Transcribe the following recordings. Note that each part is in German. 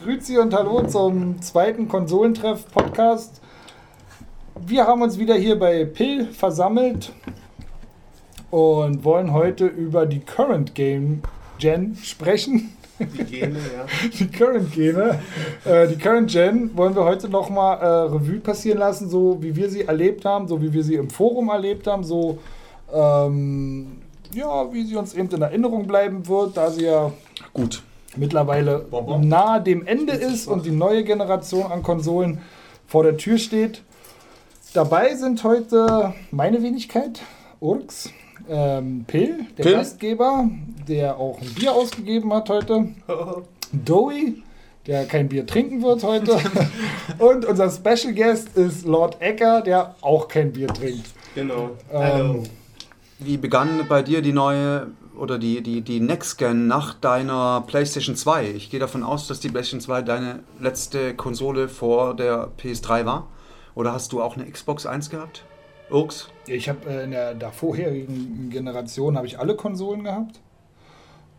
Grüezi und hallo zum zweiten Konsolentreff-Podcast. Wir haben uns wieder hier bei Pill versammelt und wollen heute über die Current Game Gen sprechen. Die Gene, ja. Die Current Gene. Äh, die Current Gen wollen wir heute nochmal äh, Revue passieren lassen, so wie wir sie erlebt haben, so wie wir sie im Forum erlebt haben, so ähm, ja, wie sie uns eben in Erinnerung bleiben wird, da sie ja Gut. Mittlerweile Bonbon. nahe dem Ende ist und die neue Generation an Konsolen vor der Tür steht. Dabei sind heute meine Wenigkeit, Urks, ähm, Pill, der Pill. Gastgeber, der auch ein Bier ausgegeben hat heute, Doey, der kein Bier trinken wird heute, und unser Special Guest ist Lord Ecker, der auch kein Bier trinkt. Genau. Ähm, Wie begann bei dir die neue oder die, die, die Next Gen nach deiner PlayStation 2? Ich gehe davon aus, dass die PlayStation 2 deine letzte Konsole vor der PS3 war. Oder hast du auch eine Xbox 1 gehabt? Urks? Ich habe äh, in der davorherigen Generation habe ich alle Konsolen gehabt.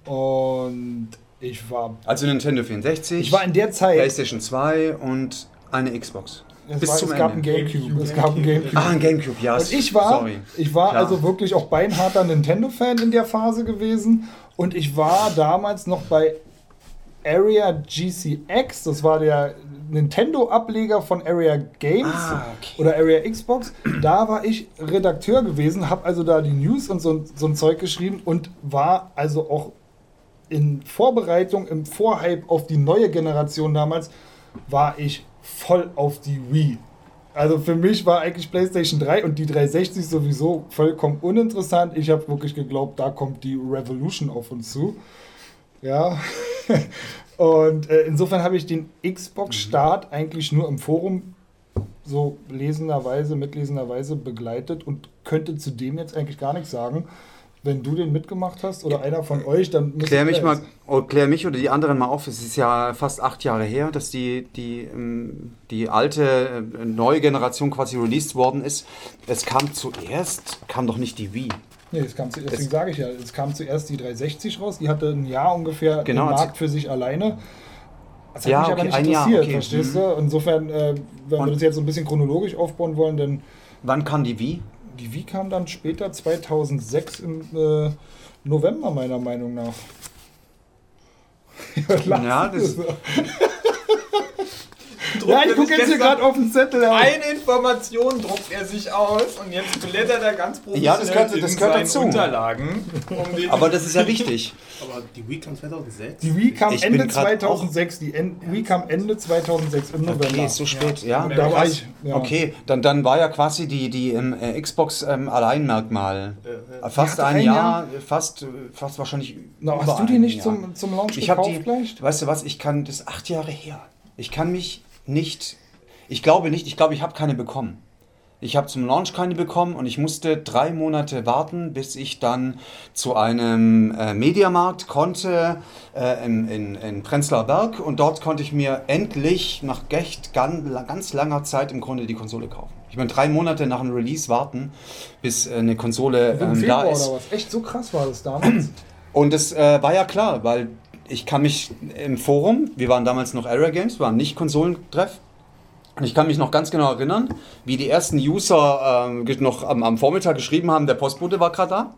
Und ich war Also Nintendo 64, ich war in der Zeit PlayStation 2 und eine Xbox. Es, bis war, zum es gab Ende. ein Gamecube, Gamecube, es gab ein Gamecube. Ah, ein Gamecube, ja. Und ich war, Sorry. ich war Klar. also wirklich auch beinharter Nintendo-Fan in der Phase gewesen. Und ich war damals noch bei Area GCX, das war der Nintendo-Ableger von Area Games Ah, okay. oder Area Xbox. Da war ich Redakteur gewesen, habe also da die News und so, so ein Zeug geschrieben und war also auch in Vorbereitung, im Vorhype auf die neue Generation damals, war ich voll auf die Wii. Also für mich war eigentlich PlayStation 3 und die 360 sowieso vollkommen uninteressant. Ich habe wirklich geglaubt, da kommt die Revolution auf uns zu. Ja. Und äh, insofern habe ich den Xbox-Start eigentlich nur im Forum so lesenderweise, mitlesenderweise begleitet und könnte zu dem jetzt eigentlich gar nichts sagen. Wenn du den mitgemacht hast oder einer von euch, dann müsst Klär mich mal, oh, klär mich oder die anderen mal auf. Es ist ja fast acht Jahre her, dass die, die, ähm, die alte, äh, neue Generation quasi released worden ist. Es kam zuerst, kam doch nicht die Wii. Nee, es kam zu, deswegen Es- sage ich ja, es kam zuerst die 360 raus, die hatte ein Jahr ungefähr Genau, den Markt für sich alleine. Das hat Ja, mich aber okay, nicht ein Jahr, interessiert, okay, verstehst mhm. du? Insofern, äh, wenn wir Und- das jetzt so ein bisschen chronologisch aufbauen wollen, dann Wann kam die Wii? Die Wii kam dann später 2006 im äh, November meiner Meinung nach. Ja, das- ja, ich gucke jetzt hier gerade auf den Zettel. aber- Eine Information druckt er sich aus und jetzt blättert er ganz professionell Ja, das gehört- das in gehört seinen dazu. Unterlagen. Um Aber das ist ja wichtig. Aber die Wii kam 2006. Die Wii kam Ich bin Ende grad 2006. Die En Wii kam Ende 2006 im November. Okay, so spät, ja. Und da war ich, ja. Okay, dann, dann war ja quasi die, die ähm, äh, Xbox ähm, Alleinmerkmal. Äh, äh, Fast hatte ein ein Jahr, fast, äh, fast wahrscheinlich. Na, hast du die nicht Jahr. zum, zum Launch Ich gekauft die, gleich? weißt du was, ich kann, das ist acht Jahre her. Ich kann mich nicht, ich glaube nicht, ich glaube, ich habe keine bekommen. Ich habe zum Launch keine bekommen und ich musste drei Monate warten, bis ich dann zu einem äh, Mediamarkt konnte äh, in, in, in Prenzlauer Berg und dort konnte ich mir endlich nach echt ganz, ganz langer Zeit im Grunde die Konsole kaufen. Ich bin drei Monate nach dem Release warten, bis äh, eine Konsole ähm, da ist. Echt so krass war das damals. Und das äh, war ja klar, weil ich kann mich im Forum, wir waren damals noch Area Games, waren nicht Konsolentreff. Und ich kann mich noch ganz genau erinnern, wie die ersten User ge- noch am, am Vormittag geschrieben haben, der Postbote war gerade da.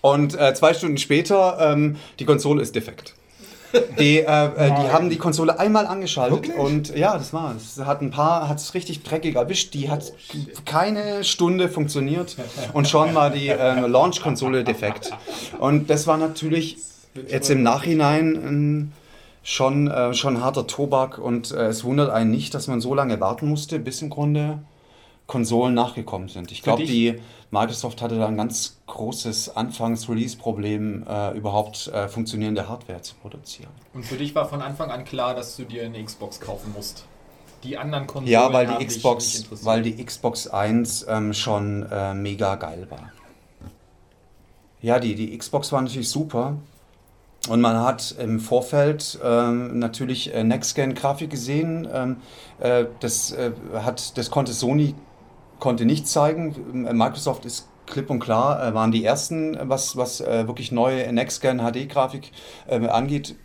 Und äh, zwei Stunden später, ähm, die Konsole ist defekt. Die, äh, äh, die haben die Konsole einmal angeschaltet Wirklich? und ja, das war es. Hat ein paar, hat es richtig dreckig erwischt. Die hat keine Stunde funktioniert und schon war die äh, Launch-Konsole defekt. Und das war natürlich jetzt im Nachhinein ähm, schon, äh, schon harter Tobak und äh, es wundert einen nicht, dass man so lange warten musste, bis im Grunde Konsolen nachgekommen sind. Ich glaube, die Microsoft hatte da ein ganz großes Anfangs-Release-Problem, äh, überhaupt äh, funktionierende Hardware zu produzieren. Und für dich war von Anfang an klar, dass du dir eine Xbox kaufen musst. Die anderen Konsolen Ja, weil die Xbox, weil die Xbox 1 ähm, schon äh, mega geil war. Ja, die, die Xbox war natürlich super. Und man hat im Vorfeld ähm, natürlich äh, Next-Gen-Grafik gesehen. Ähm, äh, das, äh, hat, das konnte Sony konnte nicht zeigen. Äh, Microsoft ist klipp und klar, äh, waren die ersten, was, was äh, wirklich neue Next-Gen HD-Grafik äh, angeht.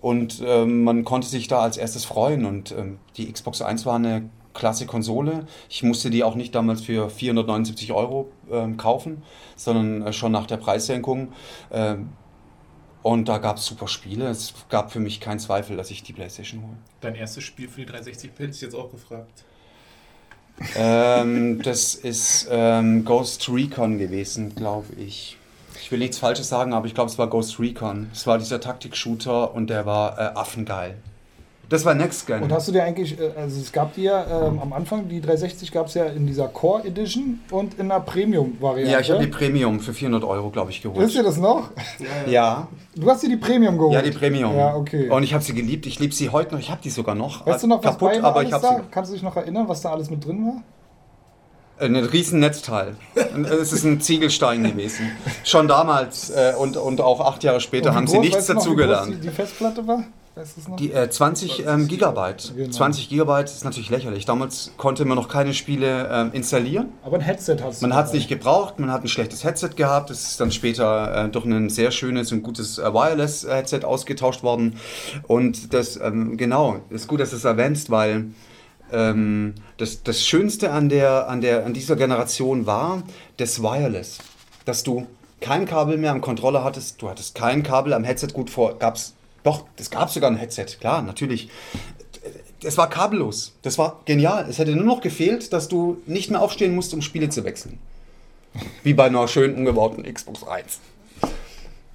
Und ähm, man konnte sich da als erstes freuen. Und ähm, die Xbox 1 war eine klasse Konsole. Ich musste die auch nicht damals für 479 Euro ähm, kaufen, sondern äh, schon nach der Preissenkung. Ähm, und da gab es super Spiele. Es gab für mich keinen Zweifel, dass ich die PlayStation hole. Dein erstes Spiel für die 360 Hätte ich jetzt auch gefragt. ähm, das ist ähm, Ghost Recon gewesen, glaube ich. Ich will nichts Falsches sagen, aber ich glaube, es war Ghost Recon. Es war dieser Taktik-Shooter und der war äh, affengeil. Das war Next Gen. Und hast du dir eigentlich, äh, also es gab dir ähm, am Anfang, die 360 gab es ja in dieser Core Edition und in der Premium-Variante. ja, ich habe die Premium für 400 Euro, glaube ich, Wisst geholt. ihr das noch? Ja, Du hast dir die Premium geholt. ja, die Premium. Ja, okay. Und ich habe sie geliebt. Ich liebe sie heute noch. Ich habe die sogar noch. weißt du noch, was kaputt, aber ich habe sie. Kannst du dich noch erinnern, was da alles mit drin war? Ein riesen Netzteil. Es ist ein Ziegelstein gewesen. Schon damals äh, und, und auch acht Jahre später haben sie nichts weißt du noch, wie groß dazugelernt. Die, die Festplatte war? Es? Die äh, 20 ähm, Gigabyte. Genau. 20 Gigabyte ist natürlich lächerlich. Damals konnte man noch keine Spiele ähm, installieren. aber ein Headset hast du. Man hat es nicht gebraucht, man hat ein schlechtes Headset gehabt. Es ist dann später äh, durch ein sehr schönes und gutes äh, Wireless-Headset ausgetauscht worden. Und das, ähm, genau, ist gut, dass du es erwähnst, weil ähm, das, das Schönste an, der, an, der, an dieser Generation war das Wireless. Dass du kein Kabel mehr am Controller hattest, du hattest kein Kabel am Headset gut vor. Gab's, doch, es gab sogar ein Headset, klar, natürlich. Es war kabellos. Das war genial. Es hätte nur noch gefehlt, dass du nicht mehr aufstehen musst, um Spiele zu wechseln. Wie bei einer schön umgebauten Xbox 1.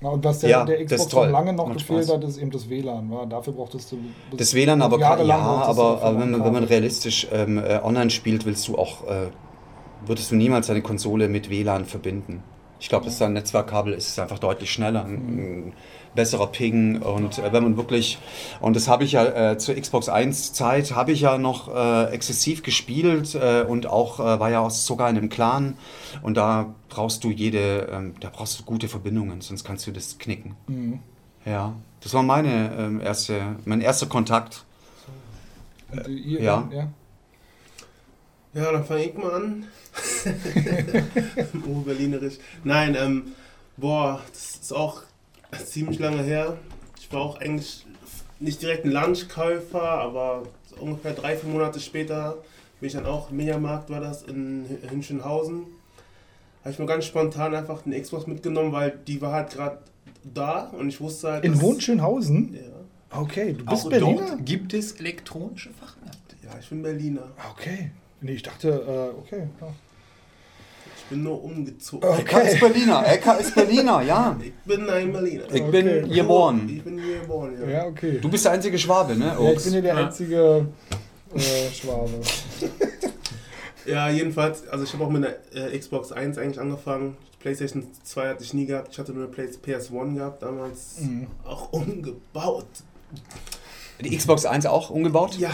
Na, und was der, Ja, der Xbox noch lange noch Macht gefehlt Spaß. hat, ist eben das WLAN. War. Dafür brauchtest du. Das WLAN aber ja, aber, aber wenn, man, wenn man realistisch ähm, äh, online spielt, willst du auch, äh, würdest du niemals deine Konsole mit WLAN verbinden. Ich glaube, dass da ein Netzwerkkabel ist, einfach deutlich schneller, ein, ein besserer Ping und äh, wenn man wirklich, und das habe ich ja äh, zur Xbox 1 Zeit, habe ich ja noch äh, exzessiv gespielt äh, und auch äh, war ja auch sogar in einem Clan und da brauchst du jede, ähm, da brauchst du gute Verbindungen, sonst kannst du das knicken. Mhm. Ja, das war meine ähm, erste, mein erster Kontakt. Und ihr- ja. ja. Ja, dann fange ich mal an. oh, Berlinerisch. Nein, ähm, boah, das ist auch ziemlich lange her. Ich war auch eigentlich nicht direkt ein Lunchkäufer, aber so ungefähr drei, vier Monate später bin ich dann auch, im Mediamarkt war das, in Hünschenhausen. Habe ich mir ganz spontan einfach den Xbox mitgenommen, weil die war halt gerade da und ich wusste halt. In Hohenschönhausen? Ja. Okay, du bist Auch Berliner? dort gibt es elektronische Fachmärkte. ja, ich bin Berliner. Okay. Nee, ich dachte, äh, okay. Ja. Ich bin nur umgezogen. Eka ist Berliner, Eka ist Berliner, ja. Ich bin ein Berliner. Ich Okay. bin geboren. Ich bin hier geboren, ja. ja, okay. Du bist der einzige Schwabe, ne? ja, ich bin hier der Ja. einzige äh, Schwabe. Ja, jedenfalls, also ich habe auch mit einer äh, Xbox 1 eigentlich angefangen. PlayStation 2 hatte ich nie gehabt. Ich hatte nur eine Play PS1 gehabt, damals Mhm. auch umgebaut. Die Xbox 1 auch umgebaut? Ja.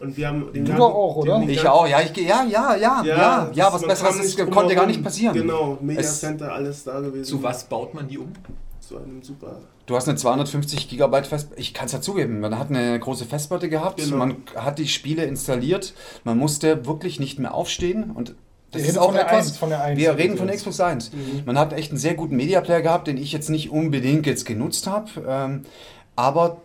Und wir haben den Du doch auch, oder? Ich auch, ja, ich gehe, ja, ja, ja, ja, ja, was Besseres ist, konnte gar nicht passieren. Genau, Media Es- Center, alles da gewesen. Zu was baut man die um? Zu einem super. Du hast eine 250 Gigabyte Festplatte, ich kann es ja zugeben, man hat eine große Festplatte gehabt, Genau. man hat die Spiele installiert, man musste wirklich nicht mehr aufstehen und das Wir ist reden auch von der etwas, 1, von der 1. wir reden von der Xbox 1. Mhm. Man hat echt einen sehr guten Media Player gehabt, den ich jetzt nicht unbedingt jetzt genutzt habe, ähm, aber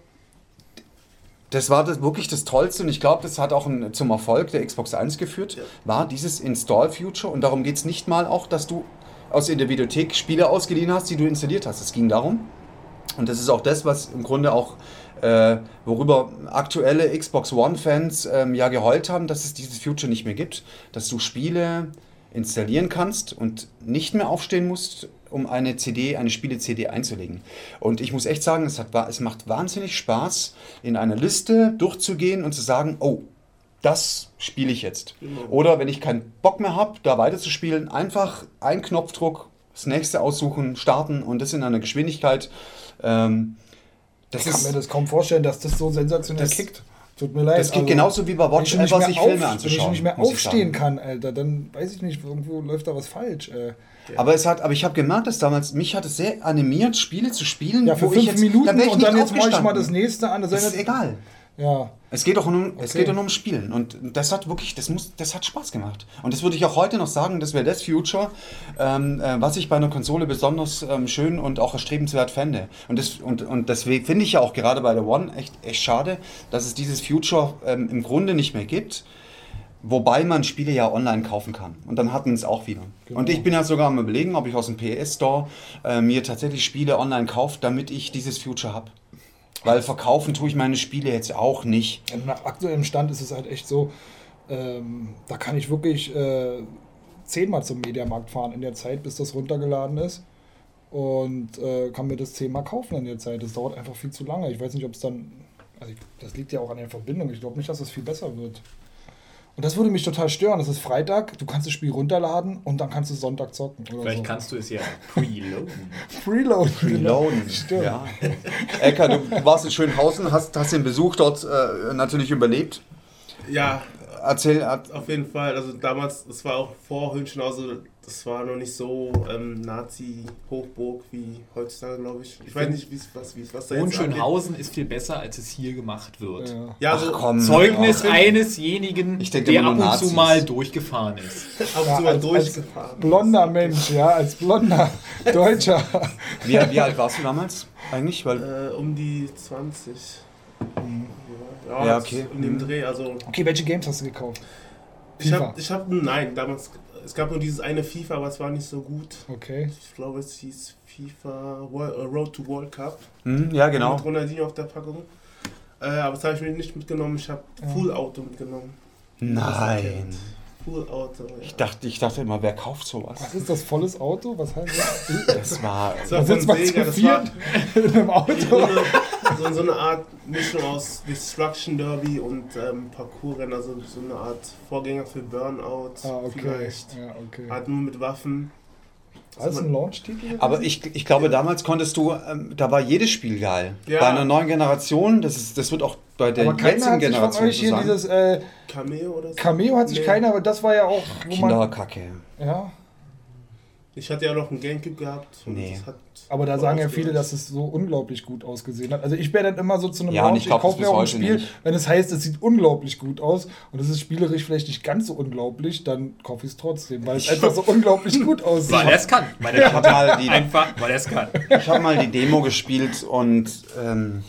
das war das, wirklich das Tollste und ich glaube, das hat auch ein, zum Erfolg der Xbox 1 geführt, Ja. war dieses Install-Future und darum geht es nicht mal auch, dass du aus der Videothek Spiele ausgeliehen hast, die du installiert hast. Es ging darum, und das ist auch das, was im Grunde auch, äh, worüber aktuelle Xbox One-Fans ähm, ja geheult haben, dass es dieses Future nicht mehr gibt, dass du Spiele installieren kannst und nicht mehr aufstehen musst, um eine CD, eine Spiele-CD einzulegen. Und ich muss echt sagen, es, hat, es macht wahnsinnig Spaß, in einer Liste durchzugehen und zu sagen, oh, das spiele ich jetzt. Genau. Oder wenn ich keinen Bock mehr habe, da weiterzuspielen, einfach ein Knopfdruck, das nächste aussuchen, starten und das in einer Geschwindigkeit. Ähm, das Ich kann mir ist, das kaum vorstellen, dass das so sensationell Das- kickt. Tut mir leid. das geht also, genauso wie bei Watch mehr sich Filme auf- Wenn ich anzuschauen. nicht mehr aufstehen kann, Alter, dann weiß ich nicht, irgendwo läuft da was falsch. Äh. Aber es hat, aber ich habe gemerkt, dass damals mich hat es sehr animiert, Spiele zu spielen, Ja, für fünf jetzt, Minuten da wär ich und dann jetzt mache ich mal das nächste an. Das ist egal. Ja. Es geht doch um, es Okay. geht nur um Spielen und das hat wirklich, das muss, das hat Spaß gemacht. Und das würde ich auch heute noch sagen, das wäre das Future, ähm, äh, was ich bei einer Konsole besonders ähm, schön und auch erstrebenswert fände. Und, das, und, und deswegen finde ich ja auch gerade bei der One echt, echt schade, dass es dieses Future ähm, im Grunde nicht mehr gibt. Wobei man Spiele ja online kaufen kann. Und dann hatten es auch wieder. Genau. Und ich bin ja sogar am überlegen, ob ich aus dem PS Store äh, mir tatsächlich Spiele online kaufe, damit ich dieses Future habe. Weil verkaufen tue ich meine Spiele jetzt auch nicht. Nach aktuellem Stand ist es halt echt so, ähm, da kann ich wirklich äh, zehnmal zum Mediamarkt fahren in der Zeit, bis das runtergeladen ist. Und äh, kann mir das zehnmal kaufen in der Zeit. Das dauert einfach viel zu lange. Ich weiß nicht, ob es dann. Also ich, das liegt ja auch an der Verbindung. Ich glaube nicht, dass es viel besser wird. Und das würde mich total stören. Es ist Freitag, du kannst das Spiel runterladen und dann kannst du Sonntag zocken. Oder Vielleicht so. kannst du es ja preloaden. Preload. Reloaden. Stimmt. Ja. Eka, du warst in Schönhausen, hast, hast den Besuch dort äh, natürlich überlebt. Ja, Erzähl, er- auf jeden Fall. Also damals, das war auch vor Hünschenhausen, das war noch nicht so ähm, Nazi-Hochburg wie heutzutage, glaube ich. Ich weiß nicht, wie's, was, wie's, was da. Hohenschönhausen ist viel besser, als es hier gemacht wird. Ja. Ja, Ach also komm. Zeugnis Ja. einesjenigen, Ich denke der ab und zu Nazis. mal durchgefahren ist. ab und zu mal als- als durchgefahren. Blonder Mensch, ja, als blonder Deutscher. Wie, wie alt warst du damals eigentlich? Weil, Äh, um die 20. Ja, Ja, okay. Um den Mhm. Dreh, also. Okay, welche Games hast du gekauft? Ich habe, ich hab, nein, damals, es gab nur dieses eine FIFA, aber es war nicht so gut. Okay. Ich glaube, es hieß FIFA World, äh, Road to World Cup. hm, ja, genau. Mit Ronaldinho auf der Packung. Äh, aber das habe ich mir nicht mitgenommen. Ich habe Ja. Full Auto mitgenommen. Nein. Full Auto, ja. Ich dachte, ich dachte immer, wer kauft sowas? Was ist das volles Auto? Was heißt das? Das war. Das Da war sitzt von man Sega, zu das war viert in einem so Auto. eine, so, so eine Art Mischung aus Destruction Derby und ähm, Parkourrennen, also so eine Art Vorgänger für Burnout Ah, okay. vielleicht. Ja, okay. Hat nur mit Waffen. Das ein Launch-Titel? Aber ich, ich glaube, damals konntest du, ähm, da war jedes Spiel geil. Ja. Bei einer neuen Generation, das, ist, das wird auch bei der jetzigen hat sich von Generation euch so hier sein. dieses äh, Cameo oder so? Cameo hat sich Nee. keiner, aber das war ja auch, wo man. Kinderkacke. Ja, Ich hatte ja noch einen Gamecube gehabt. Und Nee. das hat aber da sagen ja viele, dass es so unglaublich gut ausgesehen hat. Also ich wäre dann immer so zu einem Ja, Launch, ich glaub, ich kaufe mir auch ein Spiel, nicht. wenn es heißt, es sieht unglaublich gut aus und es ist spielerisch vielleicht nicht ganz so unglaublich, dann kaufe ich es trotzdem, weil es einfach so unglaublich gut aussieht. Weil er es kann. Weil er habe mal, die- Einfach, weil er es kann. ich hab mal die Demo gespielt und. Ähm,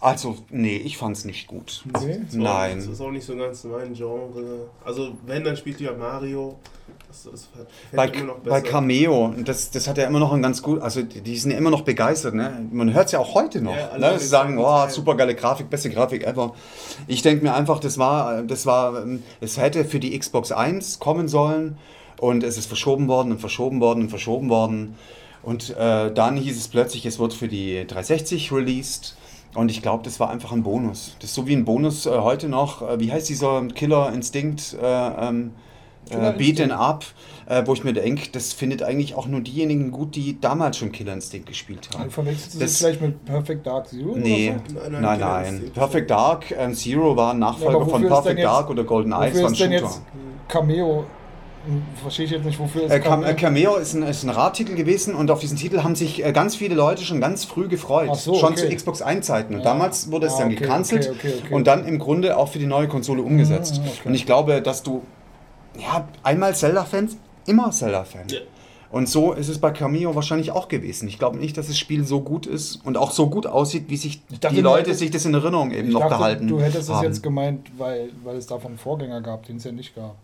also, nee, ich fand's nicht gut. Nee? Nein. Das ist auch nicht so ganz mein Genre. Also, wenn, dann spielt lieber Mario. Das, das gefällt Bei, mir immer noch bei. Cameo, das, das hat ja immer noch ein ganz gut, also die, die sind ja immer noch begeistert, ne? Man hört es ja auch heute noch. Ja, alle ne? Sie sagen, oh, ja. super geile Grafik, beste Grafik ever. Ich denke mir einfach, das war, das war, ähm, es hätte für die Xbox 1 kommen sollen und es ist verschoben worden und verschoben worden und verschoben worden. Und äh, dann hieß es plötzlich, es wird für die 360 released. Und ich glaube, das war einfach ein Bonus. Das ist so wie ein Bonus äh, heute noch. Äh, wie heißt dieser Killer Instinct? Äh, ähm, Killer äh, Beat Instinct. Up, äh, wo ich mir denke, das findet eigentlich auch nur diejenigen gut, die damals schon Killer Instinct gespielt haben. verwechselst du Das- das vielleicht mit Perfect Dark Zero? Nee, Oder so? Nein, nein, nein, nein. Killer. Perfect Dark ähm, Zero war ein Ja, Nachfolger aber von Perfect jetzt- Dark oder Golden Eyes, war ein ist denn Shooter. jetzt Cameo? Verstehe ich jetzt nicht, wofür ist Äh, Cam Cameo? äh, Cameo ist ein, ist ein Radtitel gewesen und auf diesen Titel haben sich äh, ganz viele Leute schon ganz früh gefreut. Ach so, schon okay. zu Xbox 1 Zeiten. Und Ja. damals wurde es Ah, dann okay, gecancelt okay, okay, okay. und dann im Grunde auch für die neue Konsole umgesetzt. Ah, okay. Und ich glaube, dass du, ja, einmal Zelda-Fans, immer Zelda-Fan. Ja. Und so ist es bei Cameo wahrscheinlich auch gewesen. Ich glaube nicht, dass das Spiel so gut ist und auch so gut aussieht, wie sich Ich dachte, die Leute hättest- sich das in Erinnerung eben Ich noch dachte, behalten Du hättest es haben. jetzt gemeint, weil, weil es davon einen Vorgänger gab, den es ja nicht gab.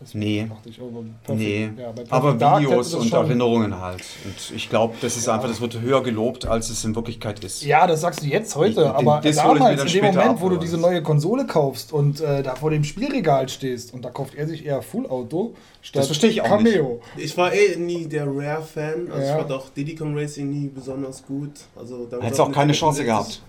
Deswegen Nee. ich, oh, aber Nee, ja, aber Videos und schon- Erinnerungen halt. Und ich glaube, das ist Ja. einfach, das wird höher gelobt, als es in Wirklichkeit ist. Ja, das sagst du jetzt heute, aber ich mir damals, in dem Moment, ab, wo du diese neue Konsole kaufst und äh, da vor dem Spielregal stehst und da kauft er sich eher Full Auto statt Das verstehe ich auch Cameo. Ich war eh nie der Rare-Fan. Also Ja. ich fand auch Diddy Kong Racing nie besonders gut. Also da Hättest auch keine Chance gehabt.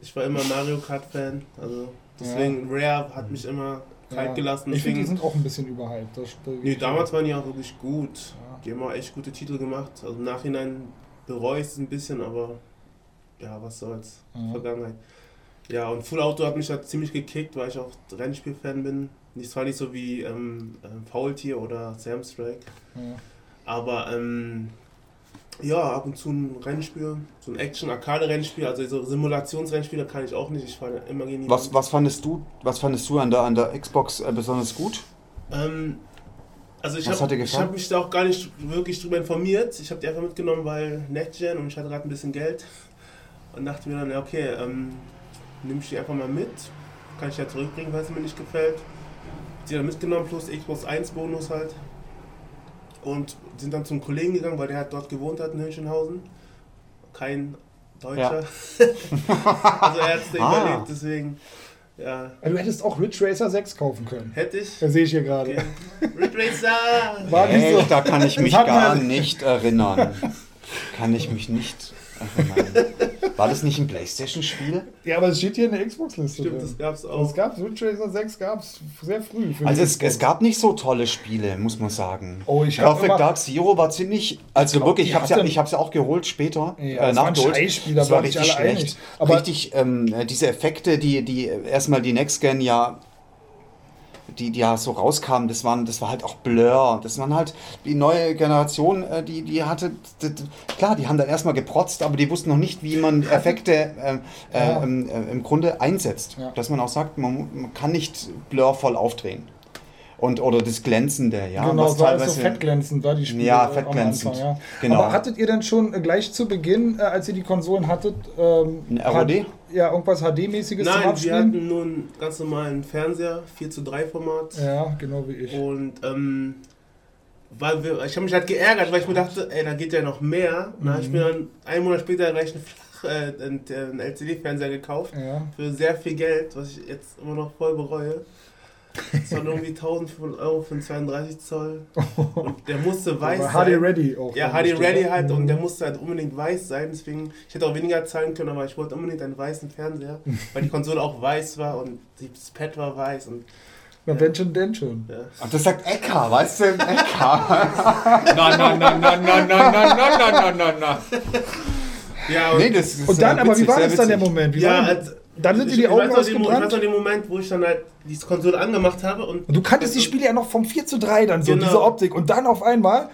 Ich war immer Mario Kart-Fan. Also deswegen Rare hat mich immer kalt gelassen. Ich finde, die sind auch ein bisschen überhyped. Das, das nee, damals waren die auch wirklich gut. Die haben auch echt gute Titel gemacht. Also im Nachhinein bereue ich es ein bisschen, aber ja, was soll's. Ja. Vergangenheit. Ja, und Full Auto hat mich halt ziemlich gekickt, weil ich auch Rennspiel-Fan bin. Nicht zwar nicht so wie ähm, ähm, Faultier oder Sam's Track, Ja. aber ähm, Ja, ab und zu ein Rennspiel, so ein Action-Arcade-Rennspiel, also so Simulationsrennspiele kann ich auch nicht. Ich fahre immer gegen die Was, was fandest du, was fandest du an der, an der Xbox äh, besonders gut? Ähm, also ich habe hab mich da auch gar nicht wirklich drüber informiert. Ich habe die einfach mitgenommen, weil NetGen und ich hatte gerade ein bisschen Geld. Und dachte mir dann, ja, okay, ähm, nimm ich die einfach mal mit. Kann ich ja zurückbringen, weil es mir nicht gefällt. Die dann mitgenommen, plus Xbox 1 Bonus halt. Und sind dann zum Kollegen gegangen, weil der halt dort gewohnt hat in Hünchenhausen. Kein Deutscher. also er hat es Ah. überlebt, deswegen, ja, Also, du hättest auch Ridge Racer 6 kaufen können. hätte ich. Das sehe ich hier gerade. Okay. Red Racer! War nicht Hey, so. da kann ich mich hat gar man- nicht erinnern. Kann ich mich nicht erinnern. War das nicht ein Playstation-Spiel? Ja, aber es steht hier in der Xbox-Liste. Stimmt, drin. das gab's Es auch. gab Ridge Racer 6 gab es sehr früh. Also es, es gab nicht so tolle Spiele, muss man sagen. Oh, ich Perfect immer- Dark Zero war ziemlich, also glaub, wirklich, ich habe ja, ich hab's ja auch geholt später, Ja, äh, das waren nachgeholt. Das da war sich richtig schlecht. einig. Aber- richtig, ähm, äh, diese Effekte, die, die erstmal die Next Gen ja die, die ja so rauskamen, das waren, das war halt auch Blur. Das waren halt die neue Generation, äh, die, die hatte, klar, die haben dann erstmal geprotzt, aber die wussten noch nicht, wie man Effekte äh, äh, ähm, äh, im Grunde einsetzt. Dass man auch sagt, man, man kann nicht Blur voll aufdrehen. Und, oder das Glänzende, ja. genau, was so alles so teilweise- fettglänzend war die Spiele Ja, fettglänzend. Anfang, ja. Genau. Aber hattet ihr denn schon äh, gleich zu Beginn, äh, als ihr die Konsolen hattet, ähm, Ein ROD? H- Ja, irgendwas HD-mäßiges zum Nein, wir Abspielen? hatten nur einen ganz normalen Fernseher, 4 zu 3 Format. Ja, genau wie ich. Und ähm, weil wir, ich habe mich halt geärgert, weil ich mir dachte, ey, da geht ja noch mehr. Und dann habe ich mir dann einen Monat später gleich einen, Flach- äh, einen, einen LCD-Fernseher gekauft. Ja. Für sehr viel Geld, was ich jetzt immer noch voll bereue. Das waren irgendwie 1500 Euro für einen 32 Zoll. Und der musste weiß sein. HD Ready auch. Ja, bestimmt, Ready ne? halt und Mhm. der musste halt unbedingt weiß sein. Deswegen, ich hätte auch weniger zahlen können, aber ich wollte unbedingt einen weißen Fernseher, weil die Konsole auch weiß war und das Pad war weiß und Na, wenn schon, denn schon. ja. Und das sagt Ecker, weißt du? Ecker. Na, na, na, na, na, na, na, na, na, na, na. Ja, und, nee, das ist Und dann, äh, aber wie war das dann der. Moment? Wie ja, war dann sind dir die Augen Mo- ich weiß ausgebrannt? noch den Moment, wo ich dann halt diese Konsole angemacht habe und Und du kanntest die Spiele ja noch vom 4 zu 3 dann so, Genau. diese Optik. Und dann auf einmal,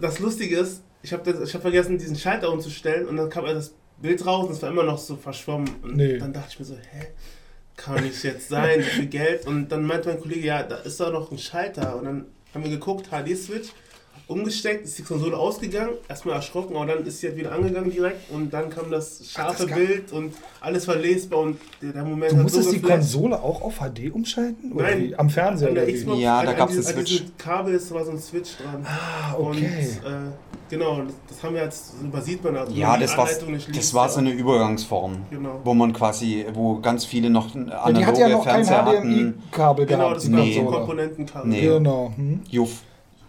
das Lustige ist, ich habe hab vergessen, diesen Schalter umzustellen und dann kam halt das Bild raus und es war immer noch so verschwommen. Und Nee. dann dachte ich mir so, hä? Kann nicht jetzt sein, so viel Geld. Und dann meinte mein Kollege, ja, da ist doch noch ein Schalter. Und dann haben wir geguckt, HD-Switch, umgesteckt, ist die Konsole ausgegangen, erstmal erschrocken, aber dann ist sie halt wieder angegangen direkt und dann kam das scharfe das gab- Bild und alles war lesbar und der, der Moment du musstest so die. Konsole auch auf HD umschalten? Oder Nein, am Fernseher oder? Xbox, Ja, da gab's diesem- einen Switch. Kabel ist, war so ein Switch dran. Ah, Und okay. äh, genau, das, das haben wir jetzt, übersieht man also. Ja, das die war, das war so eine Übergangsform, Genau. wo man quasi, wo ganz viele noch ja, die analoge hat ja noch kein Fernseher hatten. HDMI-Kabel Genau, das die war Nee. so ein. Komponentenkabel. Nee. Genau. Hm? Juff,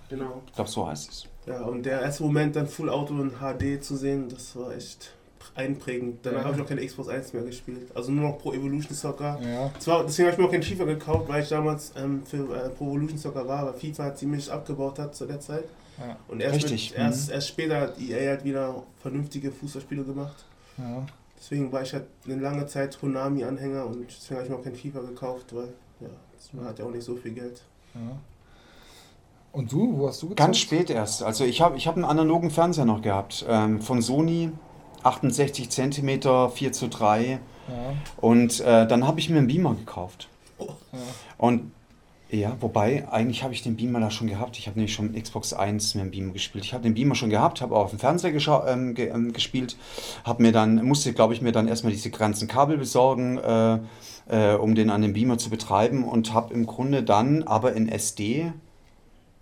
Genau. ich glaube so heißt es. Ja, und der erste Moment dann Full Auto in HD zu sehen, das war echt einprägend. Danach Ja. habe ich noch keine Xbox 1 mehr gespielt. Also nur noch Pro Evolution Soccer. Ja. Zwar, deswegen habe ich mir auch kein FIFA gekauft, weil ich damals ähm, für äh, Pro Evolution Soccer war, aber FIFA ziemlich abgebaut hat zu der Zeit. Ja. Und erst, Richtig, Mit, erst, mhm. erst später hat EA halt wieder vernünftige Fußballspiele gemacht. ja. Deswegen war ich halt eine lange Zeit Konami-Anhänger und deswegen habe ich mir auch kein FIFA gekauft, weil ja, man hat ja auch nicht so viel Geld. ja. Und du, wo hast du gezockt? Ganz spät erst. Also ich habe ich hab einen analogen Fernseher noch gehabt. Ähm, von Sony, 68 cm, 4 zu 3. Ja. Und äh, dann habe ich mir einen Beamer gekauft. Ja. Und ja, wobei, eigentlich habe ich den Beamer da schon gehabt. Ich habe nämlich schon Xbox 1 mit dem Beamer gespielt. Ich habe den Beamer schon gehabt, habe auch auf dem Fernseher ähm, ge ähm, gespielt. Habe mir dann, musste, glaube ich, mir dann erstmal diese ganzen Kabel besorgen, äh, äh, um den an den Beamer zu betreiben. Und habe im Grunde dann aber in SD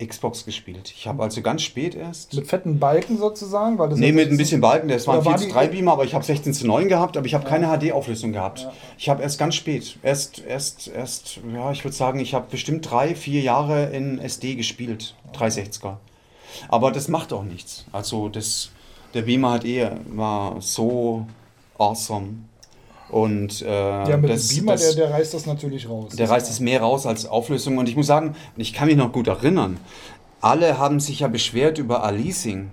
Xbox gespielt. Ich habe also ganz spät erst. Mit fetten Balken sozusagen? Weil das Nee, mit ein bisschen Balken. Das war ein Oder war 4 zu die- 3 Beamer, aber ich habe 16 zu 9 gehabt, aber ich habe Ja. keine HD-Auflösung gehabt. Ja. Ich habe erst ganz spät, erst, erst, erst, ja, ich würde sagen, ich habe bestimmt drei, vier Jahre in SD gespielt, 360er. Aber das macht auch nichts. Also das, der Beamer hat eh, war so awesome. Und äh, Ja, mit das, dem Beamer, das, der, der reißt das natürlich raus. der reißt es mehr raus als Auflösung. Und ich muss sagen, ich kann mich noch gut erinnern, alle haben sich ja beschwert über Aleasing.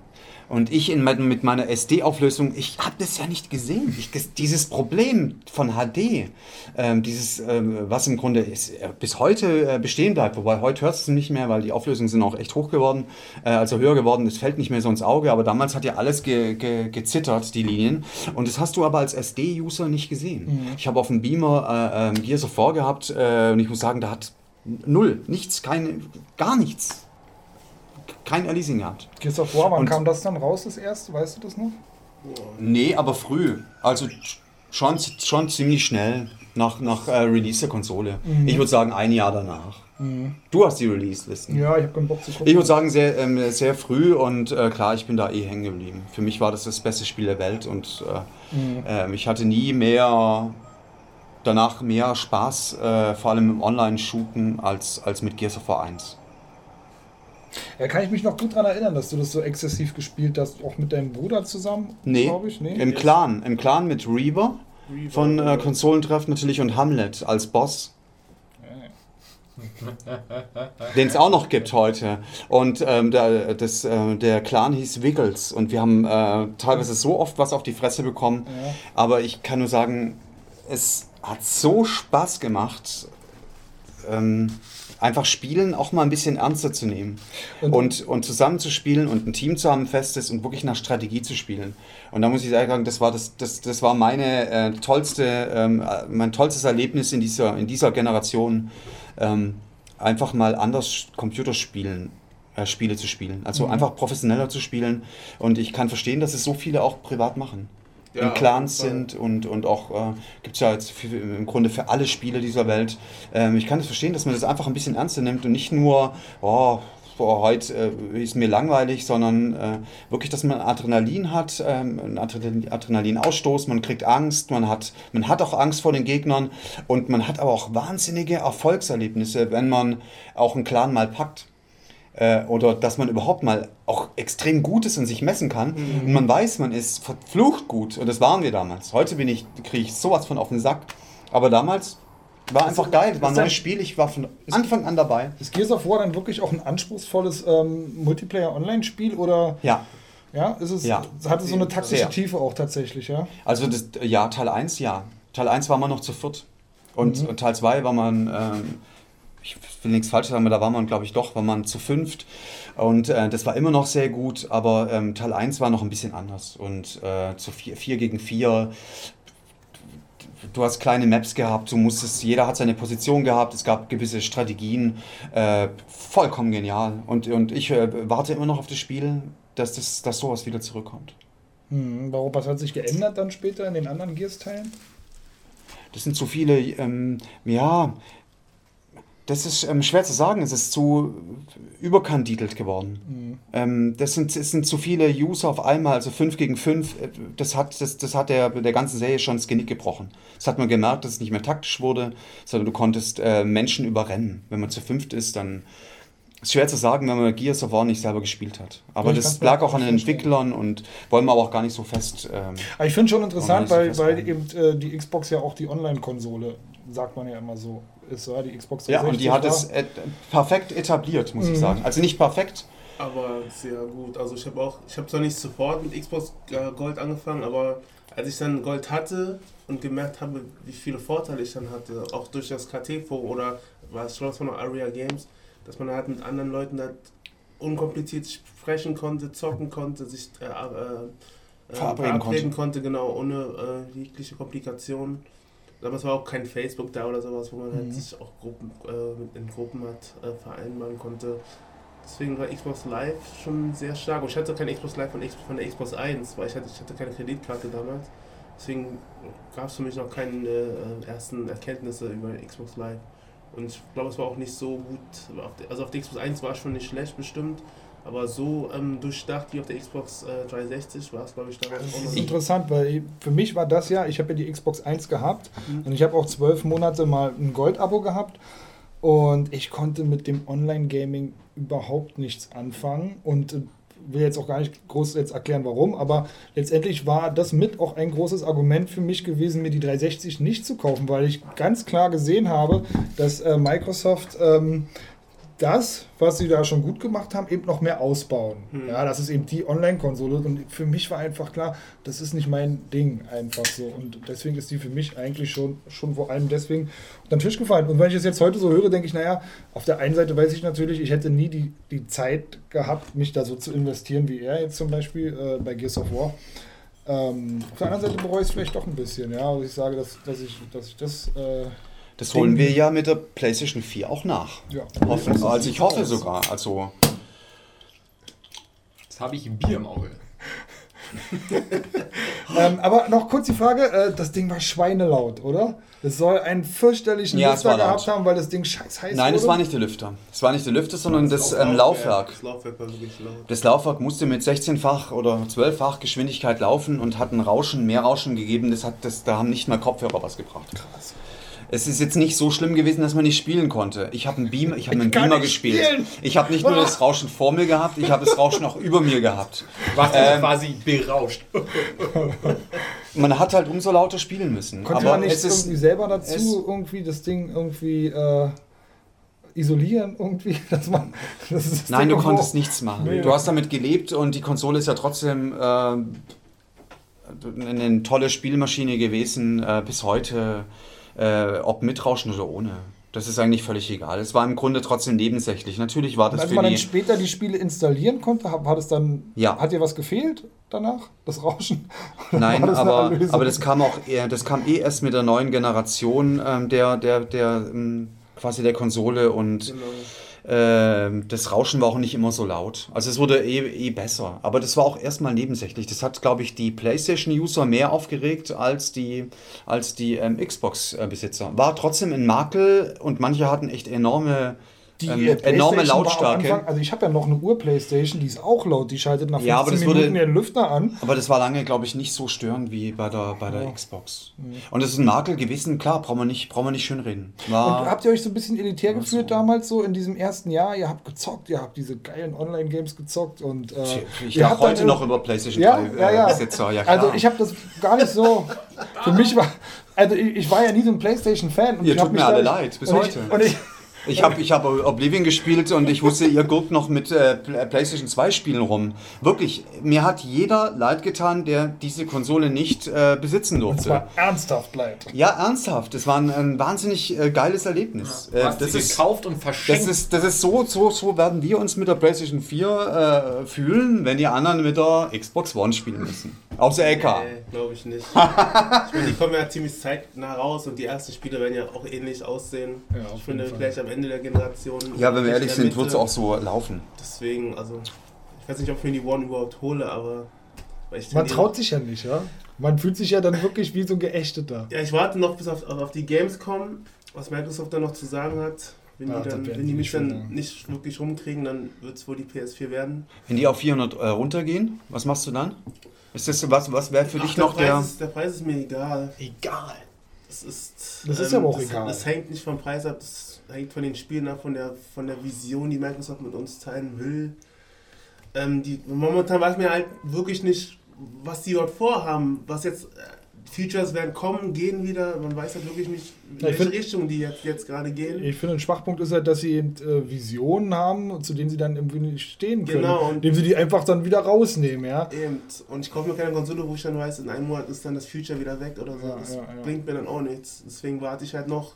Und ich in, mit meiner SD-Auflösung, ich habe das ja nicht gesehen. Ich, dieses Problem von HD, ähm, dieses, ähm, was im Grunde ist, äh, bis heute äh, bestehen bleibt, wobei heute hörst du es nicht mehr, weil die Auflösungen sind auch echt hoch geworden, äh, also höher geworden, es fällt nicht mehr so ins Auge, aber damals hat ja alles ge, ge, gezittert, die Linien. Und das hast du aber als SD-User nicht gesehen. Ich habe auf dem Beamer äh, ähm, Gears of War gehabt äh, und ich muss sagen, da hat null, nichts, keine, gar nichts. Kein Aliasing gehabt. Gears of War, wann Und- kam das dann raus, das erste? Weißt du das noch? Nee, aber früh. Also schon, schon ziemlich schnell nach, nach äh, Release der Konsole. Ich würde sagen, ein Jahr danach. Du hast die Release-Listen. Ja, ich habe keinen Bock zu gucken. Ich würde sagen, sehr, ähm, sehr früh und äh, klar, ich bin da eh hängen geblieben. Für mich war das das beste Spiel der Welt und äh, ähm, ich hatte nie mehr, danach mehr Spaß, äh, vor allem im Online-Shooten, als, als mit Gears of War 1. Ja, kann ich mich noch gut daran erinnern, dass du das so exzessiv gespielt hast, auch mit deinem Bruder zusammen, Nee, glaube ich. Nee. im Clan. Im Clan mit Reaver Reaver, von äh. Konsolentreff natürlich und Hamlet als Boss. den es auch noch gibt heute. Und ähm, der, das, äh, der Clan hieß Wiggles und wir haben äh, teilweise so oft was auf die Fresse bekommen. Ja. Aber ich kann nur sagen, es hat so Spaß gemacht, ähm, einfach Spielen auch mal ein bisschen ernster zu nehmen. Und- Und, und, zusammen zu spielen und ein Team zu haben, ein festes und wirklich nach Strategie zu spielen. Und da muss ich sagen, das war, das, das, das war meine äh, tollste, ähm, äh, mein tollstes Erlebnis in dieser, in dieser Generation, ähm, einfach mal anders Computerspielen. Äh, Spiele zu spielen. Also einfach professioneller zu spielen. Und ich kann verstehen, dass es so viele auch privat machen Ja, in Clans sind und, und auch äh, gibt es ja jetzt für, im Grunde für alle Spiele dieser Welt. Ähm, ich kann es verstehen, dass man das einfach ein bisschen ernster nimmt und nicht nur, oh, boah, heute äh, ist mir langweilig, sondern äh, wirklich, dass man Adrenalin hat, ähm, einen Adrenalin- Adrenalinausstoß, man kriegt Angst, man hat, man hat auch Angst vor den Gegnern und man hat aber auch wahnsinnige Erfolgserlebnisse, wenn man auch einen Clan mal packt äh, oder dass man überhaupt mal auch extrem gut ist und sich messen kann. Und man weiß, man ist verflucht gut. Und das waren wir damals. Heute bin ich, kriege ich sowas von auf den Sack. Aber damals war einfach geil. Es war ein neues Spiel. Ich war von Anfang an dabei. Ist Gears of War dann wirklich auch ein anspruchsvolles ähm, Multiplayer-Online-Spiel oder Ja. ja, ist es, Ja. hat es so eine taktische Sehr. Tiefe auch tatsächlich, ja? Also das, ja, Teil 1, ja. Teil 1 war man noch zu viert. Und Mhm. und Teil 2 war man, ähm, will nichts falsch sagen, aber da war man, glaube ich, doch, war man zu fünft. Und äh, das war immer noch sehr gut, aber ähm, Teil 1 war noch ein bisschen anders. Und äh, zu 4 vier gegen 4 du hast kleine Maps gehabt, du musstest, jeder hat seine Position gehabt, es gab gewisse Strategien, äh, vollkommen genial. Und, und ich äh, warte immer noch auf das Spiel, dass, das, dass sowas wieder zurückkommt. Hm, warum, was hat sich geändert dann später in den anderen Gears-Teilen? Das sind zu viele, ähm, ja, das ist ähm, schwer zu sagen, es ist zu überkandidelt geworden. Ähm, das, sind, es sind zu viele User auf einmal, also 5 gegen 5, das hat, das, das hat der, der ganzen Serie schon das Genick gebrochen. Das hat man gemerkt, dass es nicht mehr taktisch wurde, sondern du konntest äh, Menschen überrennen. Wenn man zu fünft ist, dann ist schwer zu sagen, wenn man Gears of War nicht selber gespielt hat. Aber Ja, das lag auch an den. Entwicklern und wollen wir aber auch gar nicht so fest. Ähm, Aber ich finde schon interessant, Online weil, weil eben äh, die Xbox ja auch die Online-Konsole, sagt man ja immer so, ist. Ja, die Xbox ja, und die hat war- es äh, perfekt etabliert, muss ich Mhm. sagen. Also nicht perfekt, Aber sehr gut. Also ich habe auch, ich habe zwar nicht sofort mit Xbox äh, Gold angefangen, aber als ich dann Gold hatte und gemerkt habe, wie viele Vorteile ich dann hatte, auch durch das KT-Forum oder was schon von der Aria Games, dass man halt mit anderen Leuten halt unkompliziert sprechen konnte, zocken konnte, sich äh, äh, äh, Verabreden konnte, genau, ohne äh, jegliche Komplikationen. Damals war auch kein Facebook da oder sowas, wo man Mhm. halt sich auch Gruppen, äh, in Gruppen hat äh, vereinbaren konnte. Deswegen war Xbox Live schon sehr stark. Und ich hatte kein Xbox Live von, von der Xbox 1, weil ich hatte, ich hatte keine Kreditkarte damals. Deswegen gab es für mich noch keine äh, ersten Erkenntnisse über Xbox Live. Und ich glaube, es war auch nicht so gut. Also auf der Xbox 1 war es schon nicht schlecht bestimmt. Aber so ähm, durchdacht wie auf der Xbox äh, 360 war es, glaube ich, damals Das ist interessant, weil für mich war das ja, ich habe ja die Xbox 1 gehabt Mhm. und ich habe auch zwölf Monate mal ein Gold-Abo gehabt und ich konnte mit dem Online-Gaming überhaupt nichts anfangen und äh, will jetzt auch gar nicht groß jetzt erklären, warum, aber letztendlich war das mit auch ein großes Argument für mich gewesen, mir die 360 nicht zu kaufen, weil ich ganz klar gesehen habe, dass äh, Microsoft ähm, das, was sie da schon gut gemacht haben, eben noch mehr ausbauen. Hm. Ja, das ist eben die Online-Konsole und für mich war einfach klar, das ist nicht mein Ding einfach so und deswegen ist die für mich eigentlich schon, schon vor allem deswegen unter den Tisch gefallen. Und wenn ich es jetzt heute so höre, denke ich, naja, auf der einen Seite weiß ich natürlich, ich hätte nie die, die Zeit gehabt, mich da so zu investieren wie er jetzt zum Beispiel äh, bei Gears of War. Ähm, auf der anderen Seite bereue ich es vielleicht doch ein bisschen, ja, und ich sage, dass, dass, ich, dass ich das äh, Das holen wir ja mit der PlayStation 4 auch nach. ja, Hoffen, also ich hoffe sogar. Also Jetzt habe ich ein Bier im Auge. Ähm, aber noch kurz die Frage, äh, das Ding war schweinelaut, oder? Es soll einen fürchterlichen Ja, Lüfter war laut. gehabt haben, weil das Ding scheiß heiß nein, wurde. es war nicht der Lüfter. Es war nicht der Lüfter, sondern das Auch ähm, Laufwerk. Das Laufwerk war wirklich laut. Das Laufwerk musste mit 16-fach oder 12-fach Geschwindigkeit laufen und hat ein Rauschen, mehr Rauschen gegeben. Das hat, das, da haben nicht mal Kopfhörer was gebracht. Krass. Es ist jetzt nicht so schlimm gewesen, dass man nicht spielen konnte. Ich habe einen Beamer, ich habe einen Beamer gespielt. spielen. Ich habe nicht nur das Rauschen vor mir gehabt, ich habe das Rauschen auch über mir gehabt. Du warst also Ähm, quasi berauscht. Man hat halt umso lauter spielen müssen. Konnte Aber man nicht es ist, irgendwie selber dazu irgendwie das Ding irgendwie äh, isolieren irgendwie, dass man das ist das Nein, Ding du konntest nichts machen. Nee. Du hast damit gelebt und die Konsole ist ja trotzdem äh, eine tolle Spielmaschine gewesen äh, bis heute, äh, ob mit Rauschen oder ohne. Das ist eigentlich völlig egal. Es war im Grunde trotzdem nebensächlich. Natürlich war das Als für man dann die. später die Spiele installieren konnte, hat, es dann Ja. hat dir was gefehlt danach? Das Rauschen? Oder Nein, aber, aber das kam auch eher, das kam eh erst mit der neuen Generation ähm, der, der, der ähm, quasi der Konsole und Genau. Ähm, das Rauschen war auch nicht immer so laut. Also es wurde eh, eh besser. Aber das war auch erstmal nebensächlich. Das hat, glaube ich, die PlayStation-User mehr aufgeregt als die, als die ähm, Xbox-Besitzer. War trotzdem ein Makel und manche hatten echt enorme, die ähm, äh, enorme Lautstärke. Anfang, also ich habe ja noch eine Uhr-Playstation, die ist auch laut, die schaltet nach 15 Ja, aber das Minuten wurde- den Lüfter an. Aber das war lange, glaube ich, nicht so störend wie bei der, bei der Ja. Xbox. Und das ist ein Makel gewesen, klar, brauchen wir nicht, brauchen wir nicht schönreden. War, Und habt ihr euch so ein bisschen elitär gefühlt so. damals so in diesem ersten Jahr? Ihr habt gezockt, ihr habt diese geilen Online-Games gezockt und äh, ich ihr habt heute noch über PlayStation Ja, 3 ja, ja. äh, Besitzer, ja klar. Also ich habe das gar nicht so. Für mich war. Also ich, ich war ja nie so ein PlayStation-Fan. und Ihr tut mir alle leid, bis heute. Ich, ich, habe ich hab Oblivion gespielt und ich wusste, ihr guckt noch mit äh, Pl- PlayStation 2 Spielen rum. Wirklich, mir hat jeder leid getan, der diese Konsole nicht äh, besitzen es durfte. war ernsthaft leid. Ja, ernsthaft. Das war ein, ein wahnsinnig äh, geiles Erlebnis. Du Äh, das, sie ist, gekauft und verschenkt. das, ist, das ist so, so, so werden wir uns mit der PlayStation 4 äh, fühlen, wenn die anderen mit der Xbox One spielen müssen. Außer LK. Nee, glaube ich nicht. ich meine, die kommen ja ziemlich zeitnah raus und die ersten Spiele werden ja auch ähnlich aussehen. Ja, ich finde, Fall. gleich am Ende der Generation. Ja, wenn wir ehrlich sind, wird es auch so laufen. Deswegen, also, ich weiß nicht, ob ich mir die One überhaupt hole, aber. weil ich Man traut sich ja nicht, ja. Man fühlt sich ja dann wirklich wie so ein Geächteter. Ja, ich warte noch bis auf, auf die Gamescom, was Microsoft da noch zu sagen hat. Wenn Ja, die, das dann, wenn die die mich dann sagen. nicht wirklich rumkriegen, dann wird es wohl die PS4 werden. Wenn die auf 400 äh, runtergehen, was machst du dann? Ist das was, was wäre für Ach, dich noch Preis der. Ist, der Preis ist mir egal. Egal. Das ist, Das ist aber auch das, egal. Das hängt nicht vom Preis ab, das hängt von den Spielen ab, von der, von der Vision, die Microsoft mit uns teilen will. Ähm, die, momentan weiß man halt wirklich nicht, was die dort vorhaben, was jetzt. Features werden kommen, gehen wieder. Man weiß halt wirklich nicht, in welche find- Richtung die jetzt, jetzt gerade gehen. Ich finde, ein Schwachpunkt ist halt, dass sie eben, äh, Visionen haben, zu denen sie dann irgendwie nicht stehen können. Genau, und- Indem sie die einfach dann wieder rausnehmen, ja. Eben. Und ich kaufe mir keine Konsole, wo ich dann weiß, in einem Monat ist dann das Future wieder weg oder so. Ja, das ja, ja. bringt mir dann auch nichts. Deswegen warte ich halt noch.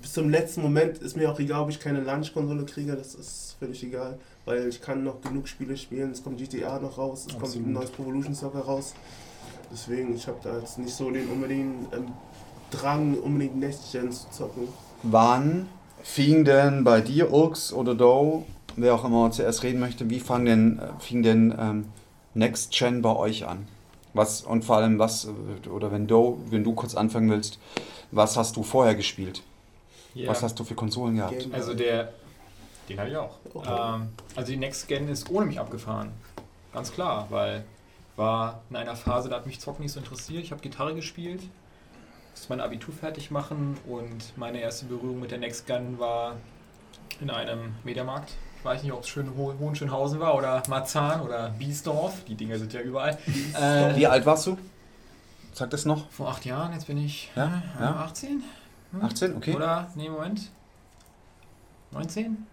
Bis zum letzten Moment ist mir auch egal, ob ich keine Lunch-Konsole kriege. Das ist völlig egal. Weil ich kann noch genug Spiele spielen. Es kommt GTA noch raus. Es kommt Absolut. ein neues Pro Evolution Soccer raus. Deswegen, ich habe da jetzt nicht so den unbedingt ähm, Drang, unbedingt Next Gen zu zocken. Wann fing denn bei dir, Ux oder Doe, wer auch immer zuerst reden möchte, wie fang denn, fing denn ähm, Next Gen bei euch an? Was und vor allem was, äh, oder wenn Doe, wenn du kurz anfangen willst, was hast du vorher gespielt? Ja. Was hast du für Konsolen gehabt? Also der, den habe ich auch. Okay. Ähm, also die Next Gen ist ohne mich abgefahren. Ganz klar, weil war in einer Phase, da hat mich Zocken nicht so interessiert. Ich habe Gitarre gespielt, musste mein Abitur fertig machen und meine erste Berührung mit der Next Gen war in einem Mediamarkt. Ich weiß nicht, ob es schön Ho Hohenschönhausen war oder Marzahn oder Biesdorf. Die Dinger sind ja überall. Äh, Wie alt warst du? Sag das noch? vor acht Jahren, jetzt bin ich Ja, äh, ja. 18. 18, okay. Oder, nee, Moment. 19?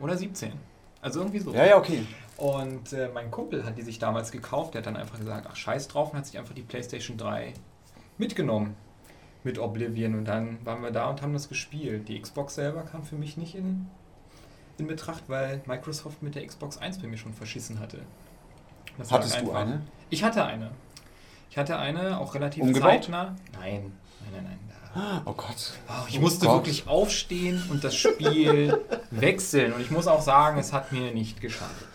Oder 17. Also irgendwie so. Ja, ja, okay. Und äh, mein Kumpel hat die sich damals gekauft. Der hat dann einfach gesagt, ach scheiß drauf und hat sich einfach die PlayStation 3 mitgenommen mit Oblivion. Und dann waren wir da und haben das gespielt. Die Xbox selber kam für mich nicht in, in Betracht, weil Microsoft mit der Xbox 1 bei mir schon verschissen hatte. Das Hattest du eine? Ich hatte eine. Ich hatte eine, auch relativ Umgebaut? zeitnah. Nein, nein, nein, nein. Oh Gott. Oh, ich musste Gott. wirklich aufstehen und das Spiel wechseln. Und ich muss auch sagen, es hat mir nicht geschadet.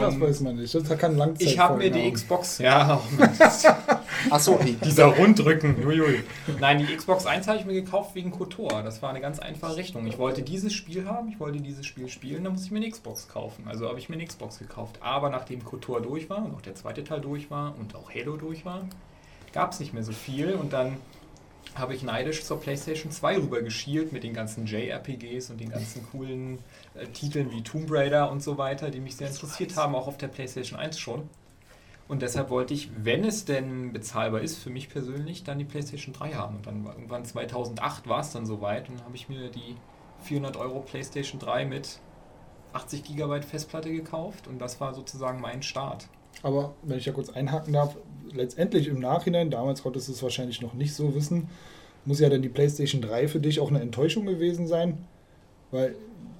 Das Und weiß man nicht. Das kann Langzeit ich habe mir die haben. Xbox. Ja, Achso, dieser Rundrücken. Uiui. Nein, die Xbox 1 habe ich mir gekauft wegen KOTOR. Das war eine ganz einfache Rechnung. Ich wollte dieses Spiel haben, ich wollte dieses Spiel spielen, dann muss ich mir eine Xbox kaufen. Also habe ich mir eine Xbox gekauft. Aber nachdem KOTOR durch war und auch der zweite Teil durch war und auch Halo durch war, gab es nicht mehr so viel. Und dann habe ich neidisch zur PlayStation 2 rüber geschielt mit den ganzen JRPGs und den ganzen coolen äh, Titeln wie Tomb Raider und so weiter, die mich sehr interessiert haben, auch auf der PlayStation 1 schon. Und deshalb wollte ich, wenn es denn bezahlbar ist, für mich persönlich, dann die PlayStation 3 haben. Und dann war irgendwann 2008 war es dann soweit und dann habe ich mir die 400 Euro PlayStation 3 mit 80 GB Festplatte gekauft und das war sozusagen mein Start. Aber wenn ich da kurz einhaken darf, letztendlich im Nachhinein, damals konntest du es wahrscheinlich noch nicht so wissen, muss ja dann die PlayStation 3 für dich auch eine Enttäuschung gewesen sein, weil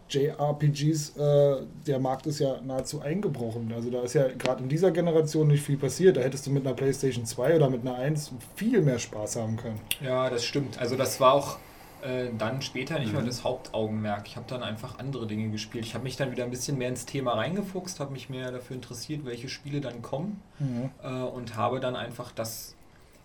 JRPGs, äh, der Markt ist ja nahezu eingebrochen. Also da ist ja gerade in dieser Generation nicht viel passiert. Da hättest du mit einer PlayStation 2 oder mit einer 1 viel mehr Spaß haben können. Ja, das stimmt. Also das war auch äh, dann später nicht mehr das Hauptaugenmerk. Ich habe dann einfach andere Dinge gespielt. Ich habe mich dann wieder ein bisschen mehr ins Thema reingefuchst, habe mich mehr dafür interessiert, welche Spiele dann kommen äh, und habe dann einfach das,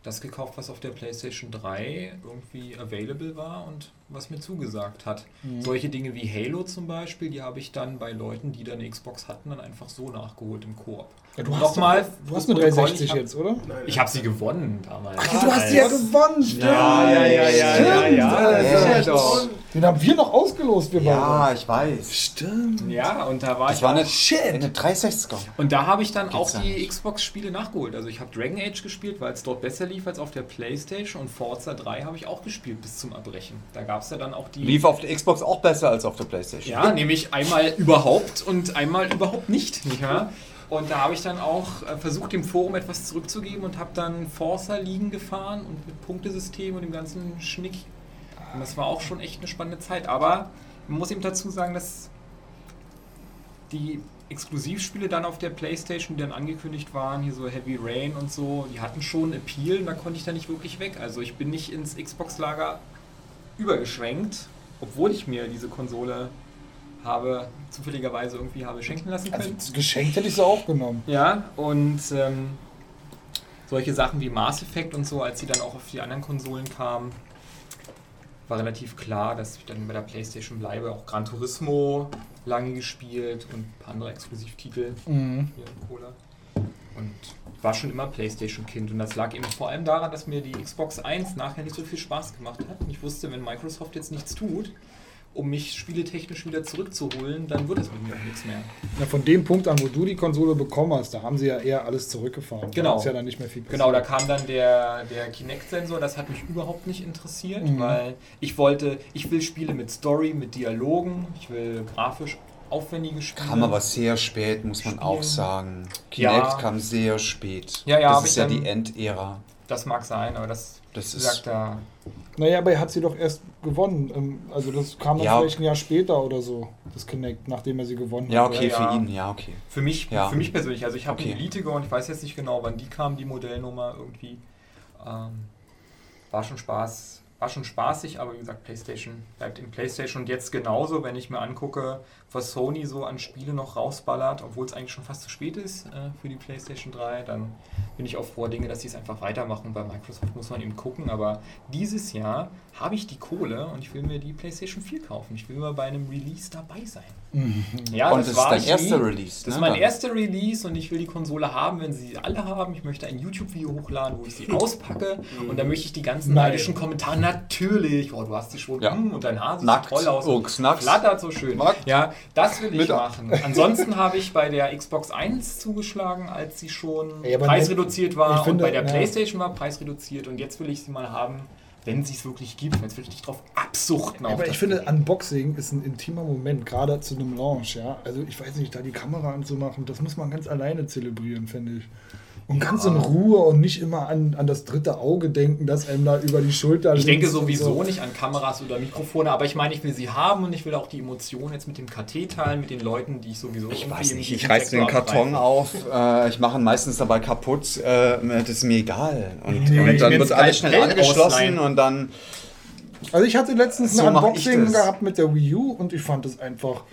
das gekauft, was auf der PlayStation 3 irgendwie available war und was mir zugesagt hat. Solche Dinge wie Halo zum Beispiel, die habe ich dann bei Leuten, die dann eine Xbox hatten, dann einfach so nachgeholt im Koop. Ja, du hast, nochmal, doch- du hast eine Protokoll, 360 ich hab- jetzt, oder? Nein, Ich habe sie gewonnen damals. Ach, du hast die ja gewonnen, stimmt. Ja, ja, ja, ja, ja, ja. Alter. Ja, doch. Den haben wir noch ausgelost, wir Ja, ich weiß. Stimmt. Ja, und da war Das ich war auch- eine, Shit. eine 360er. Und da habe ich dann auch Geht's ja die. Xbox-Spiele nachgeholt. Also ich habe Dragon Age gespielt, weil es dort besser lief als auf der Playstation. Und Forza 3 habe ich auch gespielt bis zum Erbrechen. Da gab es ja dann auch die... Lief auf der Xbox auch besser als auf der Playstation. Ja, nämlich einmal überhaupt und einmal überhaupt nicht. nicht wahr? Und da habe ich dann auch äh, versucht, dem Forum etwas zurückzugeben und habe dann Forza-Ligen gefahren und mit Punktesystem und dem ganzen Schnick. Und das war auch schon echt eine spannende Zeit. Aber man muss eben dazu sagen, dass die Exklusivspiele dann auf der Playstation, die dann angekündigt waren, hier so Heavy Rain und so, die hatten schon Appeal und da konnte ich da nicht wirklich weg. Also ich bin nicht ins Xbox-Lager übergeschwenkt, obwohl ich mir diese Konsole habe zufälligerweise irgendwie habe schenken lassen Also können. das Geschenk hätte ich so auch genommen. Ja, und ähm, solche Sachen wie Mass Effect und so, als sie dann auch auf die anderen Konsolen kamen, war relativ klar, dass ich dann bei der Playstation bleibe. Auch Gran Turismo lange gespielt und ein paar andere Exklusivtitel Mhm. hier in Cola. Und war schon immer Playstation-Kind. Und das lag eben vor allem daran, dass mir die Xbox 1 nachher nicht so viel Spaß gemacht hat. Und ich wusste, wenn Microsoft jetzt nichts tut, um mich spieletechnisch wieder zurückzuholen, dann wird es mit mir auch nichts mehr. Ja, von dem Punkt an, wo du die Konsole bekommen hast, da haben sie ja eher alles zurückgefahren. Genau. Da ist ja dann nicht mehr viel passiert. Genau, da kam dann der, der Kinect-Sensor, das hat mich überhaupt nicht interessiert, Mhm. weil ich wollte, ich will Spiele mit Story, mit Dialogen, ich will grafisch aufwendige Spiele. Kam aber sehr spät, muss man auch Spielen. sagen. Kinect Ja. kam sehr spät. Ja, ja, das ist ja dann- die Endära. Das mag sein, aber das, Das ist- gesagt, da Naja, aber er hat sie doch erst gewonnen. Ähm, Also das kam dann Ja. vielleicht ein Jahr später oder so, das Kinect, nachdem er sie gewonnen Ja, hat. okay, Ja, für ja. ihn, ja, okay. Für mich, Ja. für mich persönlich, also ich habe Okay. Elite gewonnen, ich weiß jetzt nicht genau, wann die kam, die Modellnummer irgendwie. Ähm, war schon Spaß, war schon spaßig, aber wie gesagt, PlayStation bleibt in PlayStation und jetzt genauso, wenn ich mir angucke, was Sony so an Spiele noch rausballert, obwohl es eigentlich schon fast zu spät ist äh, für die PlayStation 3, dann bin ich auch froh Dinge, dass sie es einfach weitermachen. Bei Microsoft muss man eben gucken, aber dieses Jahr habe ich die Kohle und ich will mir die PlayStation 4 kaufen. Ich will mal bei einem Release dabei sein. Ja, Und das ist war dein ich erster nie. Release, Das ne, ist mein erster Release und ich will die Konsole haben, wenn sie sie alle haben. Ich möchte ein YouTube-Video hochladen, wo ich sie auspacke und dann möchte ich die ganzen Nein. neidischen Kommentare. Natürlich, oh, du hast sie schon, Ja. hm, und dein Haar sieht Nackt, so toll aus. und Ux, nackt. Flattert so schön. Nackt. Ja, das will ich machen. Ansonsten habe ich bei der Xbox 1 zugeschlagen, als sie schon aber preisreduziert war ich finde, und bei der ja. Playstation war preisreduziert und jetzt will ich sie mal haben, wenn sie es wirklich gibt, wenn es wirklich drauf absuchten. Aber ich finde. Unboxing ist ein intimer Moment, gerade zu einem Launch, ja. Also ich weiß nicht, da die Kamera anzumachen, das muss man ganz alleine zelebrieren, finde ich. Und ganz in Ruhe und nicht immer an, an das dritte Auge denken, das einem da über die Schulter Ich denke sowieso so. nicht an Kameras oder Mikrofone, aber ich meine, ich will sie haben und ich will auch die Emotionen jetzt mit dem KT teilen, mit den Leuten, die ich sowieso Ich weiß nicht, ich Sektor reiß den Karton auf, äh, ich mache ihn meistens dabei kaputt, äh, das ist mir egal. Und, Nee, und dann wird alles schnell angeschlossen ausleihen. und dann. Also ich hatte letztens So ein Unboxing gehabt mit der Wii U und ich fand es einfach.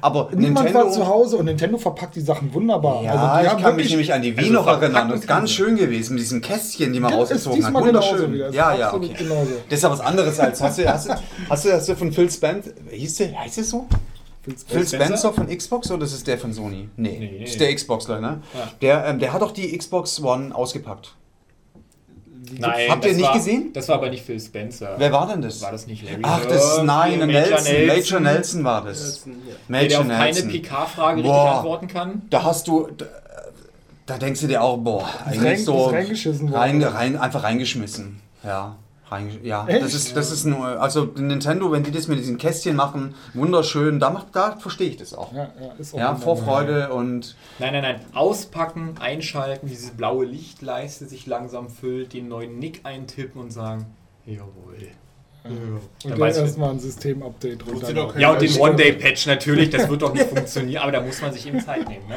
Aber Niemand war Nintendo. zu Hause und Nintendo verpackt die Sachen wunderbar. Ja, also ich kann mich nämlich an die Wii also noch erinnern. Das ist ganz schön gewesen, mit diesem Kästchen, die man Ja, rausgezogen hat. Wunderschön. wieder. Ja, ja, okay. genauso. Das ist ja was anderes als. Hast du, hast du, hast du, hast du von Phil Spencer. Hieß der, heißt der so? Phil Spencer? Spencer von Xbox oder ist es der von Sony? Nee, Nee. das ist der Xboxler, ne? Ja. Der, ähm, der hat doch die Xbox One ausgepackt. Nein, Habt ihr nicht war, gesehen? Das war aber nicht Phil Spencer. Wer war denn das? War das nicht Larry Ach, das ist nein, Hier, Nelson. Major Nelson war das. Nelson, ja. Der, der Major auf keine Nelson. PK-Frage richtig antworten kann. Da hast du. Da, da denkst du dir auch, boah, rein- eigentlich so. ist reingeschissen rein, rein, einfach reingeschmissen. Ja. Ja, Echt? das ist, das ist nur, also Nintendo, wenn die das mit diesen Kästchen machen, wunderschön, da, macht, da verstehe ich das auch. Ja, ja, ist auch Ja. Vorfreude und Nein, nein, nein. Auspacken, einschalten, wie diese blaue Lichtleiste sich langsam füllt, den neuen Nick eintippen und sagen, jawohl. Und Dann erstmal ein System-Update runter. Ja, und den. One-Day-Patch natürlich, das wird doch nicht funktionieren, aber da muss man sich eben Zeit nehmen. Ne?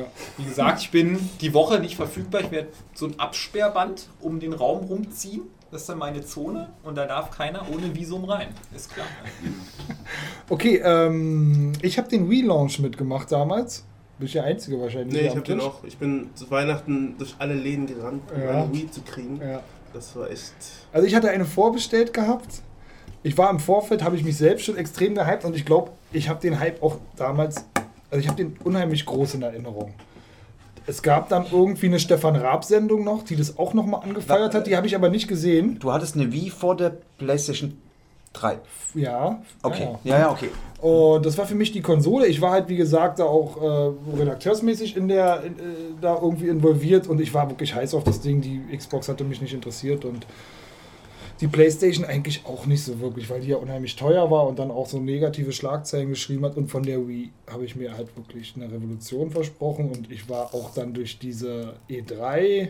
Ja. Wie gesagt, ich bin die Woche nicht verfügbar. Ich werde so ein Absperrband um den Raum rumziehen. Das ist dann meine Zone und da darf keiner ohne Visum rein. Ist klar. Okay, ähm, ich habe den Relaunch mitgemacht damals. Bin ich der Einzige wahrscheinlich. Nee, ich am hab den auch. Ich bin zu Weihnachten durch alle Läden gerannt, um Ja. eine Wii zu kriegen. Ja. Das war echt. Also ich hatte eine vorbestellt gehabt. Ich war im Vorfeld, habe ich mich selbst schon extrem gehypt und ich glaube, ich habe den Hype auch damals, also ich habe den unheimlich groß in Erinnerung. Es gab dann irgendwie eine Stefan Raab-Sendung noch, die das auch nochmal angefeuert hat, die habe ich aber nicht gesehen. du hattest eine Wii vor der PlayStation 3. Ja. Okay. Ja, Ja, ja, okay. Und das war für mich die Konsole. Ich war halt, wie gesagt, da auch äh, redakteursmäßig in der, in, äh, da irgendwie involviert und ich war wirklich heiß auf das Ding. Die Xbox hatte mich nicht interessiert und die PlayStation eigentlich auch nicht so wirklich, weil die ja unheimlich teuer war und dann auch so negative Schlagzeilen geschrieben hat. Und von der Wii habe ich mir halt wirklich eine Revolution versprochen und ich war auch dann durch diese E3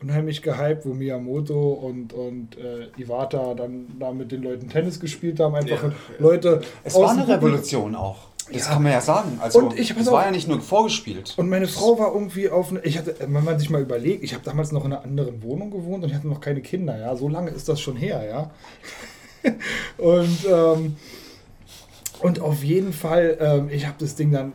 unheimlich gehypt, wo Miyamoto und, und äh, Iwata dann da mit den Leuten Tennis gespielt haben. Einfach Ja. Leute. Es war eine Revolution auch. Das Ja. kann man ja sagen. Also, Und ich- auf. war ja nicht nur vorgespielt. Und meine Frau war irgendwie auf eine, ich hatte, wenn man sich mal überlegt, ich habe damals noch in einer anderen Wohnung gewohnt und ich hatte noch keine Kinder, ja, so lange ist das schon her, ja. und, ähm, und auf jeden Fall, ähm, ich habe das Ding dann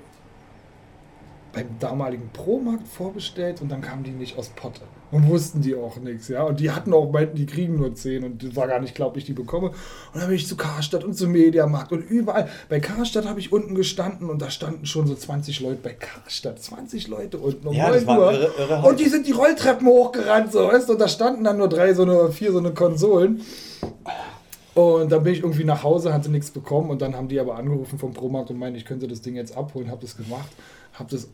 beim damaligen Pro-Markt vorbestellt und dann kamen die nicht aus Potte. Und wussten die auch nichts, ja. Und die hatten auch meinten, die kriegen nur 10 und das war gar nicht ob ich die bekomme. Und dann bin ich zu Karstadt und zum Mediamarkt und überall. Bei Karstadt habe ich unten gestanden und da standen schon so 20 Leute bei Karstadt. 20 Leute unten um Ja, 9 das war Uhr. irre- irre und die sind die Rolltreppen hochgerannt, so, weißt du, und da standen dann nur drei, so eine, vier so eine Konsolen. Und dann bin ich irgendwie nach Hause, hatte nichts bekommen und dann haben die aber angerufen vom Promarkt und meinen, ich könnte das Ding jetzt abholen, habe das gemacht, habe das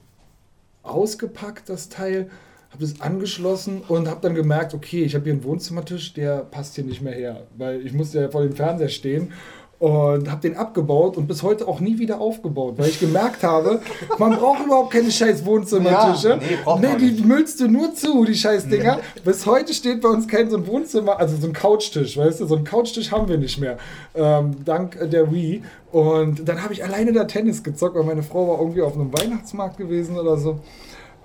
ausgepackt, das Teil, habe das angeschlossen und habe dann gemerkt, okay, ich habe hier einen Wohnzimmertisch, der passt hier nicht mehr her, weil ich musste ja vor dem Fernseher stehen und habe den abgebaut und bis heute auch nie wieder aufgebaut, weil ich gemerkt habe, man braucht überhaupt keine scheiß Wohnzimmertische. Ja, nee, man die nicht. müllst du nur zu, die scheiß Dinger. Bis heute steht bei uns kein so ein Wohnzimmer, also so ein Couchtisch, weißt du, so ein Couchtisch haben wir nicht mehr, ähm, dank der Wii. Und dann habe ich alleine da Tennis gezockt, weil meine Frau war irgendwie auf einem Weihnachtsmarkt gewesen oder so.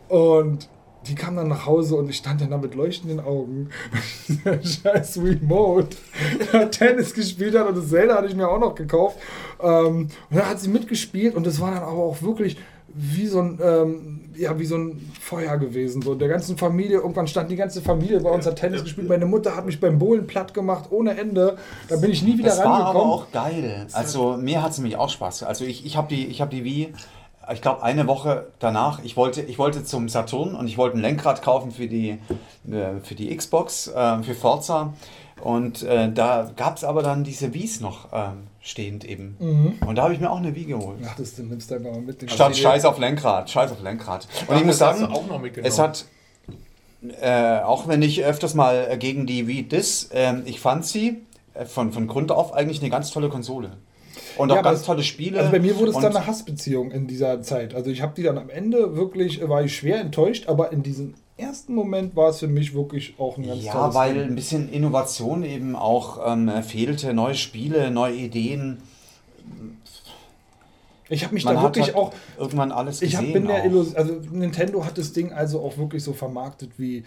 Und die kam dann nach Hause und ich stand dann da mit leuchtenden Augen, scheiß Remote Tennis gespielt hat und das Zelda hatte ich mir auch noch gekauft. Ähm, und dann hat sie mitgespielt und das war dann aber auch wirklich wie so ein, ähm, ja, wie so ein Feuer gewesen. So der ganzen Familie, irgendwann stand die ganze Familie bei uns, hat Tennis gespielt. Meine Mutter hat mich beim Bowlen platt gemacht, ohne Ende. Da bin ich nie wieder Das war aber rangekommen. auch geil. Also mir hat es nämlich auch Spaß. Also ich, ich habe die, ich hab die Wii, ich glaube eine Woche danach, ich wollte, ich wollte zum Saturn und ich wollte ein Lenkrad kaufen für die, äh, für die Xbox, äh, für Forza. Und äh, da gab es aber dann diese Wies noch ähm, stehend eben. Und da habe ich mir auch eine Wii geholt. Ach, das nimmst du einfach mal mit. Statt die- Scheiß auf Lenkrad, Scheiß auf Lenkrad. Und ich muss sagen, es hat. Äh, auch wenn ich öfters mal äh, gegen die Wii Dis, ähm, ich fand sie äh, von, von Grund auf eigentlich eine ganz tolle Konsole. Und auch Ja, ganz tolle Spiele. Also bei mir wurde es dann eine Hassbeziehung in dieser Zeit. Also ich habe die dann am Ende wirklich, war ich schwer enttäuscht, aber in diesem ersten Moment war es für mich wirklich auch ein ganz Ja, tolles weil Ding. ein bisschen Innovation eben auch ähm, fehlte, neue Spiele, neue Ideen. Ich habe mich Man da wirklich halt auch irgendwann alles Ich hab, gesehen. bin der auch. Illus also Nintendo hat das Ding also auch wirklich so vermarktet wie,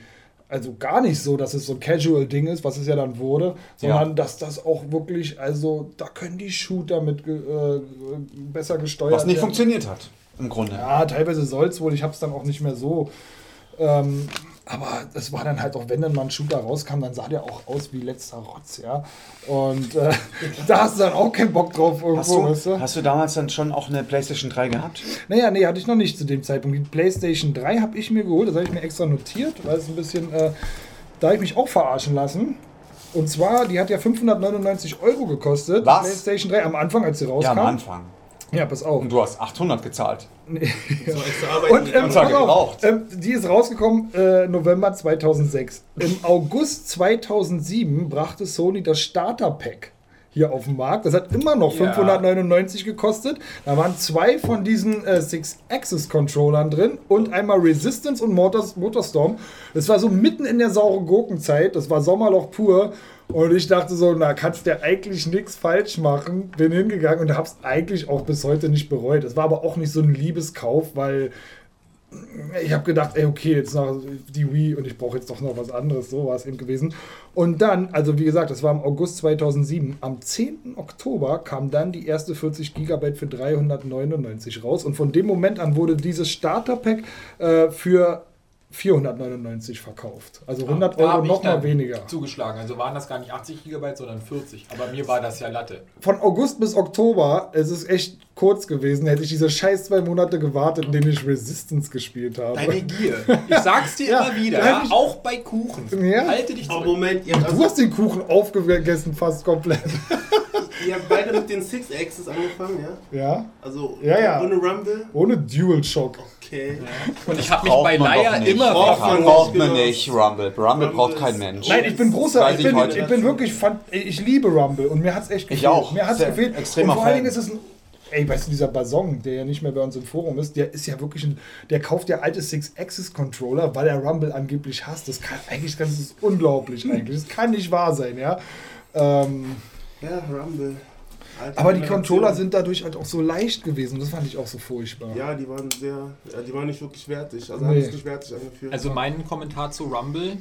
also gar nicht so, dass es so ein Casual-Ding ist, was es ja dann wurde, sondern Ja. dass das auch wirklich, also da können die Shooter mit äh, besser gesteuert Was nicht werden. funktioniert hat, im Grunde. Ja, teilweise soll es wohl, ich habe es dann auch nicht mehr so. Ähm, aber es war dann halt auch, wenn dann mal ein Shooter rauskam, dann sah der auch aus wie letzter Rotz, ja. Und äh, da hast du dann auch keinen Bock drauf irgendwo, Hast du, weißt du? hast du damals dann schon auch eine PlayStation 3 gehabt? Naja, nee, hatte ich noch nicht zu dem Zeitpunkt. Die PlayStation 3 habe ich mir geholt, das habe ich mir extra notiert, weil es ein bisschen, äh, da habe ich mich auch verarschen lassen. Und zwar, die hat ja 599 Euro gekostet. Was? Die PlayStation 3 am Anfang, als sie Ja, rauskam. am Anfang. Ja, pass auf. Und du hast 800 gezahlt. So extra Arbeit Und ähm, gebraucht. ähm, die ist rausgekommen äh, November 2006. Im August 2007 brachte Sony das Starter Pack hier auf den Markt. Das hat immer noch Ja. 599 gekostet. Da waren zwei von diesen äh, Six-Axis-Controllern drin und einmal Resistance und Motors, Motorstorm. Das war so mitten in der sauren Gurkenzeit. Das war Sommerloch pur. Und ich dachte so, na, kannst du eigentlich nichts falsch machen. Bin hingegangen und hab's eigentlich auch bis heute nicht bereut. Es war aber auch nicht so ein Liebeskauf, weil ich habe gedacht, ey, okay, jetzt noch die Wii und ich brauche jetzt doch noch was anderes. So war es eben gewesen. Und dann, also wie gesagt, das war im August 2007. Am 10. Oktober kam dann die erste 40 Gigabyte für 399 raus. Und von dem Moment an wurde dieses Starter-Pack äh, für 499 verkauft. Also 100 Da Euro noch mal weniger. Zugeschlagen. Also waren das gar nicht 80 GB, sondern 40. Aber mir war das ja Latte. Von August bis Oktober, es ist echt kurz gewesen, hätte ich diese scheiß zwei Monate gewartet, in denen ich Resistance gespielt habe. Deine Gier. Ich sag's dir Ja, immer wieder, ja? auch bei Kuchen. Ja. Halte dich Aber zurück. Moment, ihr habt, Du also, hast den Kuchen aufgegessen fast komplett. ihr habt beide mit den Six Axis angefangen, ja? Ja? Also Ja, ja. ohne Rumble? Ohne DualShock. Okay. Und ich habe mich Braucht bei man Leier doch nicht. immer Braucht man verfangen. Braucht man nicht, Rumble. Rumble braucht kein Mensch. Nein, ich bin großer, ich ich bin, ich bin wirklich, fan- ich liebe Rumble und mir hat es echt gefehlt. auch. Mir hat es gefehlt. extremer und vor allen. Dingen ist es ein, ey, weißt du, dieser Bason, der ja nicht mehr bei uns im Forum ist, der ist ja wirklich ein, der kauft ja alte Six-Axis-Controller, weil er Rumble angeblich hasst. Das kann eigentlich, das ist unglaublich eigentlich. Das kann nicht wahr sein, ja. Ähm, Ja, Rumble. Alte aber die. Controller sind dadurch halt auch so leicht gewesen. Das fand ich auch so furchtbar. Ja, die waren sehr. Ja, die waren nicht wirklich wertig. Also Nee. haben sich nicht wertig angefühlt. Also mein Kommentar zu Rumble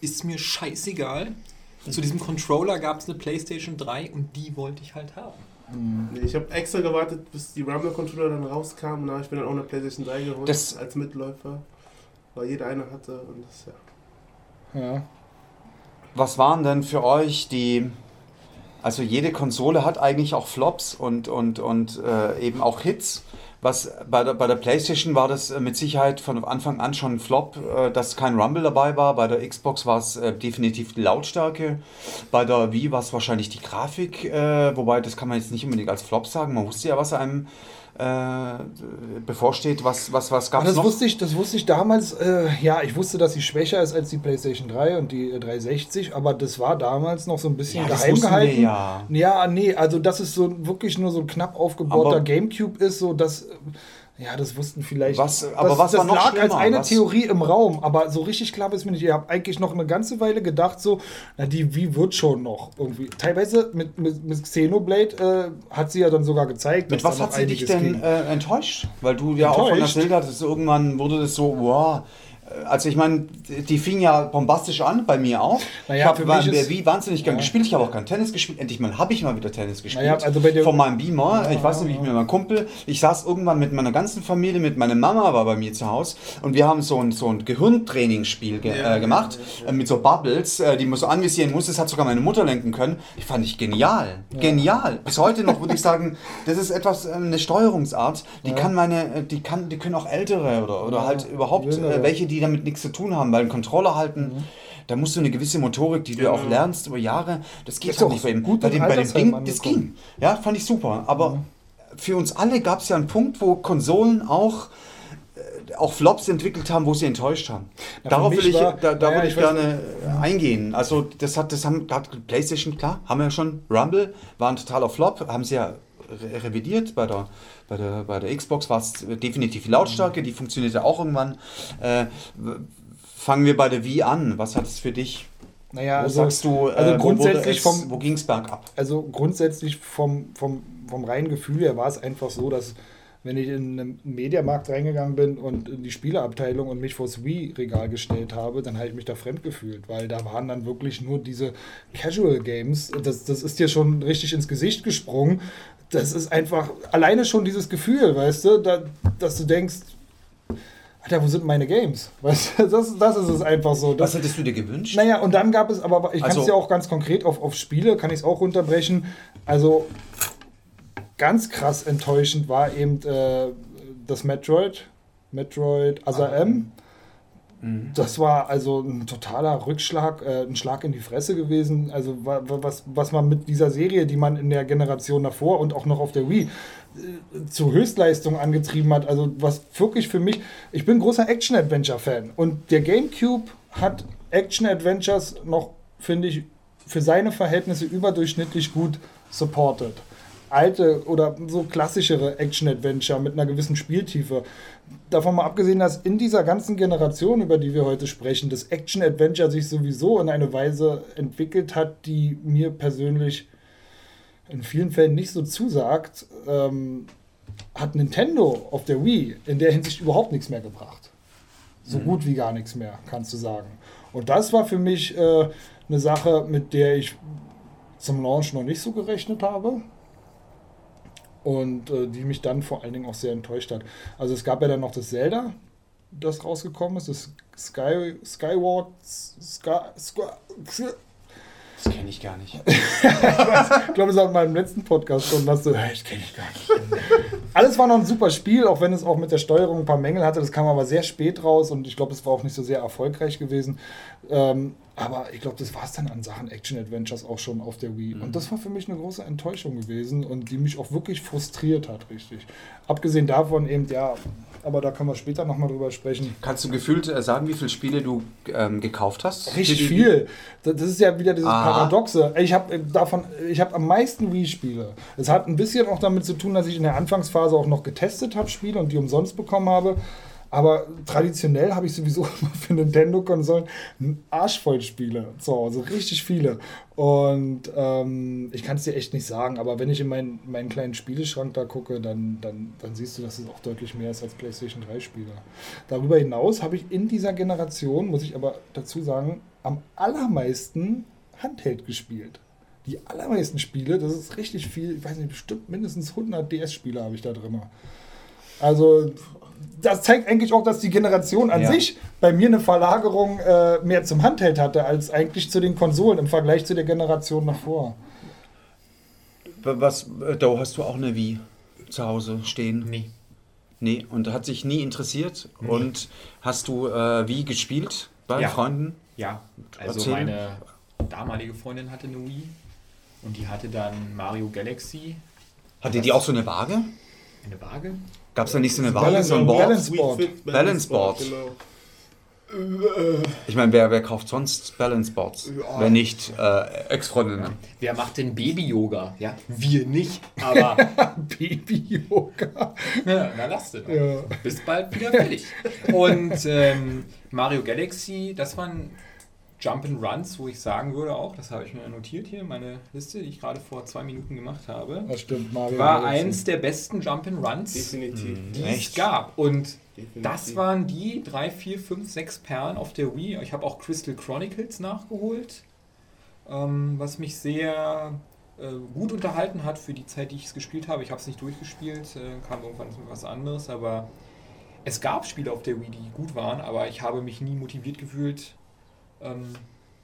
ist mir scheißegal. Zu diesem Controller gab es eine PlayStation 3 und die wollte ich halt haben. Nee, ich habe extra gewartet, bis die Rumble-Controller dann rauskamen. Na, ich bin dann auch eine PlayStation 3 geholt Das- als Mitläufer. Weil jeder eine hatte und das ja. Ja. Was waren denn für euch die. Also jede Konsole hat eigentlich auch Flops und, und, und äh, eben auch Hits. Was bei der, bei der PlayStation war das äh, mit Sicherheit von Anfang an schon ein Flop, äh, dass kein Rumble dabei war. Bei der Xbox war es äh, definitiv die Lautstärke. Bei der Wii war es wahrscheinlich die Grafik, äh, wobei das kann man jetzt nicht unbedingt als Flop sagen. Man wusste ja, was einem äh, bevorsteht. Was, was, was gab es das noch? wusste ich, das wusste ich damals. Äh, ja, ich wusste, dass sie schwächer ist als die PlayStation 3 und die äh, 360, aber das war damals noch so ein bisschen Ja, geheim gehalten. wir ja. Ja, nee, also dass es so wirklich nur so ein knapp aufgebauter Aber- Gamecube ist, so dass. Ja, das wussten vielleicht. Was- das, aber was das war noch lag als schlimmer? eine Was- Theorie im Raum, aber so richtig klar ist mir nicht. Ich habe eigentlich noch eine ganze Weile gedacht, so, na, die wie wird schon noch irgendwie. Teilweise mit, mit, mit Xenoblade äh, hat sie ja dann sogar gezeigt. Mit was hat sie dich denn äh, enttäuscht? Weil du ja auch von der Enttäuscht? Zelda hattest, irgendwann wurde das so, wow. Also ich meine, die fing ja bombastisch an, bei mir auch. Naja, ich habe bei Wii wahnsinnig gern Ja. gespielt. Ich habe auch kein Tennis gespielt. Endlich mal habe ich mal wieder Tennis gespielt. Naja, also Von meinem Beamer. ich weiß nicht, wie ich mit meinem Kumpel. Ich saß irgendwann mit meiner ganzen Familie, mit meiner Mama war bei mir zu Hause und wir haben so ein, so ein Gehirntrainingsspiel ge Ja, äh, gemacht ja, äh, mit so Bubbles, äh, die man so anvisieren muss. Das hat sogar meine Mutter lenken können. Ich fand ich genial. Genial. Bis heute noch würde ich sagen, das ist etwas, äh, eine Steuerungsart, die Ja. kann meine, äh, die kann, die können auch ältere oder, oder Ja, halt überhaupt welche, die damit nichts zu tun haben, weil ein Controller halten, Mhm. da musst du eine gewisse Motorik, die du Genau. auch lernst über Jahre, das geht halt doch nicht bei ihm. gut Bei dem, bei dem Ding, das ging. Ja, fand ich super. Aber für uns alle gab es ja einen Punkt, wo Konsolen auch äh, auch Flops entwickelt haben, wo sie enttäuscht haben. Für Darauf will ich, war- da, da naja, würde ich, ich gerne äh, eingehen. Also das hat, das haben, hat PlayStation klar, haben wir ja schon. Rumble war ein totaler Flop, haben sie ja revidiert. Bei der, bei der, bei der Xbox war es definitiv die Lautstärke, die funktionierte auch irgendwann. Äh, fangen wir bei der Wii an. Was hat es für dich? Naja, wo also, sagst du, äh, also wo, grundsätzlich es, vom- wo ging es bergab? also grundsätzlich vom, vom, vom reinen Gefühl her war es einfach so, dass wenn ich in einen Mediamarkt reingegangen bin und in die Spieleabteilung und mich vors Wii-Regal gestellt habe, dann habe ich mich da fremd gefühlt, weil da waren dann wirklich nur diese Casual Games. Das, das ist dir schon richtig ins Gesicht gesprungen. Das ist einfach alleine schon dieses Gefühl, weißt du, da, dass du denkst, Alter, wo sind meine Games? Weißt du, das, das ist es einfach so. Das, Was hättest du dir gewünscht? naja, und dann gab es aber, ich kann Also- es ja auch ganz konkret auf, auf Spiele, kann ich es auch runterbrechen. Also ganz krass enttäuschend war eben äh, das Metroid, Metroid Other M. Das war also ein totaler Rückschlag, äh, ein Schlag in die Fresse gewesen. Also wa- wa- was, was man mit dieser Serie, die man in der Generation davor und auch noch auf der Wii äh, zu Höchstleistung angetrieben hat. Also was wirklich für mich, ich bin großer Action-Adventure-Fan und der GameCube hat Action-Adventures noch, finde ich, für seine Verhältnisse überdurchschnittlich gut supported. Alte oder so klassischere Action-Adventure mit einer gewissen Spieltiefe. Davon mal abgesehen, dass in dieser ganzen Generation, über die wir heute sprechen, das Action-Adventure sich sowieso in eine Weise entwickelt hat, die mir persönlich in vielen Fällen nicht so zusagt, ähm, hat Nintendo auf der Wii in der Hinsicht überhaupt nichts mehr gebracht. So gut wie gar nichts mehr, kannst du sagen. Und das war für mich äh, eine Sache, mit der ich zum Launch noch nicht so gerechnet habe. Und äh, die mich dann vor allen Dingen auch sehr enttäuscht hat. Also es gab ja dann noch das Zelda, das rausgekommen ist, das Sky, Skyward, Sky, Sky, Das kenne ich gar nicht. ich glaube, es hat in meinem letzten Podcast schon, dass du, "Hey, das kenne ich gar nicht. Alles war noch ein super Spiel, auch wenn es auch mit der Steuerung ein paar Mängel hatte. Das kam aber sehr spät raus und ich glaube, es war auch nicht so sehr erfolgreich gewesen. Ähm, aber ich glaube, das war es dann an Sachen Action-Adventures auch schon auf der Wii. Und das war für mich eine große Enttäuschung gewesen und die mich auch wirklich frustriert hat, richtig. Abgesehen davon eben, ja, aber da können wir später nochmal drüber sprechen. Kannst du gefühlt äh, sagen, wie viele Spiele du ähm, gekauft hast? Richtig viel. Das das ist ja wieder dieses Aha. Paradoxe. Ich habe davon, ich habe am meisten Wii-Spiele. Es hat ein bisschen auch damit zu tun, dass ich in der Anfangsphase auch noch getestet habe Spiele und die umsonst bekommen habe. Aber traditionell habe ich sowieso immer für Nintendo-Konsolen einen Arsch voll Spiele zu Hause, richtig viele. Und ähm, ich kann es dir echt nicht sagen, aber wenn ich in meinen, meinen kleinen Spieleschrank da gucke, dann, dann, dann siehst du, dass es auch deutlich mehr ist als PlayStation 3-Spiele. Darüber hinaus habe ich in dieser Generation, muss ich aber dazu sagen, am allermeisten Handheld gespielt. Die allermeisten Spiele, das ist richtig viel, ich weiß nicht, bestimmt mindestens 100 DS-Spiele habe ich da drin. Also, das zeigt eigentlich auch, dass die Generation an Ja. sich bei mir eine Verlagerung äh, mehr zum Handheld hatte, als eigentlich zu den Konsolen im Vergleich zu der Generation davor. Was, äh, da hast du auch eine Wii zu Hause stehen? Nee. Nee, und hat sich nie interessiert. Und hast du äh, Wii gespielt bei Ja. Freunden? Ja, also Erzähl. meine damalige Freundin hatte eine Wii und die hatte dann Mario Galaxy, Hatte die auch so eine Waage? eine Waage. Gab es da nicht so eine Balance- Waage, so ein Board? Balance Board. Wii Fit, Balance Board. Genau. Ich meine, wer, wer kauft sonst Balance Boards? Ja. Wenn nicht äh, Ex-Freundinnen. Wer macht denn Baby-Yoga? Ja, wir nicht, aber Baby-Yoga. na, na lass denn. Ja. Bist bald wieder fertig. Und ähm, Mario Galaxy, das Jump'n'Runs, wo ich sagen würde auch, das habe ich mir notiert hier, meine Liste, die ich gerade vor zwei Minuten gemacht habe, Das stimmt, Mario. war Galaxy. eins der besten Jump'n'Runs, Definitiv. die es Echt? gab. Und Definitiv. das waren die drei, vier, fünf, sechs Perlen auf der Wii. Ich habe auch Crystal Chronicles nachgeholt, ähm, was mich sehr äh, gut unterhalten hat für die Zeit, die ich es gespielt habe. Ich habe es nicht durchgespielt, äh, kam irgendwann was anderes, aber es gab Spiele auf der Wii, die gut waren, aber ich habe mich nie motiviert gefühlt, ähm,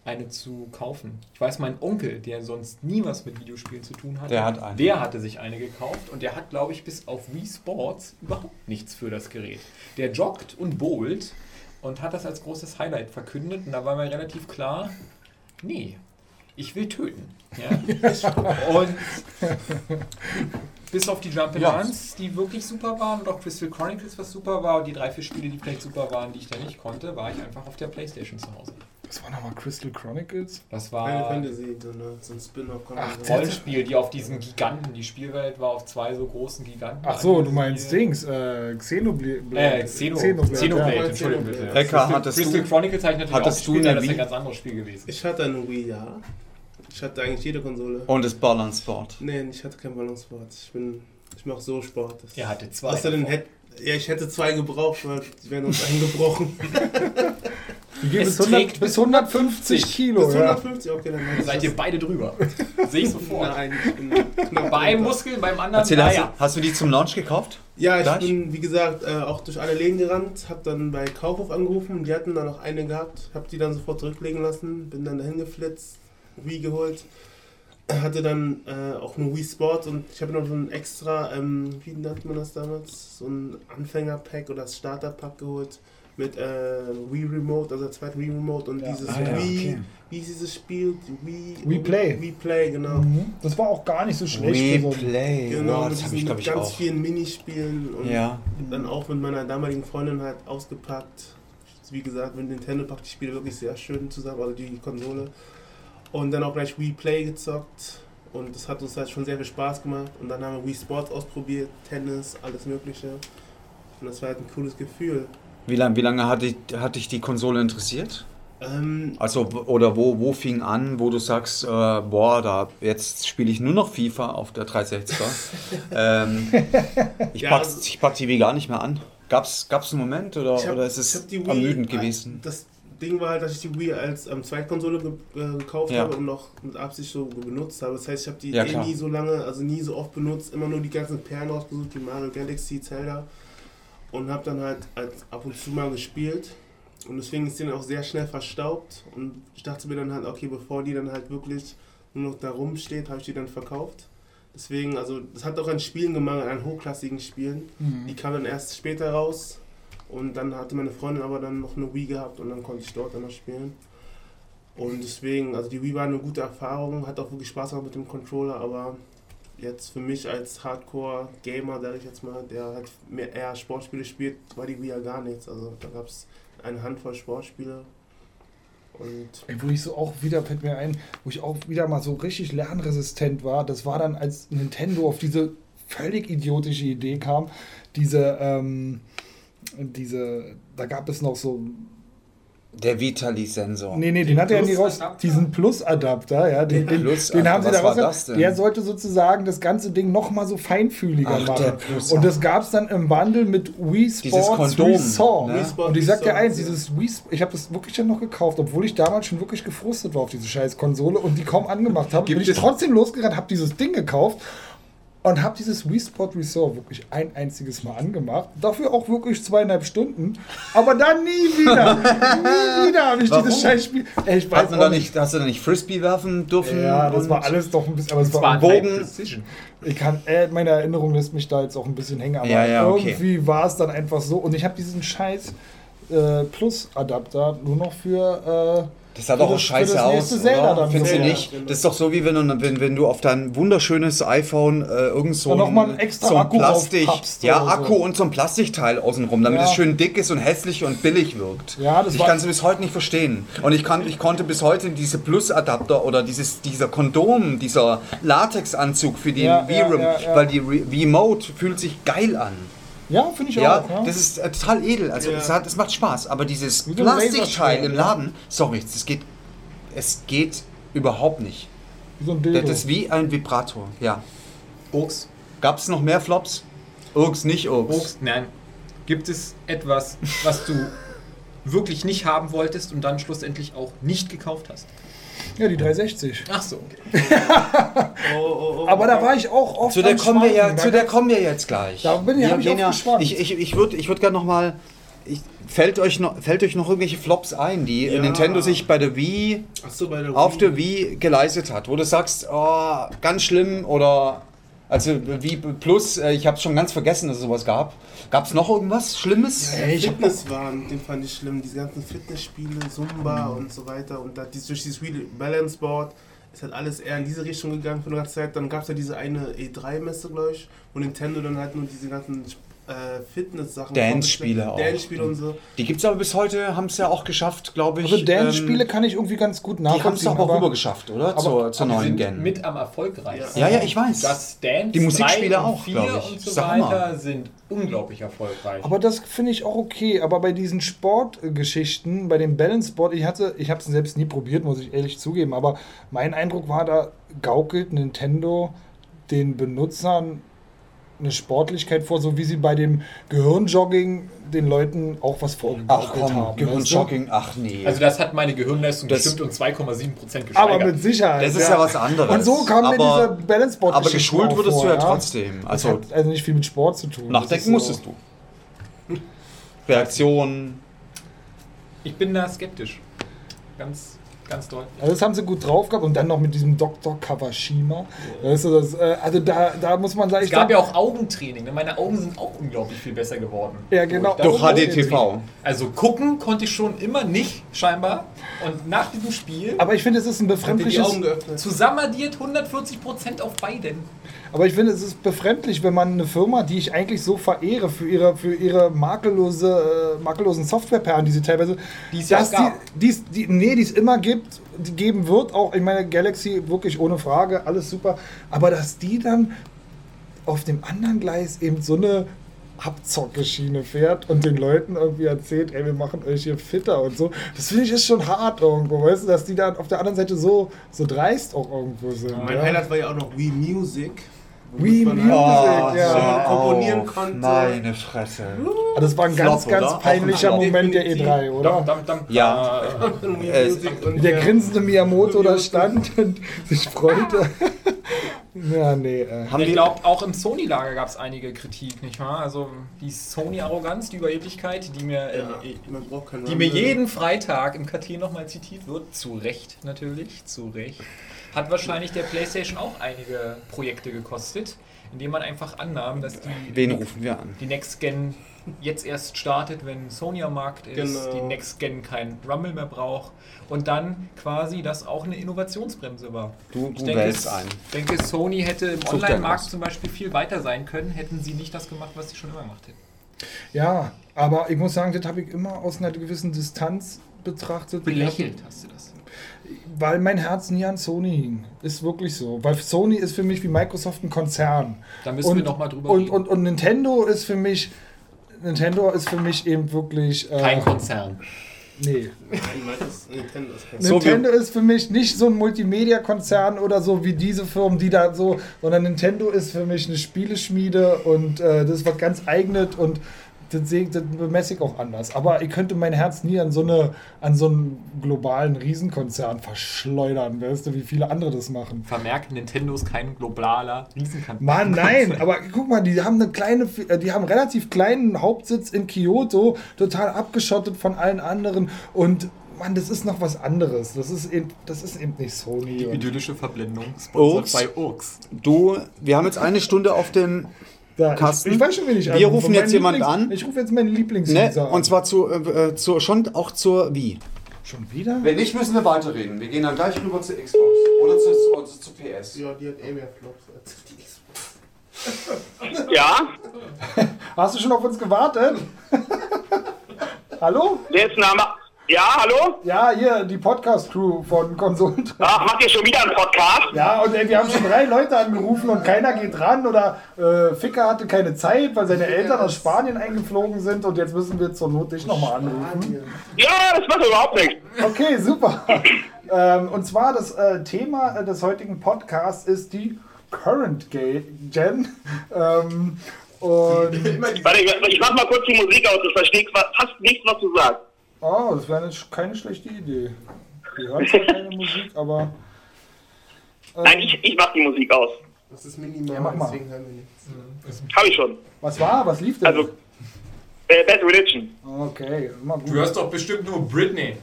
eine zu kaufen. Ich weiß, mein Onkel, der sonst nie was mit Videospielen zu tun hatte, Der hat eine. der hatte sich eine gekauft und der hat, glaube ich, bis auf Wii Sports überhaupt nichts für das Gerät. Der joggt und bowlt und hat das als großes Highlight verkündet und da war mir relativ klar, nee, ich will töten. Ja? und Bis auf die Jump'n'Runs, die wirklich super waren und auch Crystal Chronicles, was super war und die drei, vier Spiele, die vielleicht super waren, die ich da nicht konnte, war ich einfach auf der Playstation zu Hause. Was war nochmal Crystal Chronicles? Das Final war ein Fantasy, so, ne? so ein Spin-off. Ach, sagen. Rollenspiel, die auf diesen Giganten, die Spielwelt war auf zwei so großen Giganten. Ach so, du meinst Dings, äh, Xenoblade. Äh, Xeno, Xenoblade, Xenoblade, ja. Entschuldigung bitte. Crystal- hattest Crystal du- Chronicles habe ich natürlich hattest auch du gespielt, eine aber das ist ein ganz anderes Spiel gewesen. Ich hatte eine Wii, ja. Ich hatte eigentlich jede Konsole. Und das Balance Sport. Nee, ich hatte keinen Ballonsport. Ich bin. Ich mache so Sport. Das Er hatte zwei. Außerdem hätte. Ja, ich hätte zwei gebraucht, weil die wären uns eingebrochen. Die gehen Es bis, 100, trägt bis 150 Kilo. Bis Ja. 150, okay, dann mach ich Seid das. ihr beide drüber? Sehe ich sofort. Nein, ich bin knapp Bei beim anderen, Erzähl, hast, naja. du, hast du die zum Launch gekauft? Ja, ich Gleich? bin, wie gesagt, äh, auch durch alle Läden gerannt, habe dann bei Kaufhof angerufen, die hatten da noch eine gehabt, habe die dann sofort zurücklegen lassen, bin dann dahin geflitzt, Wii geholt, hatte dann äh, auch eine Wii Sport und ich habe noch so ein extra, ähm, wie nannte man das damals, so ein Anfänger-Pack oder das Starter-Pack geholt mit äh, Wii Remote, also der zweite Wii Remote und Ja. dieses Ah, ja, Wii, okay. wie ist dieses Spiel? Wii, Wii Play. Wii Play, genau. Mhm. Das war auch gar nicht so schlecht. für so Replay. Genau, mit, das habe diesen, ich, glaube mit ich, ganz auch. vielen Minispielen und Ja. dann auch mit meiner damaligen Freundin halt ausgepackt. Wie gesagt, mit Nintendo packt die Spiele wirklich sehr schön zusammen, also die Konsole. Und dann auch gleich Wii Play gezockt. Und das hat uns halt schon sehr viel Spaß gemacht. Und dann haben wir Wii Sports ausprobiert, Tennis, alles Mögliche. Und das war halt ein cooles Gefühl. Wie, lang, wie lange hat dich, hat dich die Konsole interessiert? Ähm, Also, oder wo, wo fing an, wo du sagst, äh, boah, da jetzt spiele ich nur noch FIFA auf der 360er. ähm, ich, Ja, pack's, also- ich pack die Wii gar nicht mehr an. Gab's, gab's einen Moment oder, hab- oder ist es ermüdend gewesen? Das Ding war halt, dass ich die Wii als ähm, Zweitkonsole ge äh, gekauft Ja. habe und noch mit Absicht so benutzt habe. Das heißt, ich habe die Ja, eh nie so lange, also nie so oft benutzt, immer nur die ganzen Perlen rausgesucht, die Mario Galaxy, Zelda und habe dann halt als ab und zu mal gespielt. Und deswegen ist die dann auch sehr schnell verstaubt und ich dachte mir dann halt, okay, bevor die dann halt wirklich nur noch da rumsteht, habe ich die dann verkauft. Deswegen, also das hat auch an Spielen gemangelt, an hochklassigen Spielen. Mhm. Die kam dann erst später raus und dann hatte meine Freundin aber dann noch eine Wii gehabt und dann konnte ich dort noch spielen. Und deswegen, also die Wii war eine gute Erfahrung, hat auch wirklich Spaß gemacht mit dem Controller, aber jetzt für mich als Hardcore-Gamer, sage ich jetzt mal, der halt mehr eher Sportspiele spielt, war die Wii ja gar nichts. Also da gab es eine Handvoll Sportspiele und Ey, wo ich so auch wieder, fällt mir ein, wo ich auch wieder mal so richtig lernresistent war, das war dann, als Nintendo auf diese völlig idiotische Idee kam, diese, ähm, diese, da gab es noch so, Der Vitali-Sensor. nee, nee, den hat er ja nie raus, diesen Plus-Adapter, ja, den, den, Plus- den haben sie da war raus, das denn? der sollte sozusagen das ganze Ding noch mal so feinfühliger Ach, machen. Und das gab es dann im Bundle mit Wii Sports Kondom, Resort. ne? Wii Sport Und ich sag dir eins, dieses Wii, ich habe das wirklich dann noch gekauft, obwohl ich damals schon wirklich gefrustet war auf diese scheiß Konsole und die kaum angemacht habe. Bin ich trotzdem losgerannt, habe dieses Ding gekauft und habe dieses Wii Sport Resort wirklich ein einziges Mal angemacht. Dafür auch wirklich zweieinhalb Stunden. Aber dann nie wieder. nie wieder habe ich Warum? dieses scheiß Spiel. Ey, ich weiß da auch nicht, hast du da nicht Frisbee werfen dürfen? Ja, das war alles doch ein bisschen, aber es war ein Precision. ich kann, äh, meine Erinnerung lässt mich da jetzt auch ein bisschen hängen, aber Ja, ja, okay. irgendwie war es dann einfach so. Und ich habe diesen scheiß äh, Plus-Adapter nur noch für. Das sah doch auch scheiße aus, oder? Findest du nicht? Das ist doch so, wie wenn du, wenn, wenn du auf dein wunderschönes iPhone äh, irgend so Dann noch mal einen extra so ein Akku Plastik, ja, oder so. Akku und so ein Plastikteil außenrum, damit Ja. es schön dick ist und hässlich und billig wirkt. Ja, das ich kann es bis heute nicht verstehen. Und ich, kann, ich konnte bis heute diese Plus-Adapter oder dieses, dieser Kondom, dieser Latexanzug für die Ja, Wii ja, Rim, ja, ja. weil die Re- Remote fühlt sich geil an. Ja, finde ich Ja, auch. Ja. das ist äh, total edel. Also Ja. es, hat, es macht Spaß. Aber dieses Plastikteil im. Laden, sorry, es geht, es geht überhaupt nicht. Wie so ein Dildo. Das ist wie ein Vibrator. Ja. Urks. Gab es noch mehr Flops? Urks, nicht Urks. Urks. Nein. Gibt es etwas, was du wirklich nicht haben wolltest und dann schlussendlich auch nicht gekauft hast? Ja, die 360. Ach so, okay. oh, oh, oh, Aber da war ich auch oft Zu der, kommen wir ja, zu der kommen wir jetzt gleich. Da bin ich- hab ich ja, geschwankt. Ich, ich, ich würde ich würd gerne noch mal... Ich, fällt, euch noch, fällt euch noch irgendwelche Flops ein, die Ja. Nintendo sich bei der Wii Ach so, bei der auf Wii. der Wii geleistet hat, wo du sagst, oh, ganz schlimm oder also Wii Plus, äh, ich habe schon ganz vergessen, dass es sowas gab. Gab es noch irgendwas Schlimmes? Ja, noch, Fitnesswahn, den fand ich schlimm. Diese ganzen Fitnessspiele, Zumba und so weiter. Und da, dieses, durch dieses Wheel Balance Board ist halt alles eher in diese Richtung gegangen für eine ganze Zeit. Dann gab es ja diese eine E3-Messe, glaube ich, wo Nintendo dann halt nur diese ganzen äh, Fitness-Sachen. Dance-Spiele auch. Dance-Spiele und so. Die gibt es aber bis heute, haben es ja auch geschafft, glaube ich. Also Dance-Spiele ähm, kann ich irgendwie ganz gut Die haben es nachvollziehen. auch rüber geschafft, oder? zur zur Die neuen sind Gen. mit am erfolgreichsten. Ja, ja, ich weiß. Das Dance Die Musikspiele 3 und auch, 4 glaub ich. und so weiter sind unglaublich erfolgreich. Aber das finde ich auch okay. Aber bei diesen Sportgeschichten, bei dem Balance Sport, ich hatte, ich habe es selbst nie probiert, muss ich ehrlich zugeben. Aber mein Eindruck war, da gaukelt Nintendo den Benutzern eine Sportlichkeit vor, so wie sie bei dem Gehirnjogging den Leuten auch was komm, haben. Gehirnjogging, ach nee. also das hat meine Gehirnleistung Das- bestimmt um 2,7% gesteigert. Aber mit Sicherheit. das ist ja was anderes. Und so kam mir aber, diese Balance Sport aber geschult wurdest du ja trotzdem. Also das hat also nicht viel mit Sport zu tun. Nachdenken so- musstest du. Reaktion. Ich bin da skeptisch. Ganz, ganz deutlich. Also das haben sie gut drauf gehabt und dann noch mit diesem Dr. Kawashima. Weißt du, das, äh, also da, da muss man sagen, Es ich gab ja auch Augentraining. ne? Meine Augen sind auch unglaublich viel besser geworden. Ja, genau. Durch HDTV. Also gucken konnte ich schon immer nicht, scheinbar. Und nach diesem Spiel aber ich finde, es ist ein befremdliches. Augen geöffnet. zusammenaddiert 140% auf beiden. Aber ich finde, es ist befremdlich, wenn man eine Firma, die ich eigentlich so verehre für ihre, für ihre makellose, äh, makellosen Softwareperlen, die sie teilweise. Die es ja dass gab. die, die, es- die, nee, die es immer gibt, die geben wird, auch ich meine Galaxy wirklich ohne Frage, alles super. Aber dass die dann auf dem anderen Gleis eben so eine Abzockeschiene fährt und den Leuten irgendwie erzählt, ey, wir machen euch hier fitter und so. Das finde ich ist schon hart irgendwo, weißt du, dass die dann auf der anderen Seite so, so dreist auch irgendwo sind. Mein ja. Highlight war ja auch noch Wii Music. Wii Music, halt ja. schön komponieren auf, konnte. Meine Fresse. Aber Das war ein ganz, Flop, ganz oder? peinlicher Moment der Definitiv. E3, oder? Dam, dam, dam. Ja. Wii Äh, Der grinsende Miyamoto da stand und sich freute. ja, nee. Äh. Haben Ich glaube, auch im Sony-Lager gab es einige Kritik, nicht wahr? Also die Sony-Arroganz, die Überheblichkeit, die mir, äh, Ja, keinen die mir jeden Freitag im KT nochmal zitiert wird, zu Recht natürlich, zu Recht, hat wahrscheinlich der PlayStation auch einige Projekte gekostet, indem man einfach annahm, dass die, wen rufen wir an? die Next Gen jetzt erst startet, wenn Sony am Markt ist, Genau. die Next Gen kein Rumble mehr braucht und dann quasi das auch eine Innovationsbremse war. Du, Ich du denke, wählst es- ein. denke, Sony hätte im Online-Markt zum Beispiel viel weiter sein können, hätten sie nicht das gemacht, was sie schon immer gemacht hätten. Ja, aber ich muss sagen, das habe ich immer aus einer gewissen Distanz betrachtet. Belächelt hast du das. Weil mein Herz nie an Sony hing. Ist wirklich so. Weil Sony ist für mich wie Microsoft ein Konzern. Da müssen und, wir noch mal drüber und, reden. und, und Nintendo ist für mich. Nintendo ist für mich eben wirklich. Äh, Kein Konzern. Nee. Nintendo ist Nintendo ist für mich nicht so ein Multimedia-Konzern oder so wie diese Firmen, die da so, sondern Nintendo ist für mich eine Spieleschmiede und äh, das ist was ganz eigenes und das, das bemesse ich auch anders. Aber ich könnte mein Herz nie an so, eine, an so einen globalen Riesenkonzern verschleudern, weißt du, wie viele andere das machen. Vermerkt, Nintendo ist kein globaler Riesenkanzler. Mann, nein, aber guck mal, die haben eine kleine, äh, die haben einen relativ kleinen Hauptsitz in Kyoto, total abgeschottet von allen anderen und Mann, das ist noch was anderes. Das ist eben, das ist eben nicht Sony. Die idyllische Verblendung. Urks. bei Urks. Du, wir haben jetzt eine Stunde auf dem. Da, Carsten, ich, ich weiß schon, wen ich wir anrufe. rufen jetzt Lieblings- an. Ich rufe jetzt meinen Ne? Lieblingsuser Und zwar zu, äh, äh, zur, schon auch zur Wie. Schon wieder? Wenn nicht, müssen wir weiterreden. Wir gehen dann gleich rüber zur Xbox. Oder zu, oder zu PS. Ja, die hat eh mehr Flops als die Xbox. Ja, Hast du schon auf uns gewartet? Hallo? wer ist Name? Ja, hallo? Ja, hier, die Podcast-Crew von Konsolen. Ach, macht ihr schon wieder einen Podcast? Ja, und ey, wir haben schon drei Leute angerufen und keiner geht ran oder äh, Ficker hatte keine Zeit, weil seine Eltern aus Spanien eingeflogen sind und jetzt müssen wir zur Not dich nochmal anrufen. Ja, das macht überhaupt nichts. Okay, super. ähm, und zwar das äh, Thema äh, des heutigen Podcasts ist die Current Gen. Ähm, und Warte, ich, ich mach mal kurz die Musik aus, ich verstehe fast nichts, was du sagst. Oh, das wäre keine schlechte Idee. Wir hören zwar keine Musik, aber. ähm, Nein, ich, ich mach die Musik aus. Das ist minimal, Ja, mach mal. deswegen hören wir nichts. Hab ich schon. Was war? Was lief denn? Also, äh, Bad Religion. okay, immer gut. Du hörst doch bestimmt nur Britney.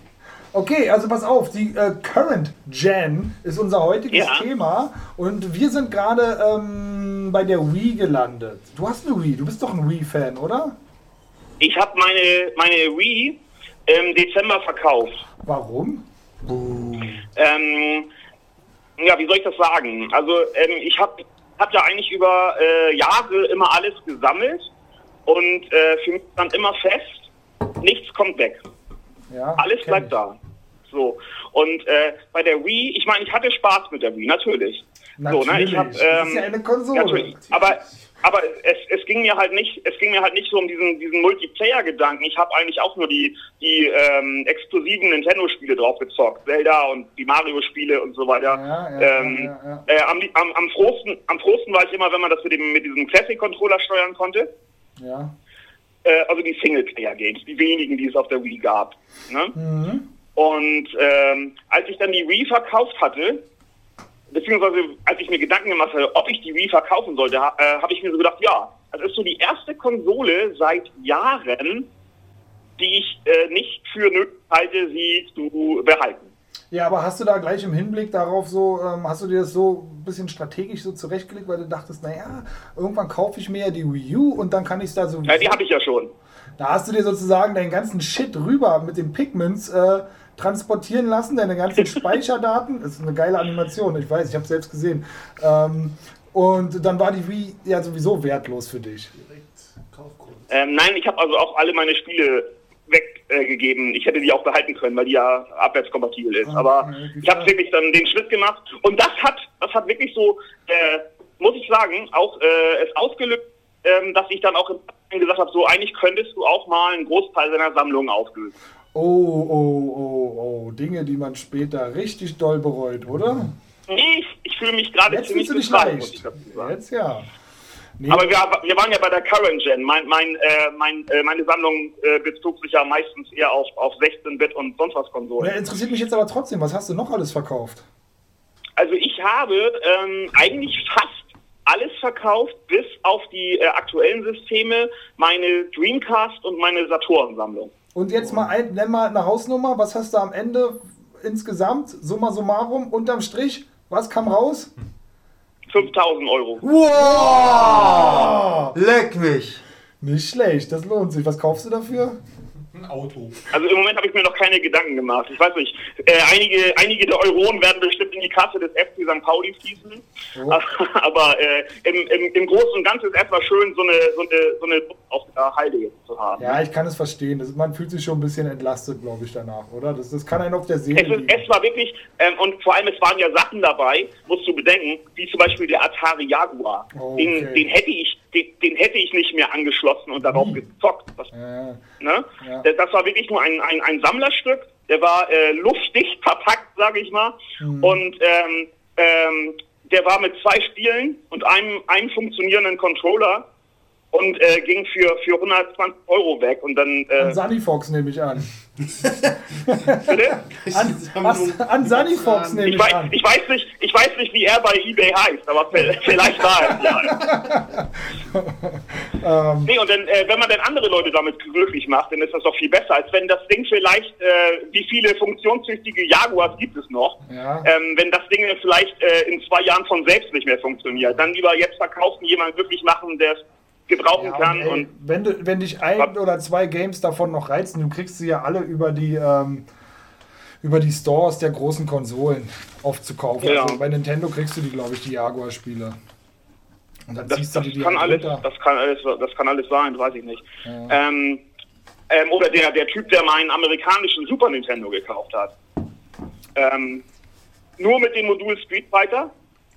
Okay, also pass auf, die äh, Current Gen ist unser heutiges Ja. Thema und wir sind gerade ähm, bei der Wii gelandet. Du hast eine Wii, du bist doch ein Wii-Fan, oder? Ich habe meine, meine Wii im Dezember verkauft. Warum? Ähm, ja, wie soll ich das sagen? Also ähm, ich habe hab ja eigentlich über äh, Jahre immer alles gesammelt und äh, für mich stand immer fest, nichts kommt weg. Ja, Alles bleibt ich. da. So. Und äh, bei der Wii, ich meine, ich hatte Spaß mit der Wii, natürlich. Natürlich. So, ne, ich hab, das ist ähm, ja eine Konsole. Natürlich. Aber, aber es, es ging mir halt nicht, es ging mir halt nicht so um diesen, diesen Multiplayer-Gedanken. Ich habe eigentlich auch nur die, die ähm, exklusiven Nintendo-Spiele drauf gezockt. Zelda und die Mario-Spiele und so weiter. Ja, ja, ähm, ja, ja, Äh, am, am, am, frohsten, am frohsten war ich immer, wenn man das mit, dem, mit diesem Classic-Controller steuern konnte. Ja. Äh, also die Singleplayer-Games, die wenigen, die es auf der Wii gab. Ne? Mhm. Und ähm, als ich dann die Wii verkauft hatte, beziehungsweise als ich mir Gedanken gemacht hatte, ob ich die Wii verkaufen sollte, ha, äh, habe ich mir so gedacht, ja, das ist so die erste Konsole seit Jahren, die ich äh, nicht für nötig halte, sie zu behalten. Ja, aber hast du da gleich im Hinblick darauf so, ähm, hast du dir das so ein bisschen strategisch so zurechtgelegt, weil du dachtest, naja, irgendwann kaufe ich mir ja die Wii U und dann kann ich es da so. Äh, die habe ich ja schon. Da hast du dir sozusagen deinen ganzen Shit rüber mit den Pigments äh, transportieren lassen, deine ganzen Speicherdaten. Das ist eine geile Animation, ich weiß, ich habe selbst gesehen. Ähm, und dann war die Wii ja sowieso wertlos für dich. Ähm, nein, ich habe also auch alle meine Spiele weggegeben. ich hätte die auch behalten können, weil die ja abwärtskompatibel ist. Ah, Aber okay, ich habe wirklich dann den Schritt gemacht. Und das hat, das hat wirklich so, äh, muss ich sagen, auch äh, es ausgelöst, ähm, dass ich dann auch gesagt habe, so eigentlich könntest du auch mal einen Großteil deiner Sammlung auflösen. Oh, oh, oh, oh, Dinge, die man später richtig doll bereut, oder? Nee, ich, ich fühle mich gerade Jetzt ziemlich du dich leicht. Jetzt ja. Nee, Aber wir, wir waren ja bei der Current Gen. Mein, mein, äh, mein, äh, meine Sammlung äh, bezog sich ja meistens eher auf, auf 16-Bit und sonst was Konsolen. Ja, interessiert mich jetzt aber trotzdem, was hast du noch alles verkauft? Also ich habe ähm, eigentlich fast alles verkauft, bis auf die äh, aktuellen Systeme, meine Dreamcast und meine Saturn-Sammlung. Und jetzt mal ein, nenn mal eine Hausnummer, was hast du am Ende insgesamt, summa summarum, unterm Strich, was kam raus? 5000 Euro. Wow! Leck mich! Nicht schlecht, das lohnt sich. Was kaufst du dafür? Ein Auto. Also im Moment habe ich mir noch keine Gedanken gemacht. Ich weiß nicht, äh, einige, einige der Euronen werden bestimmt in die Kasse des FC St. Pauli fließen. Oh. Aber äh, im, im, im Großen und Ganzen ist erstmal schön, so eine, so eine, so eine auf der Halde jetzt zu haben. Ja, ich kann es verstehen. Das, man fühlt sich schon ein bisschen entlastet, glaube ich, danach, oder? Das, das kann einen auf der Es, Seele ist, liegen. es war wirklich, ähm, und vor allem es waren ja Sachen dabei, musst du bedenken, wie zum Beispiel der Atari Jaguar. Okay. Den, den hätte ich, den, den hätte ich nicht mehr angeschlossen und darauf gezockt. Das, Ja, ne? Ja. Das, war wirklich nur ein, ein, ein Sammlerstück. Der war äh, luftdicht verpackt, sage ich mal. Mhm. Und ähm, ähm, der war mit zwei Spielen und einem, einem funktionierenden Controller und äh, ging für, für 120 Euro weg. Und dann an äh, Sunny Fox nehme ich an. bitte? An, was, an Sunny Fox nehme Ich ich weiß, an. ich, weiß nicht, ich weiß nicht, wie er bei eBay heißt, aber vielleicht war er. Ja. Ähm, Nee, und dann, äh, wenn man dann andere Leute damit glücklich macht, dann ist das doch viel besser, als wenn das Ding vielleicht, äh, wie viele funktionstüchtige Jaguars gibt es noch, Ja. ähm, wenn das Ding vielleicht äh, in zwei Jahren von selbst nicht mehr funktioniert. Dann lieber jetzt verkaufen, jemand glücklich machen, der es gebrauchen Ja, kann. ey, wenn, du, wenn dich ein oder zwei Games davon noch reizen, du kriegst sie ja alle über die, ähm, über die Stores der großen Konsolen oft zu kaufen. Ja. Also bei Nintendo kriegst du die, glaube ich, die Jaguar-Spiele. Und dann das, ziehst du das dir die kann halt alles, das kann alles, das kann alles sein, weiß ich nicht. Ähm, ähm, oder der, der Typ, der meinen amerikanischen Super Nintendo gekauft hat. Ähm, nur mit dem Modul Street Fighter.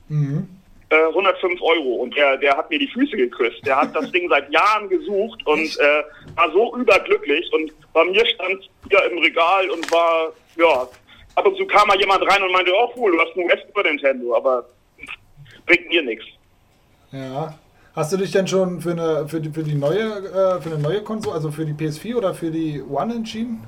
Mhm. Äh, 105 Euro und der, der hat mir die Füße geküsst. Der hat das Ding seit Jahren gesucht und äh, war so überglücklich und bei mir stand hier im Regal und war, ja, ab und zu kam mal jemand rein und meinte, oh cool, du hast einen US Super Nintendo, aber bringt mir nichts. Ja. Hast du dich denn schon für eine, für die, für die neue, äh, für eine neue Konsole, also für die PS4 oder für die One entschieden?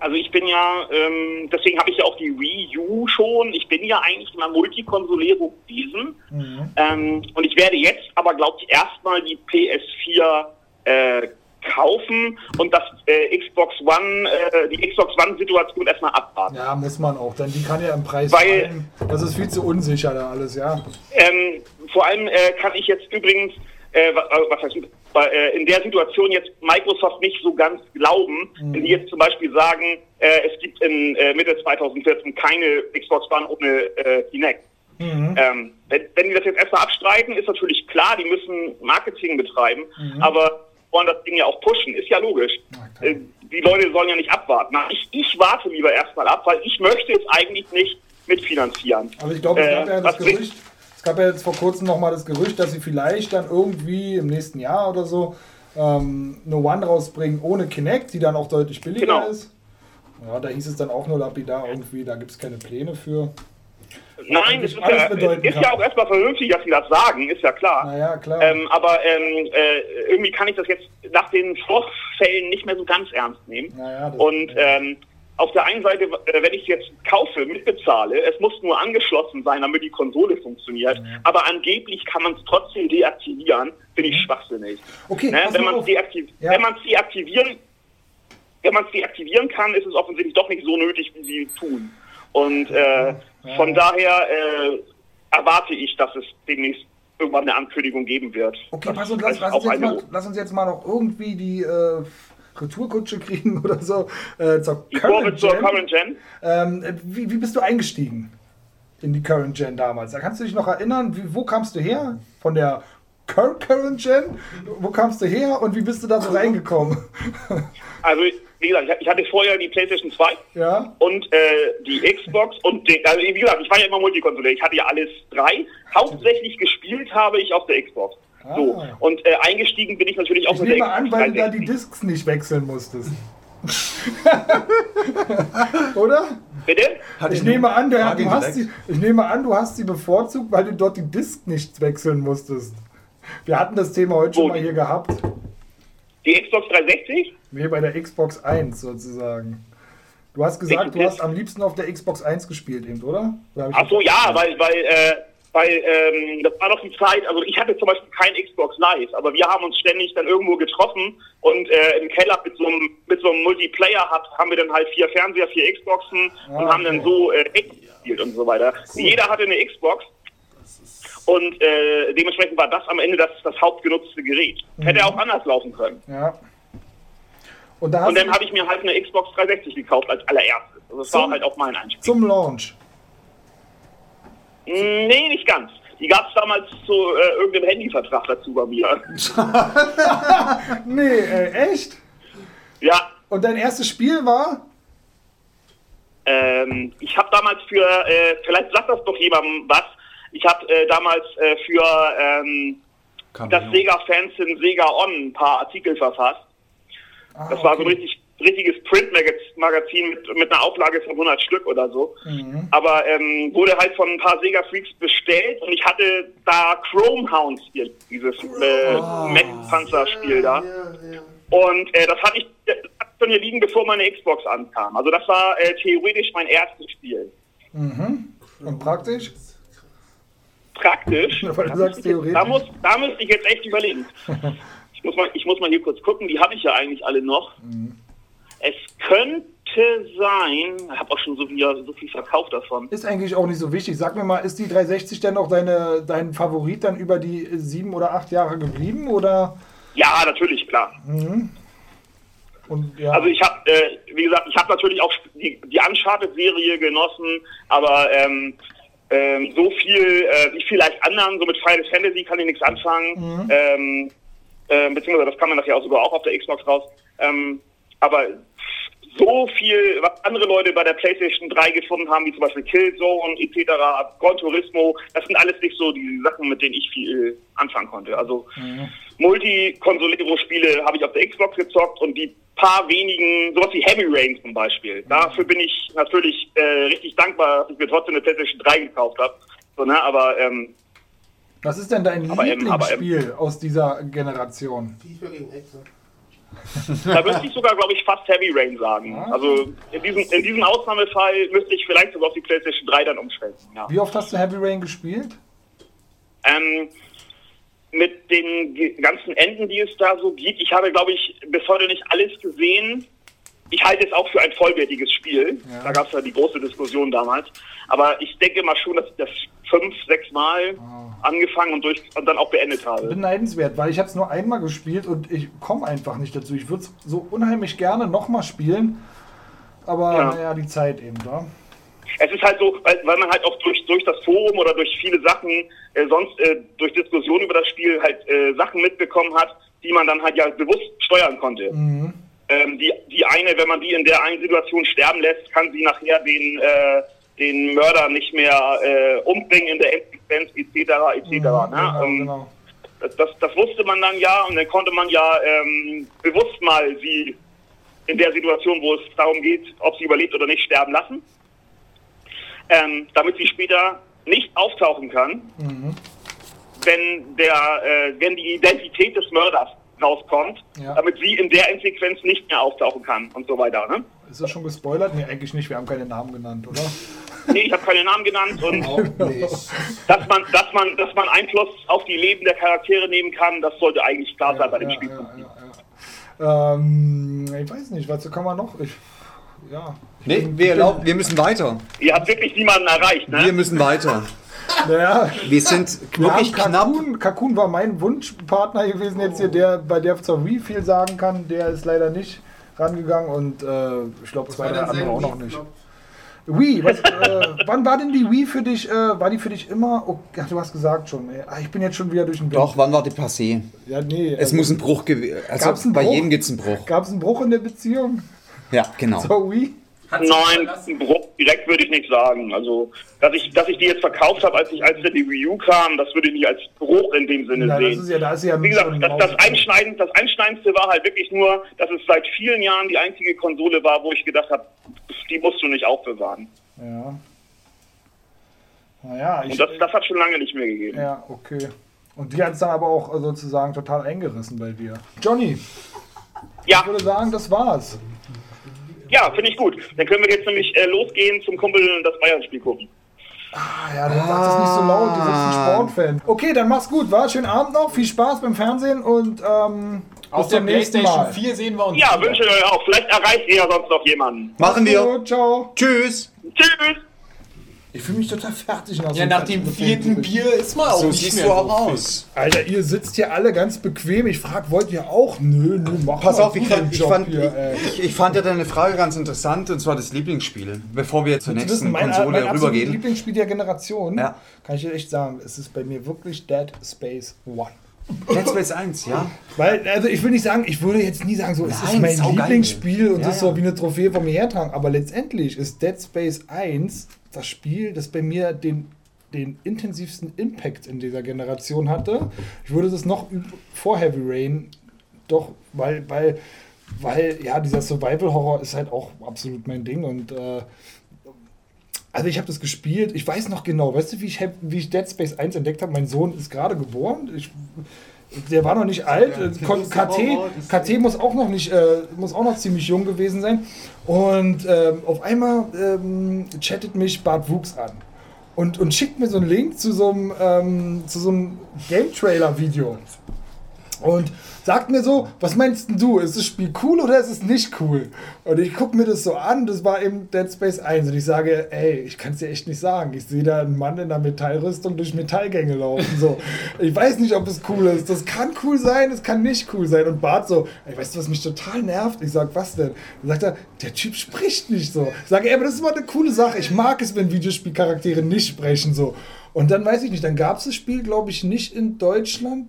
Also ich bin ja, ähm, deswegen habe ich ja auch die Wii U schon. Ich bin ja eigentlich mal Multikonsolero gewesen. Mhm. Ähm, und ich werde jetzt aber, glaube ich, erstmal die PS4 äh, kaufen und das äh, Xbox One, äh, die Xbox One-Situation erstmal abwarten. Ja, muss man auch, denn die kann ja im Preis Weil- fallen. Das ist viel zu unsicher da alles, ja. Ähm, vor allem äh, kann ich jetzt übrigens äh, äh, was heißt, äh, in der Situation jetzt Microsoft nicht so ganz glauben, wenn die jetzt zum Beispiel sagen, äh, es gibt in äh, Mitte 2014 keine Xbox One ohne äh, Kinect. Ähm, wenn, wenn die das jetzt erstmal abstreiten, ist natürlich klar, die müssen Marketing betreiben, aber wollen das Ding ja auch pushen, ist ja logisch. Äh, die Leute sollen ja nicht abwarten. Ich, ich warte lieber erstmal ab, weil ich möchte es eigentlich nicht mitfinanzieren. Aber ich glaube, es gab ja das Gerücht, es gab ja jetzt vor kurzem nochmal das Gerücht, dass sie vielleicht dann irgendwie im nächsten Jahr oder so ähm, eine One rausbringen ohne Kinect, die dann auch deutlich billiger Genau. ist. Ja, da hieß es dann auch nur lapidar irgendwie, da gibt es keine Pläne für. Nein, es ist, ja, bedeuten ist ja auch erstmal vernünftig, dass sie das sagen, ist ja klar. Naja, klar. Ähm, aber ähm, äh, irgendwie kann ich das jetzt nach den Vorfällen nicht mehr so ganz ernst nehmen. Naja, Und ähm, auf der einen Seite, äh, wenn ich es jetzt kaufe, mitbezahle, es muss nur angeschlossen sein, damit die Konsole funktioniert. Aber angeblich kann man es trotzdem deaktivieren, finde ich schwachsinnig. Okay, Ne? Wenn man auf. es deaktiv Ja. deaktivieren, wenn man es deaktivieren kann, ist es offensichtlich doch nicht so nötig, wie sie tun. Und äh, von daher äh, erwarte ich, dass es demnächst irgendwann eine Ankündigung geben wird. Okay, pass und lass, lass, uns mal, lass uns jetzt mal noch irgendwie die äh, Retourkutsche kriegen oder so äh, zur die Kurve Current zur Gen. Current Gen. Ähm, äh, wie, wie bist du eingestiegen in die Current Gen damals? Da kannst du dich noch erinnern, wie, wo kamst du her? Von der Cur Current Gen? Wo kamst du her und wie bist du da so reingekommen? Also, wie gesagt, ich hatte vorher die PlayStation 2 ja? und äh, die Xbox und den, also wie gesagt, ich war ja immer Multikonsole, ich hatte ja alles drei. Hauptsächlich gespielt habe ich auf der Xbox. So. Ah. Und äh, eingestiegen bin ich natürlich auch Ich mit der nehme an, weil du da die 360. Discs nicht wechseln musstest. Oder? Bitte? Ich nehme an, du, Frage du hast sie, ich nehme an, du hast sie bevorzugt, weil du dort die Disc nicht wechseln musstest. Wir hatten das Thema heute schon Wo? mal hier gehabt. Die Xbox 360? Nee, bei der Xbox 1 sozusagen. Du hast gesagt, du hast am liebsten auf der Xbox 1 gespielt eben, oder? oder Ach so, ja, weil, weil, äh, weil ähm, das war doch die Zeit, also ich hatte zum Beispiel kein Xbox Live, aber wir haben uns ständig dann irgendwo getroffen und äh, im Keller mit so einem, mit so einem Multiplayer-Hub haben wir dann halt vier Fernseher, vier Xboxen und Ah, haben dann okay. so äh, gespielt und so weiter. Jeder hatte eine Xbox und äh, dementsprechend war das am Ende das, das hauptgenutzte Gerät. Hätte auch anders laufen können. Ja. Und da Und dann habe ich mir halt eine Xbox 360 gekauft als allererstes. Also das Zum- war halt auch mein Einstieg. zum Launch. Nee, nicht ganz. Die gab es damals zu äh, irgendeinem Handyvertrag dazu bei mir. Nee, äh, echt? Ja, Und dein erstes Spiel war? ähm, ich habe damals für, äh, vielleicht sagt das doch jemandem was, ich habe äh, damals äh, für ähm, das. Sega-Fans in Sega On ein paar Artikel verfasst. Ah, Das war so ein okay. richtig, richtiges Print-Magazin mit, mit einer Auflage von 100 Stück oder so. Mhm. Aber ähm, wurde halt von ein paar Sega-Freaks bestellt und ich hatte da Chrome Hounds hier, dieses äh, Ah. Mech-Panzer-Spiel da. Ja, ja. Und äh, das hatte ich das hat schon hier liegen, bevor meine Xbox ankam. Also das war äh, theoretisch mein erstes Spiel. Mhm. Und praktisch? Praktisch. Weil du da, sagst müsste ich jetzt, theoretisch. da, muss, da müsste ich jetzt echt überlegen. Ich muss, mal, ich muss mal hier kurz gucken, die habe ich ja eigentlich alle noch. Mhm. Es könnte sein, ich habe auch schon so viel, so viel verkauft davon. Ist eigentlich auch nicht so wichtig. Sag mir mal, ist die 360 denn auch deine, dein Favorit dann über die sieben oder acht Jahre geblieben? Oder? Ja, natürlich, klar. Und ja. Also ich habe, äh, wie gesagt, ich habe natürlich auch die, die Uncharted-Serie genossen, aber ähm, ähm, so viel äh, wie vielleicht anderen, so mit Final Fantasy kann ich nichts anfangen. Ähm, äh, beziehungsweise das kann man nachher auch sogar auch auf der Xbox raus. Ähm, aber so viel, was andere Leute bei der PlayStation 3 gefunden haben, wie zum Beispiel Killzone etc., Gran Turismo, das sind alles nicht so die Sachen, mit denen ich viel anfangen konnte. Also Multi-Consolero-Spiele habe ich auf der Xbox gezockt und die paar wenigen, sowas wie Heavy Rain zum Beispiel. Dafür bin ich natürlich äh, richtig dankbar, dass ich mir trotzdem eine PlayStation 3 gekauft habe. So, ne? Aber ähm, Was ist denn dein Aber eben, aber eben. Lieblingsspiel aus dieser Generation? FIFA gegen Exe. Da müsste ich sogar, glaube ich, fast Heavy Rain sagen. Ah. Also in diesem, in diesem Ausnahmefall müsste ich vielleicht sogar auf die PlayStation 3 dann umstellen. Ja. Wie oft hast du Heavy Rain gespielt? Ähm, mit den ganzen Enden, die es da so gibt, ich habe, glaube ich, bis heute nicht alles gesehen. Ich halte es auch für ein vollwertiges Spiel. Ja. Da gab es ja die große Diskussion damals. Aber ich denke mal schon, dass ich das fünf, sechs Mal Ah. angefangen und, durch, und dann auch beendet habe. Beneidenswert, weil ich habe es nur einmal gespielt und ich komme einfach nicht dazu. Ich würde es so unheimlich gerne nochmal spielen, aber Ja. naja, die Zeit eben, da. Es ist halt so, weil, weil man halt auch durch, durch das Forum oder durch viele Sachen, äh, sonst äh, durch Diskussionen über das Spiel halt äh, Sachen mitbekommen hat, die man dann halt ja bewusst steuern konnte. Mhm. Ähm, die, die eine, wenn man die in der einen Situation sterben lässt, kann sie nachher den, äh, den Mörder nicht mehr äh, umbringen in der Endsequenz etc. etc. genau, ne? ähm, genau. das, das, das wusste man dann ja und dann konnte man ja ähm, bewusst mal sie in der Situation, wo es darum geht, ob sie überlebt oder nicht, sterben lassen, ähm, damit sie später nicht auftauchen kann, Mhm. wenn, der, äh, wenn die Identität des Mörders rauskommt, Ja. damit sie in der Endsequenz nicht mehr auftauchen kann und so weiter. Ne? Ist das schon gespoilert? Nee, eigentlich nicht. Wir haben keine Namen genannt, oder? Nee, ich habe keine Namen genannt und nicht. dass man, dass man, dass man Einfluss auf die Leben der Charaktere nehmen kann, das sollte eigentlich klar sein bei dem ja, Spiel. ja, ja, ja. Ähm, ich weiß nicht, was kann man noch? Ich, ja. Nee, wir, erlauben, wir müssen weiter. Ihr habt wirklich niemanden erreicht, ne? Wir müssen weiter. Naja, Wir sind wir wirklich knapp. Kakun, Kakun war mein Wunschpartner gewesen jetzt hier, der bei der zur Wii viel sagen kann. Der ist leider nicht rangegangen und äh, ich glaube zwei, drei andere auch noch nicht. Wii, was, äh, wann war denn die Wii für dich? Äh, war die für dich immer? Oh, ja, du hast gesagt schon. Ey. Ah, ich bin jetzt schon wieder durch den Doch, wann war die passé? Ja, nee. Es muss ein Bruch gewesen Gab's Also einen bei Bruch? jedem gibt es einen Bruch. Gab es einen Bruch in der Beziehung Ja, genau. zur Wii? Nein, Bruch direkt würde ich nicht sagen. Also, dass ich, dass ich die jetzt verkauft habe, als ich als der die Wii U kam, das würde ich nicht als Bruch in dem Sinne Ja, das sehen. ist ja, da ist ja Wie gesagt, das, das, Einschneidend, das Einschneidendste war halt wirklich nur, dass es seit vielen Jahren die einzige Konsole war, wo ich gedacht habe, die musst du nicht aufbewahren. Ja. Naja, ich. Und das, das hat schon lange nicht mehr gegeben. ja, okay. Und die hat es dann aber auch sozusagen total eingerissen bei dir. Johnny, Ja, ich würde sagen, das war's. Ja, finde ich gut. Dann können wir jetzt nämlich äh, losgehen zum Kumpel und das Bayern-Spiel gucken. Ah ja, dann sag das nicht so laut, du bist ein Sportfan. Okay, dann mach's gut, war? Schönen Abend noch, viel Spaß beim Fernsehen und ähm, Auf der nächsten Playstation Mal. 4 sehen wir uns. Ja, wieder. wünsche euch auch. Vielleicht erreicht ihr ja sonst noch jemanden. Machen wir. Ciao. Tschüss. Tschüss! Ich fühle mich total fertig nach so Ja, einem nach dem vierten. Bier ist man auch So nicht siehst mehr du so auch aus. Alter, ihr sitzt hier alle ganz bequem. Ich frag, wollt ihr auch? Nö, nö, mach Pass mal auf, ich fand, ich, fand, hier, ich, ich fand ja deine Frage ganz interessant, und zwar das Lieblingsspiel. Bevor wir zur Zu nächsten wissen, mein, Konsole mein rübergehen. Lieblingsspiel der Generation, Ja. kann ich dir echt sagen, es ist bei mir wirklich Dead Space One. Dead Space 1, ja? Weil, also ich will nicht sagen, ich würde jetzt nie sagen, so, es ist Nein, mein saugeil. Lieblingsspiel und Ja, das ist so wie eine Trophäe von mir hertragen. Aber letztendlich ist Dead Space 1 das Spiel, das bei mir den, den intensivsten Impact in dieser Generation hatte. Ich würde das noch vor Heavy Rain doch, weil, weil, weil, ja, dieser Survival-Horror ist halt auch absolut mein Ding und äh, also ich habe das gespielt, ich weiß noch genau, weißt du, wie ich, wie ich Dead Space 1 entdeckt habe? Mein Sohn ist gerade geboren, ich, der war noch nicht alt, kon- KT, KT muss auch noch nicht, äh, muss auch noch ziemlich jung gewesen sein und ähm, auf einmal ähm, chattet mich Bart Wuchs an und, und schickt mir so einen Link zu so einem, ähm, zu so einem Game-Trailer-Video und sagt mir so, was meinst du, ist das Spiel cool oder ist es nicht cool? Und ich gucke mir das so an, das war eben Dead Space 1 und ich sage, ey, ich kann es dir echt nicht sagen. Ich sehe da einen Mann in einer Metallrüstung durch Metallgänge laufen. So. Ich weiß nicht, ob es cool ist. Das kann cool sein, es kann nicht cool sein. Und Bart so, ey, weißt du, was mich total nervt? Ich sag, was denn? Dann sagt er, der Typ spricht nicht so. Ich sage, ey, aber das ist immer eine coole Sache. Ich mag es, wenn Videospielcharaktere nicht sprechen so. Und dann weiß ich nicht, dann gab es das Spiel, glaube ich, nicht in Deutschland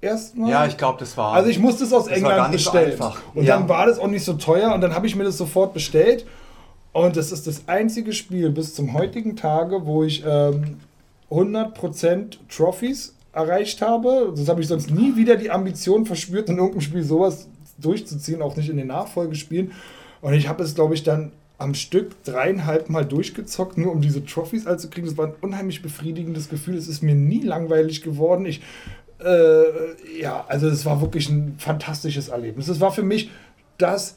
erstmal. Ja, ich glaube, das war. Also ich musste es aus England so bestellen. einfach. Und Ja. dann war das auch nicht so teuer und dann habe ich mir das sofort bestellt. Und das ist das einzige Spiel bis zum heutigen Tage, wo ich ähm, 100% Trophies erreicht habe. Das habe ich sonst nie wieder die Ambition verspürt, in irgendeinem Spiel sowas durchzuziehen, auch nicht in den Nachfolgespielen. Und ich habe es, glaube ich, dann am Stück dreieinhalb Mal durchgezockt, nur um diese Trophies allzukriegen. Das war ein unheimlich befriedigendes Gefühl. Es ist mir nie langweilig geworden. Ich äh, ja, also es war wirklich ein fantastisches Erlebnis. Es war für mich das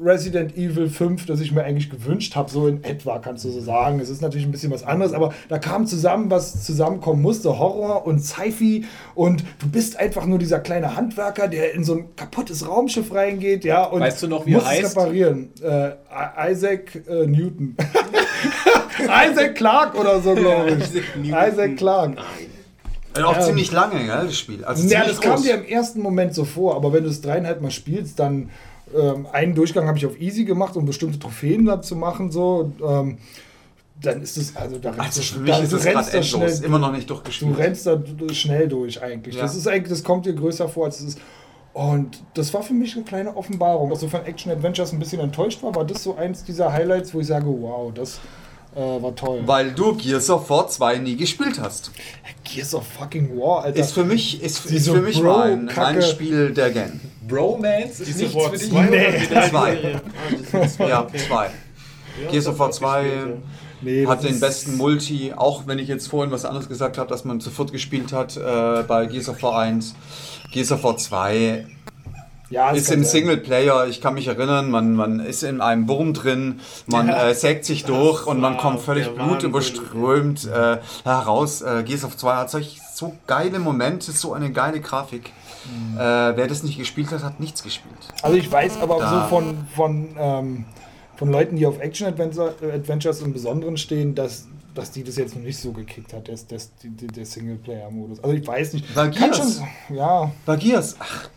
Resident Evil 5, das ich mir eigentlich gewünscht habe, so in etwa, kannst du so sagen. Es ist natürlich ein bisschen was anderes, aber da kam zusammen, was zusammenkommen musste, Horror und Sci-Fi und du bist einfach nur dieser kleine Handwerker, der in so ein kaputtes Raumschiff reingeht, ja, und Weißt du noch, wie muss es heißt? reparieren. Äh, Isaac äh, Newton. Isaac Clarke oder so, glaube ich. Isaac. Isaac Clarke. Also auch Ja. ziemlich lange, gell, das Spiel. Also Ja, das kam groß. dir im ersten Moment so vor, aber wenn du es dreieinhalb Mal spielst, dann ähm, einen Durchgang habe ich auf Easy gemacht, um bestimmte Trophäen da zu machen, so. Ähm, dann ist es, also da rennst Also du, da, ist du das gerade rennst da endlos. schnell, Immer noch nicht du durchgespielt. rennst da schnell durch eigentlich. Ja. Das ist eigentlich, das kommt dir größer vor, als es ist. Und das war für mich eine kleine Offenbarung. Also von Action Adventures ein bisschen enttäuscht war, war das so eins dieser Highlights, wo ich sage, wow, das äh, war toll. Weil du Gears of War 2 nie gespielt hast. Gears of fucking War, Alter. Ist für mich, ist, ist für mich mein, Bro-Kacke. mein Spiel der Gen. Bromance ist nichts für dich. 2 Nee. Zwei. Ah, zwei. Ja, zwei. Ja, Gears of War hab ich 2 gespielt, Nee, hat den besten Multi, auch wenn ich jetzt vorhin was anderes gesagt habe, dass man sofort gespielt hat äh, bei Gears of War 1. Gears of War 2 ja, ist im. Singleplayer, ich kann mich erinnern, man, man ist in einem Wurm drin, man Ja. äh, sägt sich durch und man kommt völlig der blutüberströmt äh, heraus. Äh, Gears of 2 hat solch so geile Momente, so eine geile Grafik. Mhm. Äh, wer das nicht gespielt hat, hat nichts gespielt. Also ich weiß aber Da- so von, von, ähm, von Leuten, die auf Action-Adventures im Besonderen stehen, dass, dass die das jetzt noch nicht so gekickt hat, die, die, der Singleplayer-Modus. Also ich weiß nicht. Gears- schon, ja, Bei Gears, ach.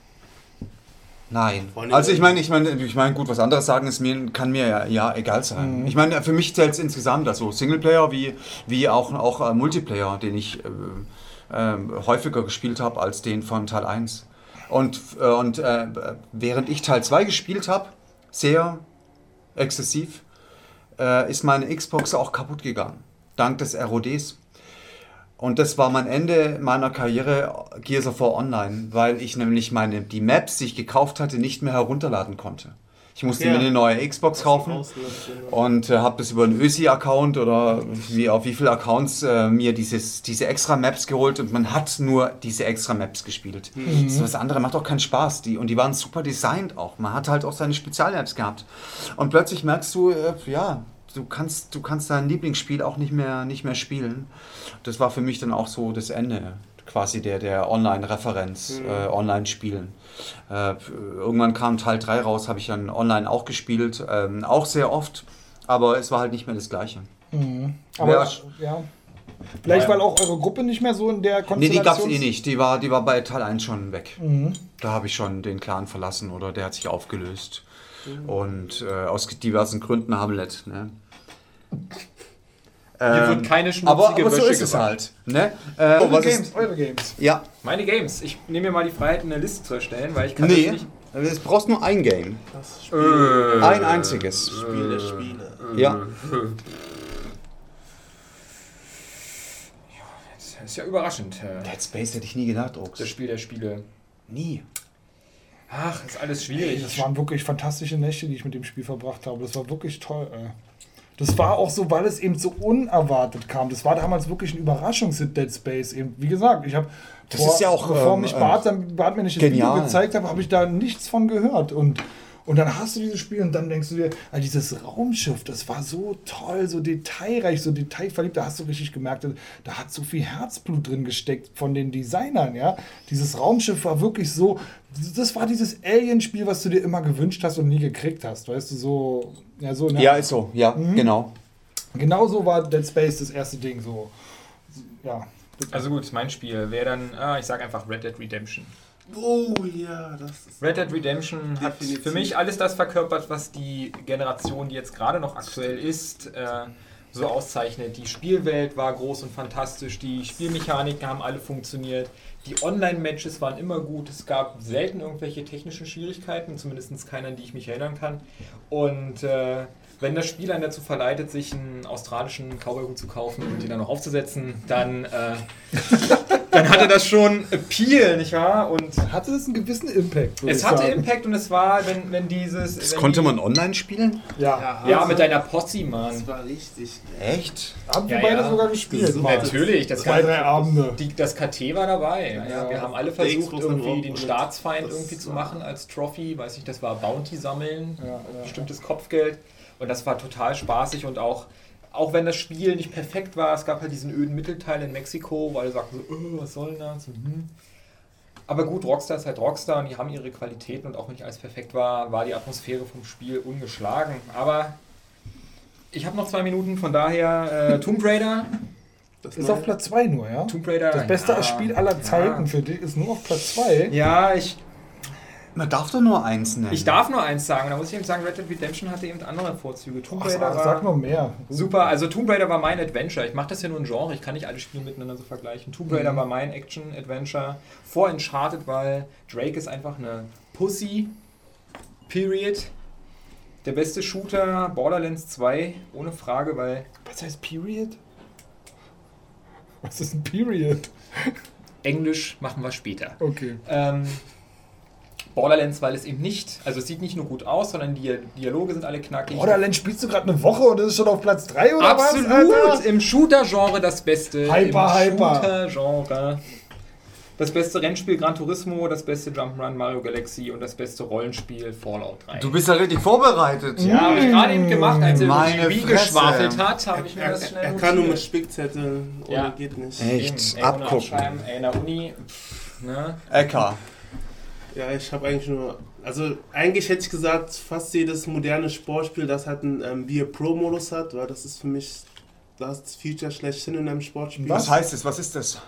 Nein. Also ich meine, ich meine, ich meine, gut, was anderes sagen ist mir, kann mir ja, ja egal sein. Mhm. Ich meine, für mich zählt es insgesamt, also Singleplayer wie, wie auch, auch äh, Multiplayer, den ich äh, äh, häufiger gespielt habe als den von Teil 1. Und, äh, und äh, während ich Teil 2 gespielt habe, sehr exzessiv, äh, ist meine Xbox auch kaputt gegangen. Dank des RODs. Und das war mein Ende meiner Karriere Gears of War Online, weil ich nämlich meine, die Maps, die ich gekauft hatte, nicht mehr herunterladen konnte. Ich musste Ja. mir eine neue Xbox kaufen und äh, habe das über einen Ösi-Account oder wie, auf wie viele Accounts äh, mir dieses, diese extra Maps geholt und man hat nur diese extra Maps gespielt. Das, das andere macht auch keinen Spaß. Die, und die waren super designt auch. Man hat halt auch seine Spezialmaps gehabt. Und plötzlich merkst du, äh, ja, du kannst, du kannst dein Lieblingsspiel auch nicht mehr, nicht mehr spielen. Das war für mich dann auch so das Ende quasi der, der Online-Referenz, äh, Online-Spielen. Äh, irgendwann kam Teil 3 raus, habe ich dann online auch gespielt, ähm, auch sehr oft, aber es war halt nicht mehr das Gleiche. aber Ja. ja. Vielleicht, weil auch eure Gruppe nicht mehr so in der Nee, Konstellation die gab es eh nicht. Die war, die war bei Teil 1 schon weg. Mhm. Da habe ich schon den Clan verlassen oder der hat sich aufgelöst. Und äh, aus diversen Gründen Hamlet. Ne? Hier Ähm, wird keine schmutzige aber, aber so Wäsche ist es halt. Ne? Äh, Eure was Games, ist, eure Games. ja, Meine Games. Ich nehme mir mal die Freiheit, eine Liste zu erstellen, weil ich kann nee, das nicht. du brauchst nur ein Game. Das Spiel, Ein einziges. Spiele, Spiele. Ja. Das ist ja überraschend. äh, Dead Space hätte ich nie gedacht, Das Ox. Spiel der Spiele. Nie. Ach, ist alles Ey, schwierig. das waren wirklich fantastische Nächte, die ich mit dem Spiel verbracht habe. Das war wirklich toll. Ey. Das war auch so, weil es eben so unerwartet kam. Das war damals wirklich ein Überraschungshit, Dead Space. Eben, wie gesagt, ich habe, Das ist ja auch, bevor ähm, mich Bart, dann, Bart mir nicht das. Video gezeigt hat, habe ich da nichts von gehört. Und, und dann hast du dieses Spiel und dann denkst du dir, ah, dieses Raumschiff, das war so toll, so detailreich, so detailverliebt. Da hast du richtig gemerkt, da hat so viel Herzblut drin gesteckt von den Designern. Ja, dieses Raumschiff war wirklich so. Das war dieses Alien-Spiel, was du dir immer gewünscht hast und nie gekriegt hast. Weißt du, so. Ja, so ne? Ja, ist so. Ja, Mhm. genau. Genau so war Dead Space das erste Ding. So. Ja. Also gut, mein Spiel wäre dann, ah, ich sag einfach Red Dead Redemption. Oh ja, das ist. Red Dead Redemption hat Definitiv. für mich alles das verkörpert, was die Generation, die jetzt gerade noch aktuell ist, äh, so auszeichnet. Die Spielwelt war groß und fantastisch, die Spielmechaniken haben alle funktioniert, die Online-Matches waren immer gut, es gab selten irgendwelche technischen Schwierigkeiten, zumindest keine, an die ich mich erinnern kann. Und äh, wenn das Spiel einen dazu verleitet, sich einen australischen Cowboy-Hut zu kaufen und ihn dann noch aufzusetzen, dann, äh, dann hatte das schon Appeal, nicht wahr? Und Hatte das einen gewissen Impact? es hatte sagen. Impact und es war, wenn, wenn dieses. Das wenn konnte die, man online spielen? Ja. Ja, mit deiner Posse, Mann. Das war richtig. Echt? Haben wir Ja, beide ja. sogar gespielt. Mal. Natürlich, das Zwei, drei Abende. Die, das KT war dabei. Ja, Ja. Wir haben alle versucht, irgendwie den Staatsfeind das irgendwie zu machen als Trophy. Weiß ich, das war Bounty sammeln, Ja, ja. bestimmtes Kopfgeld. Und das war total spaßig und auch, auch wenn das Spiel nicht perfekt war, es gab halt diesen öden Mittelteil in Mexiko, weil alle sagten so, oh, was soll denn das? Mhm. Aber gut, Rockstar ist halt Rockstar und die haben ihre Qualitäten und auch wenn nicht alles perfekt war, war die Atmosphäre vom Spiel ungeschlagen. Aber ich habe noch zwei Minuten, von daher äh, Tomb Raider. Das Ist auf Platz 2 nur, ja? Tomb Raider. Das beste ja, Spiel aller Zeiten ja. für dich ist nur auf Platz 2. Ja, ich, Man darf doch nur eins nennen. ich darf nur eins sagen. Da muss ich eben sagen, Red Dead Redemption hatte eben andere Vorzüge. Tomb Ach, Raider sag, sag war noch mehr. super. Also Tomb Raider war mein Adventure. Ich mache das ja nur ein Genre. Ich kann nicht alle Spiele miteinander so vergleichen. Tomb Raider Mhm. war mein Action-Adventure. Vor Uncharted, weil Drake ist einfach eine Pussy. Period. Der beste Shooter, Borderlands 2, ohne Frage, weil Was heißt Period? Was ist ein Period? Englisch machen wir später. Okay. Ähm, Borderlands, weil es eben nicht, also es sieht nicht nur gut aus, sondern die Dialoge sind alle knackig. Borderlands spielst du gerade eine Woche und das ist schon auf Platz 3 oder Absolut, was? Alter? im Shooter-Genre das Beste. Hyper, Im hyper. Shooter-Genre. Das beste Rennspiel Gran Turismo, das beste Jump'n'Run Mario Galaxy und das beste Rollenspiel Fallout 3. Du bist ja richtig vorbereitet. ja, habe ich gerade eben gemacht, als er Meine Wii geschwafelt hat, habe ich mir Er, das schnell er, er kann nur mit. Ohne Ja. geht nicht. Echt? Abgucken. Ey, in der Uni, pff, ne? Ecker. Ja, ich habe eigentlich nur. Also, eigentlich hätte ich gesagt, fast jedes moderne Sportspiel, das halt einen ähm, Beer Pro-Modus hat, weil das ist für mich das Feature schlechthin in einem Sportspiel. Was heißt es? Was ist das?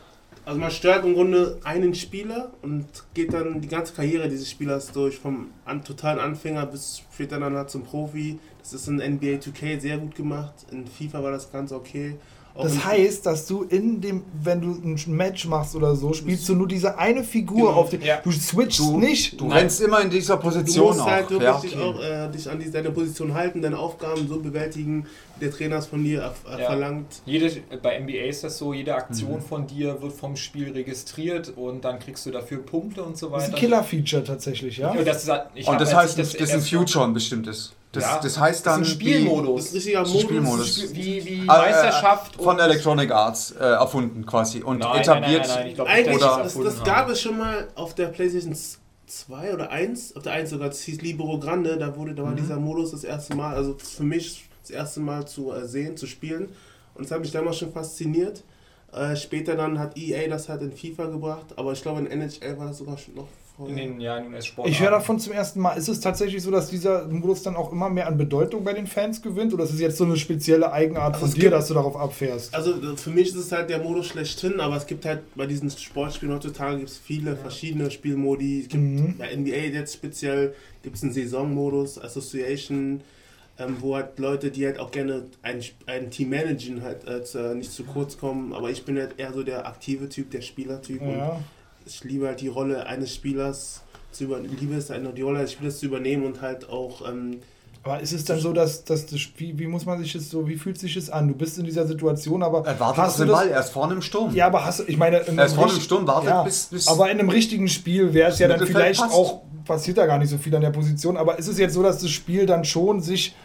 Also, man steuert im Grunde einen Spieler und geht dann die ganze Karriere dieses Spielers durch, vom an, totalen Anfänger bis später dann halt zum Profi. Das ist in NBA 2K sehr gut gemacht. In FIFA war das ganz okay. In- Das heißt, dass du in dem, wenn du ein Match machst oder so, spielst du nur diese eine Figur Genau. auf den. Ja. Du switchst Du, nicht. du rennst immer in dieser Du Position musst halt auch. wirklich Ja, dich, okay. auch, äh, dich an die, deine Position halten, deine Aufgaben so bewältigen, wie der Trainer es von dir äh, Ja. verlangt. Jede, bei NBA ist das so, jede Aktion von dir wird vom Spiel registriert und dann kriegst du dafür Punkte und so Das ist weiter. ein Killer-Feature tatsächlich, ja? Ja, das ist, halt- ich Und das heißt, ich das, das ist mal- Future ein bestimmtes. Das, Ja, das heißt Das dann. ist ein Das Spielmodus. ist ein richtiger Das ist ein Modus. Spielmodus. Wie, wie Wie, Meisterschaft Äh, von Electronic Arts äh, erfunden quasi und Nein, etabliert. Nein, nein, nein, nicht, Eigentlich, das, erfunden das gab haben. es schon mal auf der PlayStation 2 oder 1, auf der 1 sogar, das hieß Libero Grande, da wurde da war Mhm. dieser Modus das erste Mal, also für mich das erste Mal zu äh, sehen, zu spielen. Und es hat mich damals schon fasziniert. Äh, später dann hat EA das halt in FIFA gebracht, aber ich glaube in NHL war das sogar schon noch. In den, ja, in den US-Sport. Ich höre davon zum ersten Mal. Ist es tatsächlich so, dass dieser Modus dann auch immer mehr an Bedeutung bei den Fans gewinnt? Oder ist es jetzt so eine spezielle Eigenart Also von dir, gibt- dass du darauf abfährst? Also äh, für mich ist es halt der Modus schlechthin, aber es gibt halt bei diesen Sportspielen heutzutage gibt es viele verschiedene Spielmodi. Es gibt Mhm. bei NBA jetzt speziell gibt es einen Saisonmodus, Association, ähm, wo halt Leute, die halt auch gerne ein, ein Team managen, halt äh, nicht zu kurz kommen. Aber ich bin halt eher so der aktive Typ, der Spielertyp und Ja. Ich liebe halt die Rolle eines Spielers zu über, liebe es halt, die Rolle eines Spielers zu übernehmen und halt auch ähm, Aber ist es dann so, dass, dass das, wie, wie muss man sich das so, wie fühlt sich das an? Du bist in dieser Situation, aber Er wartet auf hast du den das, Ball, er ist vorne im Sturm. Ja, aber hast du, ich meine, in Er ist einem vorne im Sturm, wartet ja, bis, bis. aber in einem richtigen Spiel wäre es ja dann Mittelfeld vielleicht passt. auch, passiert da gar nicht so viel an der Position, aber ist es jetzt so, dass das Spiel dann schon sich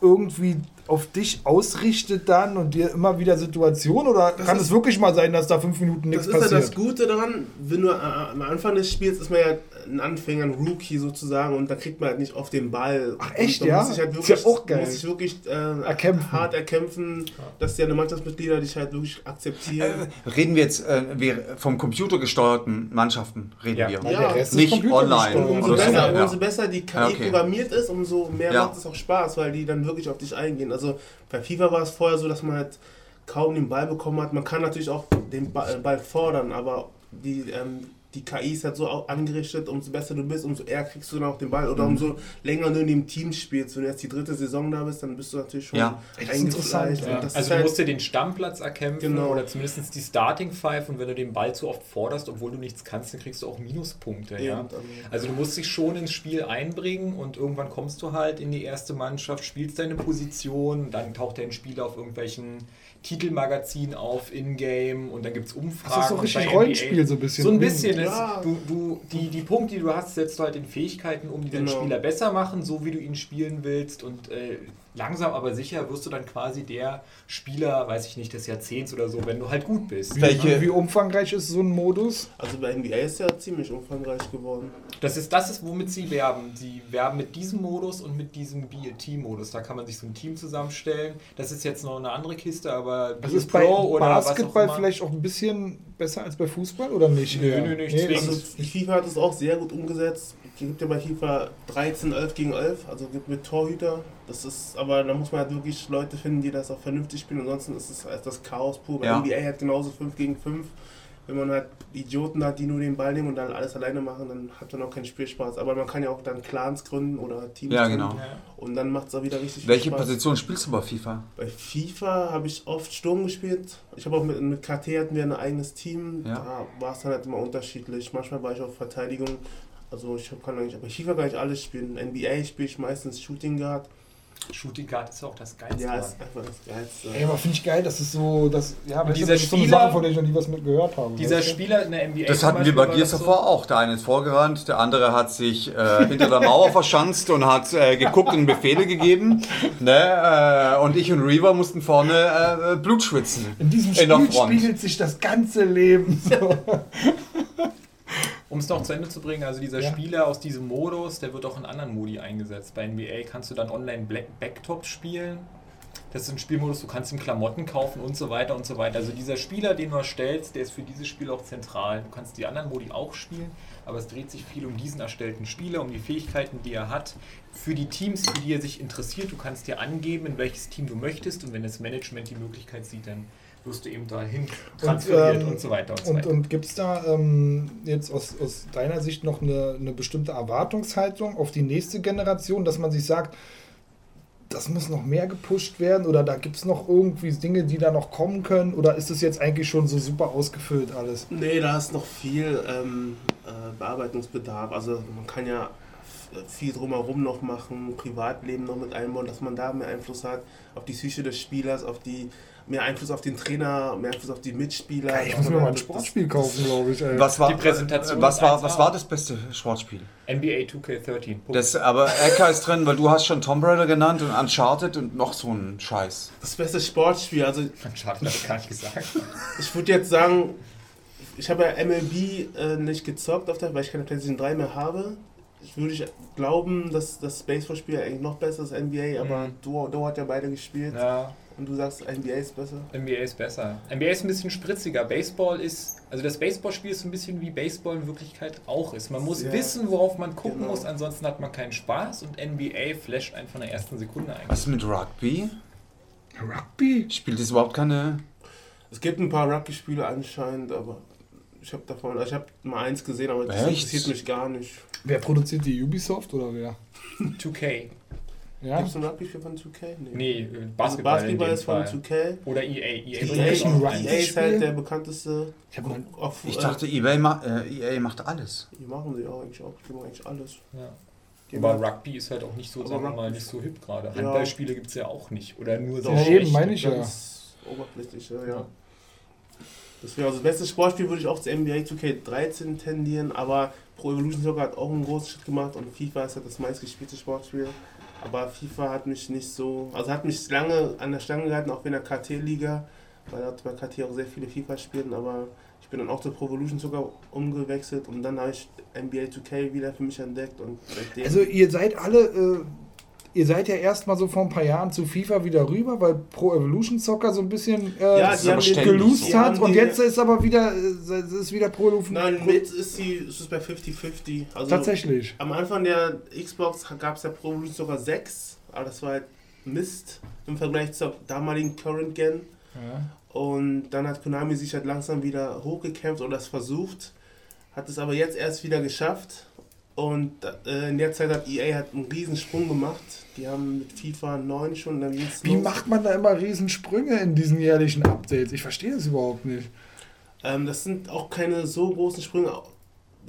irgendwie auf dich ausrichtet dann und dir immer wieder Situationen oder Das kann es wirklich mal sein, dass da fünf Minuten nichts Das ist ja passiert? das Gute daran, wenn du äh, am Anfang des Spiels ist man ja ein Anfänger, ein Rookie sozusagen und da kriegt man halt nicht auf den Ball. Ach, echt, und ja? Muss ich halt Ist wirklich, ja auch geil. Muss ich wirklich äh, Erkämpfen. hart erkämpfen, dass deine Mannschaftsmitglieder dich halt wirklich akzeptieren. Äh, reden wir jetzt äh, wir, vom computergesteuerten Mannschaften, reden Ja. wir. Ja, nicht ist online. computergesteuert. umso, besser, umso besser die KI okay. programmiert ist, umso mehr Ja. macht es auch Spaß, weil die dann wirklich auf dich eingehen. Also bei FIFA war es vorher so, dass man halt kaum den Ball bekommen hat. Man kann natürlich auch den äh, Ball fordern, aber die ähm, die KI ist halt so angerichtet, umso besser du bist, umso eher kriegst du dann auch den Ball. Mhm. Oder umso länger du in dem Team spielst. Wenn du jetzt die dritte Saison da bist, dann bist du natürlich schon Ja. Eingefleischt. ja. Also ist du halt, musst dir den Stammplatz erkämpfen Genau. oder zumindest die Starting Five und wenn du den Ball zu oft forderst, obwohl du nichts kannst, dann kriegst du auch Minuspunkte. Ja? dann- Also du musst dich schon ins Spiel einbringen und irgendwann kommst du halt in die erste Mannschaft, spielst deine Position, dann taucht dein Spieler auf irgendwelchen Titelmagazinen auf, in-game und dann gibt es Umfragen. Das ist so richtig Rollenspiel, so ein bisschen. So ein bisschen. Ja. Es, du, du, die, die Punkte, die du hast, setzt du halt in Fähigkeiten um, die deinen Genau. Spieler besser machen, so wie du ihn spielen willst. Und äh, langsam aber sicher wirst du dann quasi der Spieler, weiß ich nicht, des Jahrzehnts oder so, wenn du halt gut bist. Wie, Welche- wie umfangreich ist so ein Modus? Also bei NBA ist ja ziemlich umfangreich geworden. Das ist, das ist, womit sie werben. Sie werben mit diesem Modus und mit diesem BLT-Modus. Da kann man sich so ein Team zusammenstellen. Das ist jetzt noch eine andere Kiste, aber Das Be ist bei Pro oder was auch Basketball immer. vielleicht auch ein bisschen besser als bei Fußball oder nicht? Nö, nö, nicht Nee, das Also FIFA hat es auch sehr gut umgesetzt. Es gibt ja bei FIFA 13, 11 gegen 11, also gibt mit Torhüter. Das ist, aber da muss man halt wirklich Leute finden, die das auch vernünftig spielen. Ansonsten ist es halt das Chaos pur. Bei Ja. NBA hat genauso 5 gegen 5. Wenn man halt Idioten hat, die nur den Ball nehmen und dann alles alleine machen, dann hat man auch keinen Spielspaß. Aber man kann ja auch dann Clans gründen oder Teams Ja, gründen. genau. Ja. Und dann macht es auch wieder richtig Welche viel Spaß. Position spielst du bei FIFA? Bei FIFA habe ich oft Sturm gespielt. Ich habe auch mit, mit KT hatten wir ein eigenes Team. Ja. Da war es dann halt immer unterschiedlich. Manchmal war ich auf Verteidigung. Also ich hab- kann eigentlich, bei FIFA kann ich alles spielen. NBA spiele ich meistens Shooting Guard. Shooting Guard ist auch das Geilste. Ja, ist einfach das Geilste. Ey, aber finde ich geil, das ist so, das, ja, weißt du, dieser das ist so eine Sache, von der ich noch nie was mit gehört habe. Dieser weißt du? Spieler in der NBA. Das hatten wir Beispiel bei war Gears of so- War auch. Der eine ist vorgerannt, der andere hat sich äh, hinter der Mauer verschanzt und hat äh, geguckt und Befehle gegeben. Ne? Äh, und ich und Reaver mussten vorne äh, Blut schwitzen. In diesem In Spiel Front. spiegelt sich das ganze Leben. So. Um es noch zu Ende zu bringen, also dieser Ja. Spieler aus diesem Modus, der wird auch in anderen Modi eingesetzt. Bei NBA kannst du dann online Black Backtops spielen. Das ist ein Spielmodus, du kannst ihm Klamotten kaufen und so weiter und so weiter. Also dieser Spieler, den du erstellst, der ist für dieses Spiel auch zentral. Du kannst die anderen Modi auch spielen, aber es dreht sich viel um diesen erstellten Spieler, um die Fähigkeiten, die er hat. Für die Teams, für die er sich interessiert, du kannst dir angeben, in welches Team du möchtest und wenn das Management die Möglichkeit sieht, dann wirst du eben dahin transferiert und, ähm, so weiter und so Und, weiter. und gibt es da ähm, jetzt aus, aus deiner Sicht noch eine, eine bestimmte Erwartungshaltung auf die nächste Generation, dass man sich sagt, das muss noch mehr gepusht werden oder da gibt es noch irgendwie Dinge, die da noch kommen können oder ist es jetzt eigentlich schon so super ausgefüllt alles? Nee, da ist noch viel ähm, äh, Bearbeitungsbedarf. Also man kann ja viel drumherum noch machen, Privatleben noch mit einbauen, dass man da mehr Einfluss hat auf die Psyche des Spielers, auf die mehr Einfluss auf den Trainer, mehr Einfluss auf die Mitspieler. ich muss mir mal ein Sportspiel kaufen, glaube ich. Ey. Was war, Die Präsentation was, war, was war das beste Sportspiel? NBA 2K13. Punkt. Das, aber Ecker ist drin, weil du hast schon Tomb Raider genannt und Uncharted und noch so ein Scheiß. Das beste Sportspiel, also Schade, das gar nicht gesagt. ich würde jetzt sagen, ich habe ja MLB äh, nicht gezockt, auf der, weil ich keine PlayStation 3 mehr habe. Ich würde ich glauben, dass das Baseballspiel eigentlich noch besser ist als NBA, aber Mhm. du, du hat ja beide gespielt Ja, und du sagst, NBA ist besser. NBA ist besser. NBA ist ein bisschen spritziger. Baseball ist, also das Baseballspiel ist so ein bisschen wie Baseball in Wirklichkeit auch ist. Man muss Ja. wissen, worauf man gucken Genau. muss, ansonsten hat man keinen Spaß und NBA flasht einen von der ersten Sekunde ein. Was ist mit Rugby? Rugby? Spielt das überhaupt keine. Es gibt ein paar Rugby-Spiele anscheinend, aber ich habe davon, also ich habe mal eins gesehen, aber das Echt? interessiert mich gar nicht. Wer produziert die Ubisoft oder wer? 2K. Ja? Gibt es ein Rugby-Spiel von 2K? Nee, äh, Also Basketball, Basketball in dem ist von Fall. 2K. Oder EA. EA EA ist. EA ist halt der bekannteste. Ich hab mal- auf, Ich äh, dachte, eBay ma äh, EA macht alles. Die machen sie auch eigentlich auch. Die machen eigentlich alles. Ja. Die Aber Rugby ist halt auch nicht so, sagen wir mal, nicht so hip gerade. Ja. Handballspiele gibt es ja auch nicht. Oder nur sehr Ja, eben, meine ich ja. Oberflächlich, ja. ja. Deswegen, also das beste Sportspiel würde ich auch zu NBA 2K13 tendieren, aber Pro Evolution Soccer hat auch einen großen Schritt gemacht und FIFA ist halt das meistgespielte Sportspiel. Aber FIFA hat mich nicht so, also hat mich lange an der Stange gehalten, auch in der KT-Liga, weil dort bei KT auch sehr viele FIFA spielen, aber ich bin dann auch zu Pro Evolution Soccer umgewechselt und dann habe ich NBA 2K wieder für mich entdeckt und. Also ihr seid alle, äh, ihr seid ja erstmal so vor ein paar Jahren zu FIFA wieder rüber, weil Pro Evolution Soccer so ein bisschen äh, Ja, Das die die hat und jetzt ist aber wieder, äh, es ist wieder Pro Evolution. Nein, Pro, mit ist sie, ist es bei 50-50. Also tatsächlich. Am Anfang der Xbox gab es ja Pro Evolution sogar 6, aber das war halt Mist im Vergleich zur damaligen Current Gen. Ja. Und dann hat Konami sich halt langsam wieder hochgekämpft oder es versucht. hat es aber jetzt erst wieder geschafft. Und äh, in der Zeit hat EA hat einen riesen Sprung gemacht. Die haben mit FIFA 9 schon, dann ging's Wie los. macht man da immer Riesensprünge in diesen jährlichen Updates? Ich verstehe das überhaupt nicht. Ähm, das sind auch keine so großen Sprünge.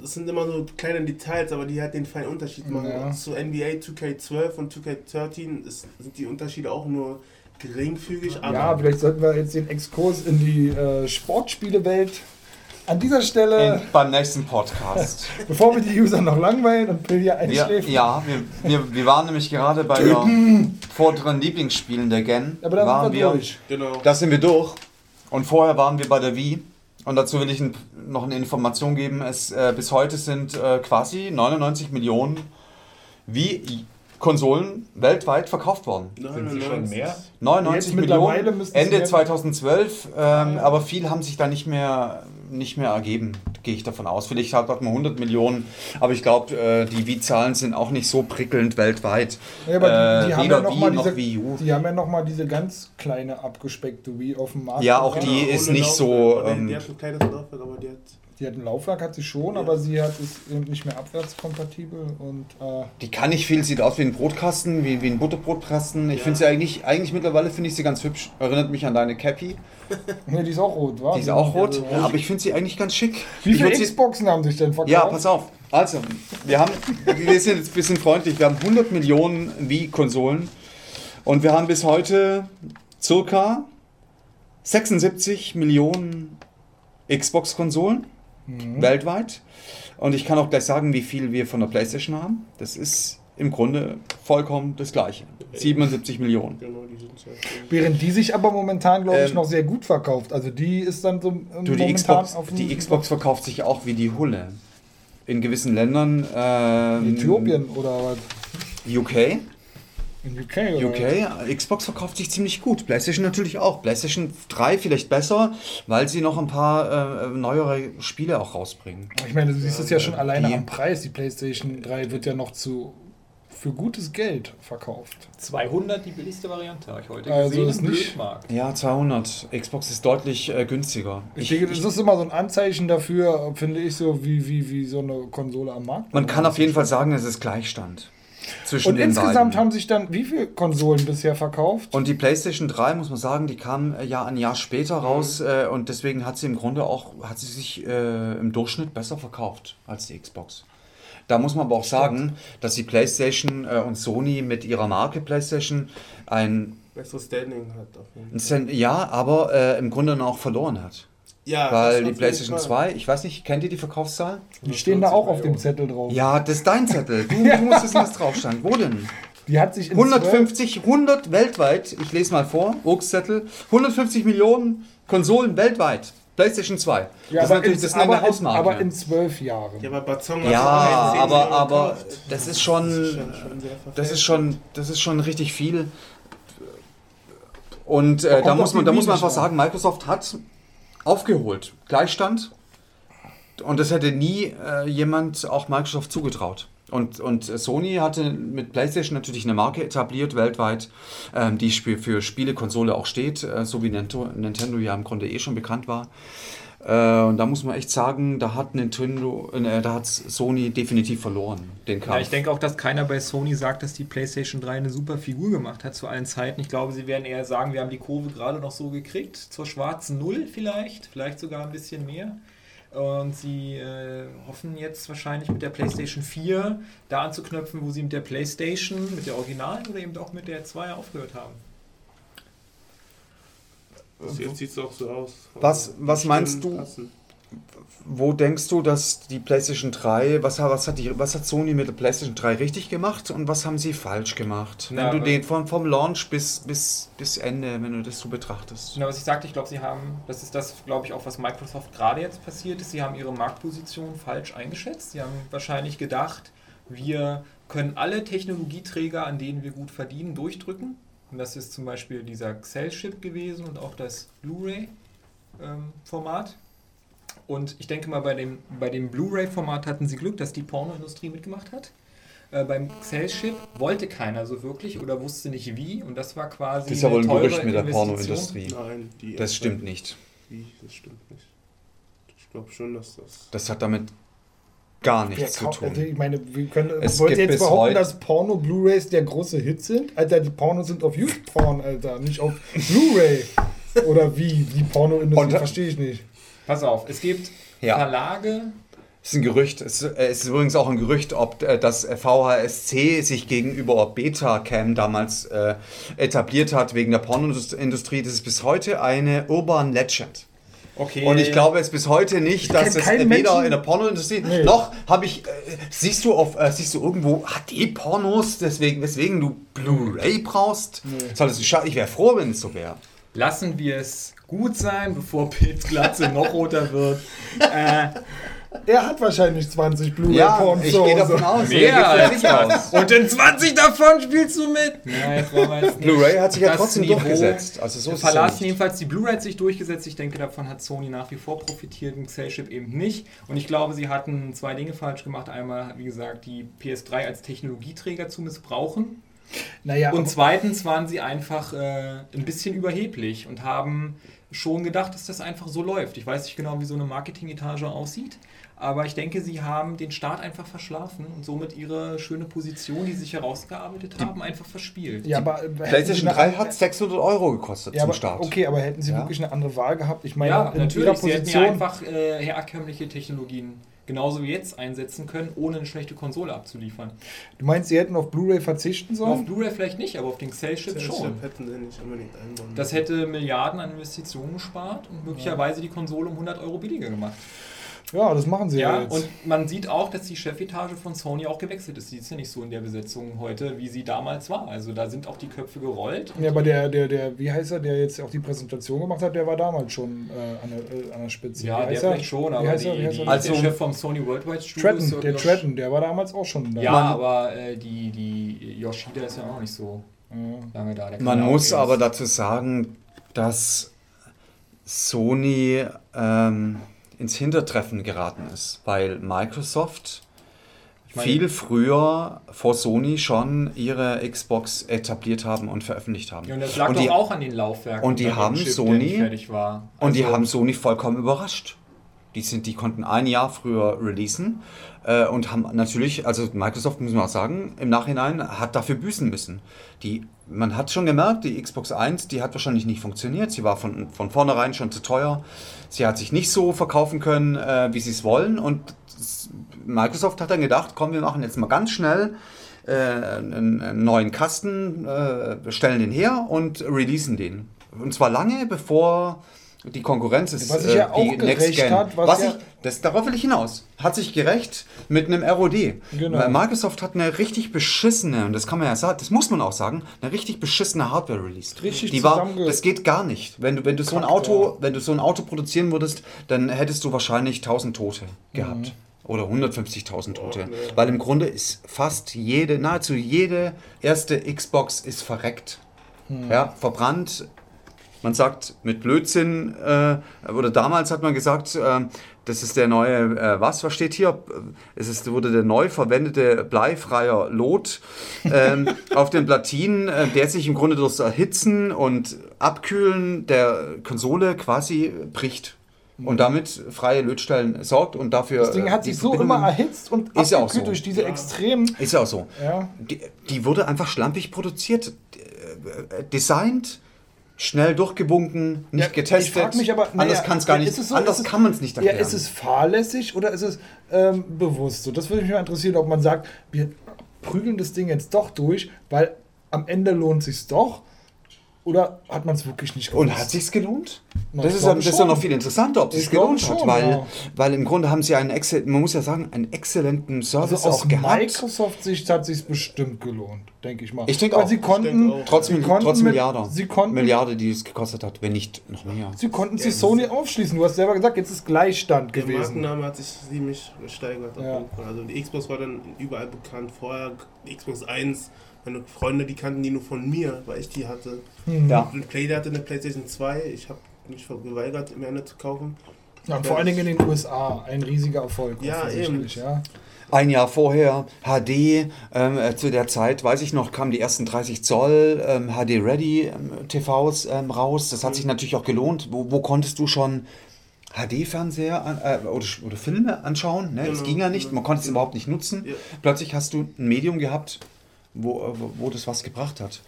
Das sind immer so kleine Details, aber die halt den feinen Unterschied machen. Ja. Zu NBA 2K12 und 2K13 ist, sind die Unterschiede auch nur geringfügig. Aber Ja, vielleicht sollten wir jetzt den Exkurs in die äh, Sportspielewelt an dieser Stelle, In, beim nächsten Podcast. bevor wir die User noch langweilen und Bill hier Ja, einschläft. ja wir, wir, wir waren nämlich gerade bei der vorderen Lieblingsspielen der Gen. Aber da waren sind wir durch. genau. Da sind wir durch. Und vorher waren wir bei der Wii. Und dazu will ich ein, noch eine Information geben. Es, äh, bis heute sind äh, quasi 99 Millionen Wii-Konsolen weltweit verkauft worden. Sind sie schon mehr? 99 Jetzt mittlerweile Millionen Ende mehr- 2012, ähm, aber viel haben sich da nicht mehr, nicht mehr ergeben, gehe ich davon aus. Vielleicht hat man 100 Millionen, aber ich glaube, äh, die Wii-Zahlen sind auch nicht so prickelnd weltweit. Ja, aber die, die Äh, haben weder ja noch Wii mal diese, Wii U. die haben ja noch mal diese ganz kleine abgespeckte Wii auf dem Markt. Ja, auch die ist nicht so, ähm, die hat ein kleines Laufwerk, aber die hat. Die hat ein Laufwerk, hat sie schon, Ja. aber sie hat ist eben nicht mehr abwärtskompatibel und äh, Die kann nicht viel, sieht aus wie ein Brotkasten, wie, wie ein Butterbrotkasten. Ich Ja. finde sie eigentlich, eigentlich mittlerweile finde ich sie ganz hübsch. Erinnert mich an deine Cappy. ne, die ist auch rot, war? Die ist auch rot, Also, aber ich finde sie eigentlich ganz schick. Wie Ich viele Xboxen haben sich denn verkauft? Ja, pass auf. Also, wir haben, wir sind jetzt ein bisschen freundlich. Wir haben 100 Millionen Wii-Konsolen und wir haben bis heute circa 76 Millionen Xbox-Konsolen Mhm. weltweit. Und ich kann auch gleich sagen, wie viel wir von der PlayStation haben. Das ist im Grunde vollkommen das Gleiche. 77 Millionen. Genau, die sind so. Während die sich aber momentan, glaube ich, Ähm, noch sehr gut verkauft. Also die ist dann so ähm, Du, die Xbox, die Xbox verkauft sich auch wie die Hulle. In gewissen Ländern. Ähm, Äthiopien oder was? UK. In UK oder UK, Xbox verkauft sich ziemlich gut. PlayStation natürlich auch. PlayStation 3 vielleicht besser, weil sie noch ein paar äh, neuere Spiele auch rausbringen. Ich meine, du siehst es ja schon alleine die- am Preis. Die PlayStation 3 wird ja noch zu für gutes Geld verkauft. 200 die billigste Variante, habe ich heute Also gesehen ist nicht- Blödmarkt. Ja, 200. Xbox ist deutlich äh, günstiger. Ich, denke, das ist immer so ein Anzeichen dafür, finde ich, so wie, wie, wie so eine Konsole am Markt. man kann auf jeden Fall sagen, es ist Gleichstand zwischen Und den insgesamt beiden. haben sich dann wie viele Konsolen bisher verkauft? Und die PlayStation 3, muss man sagen, die kam äh, ja ein Jahr später raus äh, und deswegen hat sie im Grunde auch, hat sie sich äh, im Durchschnitt besser verkauft als die Xbox. Da muss man aber auch sagen, dass die PlayStation äh, und Sony mit ihrer Marke PlayStation ein, Besseres Standing hat auf jeden Fall. ein Cent, ja, aber äh, im Grunde dann auch verloren hat. Ja, das Weil die PlayStation Fall. 2, ich weiß nicht, kennt ihr die Verkaufszahl? Die stehen da auch auf dem 140 Zettel drauf. Ja, das ist dein Zettel. Du, du musst wissen, was drauf stand. Wo denn? Die hat sich in 150, 100 weltweit, ich lese mal vor, Urkszettel, 150 Millionen Konsolen weltweit. PlayStation 2. Ja, das ist aber, natürlich in, das ist eine aber, in, Hausmarke. aber in zwölf Jahren. Ja, aber Bazong Ja, hat auch 10 aber, aber das ist schon, das ist schon, das ist schon richtig viel. Und Da äh, da muss man, da muss man einfach sagen, Microsoft hat aufgeholt. Gleichstand. Und das hätte nie äh, jemand auch Microsoft zugetraut. Und, und Sony hatte mit PlayStation natürlich eine Marke etabliert weltweit, ähm, die für, für Spielekonsole auch steht, äh, so wie Nintendo ja im Grunde eh schon bekannt war. Äh, und da muss man echt sagen, da hat Nintendo, äh, da hat Sony definitiv verloren, den Kampf. Ja, ich denke auch, dass keiner bei Sony sagt, dass die PlayStation 3 eine super Figur gemacht hat zu allen Zeiten. Ich glaube, sie werden eher sagen, wir haben die Kurve gerade noch so gekriegt, zur schwarzen Null vielleicht, vielleicht sogar ein bisschen mehr. Und sie äh, hoffen jetzt wahrscheinlich mit der PlayStation 4 da anzuknöpfen, wo sie mit der PlayStation, mit der Originalen oder eben auch mit der 2 aufgehört haben. Bis Jetzt sieht es auch so aus. Was- Aber was meinst du? passen. Wo denkst du, dass die PlayStation 3, was, hat- was, hat die, was hat Sony mit der PlayStation 3 richtig gemacht und was haben sie falsch gemacht? Wenn Ja, du den vom, vom Launch bis, bis, bis Ende, wenn du das so betrachtest. Na, was ich sagte, ich glaube, sie haben, das ist das, glaube ich, auch, was Microsoft gerade jetzt passiert ist, sie haben ihre Marktposition falsch eingeschätzt. Sie haben wahrscheinlich gedacht, wir können alle Technologieträger, an denen wir gut verdienen, durchdrücken. Und das ist zum Beispiel dieser Xell-Chip gewesen und auch das Blu-ray-Format. und ich denke mal, bei dem, bei dem Blu-ray-Format hatten sie Glück, dass die Pornoindustrie mitgemacht hat. Äh, beim Xell-Chip wollte keiner so wirklich oder wusste nicht wie. Und das war quasi. Das ist ja wohl ein Gerücht mit der. Pornoindustrie. Nein, die Das stimmt nicht. Wie? Das stimmt nicht. Ich glaube schon, dass das. Das hat damit gar nichts zu kauft- also tun. ich meine, wir können, Es wollt ihr gibt jetzt bis behaupten, heute- dass Porno-Blu-Rays der große Hit sind? Alter, die Pornos sind auf YouPorn, Alter, nicht auf Blu-Ray. Oder wie? Die Pornoindustrie verstehe ich nicht. Pass auf, es gibt Ja. Verlage, Es ist ein Gerücht. Es äh, ist übrigens auch ein Gerücht, ob äh, das VHSC sich gegenüber Betacam damals äh, etabliert hat wegen der Pornoindustrie. Das ist bis heute eine Urban Legend. Okay. Und ich glaube es bis heute nicht, dass es weder Menschen- in der Pornoindustrie Nee. noch habe ich. Äh, siehst du auf, äh, siehst du irgendwo HD-Pornos, deswegen, weswegen du Blu-ray brauchst? Solltest du ich wäre froh, wenn es so wäre. lassen wir es gut sein, bevor Pete Glatze noch roter wird. Äh, Er hat wahrscheinlich 20 Ja, Blu-ray-Porns ich gehe davon aus. mehr er geht als. Und in 20 davon spielst du mit. Ja. Blu-ray hat sich ja trotzdem Niveau durchgesetzt. Also so ist es ja verlassen jedenfalls die Blu-ray hat sich durchgesetzt. Ich denke, davon hat Sony nach wie vor profitiert, ein Cell-Chip eben nicht. Und ich glaube, sie hatten zwei Dinge falsch gemacht. Einmal, wie gesagt, die PS3 als Technologieträger zu missbrauchen. Naja, Und zweitens waren sie einfach äh, ein bisschen überheblich und haben schon gedacht, dass das einfach so läuft. Ich weiß nicht genau, wie so eine Marketingetage aussieht, aber ich denke, sie haben den Start einfach verschlafen und somit ihre schöne Position, die sie sich herausgearbeitet haben, einfach verspielt. ja, aber, PlayStation sie 3 eine- hat 600 Euro gekostet ja, zum aber, Start. Okay, aber hätten sie Ja. wirklich eine andere Wahl gehabt? Ich meine, ja, in ihrer natürlich. Sie hätten ja einfach äh, herkömmliche Technologien genauso wie jetzt einsetzen können, ohne eine schlechte Konsole abzuliefern. du meinst, sie hätten auf Blu-ray verzichten Auf sollen? Blu-ray vielleicht nicht, aber auf den Cell-Chip Das schon. hätten sie nicht unbedingt einbauen Das hätte Milliarden an Investitionen gespart und möglicherweise die Konsole um 100 Euro billiger gemacht. Ja, das machen sie ja, Ja, jetzt. und man sieht auch, dass die Chefetage von Sony auch gewechselt ist. Die ist ja nicht so in der Besetzung heute, wie sie damals war. Also da sind auch die Köpfe gerollt. ja, aber der, der, der, wie heißt er, der jetzt auch die Präsentation gemacht hat, der war damals schon äh, an, der, äh, an der Spitze. Ja, der er? vielleicht schon, aber heißt die, er? Die? Also- der Chef vom Sony Worldwide Studio Tretton, der Yosh- Tretton, der war damals auch schon da. Ja, Man- aber äh, die, die Yoshida ist ja auch nicht so Ja. lange da. Der Man muss aber dazu sagen, dass Sony ähm, ins Hintertreffen geraten ist, weil Microsoft meine- viel früher vor Sony schon ihre Xbox etabliert haben und veröffentlicht haben. Ja, und das lag und doch die, auch an den Laufwerken. und die haben Chip, Sony- war. und die Also- haben Sony vollkommen überrascht. Die, sind, die konnten ein Jahr früher releasen äh, und haben natürlich, also Microsoft, muss man auch sagen, im Nachhinein hat dafür büßen müssen. Die, man hat schon gemerkt, die Xbox 1, die hat wahrscheinlich nicht funktioniert. Sie war von, von vornherein schon zu teuer. Sie hat sich nicht so verkaufen können, äh, wie sie es wollen. Und Microsoft hat dann gedacht, komm, wir machen jetzt mal ganz schnell äh, einen, einen neuen Kasten, äh, stellen den her und releasen den. Und zwar lange bevor die Konkurrenz ist. Was sich ja äh, die auch gerecht hat, was Was ja- ich, das, darauf will ich hinaus. Hat sich gerecht mit einem ROD. Genau. Microsoft hat eine richtig beschissene, und das kann man ja sagen, das muss man auch sagen, eine richtig beschissene Hardware released. Richtig Die war, das geht gar nicht. Wenn du, wenn du so ein Auto, wenn du so ein Auto produzieren würdest, dann hättest du wahrscheinlich 1000 Tote gehabt. Mhm. Oder 150.000 Tote. Weil im Grunde ist fast jede, nahezu jede erste Xbox ist verreckt. Mhm. Ja, verbrannt. Man sagt mit Blödsinn, äh, oder damals hat man gesagt, äh, das ist der neue, äh, was, was steht hier? Es ist, wurde der neu verwendete bleifreier Lot ähm, auf den Platinen, äh, der sich im Grunde durchs Erhitzen und Abkühlen der Konsole quasi bricht. Und damit freie Lötstellen sorgt und dafür. Das Ding äh, hat sich so immer erhitzt und Ist ja auch so. durch diese extremen. Ist ja auch so. Ja. Die, die wurde einfach schlampig produziert, äh, äh, designt, schnell durchgewunken, nicht Ja, getestet. Ich frag mich aber, anders naja, kann es gar nicht. so- anders kann man es nicht erklären. Ja, ist es fahrlässig oder ist es ähm, bewusst so? Das würde mich mal interessieren, ob man sagt, wir prügeln das Ding jetzt doch durch, weil am Ende lohnt sich doch. Oder hat man es wirklich nicht Und gewusst? hat sich's gelohnt? Na, das ist, ja, das ist ja schon. noch viel interessanter, ob es Ich sich gelohnt glaube hat, schon, weil, ja. weil im Grunde haben sie einen Excel, man muss ja sagen, einen exzellenten Service Also aus auch gehabt. Microsoft-Sicht hat sich bestimmt gelohnt, denke ich mal. Ich denke auch. Sie konnten, auch. Trotz, sie konnten trotz mit- Milliarde. Sie konnten, Milliarde, die es gekostet hat, wenn nicht noch mehr. Sie konnten sich Sony aufschließen. Du hast selber gesagt, jetzt ist Gleichstand Der gewesen. Markenname hat sich ziemlich gesteigert. auf Ja. Also die Xbox war dann überall bekannt. Vorher die Xbox 1, meine Freunde, die kannten die nur von mir, weil ich die hatte. Ja. Und Play der hatte eine PlayStation 2. Ich habe mich geweigert, im Ende zu kaufen. Ja, und vor allen Dingen in den USA ein riesiger Erfolg. Ja, offensichtlich, Ja. Ein Jahr vorher HD, ähm, äh, zu der Zeit, weiß ich noch, kamen die ersten 30 Zoll ähm, HD-Ready ähm, TVs ähm, raus. Das hat sich natürlich auch gelohnt. Wo, wo konntest du schon HD-Fernseher äh, oder, oder Filme anschauen. Ne? Das Genau, ging ja nicht, genau. man konnte es überhaupt nicht nutzen. Ja. Plötzlich hast du ein Medium gehabt, wo, äh, wo, wo das was gebracht hat.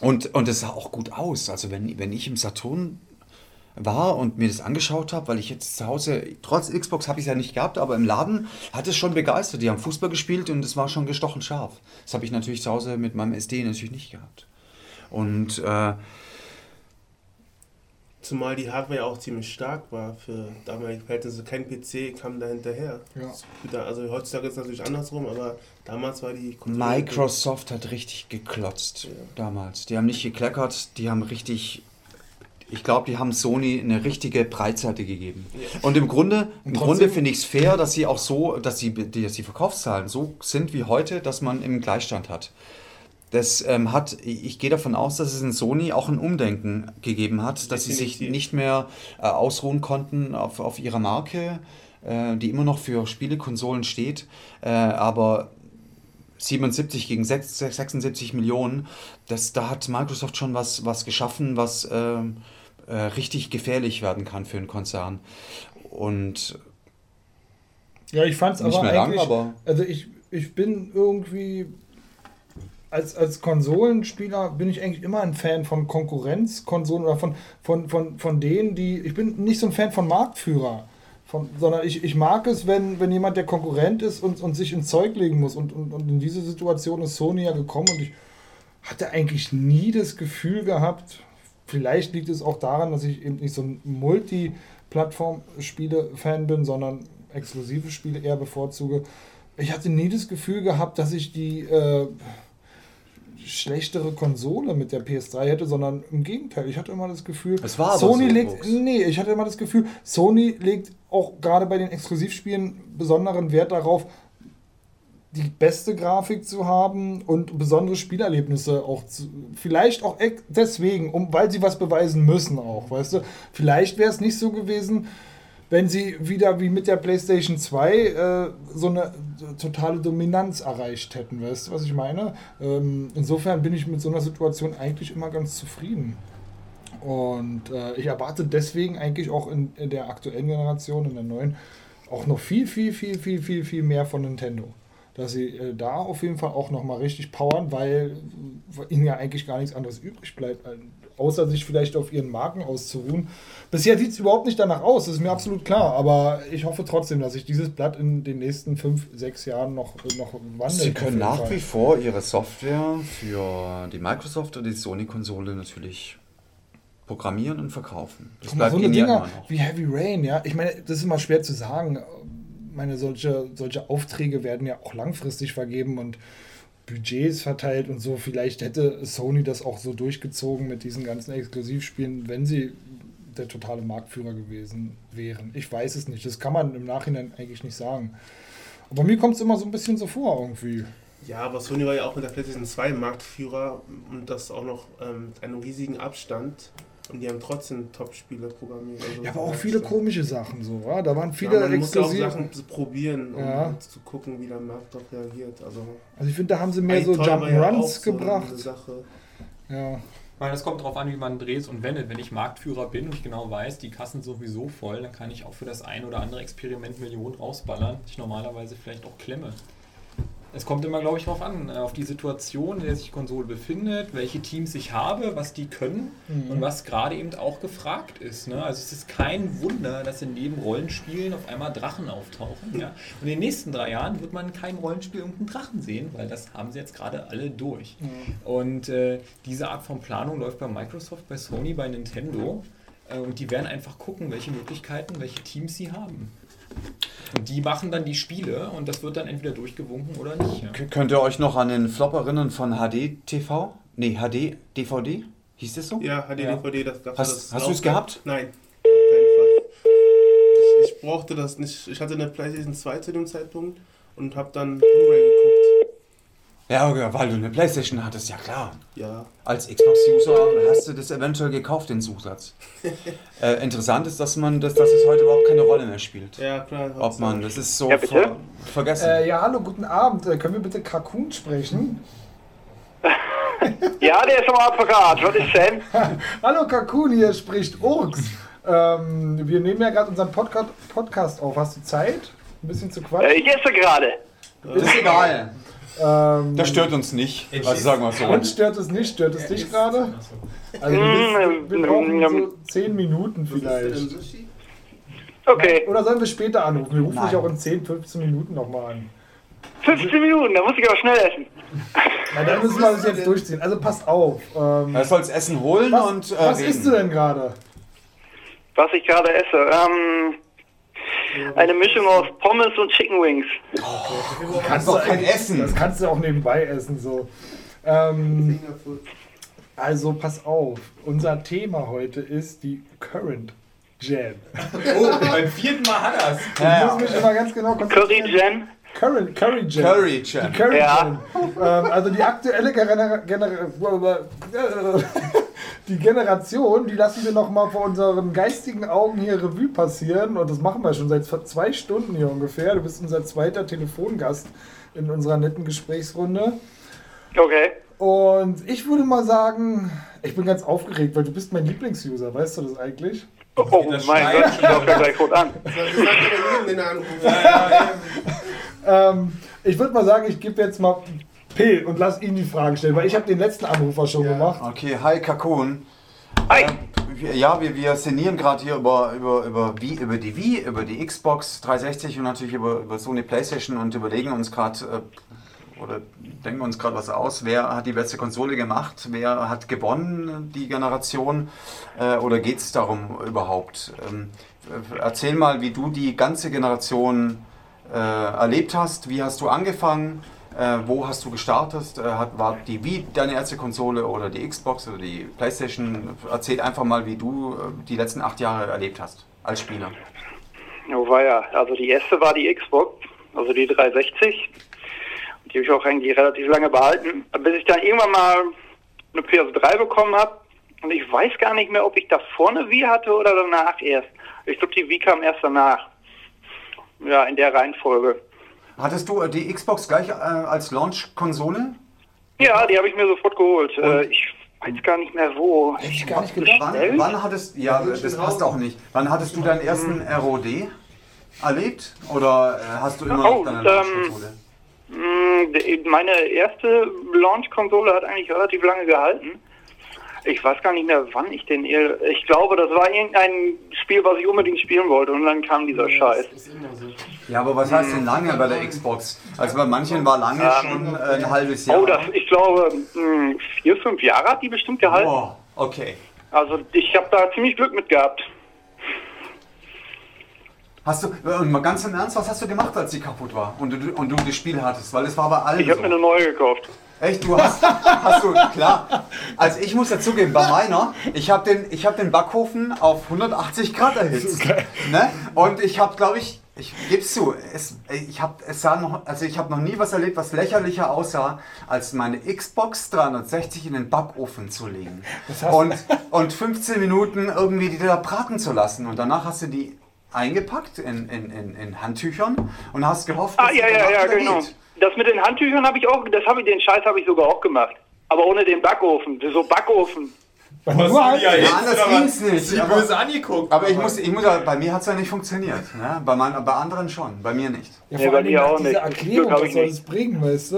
Und, und es sah auch gut aus. Also wenn, wenn ich im Saturn war und mir das angeschaut habe, weil ich jetzt zu Hause, trotz Xbox habe ich es ja nicht gehabt, aber im Laden hat es schon begeistert. Die haben Fußball gespielt und es war schon gestochen scharf. Das habe ich natürlich zu Hause mit meinem SD natürlich nicht gehabt. Und äh, Zumal die Hardware ja auch ziemlich stark war für damalige Verhältnisse. Kein PC kam da hinterher. Ja. Also heutzutage ist es natürlich andersrum, aber damals war die Konsole- Microsoft hat richtig geklotzt Ja. damals. Die haben nicht gekleckert, die haben richtig. Ich glaube, die haben Sony eine richtige Breitseite gegeben. Ja. Und im Grunde, im Grunde finde ich es fair, dass sie auch so, dass die, die, dass die Verkaufszahlen so sind wie heute, dass man im Gleichstand hat. Das ähm, hat, ich gehe davon aus, dass es in Sony auch ein Umdenken gegeben hat, dass sie sich nicht mehr äh, ausruhen konnten auf, auf ihrer Marke, äh, die immer noch für Spielekonsolen steht, äh, aber 77 gegen 6, 76 Millionen, das, da hat Microsoft schon was, was geschaffen, was ähm, äh, richtig gefährlich werden kann für einen Konzern. Und Ja, ich fand es Nicht aber mehr lang, eigentlich. aber- Also ich, ich bin irgendwie. Als, als Konsolenspieler bin ich eigentlich immer ein Fan von Konkurrenzkonsolen oder von, von, von, von denen, die. Ich bin nicht so ein Fan von Marktführer. Von, sondern ich, ich mag es, wenn, wenn jemand der Konkurrent ist und, und sich ins Zeug legen muss. Und, und, und in diese Situation ist Sony ja gekommen und ich hatte eigentlich nie das Gefühl gehabt, vielleicht liegt es auch daran, dass ich eben nicht so ein Multiplattform-Spiele-Fan bin, sondern exklusive Spiele eher bevorzuge. Ich hatte nie das Gefühl gehabt, dass ich die äh, schlechtere Konsole mit der PS3 hätte, sondern im Gegenteil. Ich hatte immer das Gefühl, Es war aber Sony so, legt, nee, ich hatte immer das Gefühl, Sony legt auch gerade bei den Exklusivspielen besonderen Wert darauf, die beste Grafik zu haben und besondere Spielerlebnisse auch zu, vielleicht auch deswegen, um, weil sie was beweisen müssen auch, weißt du? Vielleicht wäre es nicht so gewesen, wenn sie wieder wie mit der PlayStation 2 äh, so eine totale Dominanz erreicht hätten, weißt du, was ich meine? Ähm, insofern bin ich mit so einer Situation eigentlich immer ganz zufrieden. Und äh, ich erwarte deswegen eigentlich auch in, in der aktuellen Generation, in der neuen, auch noch viel, viel, viel, viel, viel, viel mehr von Nintendo. Dass sie äh, da auf jeden Fall auch nochmal richtig powern, weil äh, ihnen ja eigentlich gar nichts anderes übrig bleibt, außer sich vielleicht auf ihren Marken auszuruhen. Bisher sieht es überhaupt nicht danach aus, das ist mir absolut klar, aber ich hoffe trotzdem, dass sich dieses Blatt in den nächsten fünf, sechs Jahren noch, noch wandelt. Sie können nach wie vor ihre Software für die Microsoft oder die Sony-Konsole natürlich programmieren und verkaufen. Das Guck mal, bleibt so eine Dinger immer noch. wie Heavy Rain, ja. Ich meine, das ist immer schwer zu sagen. Meine, solche, solche Aufträge werden ja auch langfristig vergeben und Budgets verteilt und so. Vielleicht hätte Sony das auch so durchgezogen mit diesen ganzen Exklusivspielen, wenn sie der totale Marktführer gewesen wären. Ich weiß es nicht. Das kann man im Nachhinein eigentlich nicht sagen. Aber mir kommt es immer so ein bisschen so vor irgendwie. Ja, aber Sony war ja auch mit der PlayStation 2 Marktführer und das auch noch ähm, mit einem riesigen Abstand. Und die haben trotzdem Top-Spiele programmiert. Also Ja, aber auch ja, viele komische Sachen so. Ja? Da waren Ja, viele man muss ja auch. Sachen zu probieren, um Ja. zu gucken, wie der Markt darauf reagiert. Also Also ich finde, da haben sie mehr so war ja so gebracht. Sache. Ja. Ich meine, das kommt darauf an, wie man dreht und wendet. Wenn ich Marktführer bin und ich genau weiß, die Kassen sind sowieso voll, dann kann ich auch für das ein oder andere Experiment Millionen rausballern, die ich normalerweise vielleicht auch klemme. Es kommt immer, glaube ich, darauf an, äh, auf die Situation, in der sich die Konsole befindet, welche Teams ich habe, was die können und was gerade eben auch gefragt ist. Ne? Also es ist kein Wunder, dass in jedem Rollenspielen auf einmal Drachen auftauchen. Ja? Und in den nächsten drei Jahren wird man in keinem Rollenspiel irgendeinen Drachen sehen, weil das haben sie jetzt gerade alle durch. Und äh, diese Art von Planung läuft bei Microsoft, bei Sony, bei Nintendo. Äh, und die werden einfach gucken, welche Möglichkeiten, welche Teams sie haben. Und die machen dann die Spiele und das wird dann entweder durchgewunken oder nicht. Ja. Könnt ihr euch noch an den Flop erinnern von HD TV? Nee, HD DVD? Hieß das so? Ja, HD, Ja. DVD, das gab Hast- das hast du's Laufwerk. gehabt? Nein, auf keinen Fall. Ich, ich brauchte das nicht. Ich hatte eine PlayStation 2 zu dem Zeitpunkt und habe dann Blu-ray geguckt. Ja, okay, weil du eine Playstation hattest, ja klar. Ja, Als Xbox-User hast du das eventuell gekauft, den Zusatz. äh, interessant ist, dass man, dass, dass es heute überhaupt keine Rolle mehr spielt. ja klar. Ob man, das ist so Ja, ver vergessen. Äh, ja, hallo, guten Abend. Äh, können wir bitte Kakun sprechen? Ja, der ist am Apparat. Was ist denn? Hallo Kakun, hier spricht Urks. Ähm, wir nehmen ja gerade unseren Podca Podcast auf. Hast du Zeit? Ein bisschen zu quatschen? Äh, ich esse gerade. Ist egal. Ähm, Das stört uns nicht. Also sagen wir so. uns stört es nicht. Stört es dich gerade? Also Mm, wir, wir brauchen ähm, so 10 Minuten vielleicht. Okay, Oder sollen wir später anrufen? Wir rufen Nein. dich auch in 10, 15 Minuten nochmal an. 15 Minuten, da muss ich aber schnell essen. Na, dann müssen wir das jetzt durchziehen. Also passt auf. Ähm, Er soll das Essen holen was und äh, was reden. isst du denn gerade? Was ich gerade esse. Ähm, eine Mischung aus Pommes und Chicken Wings. kannst doch kein Essen. Das kannst du auch nebenbei essen. So. Ähm, also pass auf. Unser Thema heute ist die Current Jam. Oh, beim vierten Mal hat er's. Ich Ja, muss ja. mich immer ganz genau Curry konzentrieren. Jen. Curry, Curry Jam. Curry Die Jam. Curry Ja. Jam. Ähm, also die aktuelle Genera Genera die Generation, die lassen wir noch mal vor unseren geistigen Augen hier Revue passieren und das machen wir schon seit zwei Stunden hier ungefähr. Du bist unser zweiter Telefongast in unserer netten Gesprächsrunde. Okay. Und ich würde mal sagen, ich bin ganz aufgeregt, weil du bist mein Lieblingsuser, weißt du das eigentlich? Oh, oh Das mein Gott, ich laufe ja gleich rot an. Ähm, ich würde mal sagen, ich gebe jetzt mal P und lass ihn die Fragen stellen, weil ich habe den letzten Anrufer schon Ja. gemacht. Okay, hi Kakun. Hi. Wir- Ja, wir, wir sinnieren gerade hier über, über, über, Wii, über die Wii, über die Xbox 360 und natürlich über, über Sony Playstation und überlegen uns gerade äh, oder denken uns gerade was aus. Wer hat die beste Konsole gemacht? Wer hat gewonnen die Generation? Äh, oder geht es darum überhaupt? Ähm, äh, erzähl mal, wie du die ganze Generation äh, erlebt hast. Wie hast du angefangen? Äh, wo hast du gestartet? Äh, hat, war die Wii deine erste Konsole oder die Xbox oder die Playstation? Erzähl einfach mal, wie du äh, die letzten acht Jahre erlebt hast als Spieler. Oh war ja, also die erste war die Xbox, also die 360. Die habe ich auch eigentlich relativ lange behalten, bis ich dann irgendwann mal eine PS3 bekommen habe. Und ich weiß gar nicht mehr, ob ich davor eine Wii hatte oder danach erst. Ich glaube, die Wii kam erst danach. Ja, in der Reihenfolge. Hattest du äh, die Xbox gleich äh, als Launch-Konsole? Ja, die habe ich mir sofort geholt. Äh, ich weiß gar nicht mehr wo. Hätte ich gar nicht gedacht. Wann, wann hattest ja, das passt auch nicht. Wann hattest du deinen ersten ROD erlebt? Oder äh, hast du immer noch Oh, deine ähm, Launch-Konsole? De- Meine erste Launch-Konsole hat eigentlich relativ lange gehalten. Ich weiß gar nicht mehr, wann ich den. Ich glaube, das war irgendein Spiel, was ich unbedingt spielen wollte, und dann kam dieser Scheiß. Das ist immer so. Ja, aber was heißt denn lange bei der Xbox? Also bei manchen war lange schon äh, ein halbes Jahr. Oh, das, ich glaube, mm, vier, fünf Jahre hat die bestimmt gehalten. Boah, okay. Also ich habe da ziemlich Glück mit gehabt. Hast du, und mal ganz im Ernst, was hast du gemacht, als sie kaputt war und du, und du das Spiel hattest? Weil es war bei allen Ich habe so. mir eine neue gekauft. Echt, du hast, hast du, klar. Also ich muss dazugeben, bei meiner, ich habe den, ich hab den Backofen auf 180 Grad erhitzt. Ne? Und ich habe, glaube ich, ich gebe es zu, es, ich habe es sah noch, also ich habe noch nie was erlebt, was lächerlicher aussah, als meine Xbox 360 in den Backofen zu legen. Und, und 15 Minuten irgendwie die da braten zu lassen. Und danach hast du die eingepackt in, in, in, in Handtüchern und hast gehofft, Ah, dass ja, sie ja, ja, wieder genau. geht. Das mit den Handtüchern habe ich auch, das habe ich, den Scheiß habe ich sogar auch gemacht. Aber ohne den Backofen. So Backofen. Was Nur halt- ja, jetzt, anders ging's was? nicht, Die aber- böse angeguckt. Aber ich muss, ich muss, ja- bei mir hat es ja nicht funktioniert. Ne? Bei, mein, bei anderen schon, bei mir nicht. Ja, Nee, vor bei allem mir auch dieser nicht. Erklärung, Glück was ich soll es bringen, weißt du?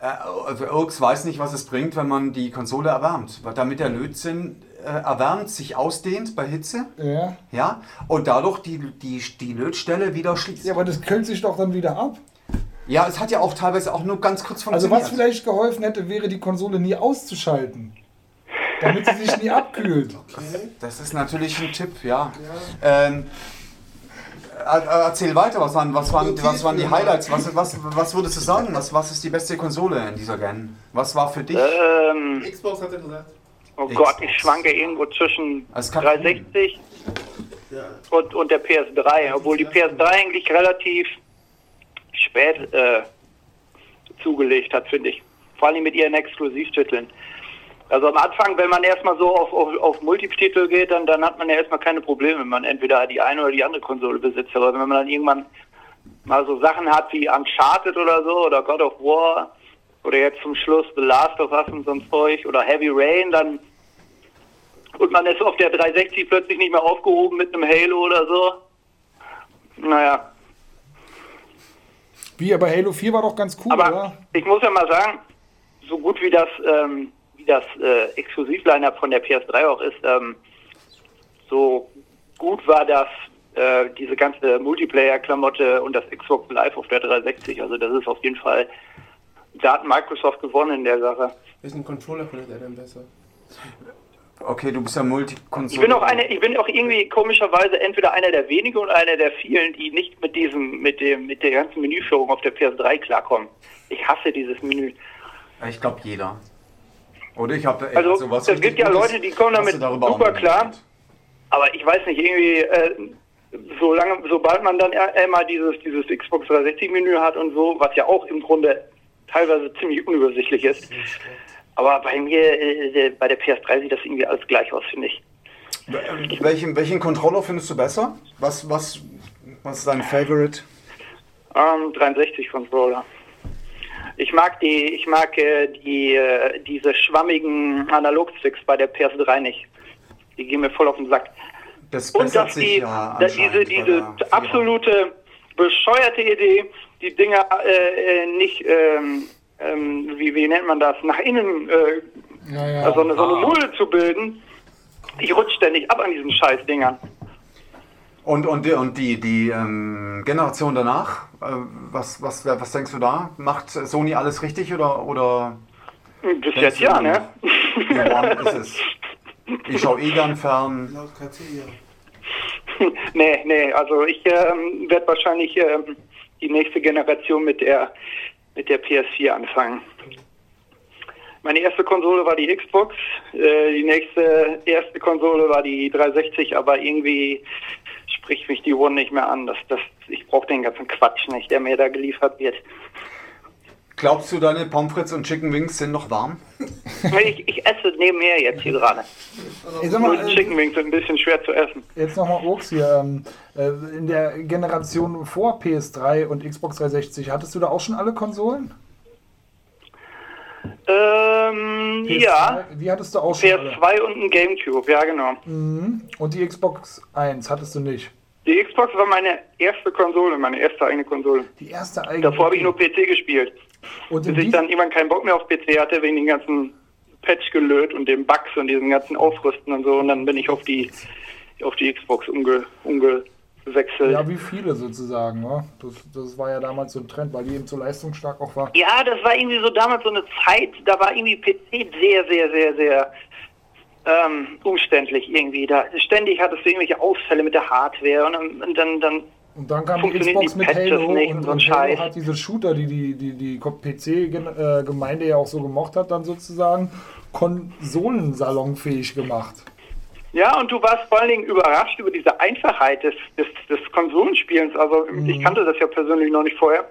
Äh, also Irks weiß nicht, was es bringt, wenn man die Konsole erwärmt. Weil damit der Lötzinn äh, erwärmt, sich ausdehnt bei Hitze. Ja. Ja, und dadurch die, die, die Lötstelle wieder schließt. Ja, aber das könnte sich doch dann wieder ab. Ja, es hat ja auch teilweise auch nur ganz kurz Also funktioniert. was vielleicht geholfen hätte, wäre die Konsole nie auszuschalten. Damit sie sich nie abkühlt. Das ist natürlich ein Tipp, ja. Ähm, er- er- erzähl weiter, was waren, was waren, was waren die Highlights? Was, was, was würdest du sagen? Was, was ist die beste Konsole in dieser Gen? Was war für dich? Ähm, Xbox hat er gesagt. oh Xbox. Gott, ich schwanke irgendwo zwischen Das kann- 360 Ja. und, und der PS3, obwohl die PS3 eigentlich relativ spät äh, zugelegt hat, finde ich. Vor allem mit ihren Exklusivtiteln. Also am Anfang, wenn man erstmal so auf, auf, auf Multititel geht, dann, dann hat man ja erstmal keine Probleme, wenn man entweder die eine oder die andere Konsole besitzt. Aber wenn man dann irgendwann mal so Sachen hat wie Uncharted oder so oder God of War oder jetzt zum Schluss The Last of Us und so ein Zeug oder Heavy Rain, dann und man ist auf der 360 plötzlich nicht mehr aufgehoben mit einem Halo oder so. Naja, Wie, aber Halo 4 war doch ganz cool, aber oder? ich muss ja mal sagen, so gut wie das, ähm, wie das äh, Exklusivliner von der PS3 auch ist, ähm, so gut war das äh, diese ganze Multiplayer-Klamotte und das Xbox Live auf der 360. Also das ist auf jeden Fall, da hat Microsoft gewonnen in der Sache. Welchen Controller findet er denn besser? Okay, du bist ja Multikonsole. Ich bin auch eine, ich bin auch irgendwie komischerweise entweder einer der wenigen oder einer der vielen, die nicht mit diesem, mit dem, mit der ganzen Menüführung auf der PS3 klarkommen. Ich hasse dieses Menü. Ich glaube jeder. Oder ich habe Also, es gibt ja Leute, die kommen damit super klar. Aber ich weiß nicht, irgendwie, äh, solange, sobald man dann einmal dieses, dieses Xbox 360 Menü hat und so, was ja auch im Grunde teilweise ziemlich unübersichtlich ist. Aber bei mir, äh, bei der PS3 sieht das irgendwie alles gleich aus, finde ich. Welchen, welchen Controller findest du besser? Was, was, was ist dein Favorite? Ähm, 63 Controller. Ich mag die, ich mag äh, die, äh, diese schwammigen Analogsticks bei der PS3 nicht. Die gehen mir voll auf den Sack. Das Und dass sich die, ja da- diese, diese absolute bescheuerte Idee, die Dinger äh, äh, nicht, ähm, ähm, wie, wie nennt man das, nach innen, äh, Ja, ja. also eine, so eine Ah. Mulde zu bilden. Ich rutsche ständig ab an diesen Scheißdingern. Und, und, die, und die, die ähm, Generation danach, äh, was, was, was denkst du da? Macht Sony alles richtig oder, oder Bis jetzt ja, ne? One ist es? Ich schaue eh gern fern. Laut KT, ja. nee, nee, also ich ähm, werde wahrscheinlich ähm, die nächste Generation mit der mit der PS4 anfangen. Meine erste Konsole war die Xbox, äh, die nächste erste Konsole war die 360, aber irgendwie spricht mich die One nicht mehr an. Das, das, ich brauche den ganzen Quatsch nicht, der mir da geliefert wird. Glaubst du, deine Pommes frites und Chicken Wings sind noch warm? Ich, ich esse nebenher jetzt hier gerade. Nur mal, die äh, Chicken Wings sind ein bisschen schwer zu essen. Jetzt nochmal Urks hier. Ähm, äh, in der Generation vor PS3 und Xbox 360, hattest du da auch schon alle Konsolen? Ähm, PS3, ja, Die hattest du auch schon alle. PS2 und ein Gamecube, ja genau. Mhm. Und die Xbox 1 hattest du nicht. Die Xbox war meine erste Konsole, meine erste eigene Konsole. Die erste eigene. Davor habe ich nur PC gespielt. Und Bis ich dann irgendwann keinen Bock mehr auf PC hatte, wegen den ganzen Patch gelöt und dem Bugs und diesen ganzen Aufrüsten und so. Und dann bin ich auf die auf die Xbox umge, umgewechselt. Ja, wie viele sozusagen. Ne? Das, das war ja damals so ein Trend, weil die eben so leistungsstark auch war. Ja, das war irgendwie so damals so eine Zeit, da war irgendwie PC sehr, sehr, sehr, sehr ähm, umständlich irgendwie. Da ständig hattest du irgendwelche Ausfälle mit der Hardware und und dann, dann Und dann kam die Xbox die mit Halo nicht und, und Halo hat diese Shooter, die die, die, die PC-Gemeinde ja auch so gemocht hat, dann sozusagen konsolensalonfähig gemacht. Ja, und du warst vor allen Dingen überrascht über diese Einfachheit des, des, des Konsolenspielens. Also ich kannte das ja persönlich noch nicht vorher.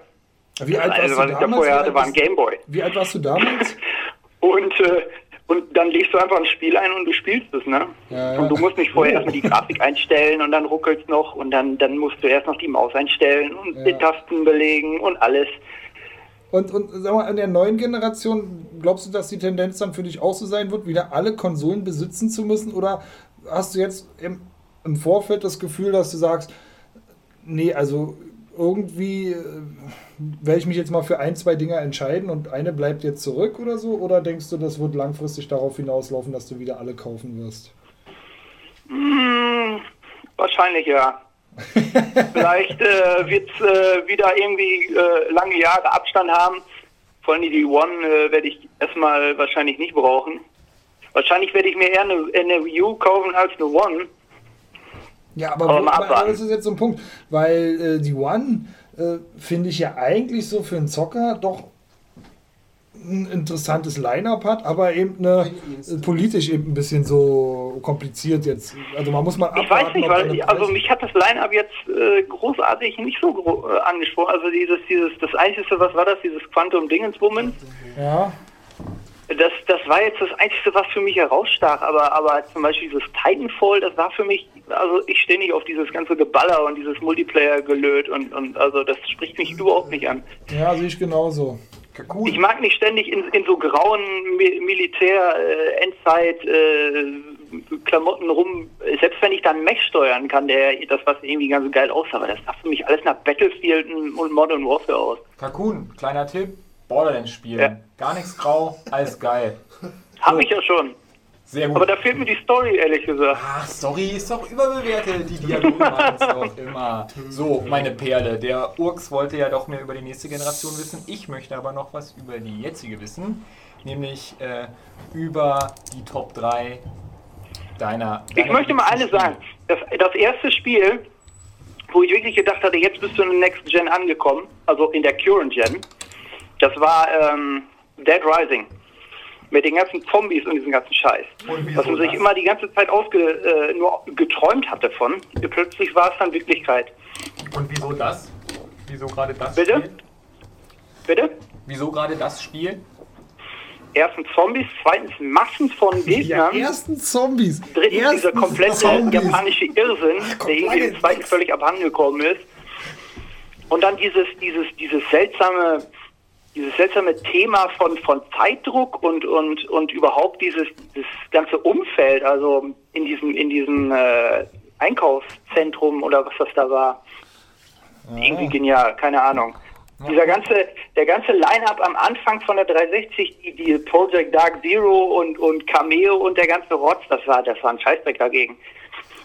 Wie alt warst Also du was ich da vorher hatte, war ein Gameboy. Wie alt warst du damals? Und, äh, und dann legst du einfach ein Spiel ein und du spielst es, ne? Ja, ja. Und du musst nicht vorher erstmal die Grafik einstellen und dann ruckelt's noch und dann, dann musst du erst noch die Maus einstellen und Ja. die Tasten belegen und alles. Und, und sag mal, in der neuen Generation, glaubst du, dass die Tendenz dann für dich auch so sein wird, wieder alle Konsolen besitzen zu müssen? Oder hast du jetzt im, im Vorfeld das Gefühl, dass du sagst, nee, also irgendwie äh, werde ich mich jetzt mal für ein, zwei Dinger entscheiden und eine bleibt jetzt zurück oder so? Oder denkst du, das wird langfristig darauf hinauslaufen, dass du wieder alle kaufen wirst? Hm, wahrscheinlich ja. Vielleicht äh, wird es äh, wieder irgendwie äh, lange Jahre Abstand haben. Vor allem die One äh, werde ich erstmal wahrscheinlich nicht brauchen. Wahrscheinlich werde ich mir eher eine, eine Wii U kaufen als eine One. Ja, aber, Aber wo, aber abwarten. das ist jetzt so ein Punkt, weil äh, die One äh, finde ich ja eigentlich so für einen Zocker doch ein interessantes Line-Up hat, aber eben eine, äh, politisch eben ein bisschen so kompliziert jetzt. Also man muss mal Ich weiß nicht, weil also mich hat das Line-Up jetzt äh, großartig nicht so gro äh, angesprochen. Also dieses, dieses, das Einzige, was war das, dieses Quantum Dingenswoman? ja, Das, das war jetzt das Einzige, was für mich herausstach, aber, aber zum Beispiel dieses Titanfall, das war für mich, also ich stehe nicht auf dieses ganze Geballer und dieses Multiplayer-Gelöt und, und also das spricht mich überhaupt nicht an. ja, sehe ich genauso. Ich mag nicht ständig in, in so grauen Mi Militär, äh, Endzeit, äh, Klamotten rum, selbst wenn ich dann Mech steuern kann, der das was irgendwie ganz geil aussah, aber das sah für mich alles nach Battlefield und Modern Warfare aus. Kakun, kleiner Tipp, Borderlands spielen. Ja. Gar nichts grau, alles geil. Habe ich ja schon. Sehr gut. Aber da fehlt mir die Story, ehrlich gesagt. Ach, sorry, ist doch überbewertet. Die Dialoge machen es doch immer. So, meine Perle. Der Urks wollte ja doch mehr über die nächste Generation wissen. Ich möchte aber noch was über die jetzige wissen. Nämlich äh, über die Top 3 deiner. Ich deiner möchte mal eines sagen. Das, das erste Spiel, wo ich wirklich gedacht hatte, jetzt bist du in der Next Gen angekommen, also in der Current Gen, das war ähm, Dead Rising. Mit den ganzen Zombies und diesem ganzen Scheiß. Was man sich immer die ganze Zeit ausge, äh, nur geträumt hatte von. Plötzlich war es dann Wirklichkeit. Und wieso das? Wieso gerade das Bitte? Spiel? Bitte? Wieso gerade das Spiel? Erstens Zombies, zweitens Massen von Ja, Gegnern. ersten Zombies. Drittens dieser Erstens komplette Zombies. japanische Irrsinn, der irgendwie im zweiten völlig abhandengekommen ist. Und dann dieses, dieses, dieses seltsame, dieses seltsame Thema von, von Zeitdruck und, und, und überhaupt dieses, dieses ganze Umfeld, also in diesem, in diesem äh, Einkaufszentrum oder was das da war. Irgendwie genial, keine Ahnung. Dieser ganze, der ganze Line-Up am Anfang von der 360, die, die Project Dark Zero und, und Cameo und der ganze Rotz, das war, das war ein Scheißdreck dagegen.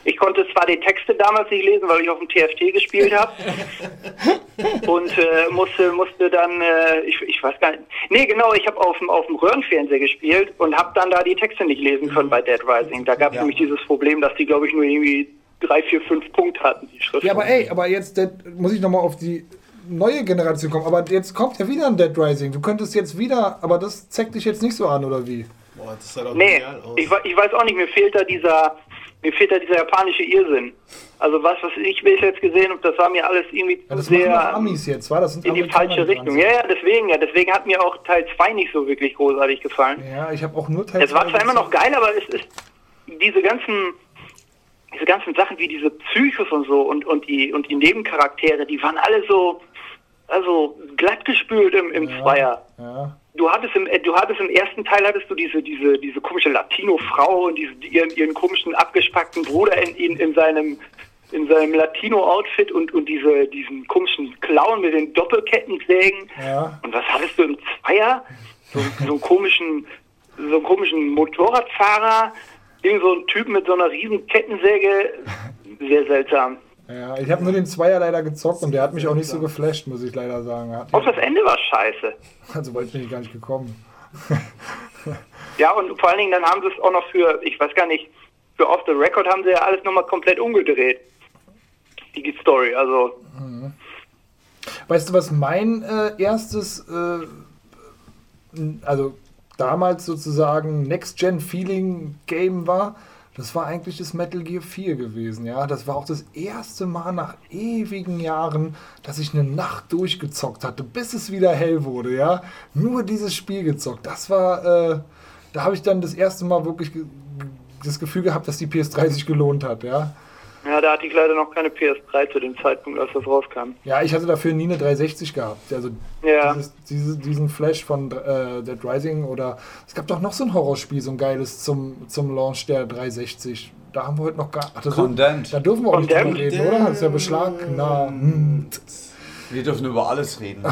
Ich konnte zwar die Texte damals nicht lesen, weil ich auf dem TFT gespielt habe. und äh, musste, musste dann, äh, ich, ich weiß gar nicht. Nee, genau, ich habe auf dem, auf dem Röhrenfernseher gespielt und habe dann da die Texte nicht lesen können bei Dead Rising. Da gab es Ja. nämlich dieses Problem, dass die, glaube ich, nur irgendwie drei, vier, fünf Punkte hatten, die Schrift. Ja, aber ey, aber jetzt der, muss ich nochmal auf die neue Generation kommen. Aber jetzt kommt ja wieder ein Dead Rising. Du könntest jetzt wieder, aber das zeigt dich jetzt nicht so an, oder wie? Boah, das sah doch Nee, genial aus. ich, ich weiß auch nicht, mir fehlt da dieser, mir fehlt da dieser japanische Irrsinn. Also was, was ich bis jetzt gesehen habe, das war mir alles irgendwie Ja, das sehr Amis jetzt, war das? in die falsche Richtung. Ja, ja, deswegen, ja, deswegen hat mir auch Teil 2 nicht so wirklich großartig gefallen. Ja, ich habe auch nur Teil Es war zwar immer noch geil, aber es ist diese ganzen diese ganzen Sachen wie diese Psychos und so und, und die und die Nebencharaktere, die waren alle so also glatt gespült im, im Zweier. Ja. Du hattest im äh, du hattest im ersten Teil hattest du diese diese diese komische Latino-Frau und diese, ihren, ihren komischen abgespackten Bruder in, in, in seinem in seinem Latino-Outfit und, und diese, diesen komischen Clown mit den Doppelkettensägen. Ja. Und was hattest du im Zweier? So, so einen komischen, so einen komischen Motorradfahrer, irgend so ein Typ mit so einer riesen Kettensäge. Sehr seltsam. Ja, ich habe nur den Zweier leider gezockt und der hat mich auch nicht so geflasht, muss ich leider sagen. Hat Auch das Ende war scheiße. also weit bin ich gar nicht gekommen. Ja, und vor allen Dingen dann haben sie es auch noch für, ich weiß gar nicht, für Off the Record haben sie ja alles nochmal komplett umgedreht. Die Story, also Weißt du, was mein äh, erstes, äh, also damals sozusagen Next-Gen-Feeling-Game war? Das war eigentlich das Metal Gear 4 gewesen, ja. Das war auch das erste Mal nach ewigen Jahren, dass ich eine Nacht durchgezockt hatte, bis es wieder hell wurde, ja. Nur dieses Spiel gezockt. Das war, äh, da habe ich dann das erste Mal wirklich das Gefühl gehabt, dass die PS3 sich gelohnt hat, ja. Ja, da hatte ich leider noch keine PS3 zu dem Zeitpunkt, als das rauskam. Ja, ich hatte dafür nie eine 360 gehabt. Also Ja. dieses, diese, diesen Flash von äh, Dead Rising oder es gab doch noch so ein Horrorspiel, so ein geiles zum, zum Launch der 360. Da haben wir heute noch gar. Ach, Condemned. Da dürfen wir auch nicht drüber Condemned? reden, oder? Das ist ja beschlagnahmt. Wir dürfen über alles reden.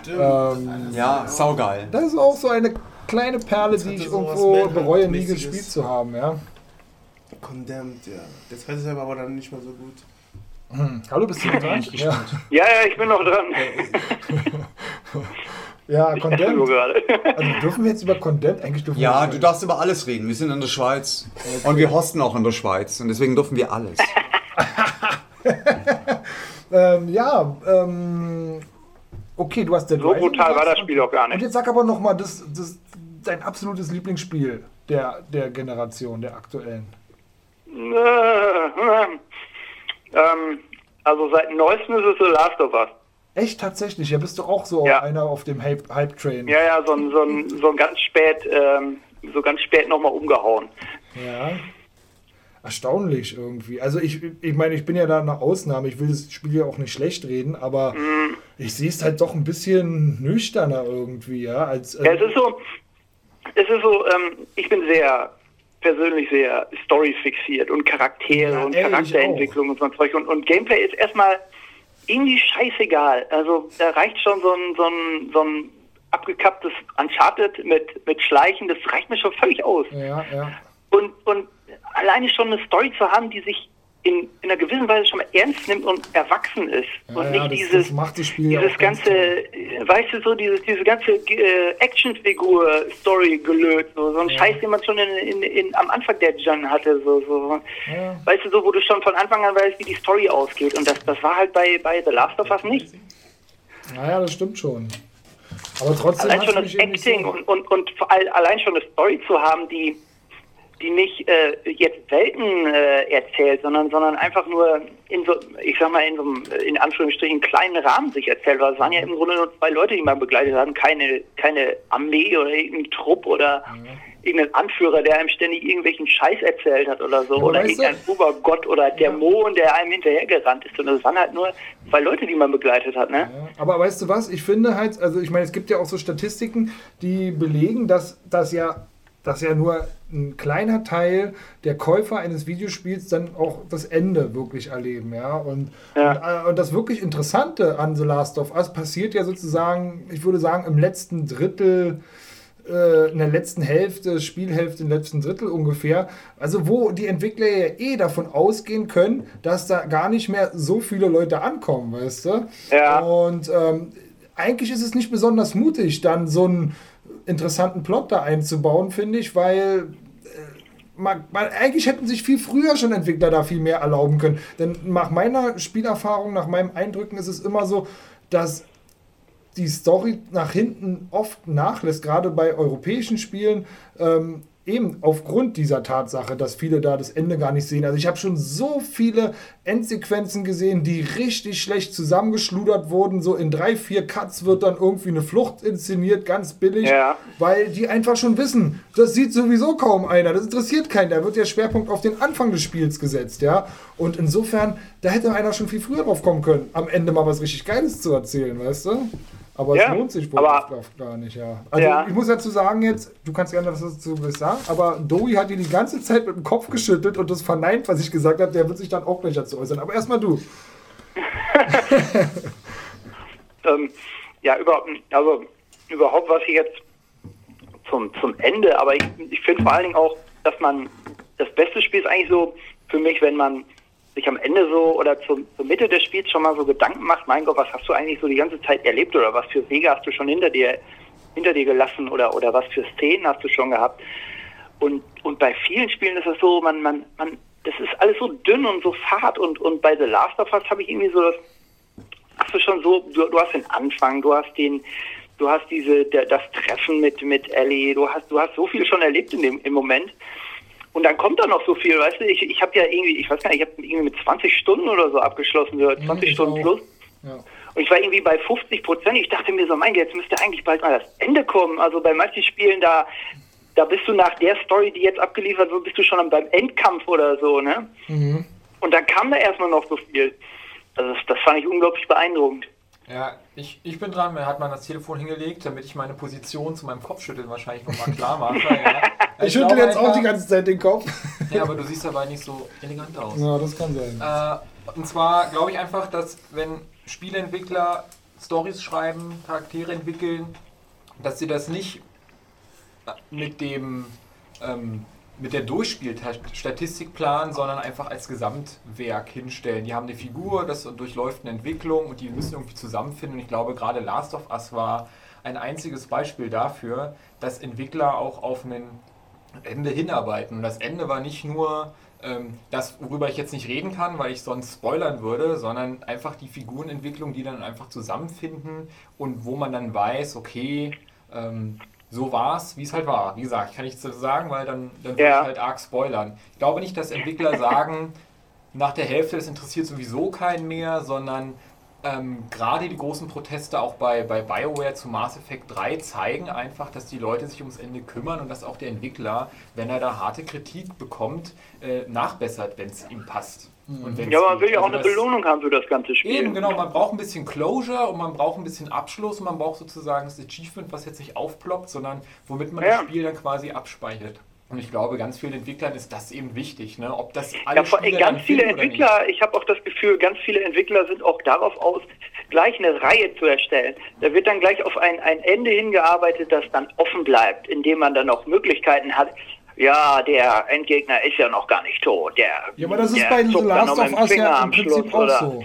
Stimmt. Ähm, Ja, saugeil. das ist auch so eine kleine Perle, die ich irgendwo bereue, nie gespielt zu haben, ja. Condemned, ja. Das weiß ich aber dann nicht mehr so gut. Hm. Hallo, bist du noch dran? Ja. Ja, ja, ich bin noch dran. ja Condemned. Also dürfen wir jetzt über Condemned? Eigentlich dürfen Ja, wir du darfst über alles reden. Wir sind in der Schweiz. Und wir hosten auch in der Schweiz. Und deswegen dürfen wir alles. Ähm, ja, ähm, okay, du hast Dead So brutal war das Spiel auch gar Und nicht. jetzt sag aber nochmal, das, das, dein absolutes Lieblingsspiel der, der Generation, der aktuellen. ähm, also seit neuestem ist es The Last of Us. Echt tatsächlich, ja, bist du auch so Ja. einer auf dem Hype- Hype-Train. Ja, ja, so ein, so ein, so ein ganz spät, ähm, so ganz spät nochmal umgehauen. Ja. Erstaunlich irgendwie. Also ich, ich meine, ich bin ja da eine Ausnahme. Ich will das Spiel ja auch nicht schlecht reden, aber Mhm. ich sehe es halt doch ein bisschen nüchterner irgendwie, ja. Als, äh, Ja, es ist so, es ist so, ähm, ich bin sehr persönlich sehr Story fixiert und Charaktere Ja, und Charakterentwicklung und so ein Zeug. Und, und Gameplay ist erstmal irgendwie scheißegal. Also da reicht schon so ein, so ein, so ein abgekapptes Uncharted mit, mit Schleichen, das reicht mir schon völlig aus. Ja, ja. Und, und alleine schon eine Story zu haben, die sich in, in einer gewissen Weise schon mal ernst nimmt und erwachsen ist. Ja, und ja, nicht das- dieses, das ja dieses ganze, äh, weißt du, so dieses, diese ganze äh, Actionfigur-Story gelöst, so, so ein Scheiß, den man schon in, in, am Anfang der Gen hatte, so, so. Ja. Weißt du, so, wo du schon von Anfang an weißt, wie die Story ausgeht. Und das, das war halt bei, bei The Last of Us nicht. Naja, das stimmt schon. Aber trotzdem Allein schon das Acting so- und, und, und allein schon eine Story zu haben, die, die nicht äh, jetzt Welten äh, erzählt, sondern, sondern einfach nur in so, ich sag mal, in so einem, äh, in Anführungsstrichen, kleinen Rahmen sich erzählt. Weil es waren ja im Grunde nur zwei Leute, die man begleitet haben, keine, keine Armee oder irgendein Trupp oder irgendein Anführer, der einem ständig irgendwelchen Scheiß erzählt hat oder so. Aber oder weißt du- irgendein Obergott oder Dämon, der einem hinterhergerannt ist. Und es waren halt nur zwei Leute, die man begleitet hat, ne? Ja, aber weißt du was? Ich finde halt, also ich meine, es gibt ja auch so Statistiken, die belegen, dass das ja, dass ja nur ein kleiner Teil der Käufer eines Videospiels dann auch das Ende wirklich erleben, ja. Und, Ja. und, äh, und das wirklich Interessante an The Last of Us passiert ja sozusagen, ich würde sagen, im letzten Drittel äh, in der letzten Hälfte, Spielhälfte, im letzten Drittel ungefähr. Also wo die Entwickler ja eh davon ausgehen können, dass da gar nicht mehr so viele Leute ankommen, weißt du? Ja. Und ähm, eigentlich ist es nicht besonders mutig, dann so einen interessanten Plot da einzubauen, finde ich, weil äh, man, man, eigentlich hätten sich viel früher schon Entwickler da viel mehr erlauben können. Denn nach meiner Spielerfahrung, nach meinem Eindrücken ist es immer so, dass die Story nach hinten oft nachlässt, gerade bei europäischen Spielen, ähm, eben aufgrund dieser Tatsache, dass viele da das Ende gar nicht sehen. Also ich habe schon so viele Endsequenzen gesehen, die richtig schlecht zusammengeschludert wurden. So in drei, vier Cuts wird dann irgendwie eine Flucht inszeniert, ganz billig, Ja. weil die einfach schon wissen, das sieht sowieso kaum einer, das interessiert keinen. Da wird der Schwerpunkt auf den Anfang des Spiels gesetzt, ja. Und insofern, da hätte einer schon viel früher drauf kommen können, am Ende mal was richtig Geiles zu erzählen, weißt du? Aber Ja, es lohnt sich wohl aber- gar nicht, ja. Also Ja. ich muss dazu sagen jetzt, du kannst gerne was dazu sagen, aber Dowie hat dir die ganze Zeit mit dem Kopf geschüttelt und das verneint, was ich gesagt habe, der wird sich dann auch gleich dazu äußern. Aber erstmal du. ähm, ja, über, also überhaupt was ich jetzt zum, zum Ende, aber ich, ich finde vor allen Dingen auch, dass man das beste Spiel ist eigentlich so für mich, wenn man sich am Ende so oder zum, zur Mitte des Spiels schon mal so Gedanken macht, mein Gott, was hast du eigentlich so die ganze Zeit erlebt oder was für Wege hast du schon hinter dir hinter dir gelassen oder oder was für Szenen hast du schon gehabt? Und und bei vielen Spielen ist es so, man man man das ist alles so dünn und so fad und und bei The Last of Us habe ich irgendwie so das hast du schon so, du, du hast den Anfang, du hast den, du hast diese, der, das Treffen mit, mit Ellie, du hast, du hast so viel schon erlebt in dem, im Moment. Und dann kommt da noch so viel, weißt du, ich, ich habe ja irgendwie, ich weiß gar nicht, ich habe irgendwie mit 20 Stunden oder so abgeschlossen, oder 20 ich Stunden auch. plus. Ja. Und ich war irgendwie bei 50 Prozent. Ich dachte mir so, mein Gott, jetzt müsste eigentlich bald mal das Ende kommen. Also bei manchen Spielen, da, da bist du nach der Story, die jetzt abgeliefert wird, bist du schon beim Endkampf oder so, ne? Und dann kam da erstmal noch so viel. Also das, das fand ich unglaublich beeindruckend. Ja, ich, ich bin dran, mir hat man das Telefon hingelegt, damit ich meine Position zu meinem Kopfschütteln wahrscheinlich nochmal klar mache. Ja. Ich schüttle glaube jetzt auch einfach- die ganze Zeit den Kopf. Ja, aber du siehst dabei nicht so elegant aus. Ja, das kann sein. Äh, und zwar glaube ich einfach, dass wenn Spieleentwickler Stories schreiben, Charaktere entwickeln, dass sie das nicht äh, mit dem ähm, mit der Durchspielstatistik planen, sondern einfach als Gesamtwerk hinstellen. Die haben eine Figur, das durchläuft eine Entwicklung und die müssen irgendwie zusammenfinden. Und ich glaube, gerade Last of Us war ein einziges Beispiel dafür, dass Entwickler auch auf ein Ende hinarbeiten. Und das Ende war nicht nur ähm, das, worüber ich jetzt nicht reden kann, weil ich sonst spoilern würde, sondern einfach die Figurenentwicklung, die dann einfach zusammenfinden und wo man dann weiß, okay, ähm, so war es, wie es halt war. Wie gesagt, ich kann nichts dazu sagen, weil dann, dann würde Ja. ich halt arg spoilern. Ich glaube nicht, dass Entwickler sagen, nach der Hälfte, das interessiert sowieso keinen mehr, sondern ähm, gerade die großen Proteste auch bei, bei BioWare zu Mass Effect 3 zeigen einfach, dass die Leute sich ums Ende kümmern und dass auch der Entwickler, wenn er da harte Kritik bekommt, äh, nachbessert, wenn es ihm passt. Wenn's Ja, aber man will ja auch eine Belohnung haben für das ganze Spiel. Eben, genau. Man braucht ein bisschen Closure und man braucht ein bisschen Abschluss und man braucht sozusagen das Achievement, was jetzt nicht aufploppt, sondern womit man Ja. das Spiel dann quasi abspeichert. Und ich glaube, ganz vielen Entwicklern ist das eben wichtig, ne? Ob das alle Ja, vor, ganz viele Entwickler, ich habe auch das Gefühl, ganz viele Entwickler sind auch darauf aus, gleich eine Reihe zu erstellen. Da wird dann gleich auf ein, ein Ende hingearbeitet, das dann offen bleibt, indem man dann auch Möglichkeiten hat. Ja, der Endgegner ist ja noch gar nicht tot. Der, Ja, aber das ist bei The Last of Us Finger ja im am Prinzip Schluss, auch oder? so.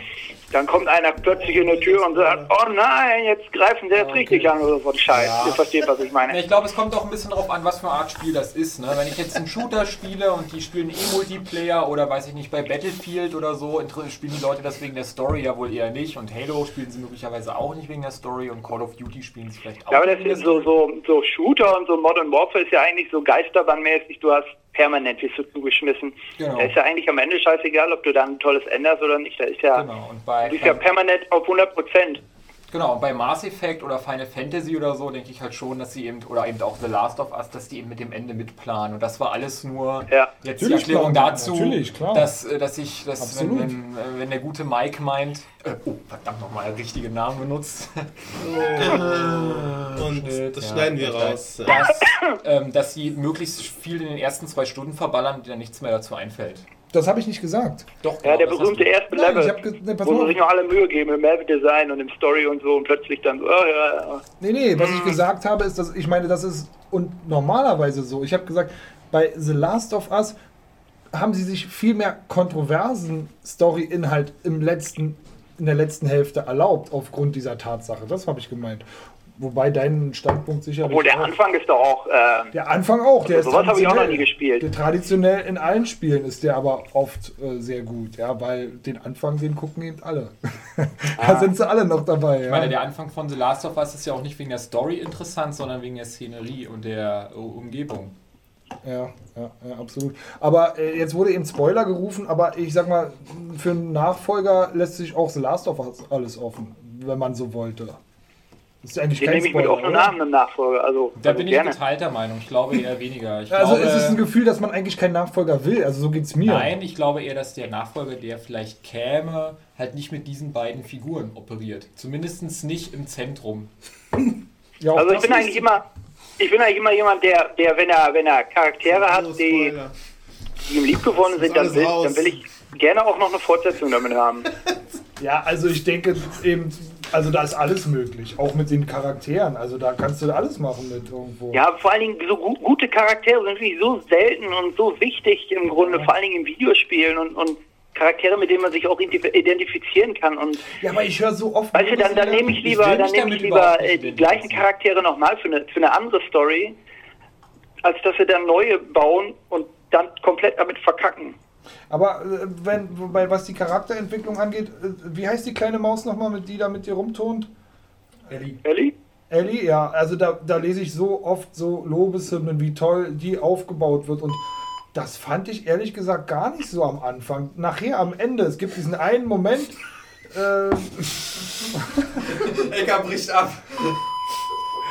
Dann kommt einer plötzlich in die Tür und sagt, oh nein, jetzt greifen sie jetzt richtig an oder so ein Scheiß. Ihr versteht, was ich meine. Ja, ich glaube, es kommt auch ein bisschen darauf an, was für eine Art Spiel das ist. Ne? Wenn ich jetzt einen Shooter spiele und die spielen eh Multiplayer oder weiß ich nicht, bei Battlefield oder so, spielen die Leute das wegen der Story ja wohl eher nicht. Und Halo spielen sie möglicherweise auch nicht wegen der Story und Call of Duty spielen sie vielleicht auch Ja, aber das ist so, so, so Shooter und so Modern Warfare ist ja eigentlich so geisterbannmäßig, du hast permanent wirst du zugeschmissen. Genau. Da ist ja eigentlich am Ende scheißegal, ob du da ein tolles änderst oder nicht. Da ist ja, Genau, bei, du bist ja permanent auf 100 Prozent. Genau, und bei Mass Effect oder Final Fantasy oder so denke ich halt schon, dass sie eben, oder eben auch The Last of Us, dass die eben mit dem Ende mitplanen. Und das war alles nur Ja. jetzt die Natürlich Erklärung planen, dazu, natürlich, klar. dass, äh, dass ich, dass wenn, wenn, äh, wenn der gute Mike meint, äh, oh, verdammt nochmal, richtige Namen benutzt. Und das Ja, schneiden wir das raus. dass, ähm, dass sie möglichst viel in den ersten zwei Stunden verballern, denen nichts mehr dazu einfällt. Das habe ich nicht gesagt. Doch, Ja, der berühmte erste Nein, Level, ich hab ge- nee, wo sie sich noch alle Mühe geben im Level-Design und im Story und so und plötzlich dann oh, ja, ja. Nee, nee, was ich gesagt habe, ist, dass ich meine, das ist und normalerweise so. Ich habe gesagt, bei The Last of Us haben sie sich viel mehr kontroversen Story-Inhalt im letzten, in der letzten Hälfte erlaubt, aufgrund dieser Tatsache. Das habe ich gemeint. Wobei dein Standpunkt sicherlich. Obwohl der auch- Anfang ist doch auch, äh, der Anfang auch, der Also ist sowas habe ich auch noch traditionell. nie gespielt. Der traditionell in allen Spielen ist der aber oft äh, sehr gut, ja, weil den Anfang, den gucken eben alle. da sind sie alle noch dabei. Ich meine, ja. der Anfang von The Last of Us ist ja auch nicht wegen der Story interessant, sondern wegen der Szenerie und der äh, Umgebung. Ja, ja, ja, absolut. Aber äh, jetzt wurde eben Spoiler gerufen, aber ich sag mal, für einen Nachfolger lässt sich auch The Last of Us alles offen, wenn man so wollte. Das ist eigentlich den kein nehme ich mit offenen? Namen im Nachfolger. Also, Da also bin ich gerne. geteilter Meinung. Ich glaube eher weniger. Ich Also glaube, ist es ein Gefühl, dass man eigentlich keinen Nachfolger will. Also so geht's mir. Nein, ich glaube eher, dass der Nachfolger, der vielleicht käme, halt nicht mit diesen beiden Figuren operiert. Zumindest nicht im Zentrum. Ja, Also ich bin eigentlich immer, ich bin eigentlich immer jemand, der, der wenn er, wenn er Charaktere hat, die, die ihm liebgewonnen sind, dann will, dann will ich gerne auch noch eine Fortsetzung damit haben. Ja, also ich denke eben, also da ist alles möglich, auch mit den Charakteren. Also da kannst du alles machen mit irgendwo. Ja, vor allen Dingen so gu gute Charaktere sind wirklich so selten und so wichtig im Grunde, vor allen Dingen in Videospielen und, und Charaktere, mit denen man sich auch ident- identifizieren kann. Und Ja, aber ich höre so oft. weißt du, dann, dann nehme ich lieber, will dann nehme ich lieber äh, die gleichen. Charaktere nochmal für eine, für eine andere Story, als dass wir dann neue bauen und dann komplett damit verkacken. Aber äh, wenn, wobei, was die Charakterentwicklung angeht, äh, wie heißt die kleine Maus nochmal, mit die da mit dir rumturnt? Ellie? Ellie, ja, also da, da lese ich so oft so Lobeshymnen, wie toll die aufgebaut wird und das fand ich ehrlich gesagt gar nicht so am Anfang. Nachher am Ende, es gibt diesen einen Moment, äh, Ecker bricht ab.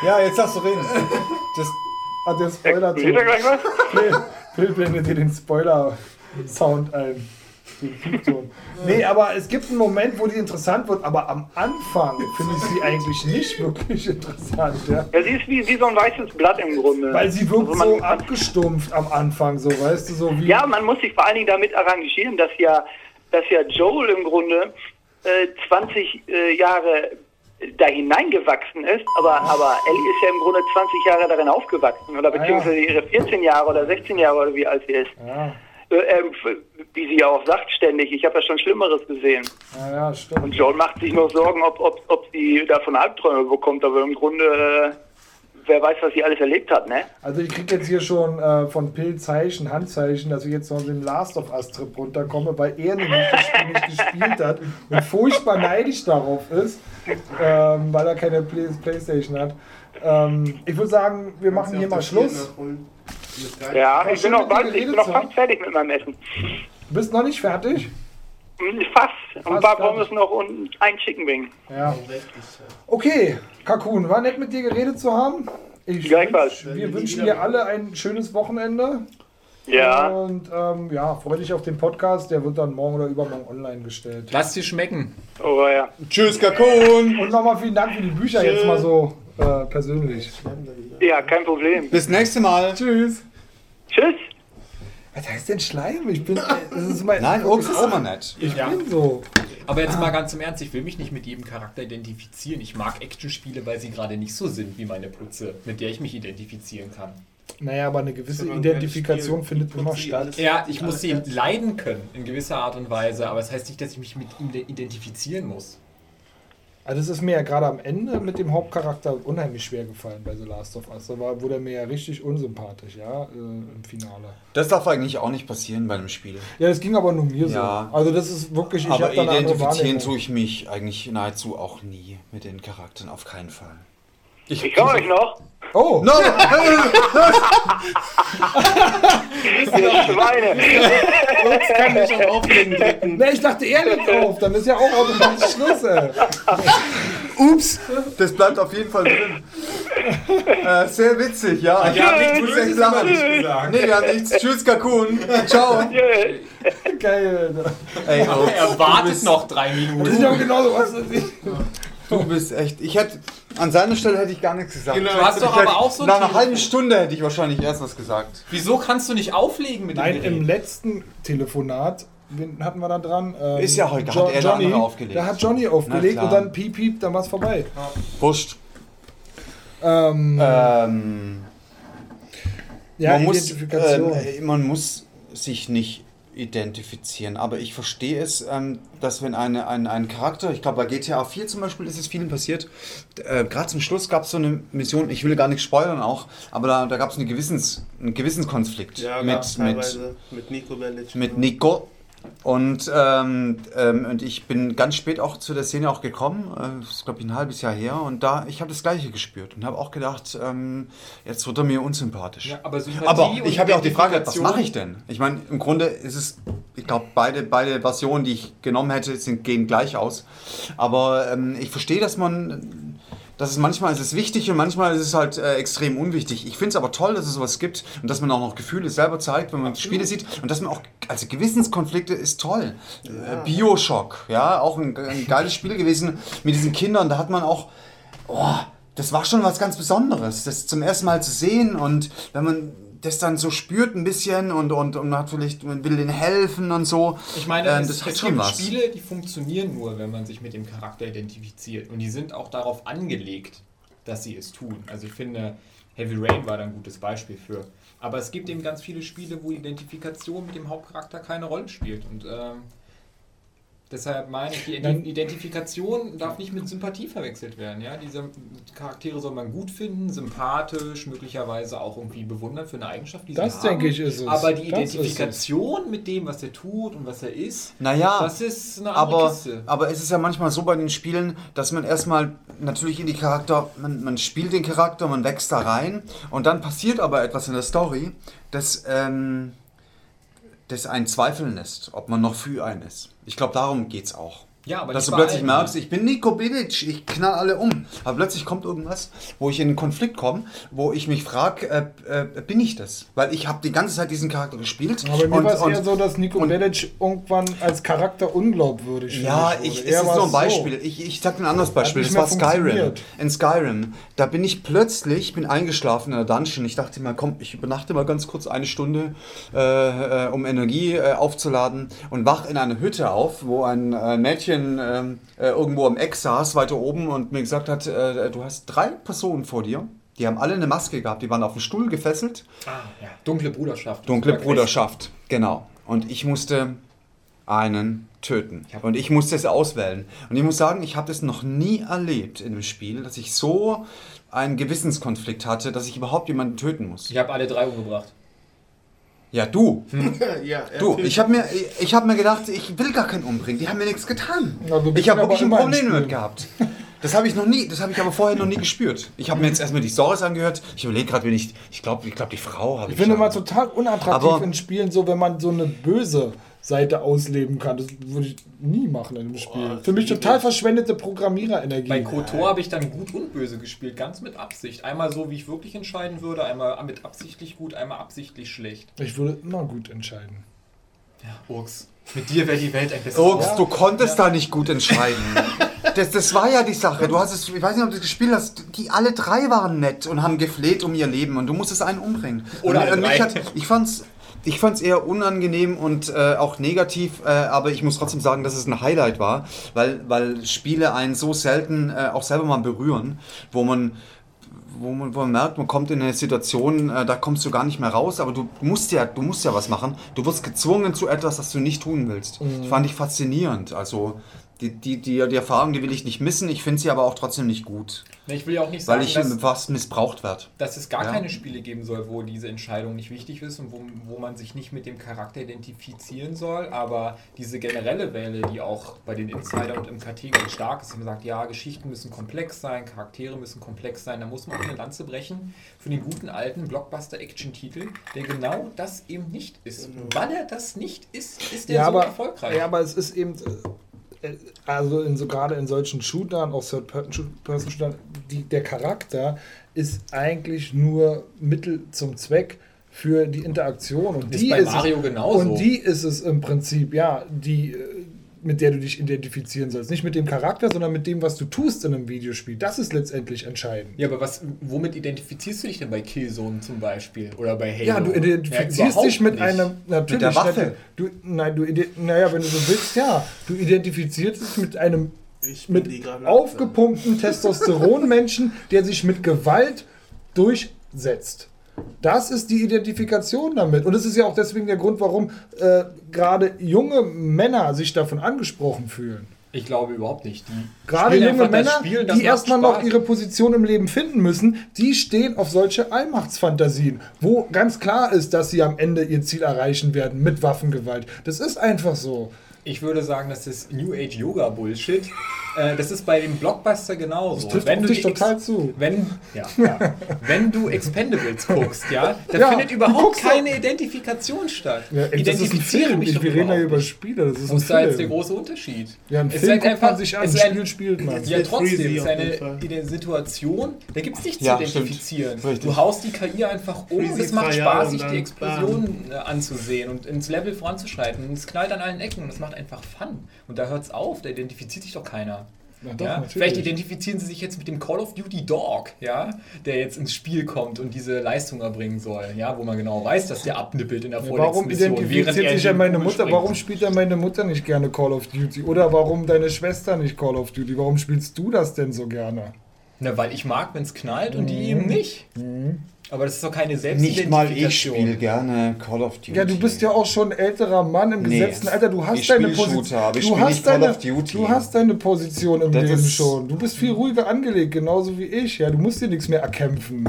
ja, jetzt hast du reden. Das hat der Spoiler was? Phil, Phil blendet dir den Spoiler-Sound ein. Nee, aber es gibt einen Moment, wo die interessant wird, aber am Anfang finde ich sie eigentlich nicht wirklich interessant, ja. Ja, sie ist wie, wie so ein weißes Blatt im Grunde. Weil sie wirkt Also so abgestumpft am Anfang, so weißt du, so wie. Ja, man muss sich vor allen Dingen damit arrangieren, dass ja, dass ja Joel im Grunde äh, 20 äh, Jahre da hineingewachsen ist, aber, aber Ellie ist ja im Grunde 20 Jahre darin aufgewachsen, oder Ah, beziehungsweise ihre 14 Jahre oder 16 Jahre oder wie alt sie ist. Ja, Äh, wie sie ja auch sagt ständig, ich habe ja schon Schlimmeres gesehen. ja, ja, stimmt. Und Joel macht sich noch Sorgen, ob, ob, ob sie davon Albträume bekommt, aber im Grunde, äh, wer weiß, was sie alles erlebt hat, ne? Also ich krieg jetzt hier schon äh, von Pill Zeichen, Handzeichen, dass ich jetzt noch den Last of Us Trip runterkomme, weil er nämlich das Spiel nicht gespielt hat und furchtbar neidisch darauf ist, ähm, weil er keine Play Playstation hat. Ähm, ich würde sagen, wir machen hier mal Schluss. Ja, ich bin noch bald, ich bin noch fast fertig mit meinem Essen. Du bist noch nicht fertig? Fast. Ein paar. Pommes noch und ein Chicken Wing. Ja. Okay, Kakun, war nett mit dir geredet zu haben. Ich Gleichfalls. wünsch- Wir wünschen dir alle ein schönes Wochenende. Ja. Und ähm, ja, freu dich auf den Podcast. Der wird dann morgen oder übermorgen online gestellt. Lass dir schmecken. Oh ja. Tschüss, Kakun. Und nochmal vielen Dank für die Bücher jetzt mal so äh, persönlich. Ja, kein Problem. Bis nächste Mal. Tschüss. Tschüss. Was heißt denn Schleim? Ich bin. Das ist mein, Nein, Urks ist immer nett. Ich Ja. bin so. Aber jetzt mal ganz im Ernst, ich will mich nicht mit jedem Charakter identifizieren. Ich mag Actionspiele, weil sie gerade nicht so sind wie meine Putze, mit der ich mich identifizieren kann. Naja, aber eine gewisse man Identifikation Spiel- findet immer statt. alles- Ja, ich muss sie leiden können, in gewisser Art und Weise, aber es das heißt nicht, dass ich mich mit ihm identifizieren muss. Also das ist mir ja gerade am Ende mit dem Hauptcharakter unheimlich schwer gefallen bei The Last of Us. Da war, wurde er mir ja richtig unsympathisch, ja, äh, im Finale. Das darf eigentlich auch nicht passieren bei einem Spiel. Ja, das ging aber nur mir Ja. so. Also das ist wirklich, ich Aber identifizieren tue ich mich eigentlich nahezu auch nie mit den Charakteren, auf keinen Fall. Ich höre euch noch. Oh, No! Ihr Schweine. Jetzt kann ich auf Auflegen drücken. ne, ich dachte, er legt auf, dann ist ja auch automatisch Schluss, ey. Ups, das bleibt auf jeden Fall drin. äh, sehr witzig, ja. Nichts Ich Böses echt über lachen. dich gesagt. Nee, wir haben nichts. Tschüss, Kakun. Ciao. Geil, Alter. Ey, Er wartet noch drei Das Minuten. ist ja genauso was. Du bist echt. Ich hätte. An seiner Stelle hätte ich gar nichts gesagt. Genau. Du hast doch aber auch so Nach einer halben Stunde hätte ich wahrscheinlich erst was gesagt. Wieso kannst du nicht auflegen mit dem Nein, im letzten Telefonat, wen hatten wir da dran? Ähm, Ist ja heute, hat er der andere aufgelegt. Da hat Johnny aufgelegt und dann piep, piep, dann war's vorbei. Wurscht. Ähm, Ähm, ja, man, muss, Identifikation. ähm, man muss sich nicht identifizieren, aber ich verstehe es, ähm, dass wenn eine, ein, ein Charakter, ich glaube bei GTA 4 zum Beispiel ist es vielen passiert, äh, gerade zum Schluss gab es so eine Mission, ich will gar nicht spoilern auch, aber da, da gab es eine Gewissens, einen Gewissenskonflikt Ja, mit, mit, mit Nico Bellic. mit Nico. Und, ähm, ähm, und ich bin ganz spät auch zu der Szene auch gekommen, äh, das ist glaube ich ein halbes Jahr her, und da, ich habe das Gleiche gespürt und habe auch gedacht, ähm, jetzt wird er mir unsympathisch. Ja, aber Aber ich habe ja auch die Frage, was mache ich denn? Ich meine, im Grunde ist es, ich glaube, beide, beide Versionen, die ich genommen hätte, sind, gehen gleich aus. Aber ähm, ich verstehe, dass man, dass es manchmal ist es wichtig und manchmal ist es halt äh, extrem unwichtig. Ich finde es aber toll, dass es sowas gibt und dass man auch noch Gefühle selber zeigt, wenn man Spiele sieht und dass man auch, also Gewissenskonflikte ist toll. Äh, Bioshock, ja, auch ein, ein geiles Spiel gewesen mit diesen Kindern, da hat man auch, oh, das war schon was ganz Besonderes, das zum ersten Mal zu sehen und wenn man das dann so spürt ein bisschen und, und, und hat vielleicht, man will denen helfen und so. Ich meine, ähm, es, das es hat schon gibt was. Spiele, die funktionieren nur, wenn man sich mit dem Charakter identifiziert. Und die sind auch darauf angelegt, dass sie es tun. Also ich finde, Heavy Rain war da ein gutes Beispiel für. Aber es gibt eben ganz viele Spiele, wo Identifikation mit dem Hauptcharakter keine Rolle spielt. Und ähm, deshalb meine ich, die Identifikation darf nicht mit Sympathie verwechselt werden. Ja? Diese Charaktere soll man gut finden, sympathisch, möglicherweise auch irgendwie bewundern für eine Eigenschaft, die Das sie haben. denke ich, ist es. Aber die Das. Identifikation mit dem, was er tut und was er ist, Naja, das ist eine andere aber, Kiste. aber es ist ja manchmal so bei den Spielen, dass man erstmal natürlich in die Charakter, man, man spielt den Charakter, man wächst da rein und dann passiert aber etwas in der Story, das, ähm, das einen zweifeln lässt, ob man noch für einen ist. Ich glaube, darum geht es auch. Ja, aber Dass du plötzlich allen. merkst, ich bin Nico Bilic, ich knall alle um. Aber plötzlich kommt irgendwas, wo ich in einen Konflikt komme, wo ich mich frage, äh, äh, bin ich das? Weil ich habe die ganze Zeit diesen Charakter gespielt. Aber mir war es eher so, dass Nico Bellic irgendwann als Charakter unglaubwürdig Ja, ich, es ist nur ein so. Beispiel. Ich, ich sag dir ein anderes Beispiel. Das war Skyrim. In Skyrim, da bin ich plötzlich, bin eingeschlafen in der Dungeon. Ich dachte mal, komm, ich übernachte mal ganz kurz eine Stunde, äh, äh, um Energie äh, aufzuladen und wach in einer Hütte auf, wo ein äh, Mädchen ähm, äh, irgendwo am Eck saß, weiter oben und mir gesagt hat, äh, du hast drei Personen vor dir. Die haben alle eine Maske gehabt, die waren auf dem Stuhl gefesselt. Ah, ja. Dunkle Bruderschaft. Dunkle Bruderschaft, genau. Und ich musste einen töten. Und ich musste es auswählen. Und ich muss sagen, ich habe das noch nie erlebt in einem Spiel, dass ich so einen Gewissenskonflikt hatte, dass ich überhaupt jemanden töten muss. Ich habe alle drei umgebracht. Ja, du. ja, Du, ich habe mir, ich hab mir gedacht, ich will gar keinen umbringen. Die haben mir nichts getan. Ja, ich habe wirklich ein immer Problem damit gehabt. Das habe ich noch nie, das habe ich aber vorher noch nie gespürt. Ich habe mir jetzt erstmal die Stories angehört. Ich überlege gerade, wenn ich, ich glaube, ich glaube, die Frau habe Ich ich. finde mal total unattraktiv Aber- in Spielen, so wenn man so eine böse Seite ausleben kann. Das würde ich nie machen in einem Spiel. Für mich total verschwendete Programmiererenergie. Bei KOTOR habe ich dann gut und böse gespielt, ganz mit Absicht. Einmal so, wie ich wirklich entscheiden würde, einmal mit absichtlich gut, einmal absichtlich schlecht. Ich würde immer gut entscheiden. Ja, Urks. Mit dir wäre die Welt ein besseres Urks, Ort. du konntest da nicht gut entscheiden. das, das war ja die Sache. Du hast es, ich weiß nicht, ob du das gespielt hast. Die alle drei waren nett und haben gefleht um ihr Leben und du musstest einen umbringen. Oder und, alle und mich drei. hat, ich fand's. Ich fand es eher unangenehm und äh, auch negativ, äh, aber ich muss trotzdem sagen, dass es ein Highlight war, weil, weil Spiele einen so selten äh, auch selber mal berühren, wo man, wo man, wo man merkt, man kommt in eine Situation, äh, da kommst du gar nicht mehr raus, aber du musst ja, du musst ja was machen. Du wirst gezwungen zu etwas, das du nicht tun willst. Das fand ich faszinierend. Also die, die, die, die Erfahrung, die will ich nicht missen. Ich finde sie aber auch trotzdem nicht gut, Ich will ja auch nicht weil sagen, ich dass, fast missbraucht werde. dass es gar Ja. keine Spiele geben soll, wo diese Entscheidung nicht wichtig ist und wo, wo man sich nicht mit dem Charakter identifizieren soll. Aber diese generelle Welle, die auch bei den Insider und im KT ganz stark ist, man sagt, ja, Geschichten müssen komplex sein, Charaktere müssen komplex sein, da muss man auch eine Lanze brechen für den guten alten Blockbuster-Action-Titel, der genau das eben nicht ist. Weil er das nicht ist, ist der Ja, so aber, erfolgreich. ja, aber es ist eben, äh, also in so, gerade in solchen Shootern, auch Third-Person-Shootern, der Charakter ist eigentlich nur Mittel zum Zweck für die Interaktion. Und Ist die bei ist Mario es, genauso. Und die ist es im Prinzip, ja, die, äh, mit der du dich identifizieren sollst. Nicht mit dem Charakter, sondern mit dem, was du tust in einem Videospiel. Das ist letztendlich entscheidend. Ja, aber was, womit identifizierst du dich denn bei Killzone zum Beispiel? Oder bei Halo? Ja, du identifizierst überhaupt dich mit nicht. einem natürlich der Waffe. Du, nein, du naja, wenn du so willst, ja, du identifizierst dich mit einem Ich mit aufgepumpten Testosteronmenschen, der sich mit Gewalt durchsetzt. Das ist die Identifikation damit. Und es ist ja auch deswegen der Grund, warum äh, gerade junge Männer sich davon angesprochen fühlen. Ich glaube überhaupt nicht. Die Gerade junge Männer, Spiel, die erstmal noch Spaß. ihre Position im Leben finden müssen, die stehen auf solche Allmachtsfantasien, wo ganz klar ist, dass sie am Ende ihr Ziel erreichen werden mit Waffengewalt. Das ist einfach so. Ich würde sagen, das ist New Age Yoga Bullshit. Äh, das ist bei dem Blockbuster genauso. Das trifft auf dich total zu. Wenn, ja, ja. wenn du Expendables guckst, ja, da Ja, findet du überhaupt keine Identifikation statt. Ja, ey, das Identifiziere mich doch wir reden ja über. Spiele. Das ist ein ist da jetzt der große Unterschied? Ja, ein Es ist Film guckt man einfach- sich an, es ein Spiel spielt man. Ja, trotzdem, Freezy ist eine Fall. in der Situation, da gibt es nichts Ja, zu identifizieren. Du haust die KI einfach um, Freezy es macht Spaß, sich die Explosionen äh, anzusehen und ins Level voranzuschreiten. Und es knallt an allen Ecken und es macht einfach Fun. Und da hört es auf, da identifiziert sich doch keiner. Ja, doch, ja? Vielleicht identifizieren sie sich jetzt mit dem Call of Duty Dog, ja, der jetzt ins Spiel kommt und diese Leistung erbringen soll, ja, wo man genau weiß, dass der abnippelt in der Ja, vorletzten warum Mission, identifiziert er sich ja meine Mutter? springt. Warum spielt ja meine Mutter nicht gerne Call of Duty? Oder warum deine Schwester nicht Call of Duty? Warum spielst du das denn so gerne? Na, weil ich mag, wenn es knallt und Mhm. die eben nicht. Aber das ist doch keine Nicht mal ich Selbstidentifikation. spiele gerne Call of Duty. Ja, du bist ja auch schon ein älterer Mann im Nee. gesetzten Alter. Du hast Ich deine Position. Shooter, aber ich du hast deine, of Duty. Du hast deine Position im Das Leben schon. Du bist viel ruhiger angelegt, genauso wie ich. Ja, du musst dir nichts mehr erkämpfen.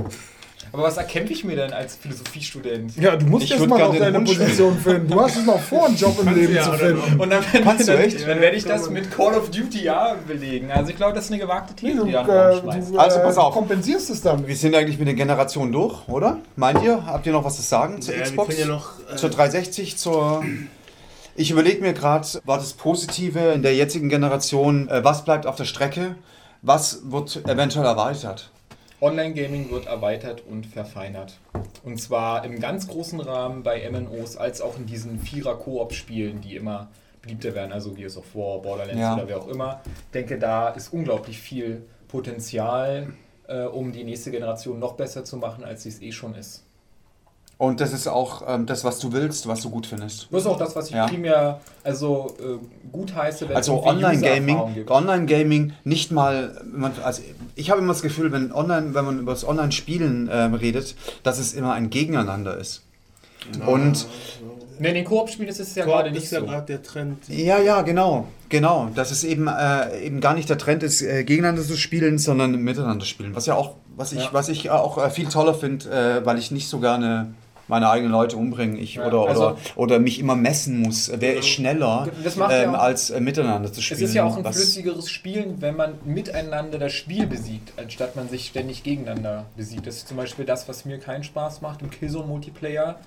Aber was erkämpfe ich mir denn als Philosophiestudent? Ja, du musst Ich jetzt mal den deine Position finden. Du hast es noch vor, einen Job im Leben ja, zu finden. Und dann, Kannst du dann, echt? dann werde ich das mit Call of Duty ja belegen. Also ich glaube, das ist eine gewagte These, Du, die da äh, du Also, äh, pass auf. kompensierst es damit. Wir sind eigentlich mit den Generationen durch, oder? Meint ihr? Habt ihr noch was zu sagen zur Ja, wir Xbox? können ja noch, äh, zur 360, zur. Ich überlege mir gerade, war das Positive in der jetzigen Generation, äh, was bleibt auf der Strecke? Was wird eventuell erweitert? Online-Gaming wird erweitert und verfeinert. Und zwar im ganz großen Rahmen bei MNOs als auch in diesen Vierer-Koop-Spielen, die immer beliebter werden, also Gears of War, Borderlands Ja. oder wer auch immer. Ich denke, da ist unglaublich viel Potenzial, äh, um die nächste Generation noch besser zu machen, als sie es eh schon ist. Und das ist auch ähm, das, was du willst, was du gut findest. Das ist auch das, was ich Ja. primär also äh, gut heiße, wenn Also es Online-Gaming, User-Erfahrung gibt. Online-Gaming nicht mal, man- also ich habe immer das Gefühl, wenn Online, wenn man über das Online-Spielen ähm, redet, dass es immer ein Gegeneinander ist. Und Ne, in den Koop-Spielen ist es ja Koop gerade nicht ist ja so. gerade der Trend. ja, ja, genau, genau, dass es eben äh, eben gar nicht der Trend ist, äh, gegeneinander zu spielen, sondern miteinander spielen. Was ja auch, was ich, Ja. was ich auch äh, viel toller finde, äh, weil ich nicht so gerne meine eigenen Leute umbringe, ich Ja, oder, also- oder, oder mich immer messen muss, wer ist schneller, ähm, auch- als äh, miteinander zu spielen. Es ist ja auch ein flüssigeres Spielen, wenn man miteinander das Spiel besiegt, anstatt man sich ständig gegeneinander besiegt. Das ist zum Beispiel das, was mir keinen Spaß macht im Killzone-Multiplayer.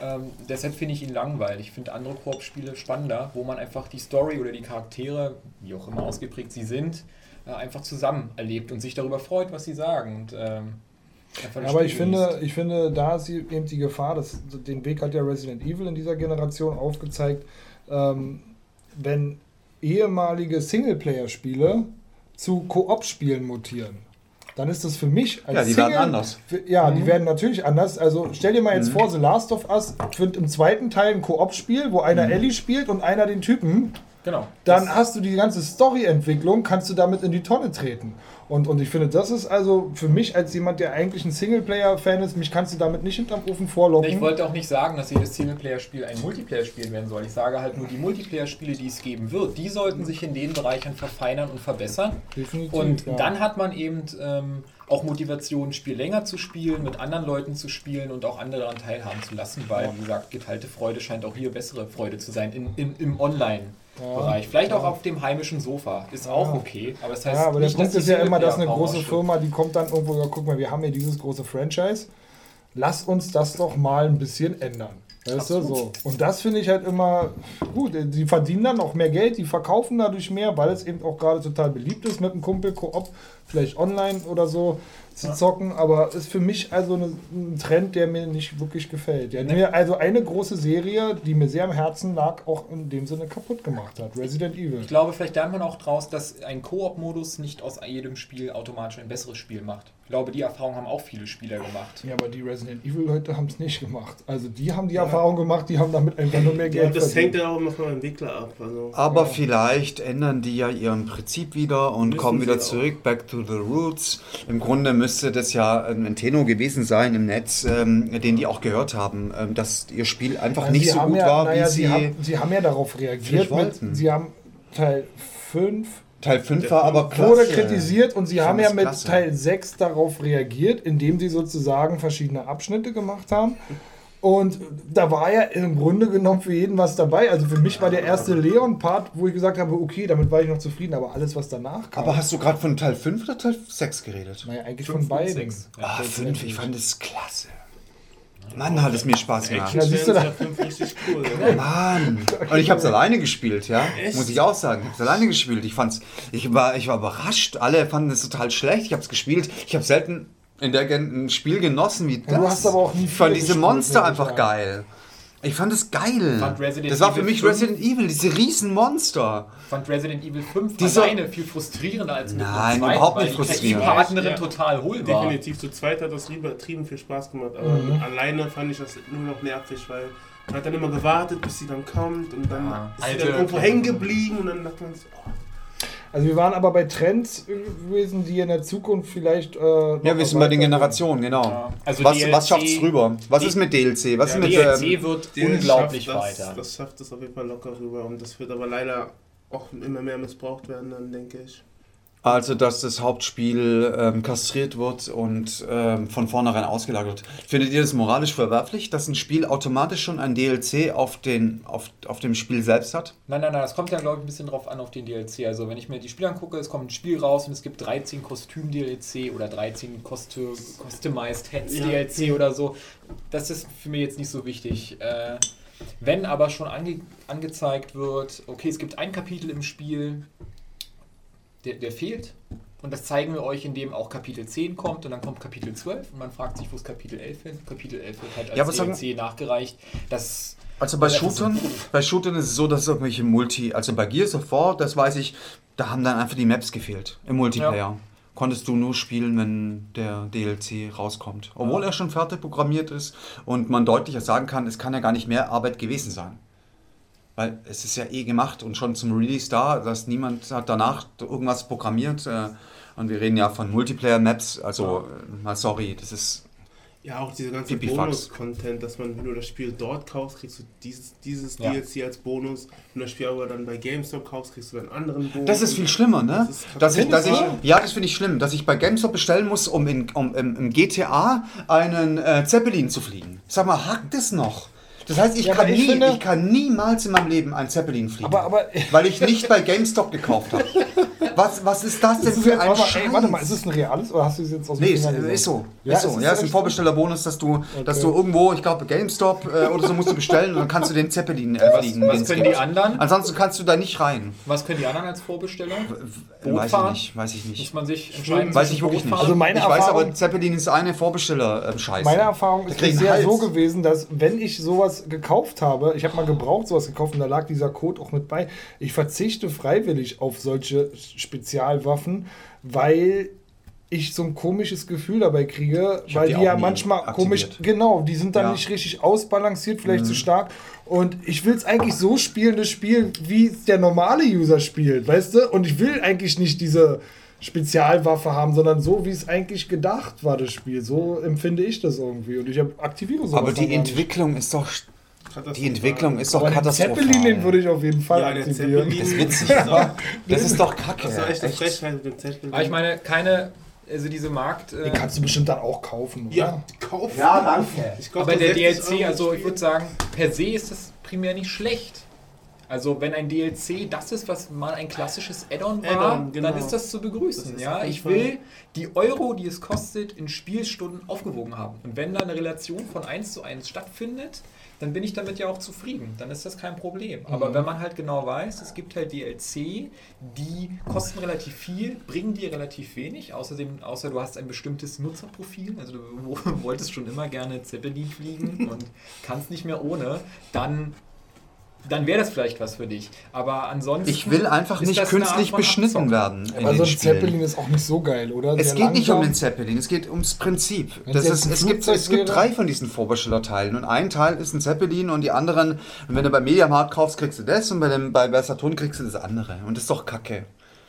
Ähm, deshalb finde ich ihn langweilig. Ich finde andere Koop-Spiele spannender, wo man einfach die Story oder die Charaktere, wie auch immer ausgeprägt sie sind, äh, einfach zusammen erlebt und sich darüber freut, was sie sagen. Und, ähm, Aber ich finde, ich finde, da ist die- eben die Gefahr, dass den Weg hat ja Resident Evil in dieser Generation aufgezeigt, ähm, wenn ehemalige Singleplayer-Spiele zu Koop-Spielen mutieren, dann ist das für mich als Ja, die werden anders. Für, ja, die werden natürlich anders. Also stell dir mal jetzt vor, The Last of Us wird im zweiten Teil ein Koop-Spiel, wo einer Ellie spielt und einer den Typen. Genau. Dann hast du die ganze Story-Entwicklung, kannst du damit in die Tonne treten. Und, und ich finde, das ist also für mich als jemand, der eigentlich ein Singleplayer-Fan ist, mich kannst du damit nicht hinterm Ofen vorlocken. Ich wollte auch nicht sagen, dass jedes Singleplayer-Spiel ein Multiplayer-Spiel werden soll. Ich sage halt nur, die Multiplayer-Spiele, die es geben wird, die sollten sich in den Bereichen verfeinern und verbessern. Definitiv, Und ja. dann hat man eben ähm, auch Motivation, ein Spiel länger zu spielen, mit anderen Leuten zu spielen und auch andere daran teilhaben zu lassen, weil, wie gesagt, geteilte Freude scheint auch hier bessere Freude zu sein in, in, im Online-Bereich. Vielleicht auch auf dem heimischen Sofa. Ist auch okay, aber das heißt Ja, aber der nicht, Punkt ist ja immer, dass eine große ausstirbt. Firma, die kommt dann irgendwo, ja, guck mal, wir haben hier dieses große Franchise, lass uns das doch mal ein bisschen ändern. Weißt du, so. Und das finde ich halt immer gut. Die verdienen dann auch mehr Geld, die verkaufen dadurch mehr, weil es eben auch gerade total beliebt ist, mit einem Kumpel Koop, vielleicht online oder so zu zocken. Aber ist für mich also eine, ein Trend, der mir nicht wirklich gefällt. Der mir also eine große Serie, die mir sehr am Herzen lag, auch in dem Sinne kaputt gemacht hat. Resident Evil. Ich glaube, vielleicht lernt man auch draus, dass ein Koop-Modus nicht aus jedem Spiel automatisch ein besseres Spiel macht. Ich glaube, die Erfahrung haben auch viele Spieler gemacht. Ja, aber die Resident Evil Leute haben es nicht gemacht. Also die haben die Erfahrung gemacht, die haben damit einfach nur mehr Ja, Geld das hängt verdient. ja auch immer vom Entwickler ab. Also, Aber vielleicht ändern die ja ihren Prinzip wieder und Müssen kommen wieder auch. zurück, back to the roots. Im Grunde müsste das ja ein Tenor gewesen sein im Netz, ähm, den die auch gehört haben, ähm, dass ihr Spiel einfach Also nicht so gut ja, war, naja, wie sie, sie... haben, sie haben ja darauf reagiert. Mit, sie haben Teil 5 Teil 5 war aber klasse. wurde kritisiert und sie Ich haben ja mit klasse. Teil 6 darauf reagiert, indem sie sozusagen verschiedene Abschnitte gemacht haben. Und da war ja im Grunde genommen für jeden was dabei. Also für mich war der erste Leon-Part, wo ich gesagt habe, okay, damit war ich noch zufrieden, aber alles, was danach kam. Aber hast du gerade von Teil 5 oder Teil 6 geredet? naja, eigentlich Fünf von beiden. sechs. Ah, 5, ich fand es klasse. Mann, hat es mir Spaß gemacht. Ja, siehst du da- richtig cool. Ne? Mann. Und ich habe es alleine gespielt, ja. Echt? Muss ich auch sagen. Ich habe es alleine gespielt. Ich fand's, ich war, ich war überrascht. Alle fanden es total schlecht. Ich habe es gespielt. Ich habe selten in der Gen ein Spiel genossen wie das. du hast aber auch nie Ich fand diese gespielt, Monster einfach geil. Ich fand es geil. Fand Resident das war für mich 5 Resident Evil, diese riesen Monster. fand Resident Evil 5 Dieser- alleine viel frustrierender als mit Nein, zweiten, überhaupt nicht die frustrierend. Partnerin Ja. total hohl war. Definitiv, zu zweit hat das übertrieben viel Spaß gemacht. Aber Mhm. alleine fand ich das nur noch nervig, weil man hat dann immer gewartet, bis sie dann kommt und dann Ja, ist sie dann irgendwo hängen geblieben und dann dachte man so, oh, Also wir waren aber bei Trends gewesen, die in der Zukunft vielleicht. Äh, Ja, wir sind bei den Generationen, genau. Ja, also was, DLC was schafft's rüber? Was ist mit DLC? Was Ja, ist mit. DLC Ähm, wird der unglaublich das, weiter. Das schafft es auf jeden Fall locker rüber und das wird aber leider auch immer mehr missbraucht werden, dann denke ich. Also, dass das Hauptspiel ähm, kastriert wird und ähm, von vornherein ausgelagert wird. Findet ihr das moralisch verwerflich, dass ein Spiel automatisch schon ein DLC auf, den, auf, auf dem Spiel selbst hat? Nein, nein, nein, das kommt ja, glaube ich, ein bisschen drauf an auf den DLC. Also, wenn ich mir die Spiele angucke, es kommt ein Spiel raus und es gibt 13 Kostüm-DLC oder 13 Costu- Customized Heads Ja. DLC oder so. Das ist für mich jetzt nicht so wichtig. Äh, wenn aber schon ange angezeigt wird, okay, es gibt ein Kapitel im Spiel, der, der fehlt. Und das zeigen wir euch, indem auch Kapitel 10 kommt und dann kommt Kapitel 12 und man fragt sich, wo ist Kapitel 11 hin? Kapitel 11 wird halt als Ja, aber sagen- DLC nachgereicht. Das Also bei Shootern, bei Shootern ist es so, dass es irgendwelche Multi, also bei Gears of War, das weiß ich, da haben dann einfach die Maps gefehlt im Multiplayer. Konntest du nur spielen, wenn der DLC rauskommt. Obwohl er schon fertig programmiert ist und man deutlicher sagen kann, es kann ja gar nicht mehr Arbeit gewesen sein. Weil es ist ja eh gemacht und schon zum Release da, dass niemand hat danach irgendwas programmiert. Äh, und wir reden ja von Multiplayer-Maps, also äh, mal sorry, das ist Ja, auch diese ganze. Bonus-Content, dass man, wenn du das Spiel dort kaufst, kriegst du dieses, dieses Ja. DLC als Bonus. Wenn du das Spiel aber dann bei GameStop kaufst, kriegst du einen anderen Bonus. Das ist viel schlimmer, ne? Das ist dass ich, dass ich, ja, das finde ich schlimm, dass ich bei GameStop bestellen muss, um, in, um im, im GTA einen äh, Zeppelin zu fliegen. Sag mal, hackt es noch? Das heißt, ich, Ja, kann aber ich nie, finde- ich kann niemals in meinem Leben einen Zeppelin fliegen. Aber, aber weil ich nicht bei GameStop gekauft habe. Was, was ist das denn ist für ein mal, Scheiß? ey, warte mal, ist es ein reales oder hast du es jetzt aus dem Nee, ist, ist so. Ja, ist so. es ist ja, ist ein Vorbestellerbonus, dass du, dass Okay. du irgendwo, ich glaube, GameStop äh, oder so musst du bestellen und dann kannst du den Zeppelin äh, fliegen. was es können die anderen? Ansonsten kannst du da nicht rein. Was können die anderen als Vorbestellung? Boot Weiß ich fahren? nicht, weiß ich Muss nicht. man sich entscheiden? Weiß ich wirklich nicht. Also meine ich weiß Erfahrung- aber, Zeppelin ist eine Vorbestellerscheiße. Meine Erfahrung ist Hals. so gewesen, dass wenn ich sowas sowas gekauft habe, ich habe mal gebraucht sowas gekauft und da lag dieser Code auch mit bei. Ich verzichte freiwillig auf solche Spezialwaffen, weil ich so ein komisches Gefühl dabei kriege, weil die die, ja manchmal aktiviert. komisch, genau, die sind dann Ja. Mhm. nicht richtig ausbalanciert, vielleicht zu stark. Und ich will es eigentlich so spielen, das Spiel, wie es der normale User spielt, weißt du? Und ich will eigentlich nicht diese Spezialwaffe haben, sondern so, wie es eigentlich gedacht war, das Spiel. So empfinde ich das irgendwie. Und ich hab- aktiviere sowas. Aber die. Entwicklung ist doch. Die Entwicklung ist doch katastrophal. Zeppelin, den würde ich auf jeden Fall Ja, aktivieren. Das ist witzig. Das ist doch kacke. Das war echt eine. Frechheit mit dem Zeppelin. Aber ich meine, keine, also diese Markt. Äh, Den kannst du bestimmt dann auch kaufen, oder? Ja, kaufen. danke. Ich kauf aber der 60 DLC, also ich würde sagen, per se ist das primär nicht schlecht. Also wenn ein DLC das ist, was mal ein klassisches Add-on war, Add-on, genau. dann ist das zu begrüßen. Das ja, ich will die Euro, die es kostet, in Spielstunden aufgewogen haben. Und wenn da eine Relation von 1 zu 1 stattfindet, dann bin ich damit ja auch zufrieden. Dann ist das kein Problem. Aber wenn man halt genau weiß, es gibt halt DLC, die kosten relativ viel, bringen dir relativ wenig, außerdem, außer du hast ein bestimmtes Nutzerprofil, also du wolltest schon immer gerne Zeppelin fliegen und kannst nicht mehr ohne, dann dann wäre das vielleicht was für dich. Aber ansonsten. Ich will einfach nicht künstlich beschnitten werden. in Aber den so ein Spielen. Zeppelin ist auch nicht so geil, oder? Es Sehr geht nicht um langsam. den Zeppelin, es geht ums Prinzip. Das es ist, es, gibt, es gibt drei von diesen Vorbestellerteilen und ein Teil ist ein Zeppelin und die anderen, und wenn du bei Mediamarkt kaufst, kriegst du das und bei, dem, bei, bei Saturn kriegst du das andere. Und das ist doch kacke.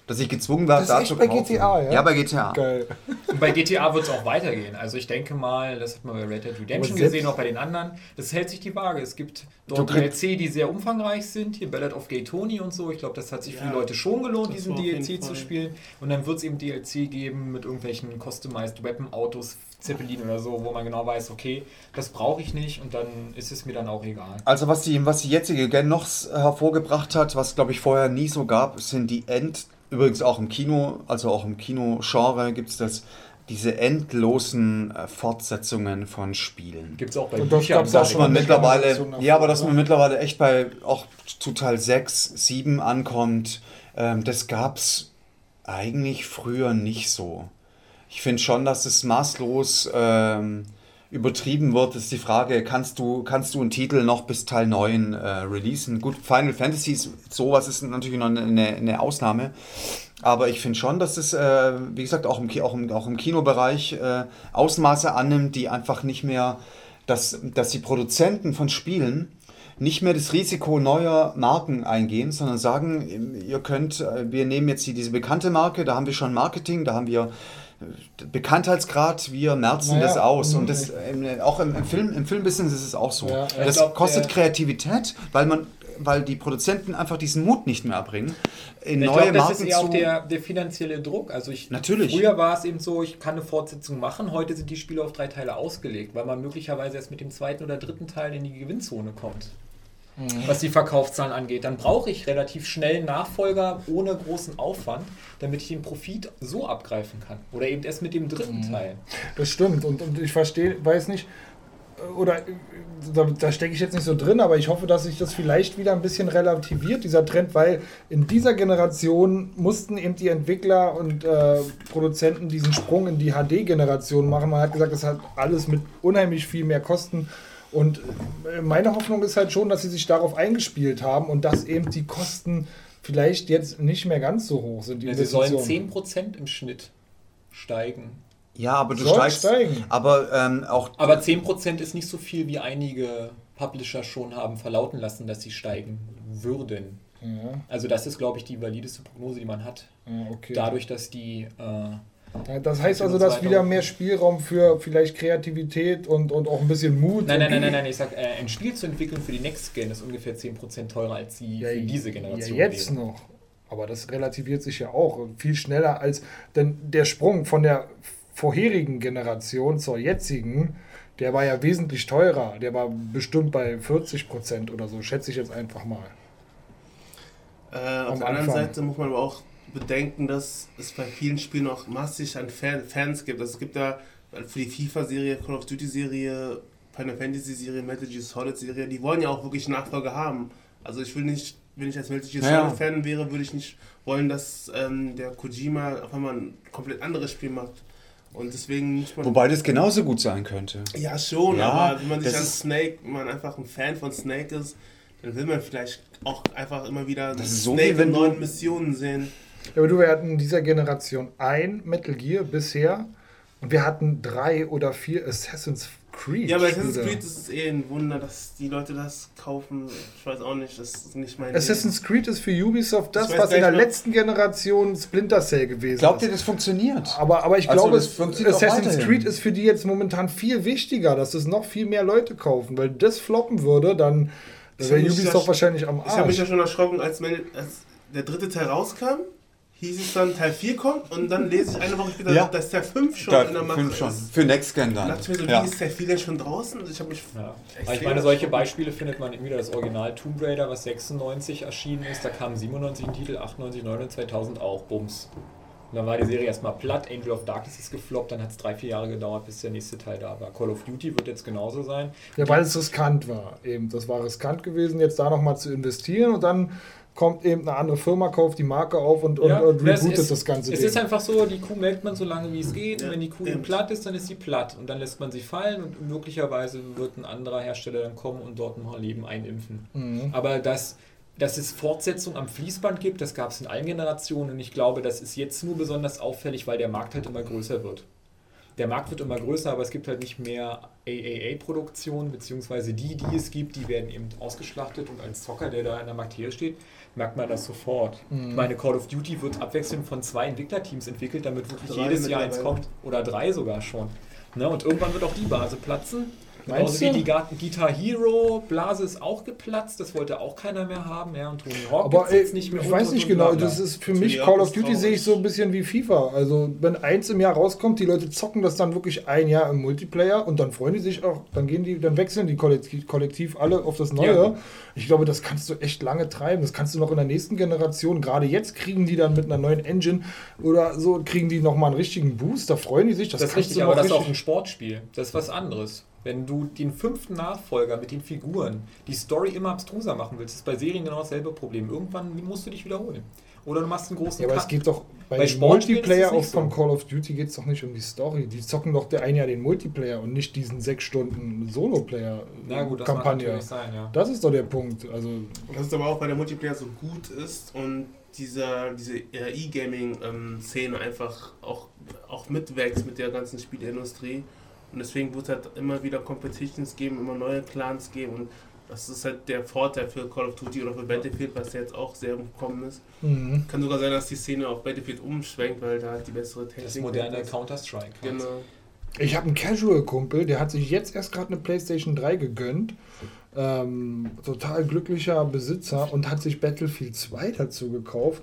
Dass ich gezwungen werde, Das ist da echt zu bei kaufen. GTA, ja? Ja, bei GTA. Geil. Und bei GTA wird es auch weitergehen. Also ich denke mal, das hat man bei Red Dead Redemption selbst- gesehen, auch bei den anderen. Das hält sich die Waage. Es gibt dort DLC, die sehr umfangreich sind. Hier Ballad of Gay Tony und so. Ich glaube, das hat sich für Ja, die Leute schon gelohnt, diesen war DLC zu spielen. Und dann wird es eben DLC geben mit irgendwelchen Customized Weapon Autos, Zeppelin oder so, wo man genau weiß, okay, das brauche ich nicht und dann ist es mir dann auch egal. Also was die, was die jetzige Gen noch hervorgebracht hat, was glaube ich vorher nie so gab, sind die End, übrigens auch im Kino, also auch im Kino-Genre gibt es das, diese endlosen äh, Fortsetzungen von Spielen. Gibt es auch bei Und das Büchern. gab's auch Dass schon man mittlerweile, ja, aber dass man mittlerweile echt bei auch zu Teil 6, 7 ankommt, ähm, das gab's eigentlich früher nicht so. Ich finde schon, dass es maßlos ähm, übertrieben wird. Ist die Frage, kannst du, kannst du einen Titel noch bis Teil 9 äh, releasen? Gut, Final Fantasy ist sowas ist natürlich noch eine, eine Ausnahme. Aber ich finde schon, dass es, äh, wie gesagt, auch im, auch im, auch im Kinobereich äh, Ausmaße annimmt, die einfach nicht mehr, dass, dass die Produzenten von Spielen nicht mehr das Risiko neuer Marken eingehen, sondern sagen, ihr könnt, äh, wir nehmen jetzt die, diese bekannte Marke, da haben wir schon Marketing, da haben wir Bekanntheitsgrad, wir merzen Naja, das aus. mhm. Und das, äh, auch im, im, Film, im Filmbusiness ist es auch so. Ja, das glaub, kostet Kreativität, weil man weil die Produzenten einfach diesen Mut nicht mehr erbringen, in Ich neue glaube, das Marken ist zu... auch der, der finanzielle Druck. Also ich, Natürlich. Früher war es eben so, ich kann eine Fortsetzung machen. Heute sind die Spiele auf drei Teile ausgelegt, weil man möglicherweise erst mit dem zweiten oder dritten Teil in die Gewinnzone kommt. Mhm. Was die Verkaufszahlen angeht. Dann brauche ich relativ schnell einen Nachfolger ohne großen Aufwand, damit ich den Profit so abgreifen kann. Oder eben erst mit dem dritten Mhm. Teil. Das stimmt. Und, und ich verstehe, weiß nicht, oder da, da stecke ich jetzt nicht so drin, aber ich hoffe, dass sich das vielleicht wieder ein bisschen relativiert, dieser Trend, weil in dieser Generation mussten eben die Entwickler und äh, Produzenten diesen Sprung in die HD-Generation machen. Man hat gesagt, das hat alles mit unheimlich viel mehr Kosten. Und äh, meine Hoffnung ist halt schon, dass sie sich darauf eingespielt haben und dass eben die Kosten vielleicht jetzt nicht mehr ganz so hoch sind. Die Ja, sie sollen Investitionen. 10% im Schnitt steigen. Ja, aber du Soll steigst... steigen. Aber ähm, auch... Aber 10% ist nicht so viel, wie einige Publisher schon haben verlauten lassen, dass sie steigen würden. Ja, Also das ist, glaube ich, die valideste Prognose, die man hat. ja, okay. Dadurch, dass die... Äh, Ja, Das heißt also, dass wieder mehr Spielraum für vielleicht Kreativität und, und auch ein bisschen Mut. nein, nein, nein, nein, nein, ich sag, äh, ein Spiel zu entwickeln für die Next Gen ist ungefähr 10% teurer als die Ja, für diese Generation. Ja, jetzt wäre. noch. Aber das relativiert sich ja auch viel schneller als. Denn der Sprung von der vorherigen Generation zur jetzigen, der war ja wesentlich teurer. Der war bestimmt bei 40 Prozent oder so, schätze ich jetzt einfach mal. Äh, auf der anderen. Seite muss man aber auch bedenken, dass es bei vielen Spielen noch massig an Fan Fans gibt. Also es gibt ja für die FIFA-Serie, Call of Duty-Serie, Final Fantasy-Serie, Metal Gear Solid-Serie, die wollen ja auch wirklich Nachfolge haben. Also ich will nicht, wenn ich als Metal Gear Ja, ja. Solid-Fan wäre, würde ich nicht wollen, dass ähm, der Kojima auf einmal ein komplett anderes Spiel macht. Und deswegen muss man. Wobei das genauso gut sein könnte. Ja, schon, Ja, aber wenn man sich ist- Snake, wenn man einfach ein Fan von Snake ist, dann will man vielleicht auch einfach immer wieder Das so, Snake wenn in neuen Missionen sehen. Ja, aber du, wir hatten in dieser Generation ein Metal Gear bisher und wir hatten drei oder vier Assassin's Creed. Ja, aber Assassin's. Creed ist es eh ein Wunder, dass die Leute das kaufen. Ich weiß auch nicht, das ist nicht mein Assassin's Creed ist für Ubisoft das, was in der letzten Generation Splinter Cell gewesen Glaubt ihr, ist. das funktioniert? Aber, aber ich Also, glaube, das funktioniert auch Assassin's. Creed ist für die jetzt momentan viel wichtiger, dass es noch viel mehr Leute kaufen. Weil das floppen würde, dann wäre Ubisoft wahrscheinlich am Ich habe mich ja Arsch. schon erschrocken, als, meine, als der dritte Teil rauskam. Hieß es dann Teil 4 kommt und dann lese ich eine Woche später, Ja. dass Teil 5 schon Da, in der Mache schon. ist. Für Next Gen Da dann. dachte ich mir so, Ja. wie ist Teil 4 denn schon draußen? Ich habe mich Ja. ich meine, solche. Beispiele findet man immer wieder. Das Original Tomb Raider, was 96 erschienen ist, da kamen 97 ein Titel, 98, 99, 2000 auch, Bums. Und dann war die Serie erstmal platt, Angel of Darkness ist gefloppt, dann hat es drei, vier Jahre gedauert, bis der nächste Teil da war. Call of Duty wird jetzt genauso sein. Ja, weil es riskant war. Eben, das war riskant gewesen, jetzt da nochmal zu investieren und dann kommt eben eine andere Firma, kauft die Marke auf und, und, Ja, und das rebootet ist- das ganze Es Ding. ist einfach so, die Kuh melkt man so lange wie es geht. Ja, und wenn die Kuh eben. platt ist, dann ist sie platt. Und dann lässt man sie fallen und möglicherweise wird ein anderer Hersteller dann kommen und dort noch ein Leben einimpfen. Mhm. Aber dass, dass es Fortsetzung am Fließband gibt, das gab es in allen Generationen. Und ich glaube, das ist jetzt nur besonders auffällig, weil der Markt halt immer größer wird. Der Markt wird immer größer, aber es gibt halt nicht mehr AAA-Produktionen, beziehungsweise die, die es gibt, die werden eben ausgeschlachtet und als Zocker, der da in der Materie steht, merkt man das sofort. Ich meine, Call of Duty wird abwechselnd von zwei Entwicklerteams entwickelt, damit wirklich Drei jedes Jahr eins kommt. Oder drei sogar schon. Ne? Und irgendwann wird auch die Base platzen. Meinst Genauso wie die Guitar Hero Blase ist auch geplatzt, das wollte auch keiner mehr haben. Ja, und Tony Hawk Aber ey, jetzt nicht mehr ich weiß nicht genau, bla, bla. das ist für Tony mich Call of Duty traurig. sehe ich so ein bisschen wie FIFA. Also wenn eins im Jahr rauskommt, die Leute zocken das dann wirklich ein Jahr im Multiplayer und dann freuen die sich auch, dann gehen die, dann wechseln die kollektiv, kollektiv alle auf das Neue. Ja. Ich glaube, das kannst du echt lange treiben. Das kannst du noch in der nächsten Generation. Gerade jetzt kriegen die dann mit einer neuen Engine oder so, kriegen die nochmal einen richtigen Boost. Da freuen die sich. Das, Das ist kannst richtig, aber das ist auch ein Sportspiel. Das ist was anderes. Wenn du den fünften Nachfolger mit den Figuren, die Story immer abstruser machen willst, ist bei Serien genau dasselbe Problem. Irgendwann musst du dich wiederholen. Oder du machst einen großen Ja, aber es Cut. geht doch bei, Bei Multiplayer es auch so. Call of Duty geht es doch nicht um die Story. Die zocken doch der ein Jahr den Multiplayer und nicht diesen sechs Stunden das Solo-Player-Kampagne. sein, ja. Das ist doch der Punkt. Also, Das ist aber auch, weil der Multiplayer so gut ist und dieser, diese E-Gaming-Szene einfach auch, auch mitwächst mit der ganzen Spielindustrie. Und deswegen wird es halt immer wieder Competitions geben, immer neue Clans geben. Und das ist halt der Vorteil für Call of Duty oder für Battlefield, was jetzt auch sehr im Kommen ist. mhm. Kann sogar sein, dass die Szene auf Battlefield umschwenkt, weil da halt die bessere Technik Das moderne ist. Counter-Strike. Genau. ich habe einen Casual-Kumpel, der hat sich jetzt erst gerade eine PlayStation 3 gegönnt. Ähm, total glücklicher Besitzer und hat sich Battlefield 2 dazu gekauft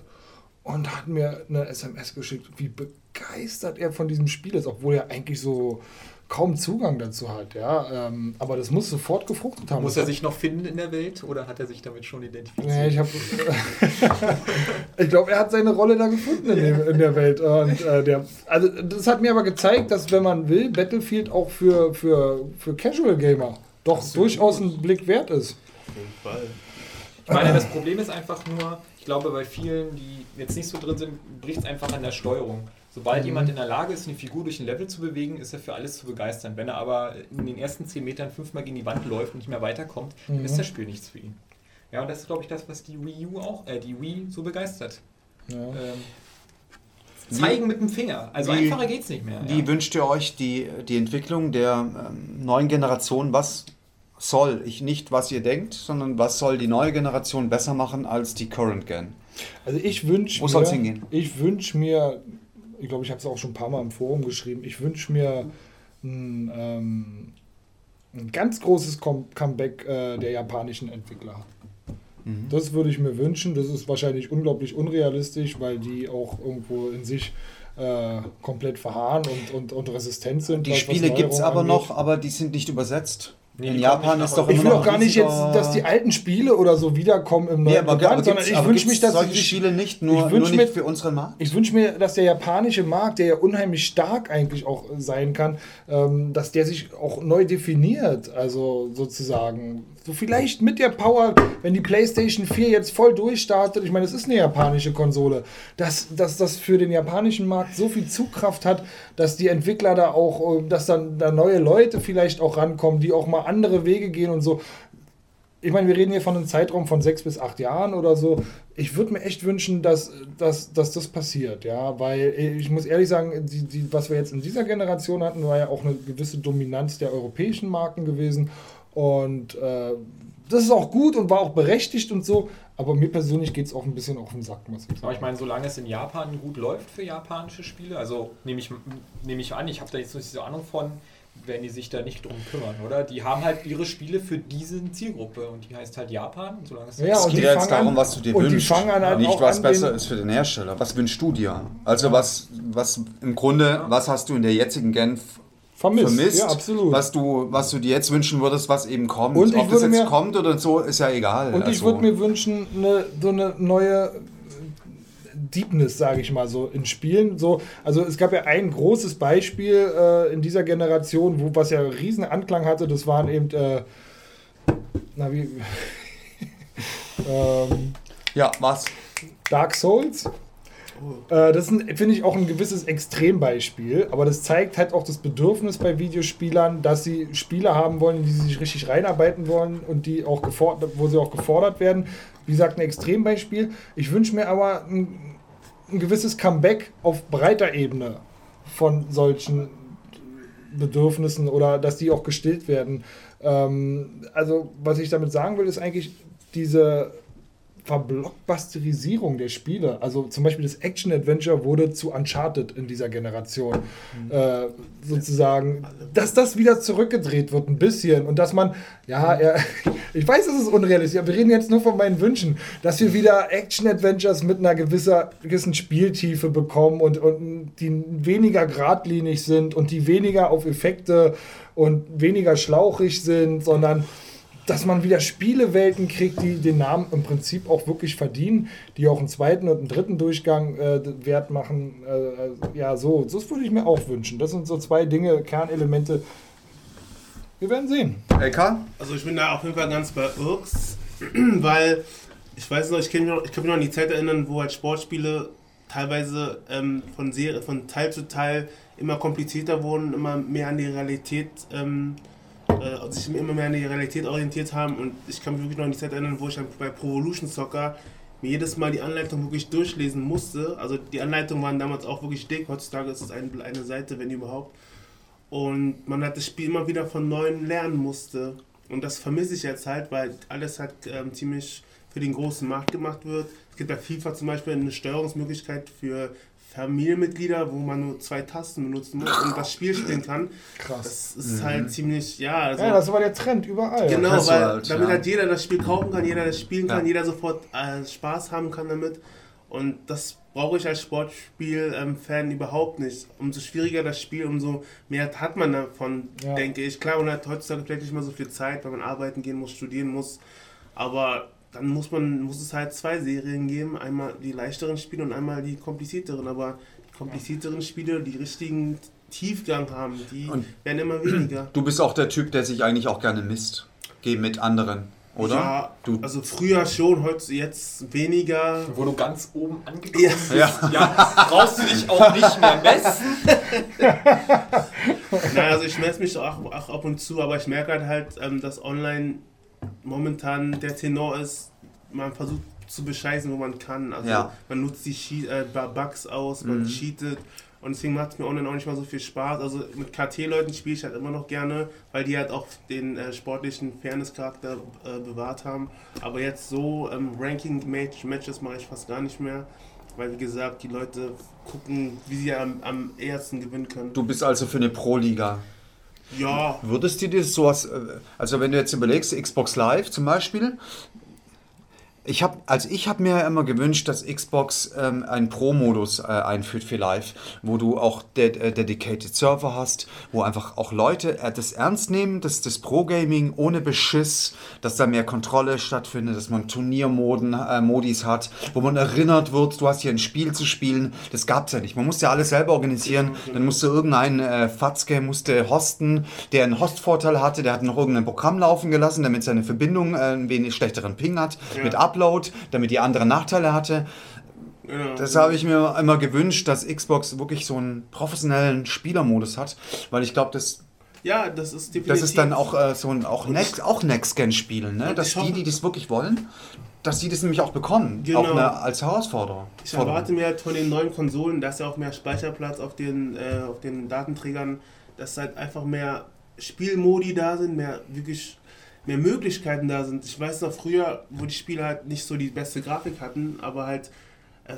und hat mir eine SMS geschickt, wie begeistert er von diesem Spiel ist, obwohl er eigentlich so kaum Zugang dazu hat. Ja? Ähm, aber das muss sofort gefruchtet haben. Muss er sich noch finden in der Welt oder hat er sich damit schon identifiziert? Nee, ich habe. ich glaube, er hat seine Rolle da gefunden in, dem, in der Welt. Und, äh, der, also, das hat mir aber gezeigt, dass, wenn man will, Battlefield auch für, für, für Casual Gamer doch durchaus ein Blick wert ist. Auf jeden Fall. Ich meine, das Problem ist einfach nur, ich glaube, bei vielen, die jetzt nicht so drin sind, bricht es einfach an der Steuerung. Sobald jemand in der Lage ist, eine Figur durch ein Level zu bewegen, ist er für alles zu begeistern. Wenn er aber in den ersten 10 Metern fünfmal gegen die Wand läuft und nicht mehr weiterkommt, dann Mhm. ist das Spiel nichts für ihn. Ja, und das ist, glaube ich, das, was die Wii U auch, äh, die Wii so begeistert. Ja. Ähm, zeigen mit dem Finger. Also Wie- einfacher geht's nicht mehr. Wie ja. wünscht ihr euch die, die Entwicklung der ähm, neuen Generation? Was soll, ich nicht, was ihr denkt, sondern was soll die neue Generation besser machen als die Current Gen? Also ich wünsche Wo soll's hingehen? Ich wünsche mir, ich glaube, ich habe es auch schon ein paar Mal im Forum geschrieben, ich wünsche mir ein, ähm, ein ganz großes Com Comeback äh, der japanischen Entwickler. Mhm. Das würde ich mir wünschen. Das ist wahrscheinlich unglaublich unrealistisch, weil die auch irgendwo in sich äh, komplett verharren und, und, und resistent sind. Die Spiele gibt es aber angeht. noch, aber die sind nicht übersetzt. Nee, In Japan ist doch Europa. Ich immer will auch gar nicht jetzt, dass die alten Spiele oder so wiederkommen im neuen Nee, aber, Programm, aber sondern ich wünsche mich, dass solche die Spiele nicht nur, nur nicht mir- für unseren Markt? Ich wünsche mir, dass der japanische Markt, der ja unheimlich stark eigentlich auch sein kann, ähm, dass der sich auch neu definiert, also sozusagen so vielleicht mit der Power, wenn die PlayStation 4 jetzt voll durchstartet, ich meine, es ist eine japanische Konsole, dass, dass das für den japanischen Markt so viel Zugkraft hat, dass die Entwickler da auch, äh, dass dann da neue Leute vielleicht auch rankommen, die auch mal andere Wege gehen und so. Ich meine, wir reden hier von einem Zeitraum von sechs bis acht Jahren oder so. Ich würde mir echt wünschen, dass, dass, dass das passiert, ja, weil äh, ich muss ehrlich sagen, die, die, was wir jetzt in dieser Generation hatten, war ja auch eine gewisse Dominanz der europäischen Marken gewesen. Und äh, das ist auch gut und war auch berechtigt und so. Aber mir persönlich geht es auch ein bisschen auf den Sack, muss ich sagen. Aber ich meine, solange es in Japan gut läuft für japanische Spiele, also nehme ich, nehme ich an, ich habe da jetzt nicht so Ahnung von, wenn die sich da nicht drum kümmern, oder? Die haben halt ihre Spiele für diese Zielgruppe und die heißt halt Japan. Und solange es Ja, Es geht ja jetzt darum, was du dir und die wünschst. fangen an, halt nicht, auch was an, besser ist für den Hersteller. Was wünschst du dir? Also was, was im Grunde, was hast du in der jetzigen Gen f- Vermisst. vermisst? Ja, absolut. Was du, was du dir jetzt wünschen würdest, was eben kommt. Und ich Ob das jetzt mir- kommt oder so, ist ja egal. Und ich Also, würde mir wünschen, eine, so eine neue Deepness, sage ich mal so, in Spielen. So, also es gab ja ein großes Beispiel äh, in dieser Generation, wo was ja riesen Anklang hatte, das waren eben, äh, na wie, ähm, Ja, was? Dark Souls. Äh, das finde ich, auch ein gewisses Extrembeispiel, aber das zeigt halt auch das Bedürfnis bei Videospielern, dass sie Spiele haben wollen, in die sie sich richtig reinarbeiten wollen und die auch gefordert, wo sie auch gefordert werden. Wie gesagt, ein Extrembeispiel. Ich wünsche mir aber ein, ein gewisses Comeback auf breiter Ebene von solchen Bedürfnissen oder dass die auch gestillt werden. Ähm, also, was ich damit sagen will, ist eigentlich diese Verblockbusterisierung der Spiele. Also zum Beispiel das Action-Adventure wurde zu Uncharted in dieser Generation. Äh, sozusagen, dass das wieder zurückgedreht wird ein bisschen und dass man, ja, er, ich weiß, es ist unrealistisch, aber wir reden jetzt nur von meinen Wünschen, dass wir wieder Action-Adventures mit einer gewisser, gewissen Spieltiefe bekommen und, und die weniger geradlinig sind und die weniger auf Effekte und weniger schlauchig sind, sondern dass man wieder Spielewelten kriegt, die den Namen im Prinzip auch wirklich verdienen, die auch einen zweiten und einen dritten Durchgang äh, wert machen. Äh, ja, so, das würde ich mir auch wünschen. Das sind so zwei Dinge, Kernelemente. Wir werden sehen. LK? Also ich bin da auf jeden Fall ganz bei Irks, weil ich weiß noch, ich kann mich noch, ich kann mich noch an die Zeit erinnern, wo halt Sportspiele teilweise ähm, von, Serie, von Teil zu Teil immer komplizierter wurden, immer mehr an die Realität, ähm, äh, sich immer mehr an die Realität orientiert haben und ich kann mich wirklich noch an die Zeit erinnern, wo ich dann bei Pro Evolution Soccer mir jedes Mal die Anleitung wirklich durchlesen musste. Also die Anleitungen waren damals auch wirklich dick, heutzutage ist es ein, eine Seite, wenn überhaupt. Und man hat das Spiel immer wieder von neuem lernen musste. Und das vermisse ich jetzt halt, weil alles halt ähm, ziemlich für den großen Markt gemacht wird. Es gibt bei FIFA zum Beispiel eine Steuerungsmöglichkeit für Familienmitglieder, wo man nur zwei Tasten benutzen muss und das Spiel spielen kann. Krass. Das ist halt ziemlich, ja, also Ja, das war der Trend überall. Genau, weil halt, damit ja. halt jeder das Spiel kaufen kann, jeder das spielen kann, Ja. jeder sofort äh, Spaß haben kann damit. Und das brauche ich als Sportspiel-Fan überhaupt nicht. Umso schwieriger das Spiel, umso mehr hat man davon, Ja. denke ich. Klar, man hat heutzutage vielleicht nicht mehr so viel Zeit, weil man arbeiten gehen muss, studieren muss. Aber dann muss man muss es halt zwei Serien geben. Einmal die leichteren Spiele und einmal die komplizierteren. Aber die komplizierteren Spiele, die richtigen Tiefgang haben, die Und- werden immer weniger. Du bist auch der Typ, der sich eigentlich auch gerne misst. Geh mit anderen, oder? Ja, Du, also früher schon, heute jetzt weniger. Wo du ganz oben angekommen Ja. bist, Ja. ja. brauchst du dich auch nicht mehr messen. Nein, also ich messe mich auch, auch ab und zu, aber ich merke halt, halt ähm, dass online momentan der Tenor ist, man versucht zu bescheißen, wo man kann. Also Ja. man nutzt die Che äh, Bugs aus, man Mhm. cheatet. Und deswegen macht es mir online auch nicht mal so viel Spaß. Also mit KT-Leuten spiele ich halt immer noch gerne, weil die halt auch den äh, sportlichen Fairness-Charakter äh, bewahrt haben. Aber jetzt so ähm, Ranking-Matches mache ich fast gar nicht mehr. Weil wie gesagt, die Leute gucken, wie sie am, am ehesten gewinnen können. du bist also für eine Pro-Liga. Ja, Würdest du dir sowas, äh, also wenn du jetzt überlegst, Xbox Live zum Beispiel, Ich habe also ich habe mir immer gewünscht, dass Xbox ähm, einen Pro-Modus äh, einführt für Live, wo du auch de äh, dedicated Server hast, wo einfach auch Leute äh, das ernst nehmen, dass das Pro-Gaming ohne Beschiss, dass da mehr Kontrolle stattfindet, dass man Turniermoden, äh, Modis hat, wo man erinnert wird, du hast hier ein Spiel zu spielen. Das gab's ja nicht. Man musste ja alles selber organisieren. Dann musste irgendein äh, Fatzke musste hosten, der einen Hostvorteil hatte, der hat noch irgendein Programm laufen gelassen, damit seine Verbindung äh, ein wenig schlechteren Ping hat, mit Upload, damit die andere Nachteile hatte. Genau. Das habe ich mir immer gewünscht, dass Xbox wirklich so einen professionellen Spielermodus hat, weil ich glaube, das, ja, das ist definitiv. das ist dann auch äh, so ein auch Next, auch Next-Gen-Spielen, ne? Und dass ich die, die das wirklich wollen, dass die das nämlich auch bekommen, Genau. auch eine, als Herausforderung. Ich erwarte mir halt von den neuen Konsolen, dass ja auch mehr Speicherplatz auf den, äh, auf den Datenträgern, dass halt einfach mehr Spielmodi da sind, mehr wirklich mehr Möglichkeiten da sind. Ich weiß noch früher, wo die Spiele halt nicht so die beste Grafik hatten, aber halt äh,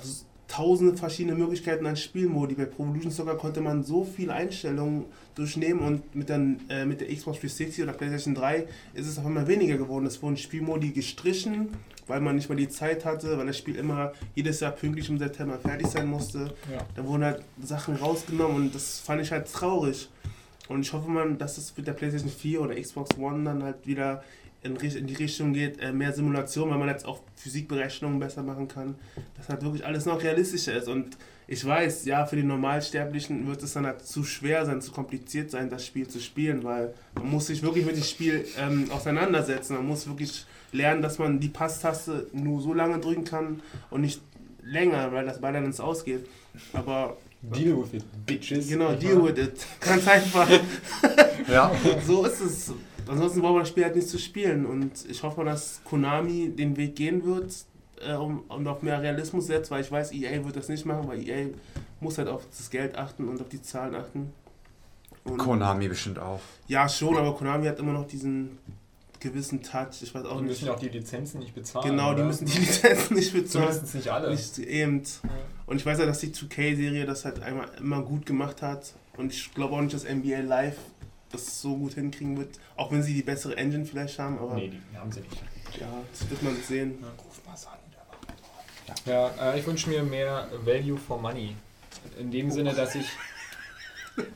tausende verschiedene Möglichkeiten an Spielmodi. Bei Pro Evolution Soccer konnte man so viele Einstellungen durchnehmen und mit, der, äh, mit der Xbox 360 oder PlayStation 3 ist es auf einmal weniger geworden. Es wurden Spielmodi gestrichen, weil man nicht mal die Zeit hatte, weil das Spiel immer jedes Jahr pünktlich im September fertig sein musste. Ja. Da wurden halt Sachen rausgenommen und das fand ich halt traurig. Und ich hoffe mal, dass es mit der PlayStation 4 oder Xbox One dann halt wieder in, in die Richtung geht, äh, mehr Simulation, weil man jetzt auch Physikberechnungen besser machen kann, dass halt wirklich alles noch realistischer ist. Und ich weiß, ja, für die Normalsterblichen wird es dann halt zu schwer sein, zu kompliziert sein, das Spiel zu spielen, weil man muss sich wirklich mit dem Spiel ähm, auseinandersetzen. Man muss wirklich lernen, dass man die Passtaste nur so lange drücken kann und nicht länger, weil das weil dann ins Ausgeht. Aber Deal with it, bitches. genau, deal with it. Ganz einfach. Ja. So ist es. Ansonsten braucht man das Spiel halt nicht zu spielen. Und ich hoffe, dass Konami den Weg gehen wird äh, um, und auf mehr Realismus setzt, weil ich weiß, EA wird das nicht machen, weil EA muss halt auf das Geld achten und auf die Zahlen achten. Und Konami bestimmt auch. Ja, schon, aber Konami hat immer noch diesen gewissen Touch. Ich weiß auch Die nicht. müssen ja auch die Lizenzen nicht bezahlen. genau, die oder? müssen die Lizenzen nicht bezahlen. Zumindest nicht alle. Nicht eben. Und ich weiß ja, dass die 2K-Serie das halt einmal immer gut gemacht hat. Und ich glaube auch nicht, dass NBA Live das so gut hinkriegen wird. Auch wenn sie die bessere Engine vielleicht haben, aber Nee, die haben sie nicht. ja, das wird man sehen. Ja, äh, ich wünsche mir mehr Value for Money. In dem Sinne, dass ich.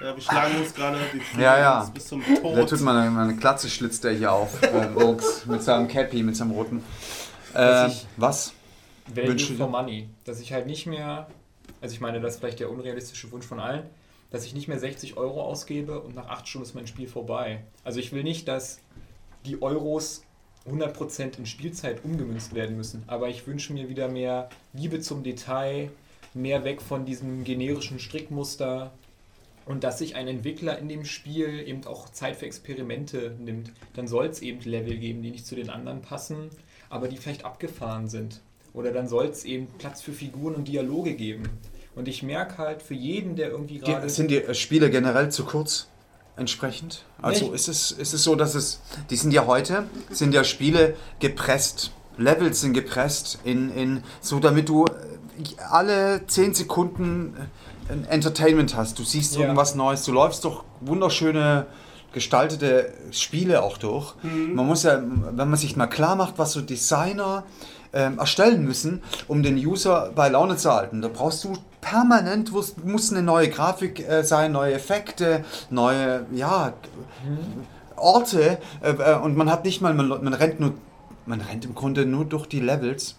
Ja, wir schlagen uns gerade Ja, ja. bis zum Da Tod. tut meine, meine Glatze schlitzt der hier auf. Äh, mit seinem Cappy, mit seinem roten. Äh, ich- was? Value Wünsche for? Money. Dass ich halt nicht mehr, also ich meine, das ist vielleicht der unrealistische Wunsch von allen, dass ich nicht mehr 60 Euro ausgebe und nach 8 Stunden ist mein Spiel vorbei. Also ich will nicht, dass die Euros 100% in Spielzeit umgemünzt werden müssen, aber ich wünsche mir wieder mehr Liebe zum Detail, mehr weg von diesem generischen Strickmuster und dass sich ein Entwickler in dem Spiel eben auch Zeit für Experimente nimmt. Dann soll es eben Level geben, die nicht zu den anderen passen, aber die vielleicht abgefahren sind. Oder dann soll es eben Platz für Figuren und Dialoge geben. Und ich merke halt für jeden, der irgendwie Ge- gerade. Sind die äh, Spiele generell zu kurz? Entsprechend? Also ist es, ist es so, dass es, die sind ja heute, sind ja Spiele gepresst, Levels sind gepresst, in, in, so damit du äh, alle 10 Sekunden äh, ein Entertainment hast. Du siehst Ja. irgendwas Neues, du läufst doch wunderschöne gestaltete Spiele auch durch. Man muss ja, wenn man sich mal klar macht, was so Designer ähm, erstellen müssen, um den User bei Laune zu halten. Da brauchst du permanent, muss, muss eine neue Grafik äh, sein, neue Effekte, neue, ja, Orte äh, äh, und man hat nicht mal, man, man rennt nur, man rennt im Grunde nur durch die Levels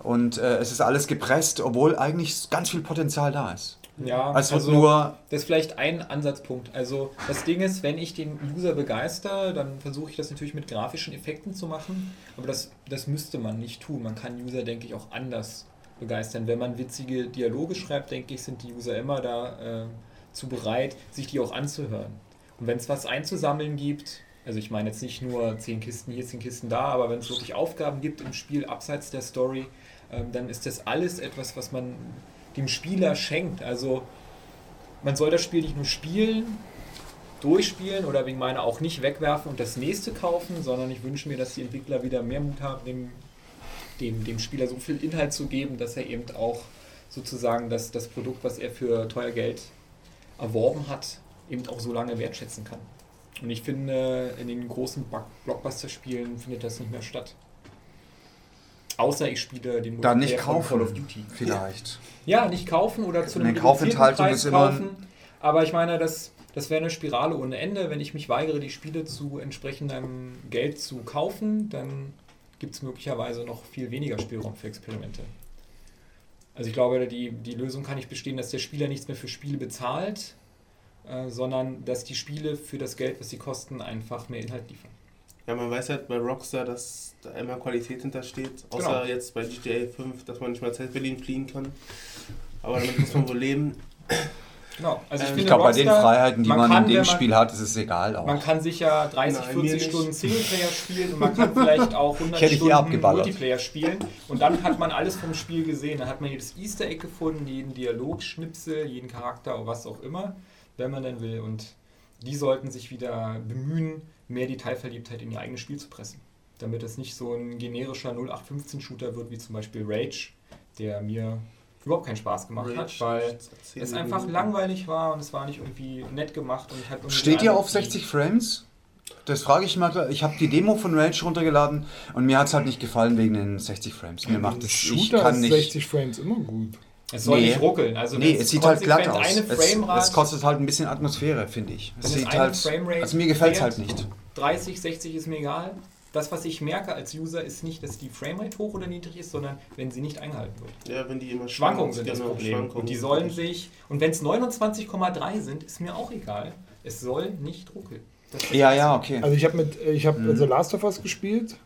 und äh, es ist alles gepresst, obwohl eigentlich ganz viel Potenzial da ist. Ja, wird also- nur, Das ist vielleicht ein Ansatzpunkt. Also das Ding ist, wenn ich den User begeister, dann versuche ich das natürlich mit grafischen Effekten zu machen. Aber das, das müsste man nicht tun. Man kann User, denke ich, auch anders begeistern. Wenn man witzige Dialoge schreibt, denke ich, sind die User immer da äh, zu bereit, sich die auch anzuhören. Und wenn es was einzusammeln gibt, also ich meine jetzt nicht nur zehn Kisten hier, zehn Kisten da, aber wenn es wirklich Aufgaben gibt im Spiel abseits der Story, ähm, dann ist das alles etwas, was man dem Spieler schenkt. Also man soll das Spiel nicht nur spielen, durchspielen oder wegen meiner auch nicht wegwerfen und das nächste kaufen, sondern ich wünsche mir, dass die Entwickler wieder mehr Mut haben, dem, dem, dem Spieler so viel Inhalt zu geben, dass er eben auch sozusagen das, das Produkt, was er für teuer Geld erworben hat, eben auch so lange wertschätzen kann. Und ich finde, in den großen Blockbuster-Spielen findet das nicht mehr statt. Außer ich spiele den Da nicht Multiplayer von Call of kaufen, Duty. vielleicht. Ja, nicht kaufen oder zu einem Kaufenthaltung Preis ist kaufen. Aber ich meine, das, das wäre eine Spirale ohne Ende. Wenn ich mich weigere, die Spiele zu entsprechendem Geld zu kaufen, dann gibt es möglicherweise noch viel weniger Spielraum für Experimente. Also ich glaube, die, die Lösung kann nicht bestehen, dass der Spieler nichts mehr für Spiele bezahlt, äh, sondern dass die Spiele für das Geld, was sie kosten, einfach mehr Inhalt liefern. Ja, man weiß halt bei Rockstar, dass da immer Qualität hintersteht. Außer Genau. jetzt bei GTA 5, dass man nicht mal Zeit Berlin fliegen kann. Aber damit muss man wohl leben. Genau. Also ich Ähm, Ich glaube, bei den Freiheiten, die man, kann, in dem man- Spiel hat, ist es egal auch. Man kann sicher 30, Nein, mir 40 nicht. Stunden Singleplayer spielen und man kann vielleicht auch 100 Ich hätte hier Stunden. Multiplayer spielen und dann hat man alles vom Spiel gesehen. Dann hat man jedes Easter Egg gefunden, jeden Dialogschnipsel, jeden Charakter, was auch immer, wenn man denn will. Und die sollten sich wieder bemühen, mehr Detailverliebtheit in ihr eigenes Spiel zu pressen. Damit es nicht so ein generischer 0815-Shooter wird, wie zum Beispiel Rage, der mir überhaupt keinen Spaß gemacht hat, Rage, weil erzähl es einfach Minuten. langweilig war und es war nicht irgendwie nett gemacht. Und ich hatte irgendwie Steht ihr auf 60 Frames? Das frage ich mal. Ich habe die Demo von Rage runtergeladen und mir hat es halt nicht gefallen wegen den 60 Frames. Mir macht es, ich Shooter kann ist nicht. 60 Frames immer gut. Es soll Nee. nicht ruckeln. Also nee, es sieht halt glatt aus. Es, es kostet halt ein bisschen Atmosphäre, finde ich. Es sieht halt. Framerate Also mir gefällt es halt nicht. 30, 60 ist mir egal. Das, was ich merke als User, ist nicht, dass die Framerate hoch oder niedrig ist, sondern wenn sie nicht eingehalten wird. Ja, wenn die immer Schwankungen sind das genau, Problem. Schwankungen. Und die sollen sich, und wenn es 29,3 sind, ist mir auch egal. Es soll nicht ruckeln. Ja, ja, okay. Also ich habe mit, ich habe Mhm. The Last of Us gespielt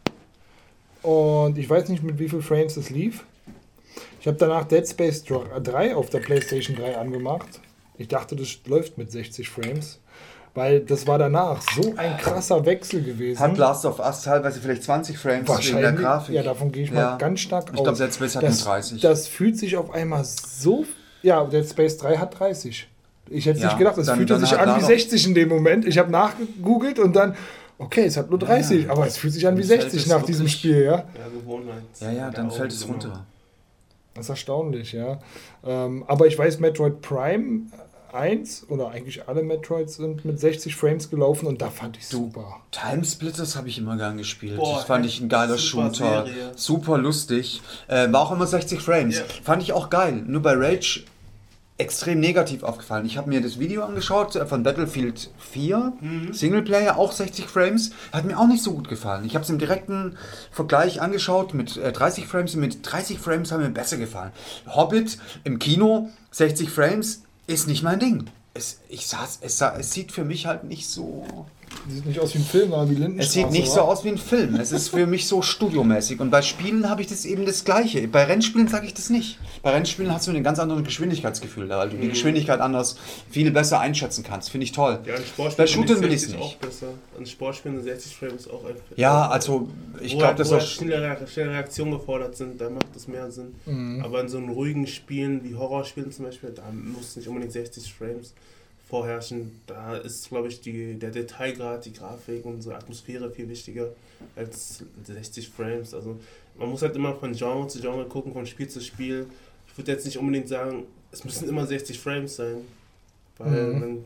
und ich weiß nicht mit wie viel Frames es lief. Ich habe danach Dead Space 3 auf der PlayStation 3 angemacht. Ich dachte, das läuft mit 60 Frames, weil das war danach so ein krasser Wechsel gewesen. Hat Last of Us teilweise vielleicht 20 Frames wegen der Wahrscheinlich. Grafik. Ja, davon gehe ich mal Ja. ganz stark Ich glaube, aus. Dead Space hat das, nur 30. das fühlt sich auf einmal so. Ja, Dead Space 3 hat 30. Ich hätte Ja, nicht gedacht, es fühlte dann sich an wie noch- 60 in dem Moment. Ich habe nachgegoogelt und dann, okay, es hat nur 30, aber es fühlt sich an wie Dann fällt 60 es nach diesem Spiel, ja. Ja, Gewohnheit. ja, ja, dann fällt es runter. Das ist erstaunlich, ja. Ähm, aber ich weiß, Metroid Prime 1 oder eigentlich alle Metroids sind mit 60 Frames gelaufen und da fand ich super. Timesplitters habe ich immer gern gespielt. Boah, das fand ich ein geiler super Shooter. Serie. Super lustig. Äh, war auch immer 60 Frames. Ja. Fand ich auch geil. Nur bei Rage extrem negativ aufgefallen. Ich habe mir das Video angeschaut äh, von Battlefield 4, Mhm. Singleplayer, auch 60 Frames. Hat mir auch nicht so gut gefallen. Ich habe es im direkten Vergleich angeschaut mit äh, 30 Frames und mit 30 Frames haben mir besser gefallen. Hobbit im Kino, 60 Frames, ist nicht mein Ding. Es, ich saß, es, es sieht für mich halt nicht so Sieht nicht aus wie ein Film, sondern wie Lindenstraße. es sieht nicht so wa? aus wie ein Film. Es ist für mich so studiomäßig. Und bei Spielen habe ich das eben das Gleiche. Bei Rennspielen sage ich das nicht. Bei Rennspielen hast du ein ganz anderes Geschwindigkeitsgefühl, weil du die Geschwindigkeit anders viel besser einschätzen kannst. Finde ich toll. Ja, Bei Shootern will ich 60 nicht. auch besser. An Sportspielen sind 60 Frames auch einfach. Ja, also ich glaube, das wo ist halt schnelle, schnelle Reaktionen gefordert sind, da macht es mehr Sinn. Mhm. Aber in so einem ruhigen Spielen wie Horrorspielen zum Beispiel, da muss nicht unbedingt 60 Frames vorherrschen. Da ist, glaube ich, die, der Detailgrad, die Grafik und so Atmosphäre viel wichtiger als 60 Frames. Also man muss halt immer von Genre zu Genre gucken, von Spiel zu Spiel. Ich würde jetzt nicht unbedingt sagen, es müssen immer 60 Frames sein, weil Mhm. dann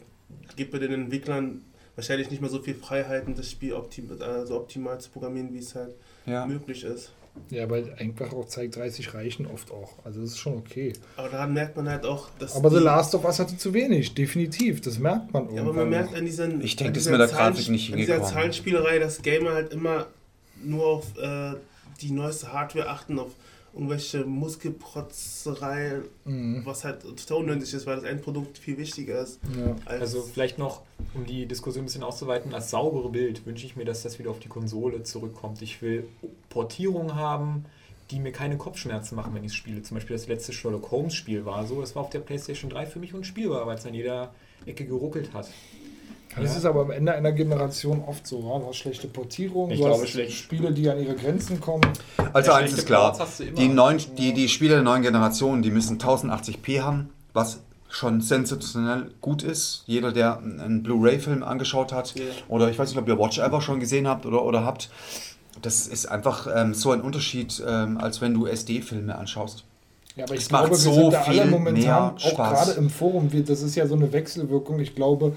gibt man den Entwicklern wahrscheinlich nicht mehr so viel Freiheiten, das Spiel optim also optimal zu programmieren, wie es halt ja. möglich ist. Ja, weil einfach auch zeigt, 30 reichen oft auch. Also das ist schon okay. Aber daran merkt man halt auch, dass. Aber The Last of Us hatte zu wenig, definitiv. Das merkt man Ja, irgendwann. aber man merkt an diesen. Ich denke, das ist dieser mit der Grafik nicht an dieser hingekommen. Zahlenspielerei, dass Gamer halt immer nur auf äh, die neueste Hardware achten, auf irgendwelche Muskelprotzerei, Mhm. was halt total unnötig ist, weil das Endprodukt viel wichtiger ist. Ja. Als Also vielleicht noch, um die Diskussion ein bisschen auszuweiten, als saubere Bild wünsche ich mir, dass das wieder auf die Konsole zurückkommt. Ich will Portierungen haben, die mir keine Kopfschmerzen machen, wenn ich es spiele. Zum Beispiel das letzte Sherlock Holmes Spiel war so, das war auf der PlayStation 3 für mich unspielbar, weil es an jeder Ecke geruckelt hat. Das Ja. ist aber am Ende einer Generation oft so. Ja? Du hast schlechte Portierungen, Ich du glaube, hast schlecht. Spiele, die an ihre Grenzen kommen. Also Ja, eins ist klar, die, neuen, die, die Spiele der neuen Generation, die müssen 1080p haben, was schon sensationell gut ist. Jeder, der einen Blu-ray-Film angeschaut hat, Ja. oder ich weiß nicht, ob ihr Watch Ever schon gesehen habt oder, oder habt, das ist einfach ähm, so ein Unterschied, ähm, als wenn du SD-Filme anschaust. Ja, aber ich Es macht glaube, wir so sind da alle viel momentan, mehr auch gerade im Forum, wir, das ist ja so eine Wechselwirkung. Ich glaube,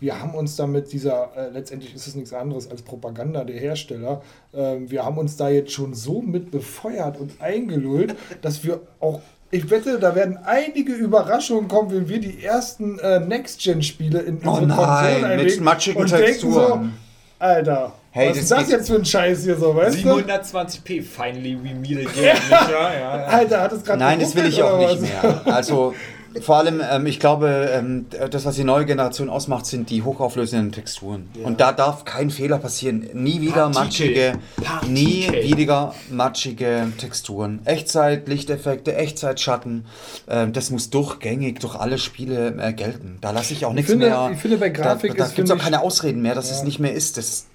wir haben uns damit dieser, äh, letztendlich ist es nichts anderes als Propaganda der Hersteller, ähm, wir haben uns da jetzt schon so mit befeuert und eingelullt, dass wir auch, ich wette, da werden einige Überraschungen kommen, wenn wir die ersten äh, Next-Gen-Spiele in Oh unsere nein, Konsolen mit einlegen matschigen und denken so, Texturen. Alter, Hey, was das ist das jetzt für ein Scheiß hier so, weißt du? 720p, finally we meet again. wahr? ja, ja. Alter, hat es gerade Nein, das will ich auch nicht mehr. Also vor allem, ähm, ich glaube, ähm, das, was die neue Generation ausmacht, sind die hochauflösenden Texturen. Und da darf kein Fehler passieren. Nie wieder Partikel. matschige, Partikel. nie wieder matschige Texturen. Echtzeit, Lichteffekte, Echtzeitschatten. Ähm, das muss durchgängig durch alle Spiele äh, gelten. Da lasse ich auch nichts mehr. ich finde, bei Grafik da, da gibt es auch keine Ausreden mehr, dass es nicht mehr ist. Das,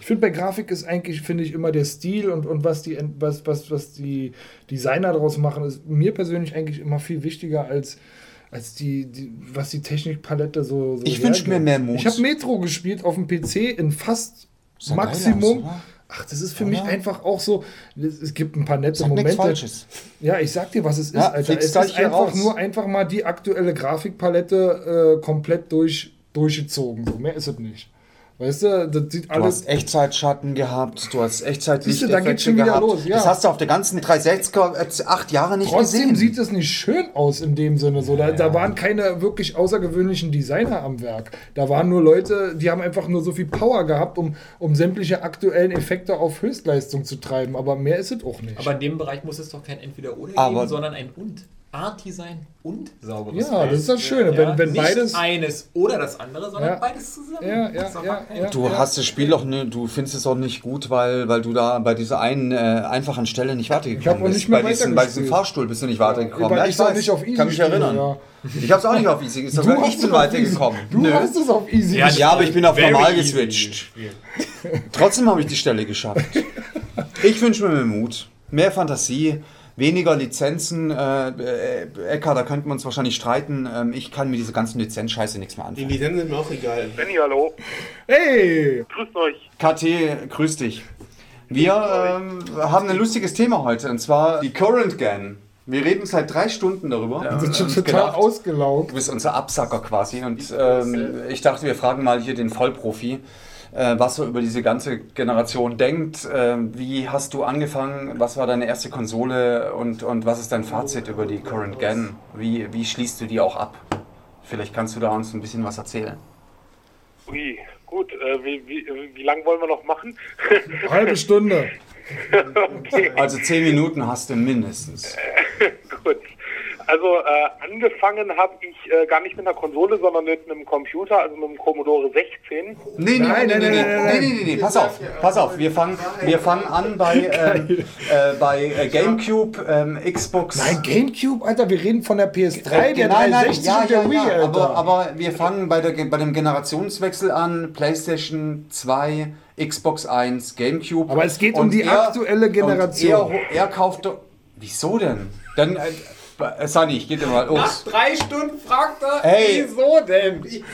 Ich finde, bei Grafik ist eigentlich, finde ich, immer der Stil und, und was, die, was, was, was die Designer daraus machen, ist mir persönlich eigentlich immer viel wichtiger als, als die, die, was die Technikpalette so. so Ich wünsch hergibt. mir mehr Mut. Ich habe Metro gespielt auf dem PC in fast geil Maximum. aus? Ach, das ist für mich einfach auch so. Es gibt ein paar nette sag Momente. Falsches. Ja, ich sag dir, was es ist, Ja, Alter. Es ist einfach raus. nur einfach mal die aktuelle Grafikpalette äh, komplett durch, durchgezogen. So, mehr ist es nicht. Weißt du, das sieht Du alles. hast Echtzeitschatten gehabt, du hast Echtzeit Siehst du, da geht's schon wieder gehabt. los, ja. Das hast du auf der ganzen 360er äh, acht Jahre nicht Trotzdem gesehen. sieht es nicht schön aus in dem Sinne. So. Da, da waren keine wirklich außergewöhnlichen Designer am Werk. Da waren nur Leute, die haben einfach nur so viel Power gehabt, um, um sämtliche aktuellen Effekte auf Höchstleistung zu treiben. Aber mehr ist es auch nicht. Aber in dem Bereich muss es doch kein Entweder-Oder geben, sondern ein Und. Art-Design und sauberes Ja, das ist das Schöne, wenn- wenn nicht beides- eines oder das andere, sondern Ja. beides zusammen. Ja, ja, ist ja, ja. Du hast das Spiel doch ne, du findest es auch nicht gut, weil, weil du da bei dieser einen äh, einfachen Stelle nicht Ich hab weitergekommen bist. nicht mehr bei, diesem, bei diesem. Fahrstuhl bist du nicht weitergekommen. Ja, ich ich weiß, nicht auf Easy kann mich erinnern. ja. Ich hab's auch nicht auf Easy, sogar hast ich bin weitergekommen. Du Nö. hast es auf Easy Ja. Ja, aber ich bin auf Very normal geswitcht. Trotzdem habe ich die Stelle geschafft. Ich wünsche mir mehr Mut, mehr Fantasie, weniger Lizenzen. Äh, äh, Ecker, da könnten wir uns wahrscheinlich streiten. Ähm, ich kann mit dieser ganzen Lizenzscheiße nichts mehr Die anfangen. Lizenzen sind mir auch egal. Benny, hallo. Hey! Grüßt euch. KT, grüß dich. Wir ähm, haben ein lustiges Thema heute, und zwar die Current Gen. Wir reden seit drei Stunden darüber. Wir sind schon total gedacht, ausgelaugt. Du bist unser Absacker quasi. Und ähm, ich dachte, wir fragen mal hier den Vollprofi, was er über diese ganze Generation denkt. Ähm, wie hast du angefangen? Was war deine erste Konsole? Und, und was ist dein Fazit über die Current Gen? Wie, wie schließt du die auch ab? Vielleicht kannst du da uns ein bisschen was erzählen. Ui, gut. Äh, wie, wie, wie lange wollen wir noch machen? Halbe Stunde. okay, Also zehn Minuten hast du mindestens. gut. Also äh, angefangen habe ich äh, gar nicht mit einer Konsole, sondern mit einem Computer, also mit einem Commodore 16. Nee, nee, Nein, nee, nein, nee, nein, nee, nein, nee, nee, nee, nee, pass auf, pass auf, wir fangen, wir fangen an bei, ähm, äh, bei äh, Gamecube, ähm, Xbox. Nein, Gamecube, Alter, wir reden von der PS3, Äh, der nein, nein, 360 ja, und der ja, Wii, ja, Alter. aber, aber wir fangen bei, der, bei dem Generationswechsel an, PlayStation 2, Xbox 1, Gamecube. Aber es geht um die aktuelle Generation. Er, er kauft doch, wieso denn? Dann, äh, Sunny, ich geh dir mal Nach los. drei Stunden fragt er, Hey. wieso denn?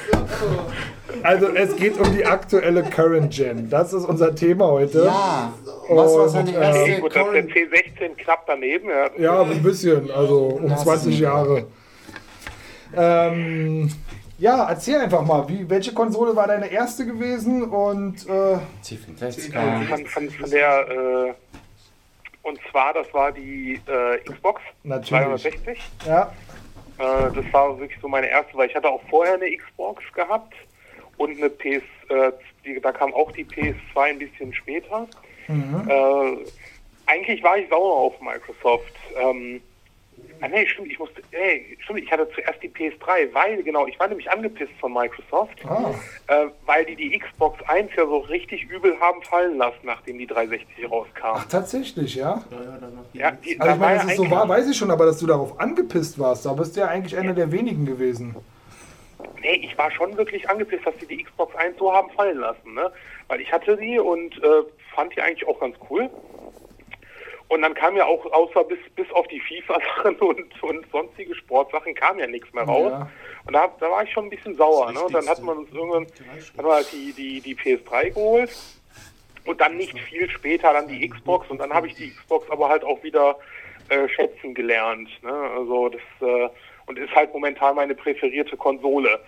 Also es geht um die aktuelle Current Gen. Das ist unser Thema heute. Ja, was war seine Und, äh, erste Okay, gut, dass der Current... C16 knapp daneben. Ja, Ja, ein bisschen, also um Das ist 20 ein- Jahre. Ähm, ja, erzähl einfach mal, wie, welche Konsole war deine erste gewesen und äh, C64. von, von, von der, äh, und zwar, das war die äh, Xbox Natürlich. 360. ja, Äh, das war wirklich so meine erste, weil ich hatte auch vorher eine Xbox gehabt und eine PS, äh, die, da kam auch die PS2 ein bisschen später. Äh, eigentlich war ich sauer auf Microsoft. Ähm, ah, nee, stimmt, ich musste, ey, stimmt, ich hatte zuerst die PS3, weil, genau, ich war nämlich angepisst von Microsoft, Ah. äh, weil die die Xbox 1 ja so richtig übel haben fallen lassen, nachdem die 360 rauskam. ach tatsächlich, ja. Ja, die, Also da ich meine, dass ja es so war, weiß ich schon, aber dass du darauf angepisst warst, da bist du ja eigentlich einer der wenigen gewesen. Nee, ich war schon wirklich angepisst, dass sie die Xbox 1 so haben fallen lassen, ne? Weil ich hatte die und äh, fand die eigentlich auch ganz cool. Und dann kam ja auch, außer bis, bis auf die FIFA-Sachen und, und sonstige Sportsachen, kam ja nichts mehr raus. Ja. Und da, da war ich schon ein bisschen sauer, ne? Und dann hat man uns irgendwann, hat man halt die, die, die PS3 geholt. Und dann nicht viel später dann die Xbox. Und dann habe ich die Xbox aber halt auch wieder äh, schätzen gelernt. Ne? Also das äh, und ist halt momentan meine präferierte Konsole.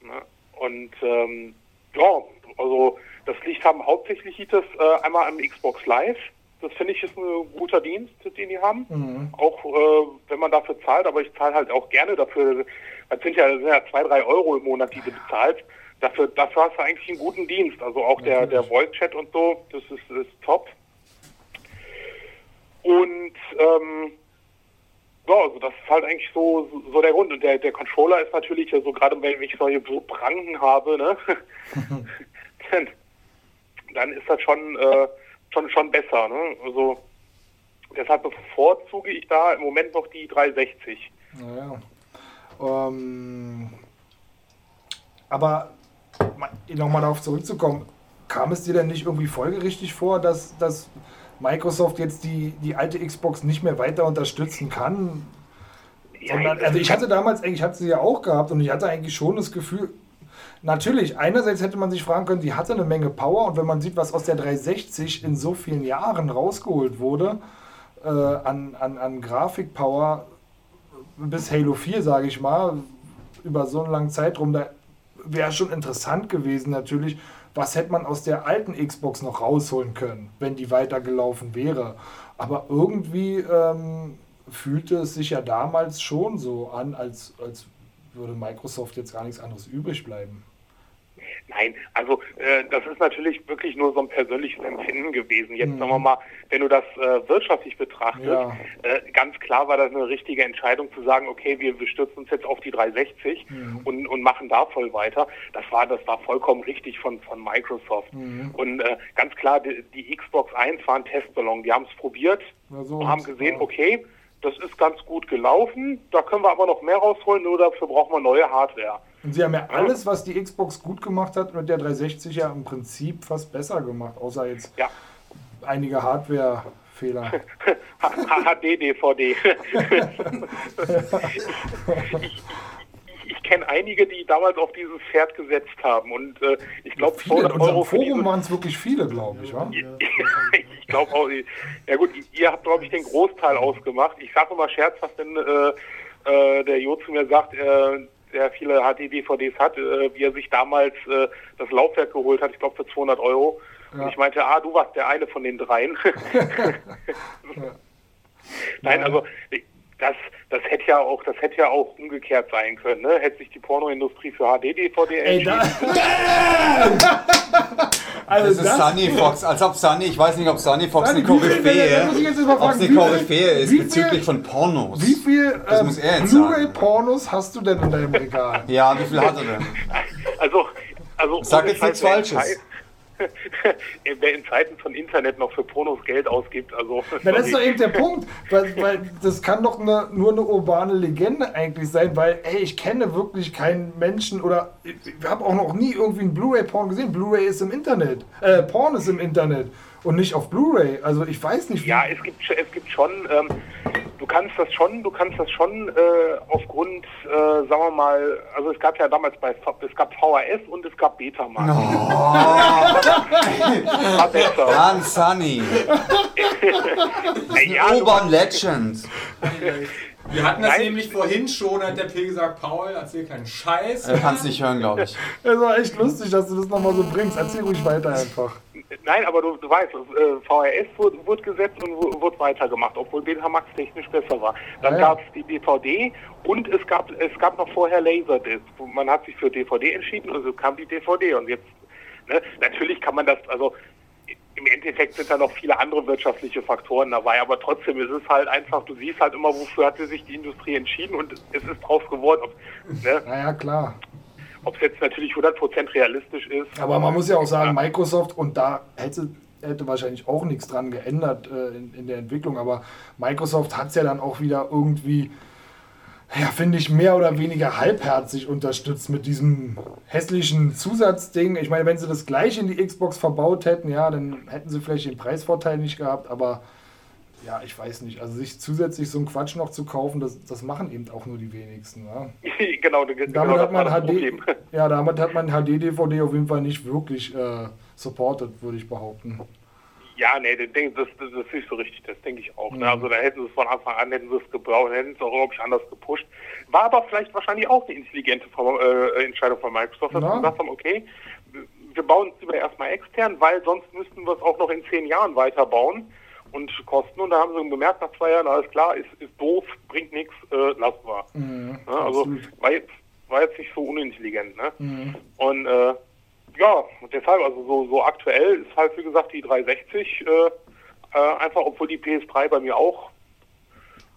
Ne? Und ähm, ja, also das liegt haben hauptsächlich liegt das äh, einmal am Xbox Live. Das finde ich ist ein guter Dienst, den die haben. Mhm. Auch äh, wenn man dafür zahlt, aber ich zahle halt auch gerne dafür. Das sind ja, das sind ja zwei, drei Euro im Monat, die du bezahlst. Dafür, dafür hast du eigentlich einen guten Dienst. Also auch der, der Voice-Chat und so, das ist, ist top. Und ähm, ja, also das ist halt eigentlich so, so der Grund. Und der, der Controller ist natürlich so, gerade wenn ich solche so Pranken habe, ne, dann, dann ist das schon, äh, schon, schon besser. Ne? Also deshalb bevorzuge ich da im Moment noch die 360. Naja. Ähm, aber nochmal darauf zurückzukommen, kam es dir denn nicht irgendwie folgerichtig vor, dass, dass Microsoft jetzt die, die alte Xbox nicht mehr weiter unterstützen kann? Sondern, also ich hatte damals, ich hatte sie ja auch gehabt und ich hatte eigentlich schon das Gefühl, natürlich, einerseits hätte man sich fragen können, die hatte eine Menge Power und wenn man sieht, was aus der 360 in so vielen Jahren rausgeholt wurde, äh, an, an, an Grafikpower bis Halo 4, sage ich mal, über so einen langen Zeitraum, da wäre schon interessant gewesen natürlich, was hätte man aus der alten Xbox noch rausholen können, wenn die weitergelaufen wäre. Aber irgendwie ähm, fühlte es sich ja damals schon so an, als, als würde Microsoft jetzt gar nichts anderes übrig bleiben. Nein, also äh, das ist natürlich wirklich nur so ein persönliches Empfinden gewesen. Jetzt Mhm. sagen wir mal, wenn du das äh, wirtschaftlich betrachtest, Ja. äh, ganz klar war das eine richtige Entscheidung zu sagen, okay, wir, wir stürzen uns jetzt auf die 360 Mhm. und, und machen da voll weiter. Das war das war vollkommen richtig von von Microsoft. Mhm. Und äh, ganz klar, die, die Xbox 1 war ein Testballon. Die haben es probiert Ja, so und haben gesehen, ja. okay, das ist ganz gut gelaufen. Da können wir aber noch mehr rausholen. Nur dafür brauchen wir neue Hardware. Und sie haben ja alles, was die Xbox gut gemacht hat, mit der 360 ja im Prinzip fast besser gemacht, außer jetzt Ja. einige Hardware-Fehler. HD-DVD. ich ich kenne einige, die damals auf dieses Pferd gesetzt haben. Und äh, ich glaube, Viele, in 200 Euro Forum waren es wirklich viele, glaube ich. Wa? Ich glaube auch, ja gut, ihr habt, glaube ich, den Großteil ausgemacht. Ich sage immer scherzhaft, wenn äh, äh, der Jo zu mir sagt, äh, der viele HD-DVDs hat, äh, wie er sich damals äh, das Laufwerk geholt hat, ich glaube für 200 Euro. Ja. Und ich meinte, ah, du warst der eine von den dreien. Nein, also das, das hätte ja auch, das hätte ja auch umgekehrt sein können, ne? Hätte sich die Pornoindustrie für HD-DVD Ey, entschieden. da, also Das ist Sunny Fox, als ob Sunny, ich weiß nicht, ob Sunny Fox Sunny, eine Koryphäe, das ob es eine wie viel- Koryphäe ist viel- bezüglich von Pornos. Wie viel Das ähm, muss er jetzt Blu-ray-Pornos hast du denn in deinem Regal? Ja, wie viel hat er denn? Also, also Sag jetzt nichts Scheiß, Falsches. Zei- Wer in Zeiten von Internet noch für Pornos Geld ausgibt, also. Na, das ist doch eben der Punkt, weil, weil das kann doch eine, nur eine urbane Legende eigentlich sein, weil, ey, ich kenne wirklich keinen Menschen oder ich, ich habe auch noch nie irgendwie einen Blu-ray-Porn gesehen. Blu-ray ist im Internet, äh, Porn ist im Internet und nicht auf Blu-ray. Also ich weiß nicht, wie. Ja, es gibt, es gibt schon, ähm, du kannst das schon, du kannst das schon äh, aufgrund, äh, sagen wir mal, also es gab ja damals bei, es gab VHS und es gab Betamax. War besser. Mann, Sunny. Ja, du, Urban Legend. Wir hatten das Nein. nämlich vorhin schon, hat der P gesagt, Paul, erzähl keinen Scheiß. Er kann es nicht hören, glaube ich. Das war echt lustig, dass du das nochmal so bringst. Erzähl ruhig weiter einfach. Nein, aber du, du weißt, äh, VHS wurde, wurde gesetzt und wu- wurde weitergemacht, obwohl Betamax technisch besser war. Dann ja. gab es die DVD und es gab, es gab noch vorher Laserdisc. Man hat sich für DVD entschieden und es kam die DVD und jetzt, ne, natürlich kann man das, also im Endeffekt sind da noch viele andere wirtschaftliche Faktoren dabei, aber trotzdem ist es halt einfach, du siehst halt immer, wofür hatte sich die Industrie entschieden und es ist draus geworden. Ne, Naja, klar. Ob es jetzt natürlich 100% realistisch ist. Aber man muss ja auch sagen, Microsoft, und da hätte, hätte wahrscheinlich auch nichts dran geändert äh, in, in der Entwicklung, aber Microsoft hat es ja dann auch wieder irgendwie, ja, finde ich, mehr oder weniger halbherzig unterstützt mit diesem hässlichen Zusatzding. Ich meine, wenn sie das gleich in die Xbox verbaut hätten, ja, dann hätten sie vielleicht den Preisvorteil nicht gehabt, aber ja, ich weiß nicht. Also sich zusätzlich so einen Quatsch noch zu kaufen, das, das machen eben auch nur die wenigsten. Ja. genau, genau, Damit das hat man HD, ja, damit hat man HD-DVD auf jeden Fall nicht wirklich äh, supported, würde ich behaupten. Ja, nee, das, das, das ist nicht so richtig, das denke ich auch. Ne? Also da hätten sie es von Anfang an, hätten sie es gebraucht, hätten sie es auch, ich, anders gepusht. War aber vielleicht wahrscheinlich auch eine intelligente äh, Entscheidung von Microsoft, dass sie gesagt haben, okay, wir bauen es lieber erstmal extern, weil sonst müssten wir es auch noch in zehn Jahren weiterbauen und kosten. Und da haben sie gemerkt, nach zwei Jahren, alles klar, ist, ist doof, bringt nichts, äh, lassen wir. Mhm, Ja, also war jetzt, war jetzt nicht so unintelligent. Ne? Mhm. Und äh, ja, deshalb, also so, so aktuell ist halt wie gesagt die 360 äh, äh, einfach, obwohl die PS3 bei mir auch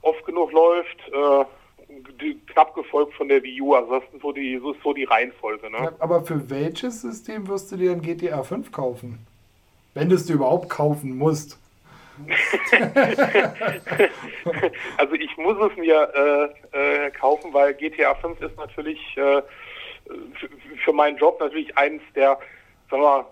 oft genug läuft, äh, knapp gefolgt von der Wii U. Also das ist so die, so ist so die Reihenfolge. Ne? Aber für welches System wirst du dir ein GTA 5 kaufen? Wenn du es dir überhaupt kaufen musst. Also ich muss es mir äh, äh, kaufen, weil GTA 5 ist natürlich äh, für, meinen Job natürlich eins der, sagen wir mal,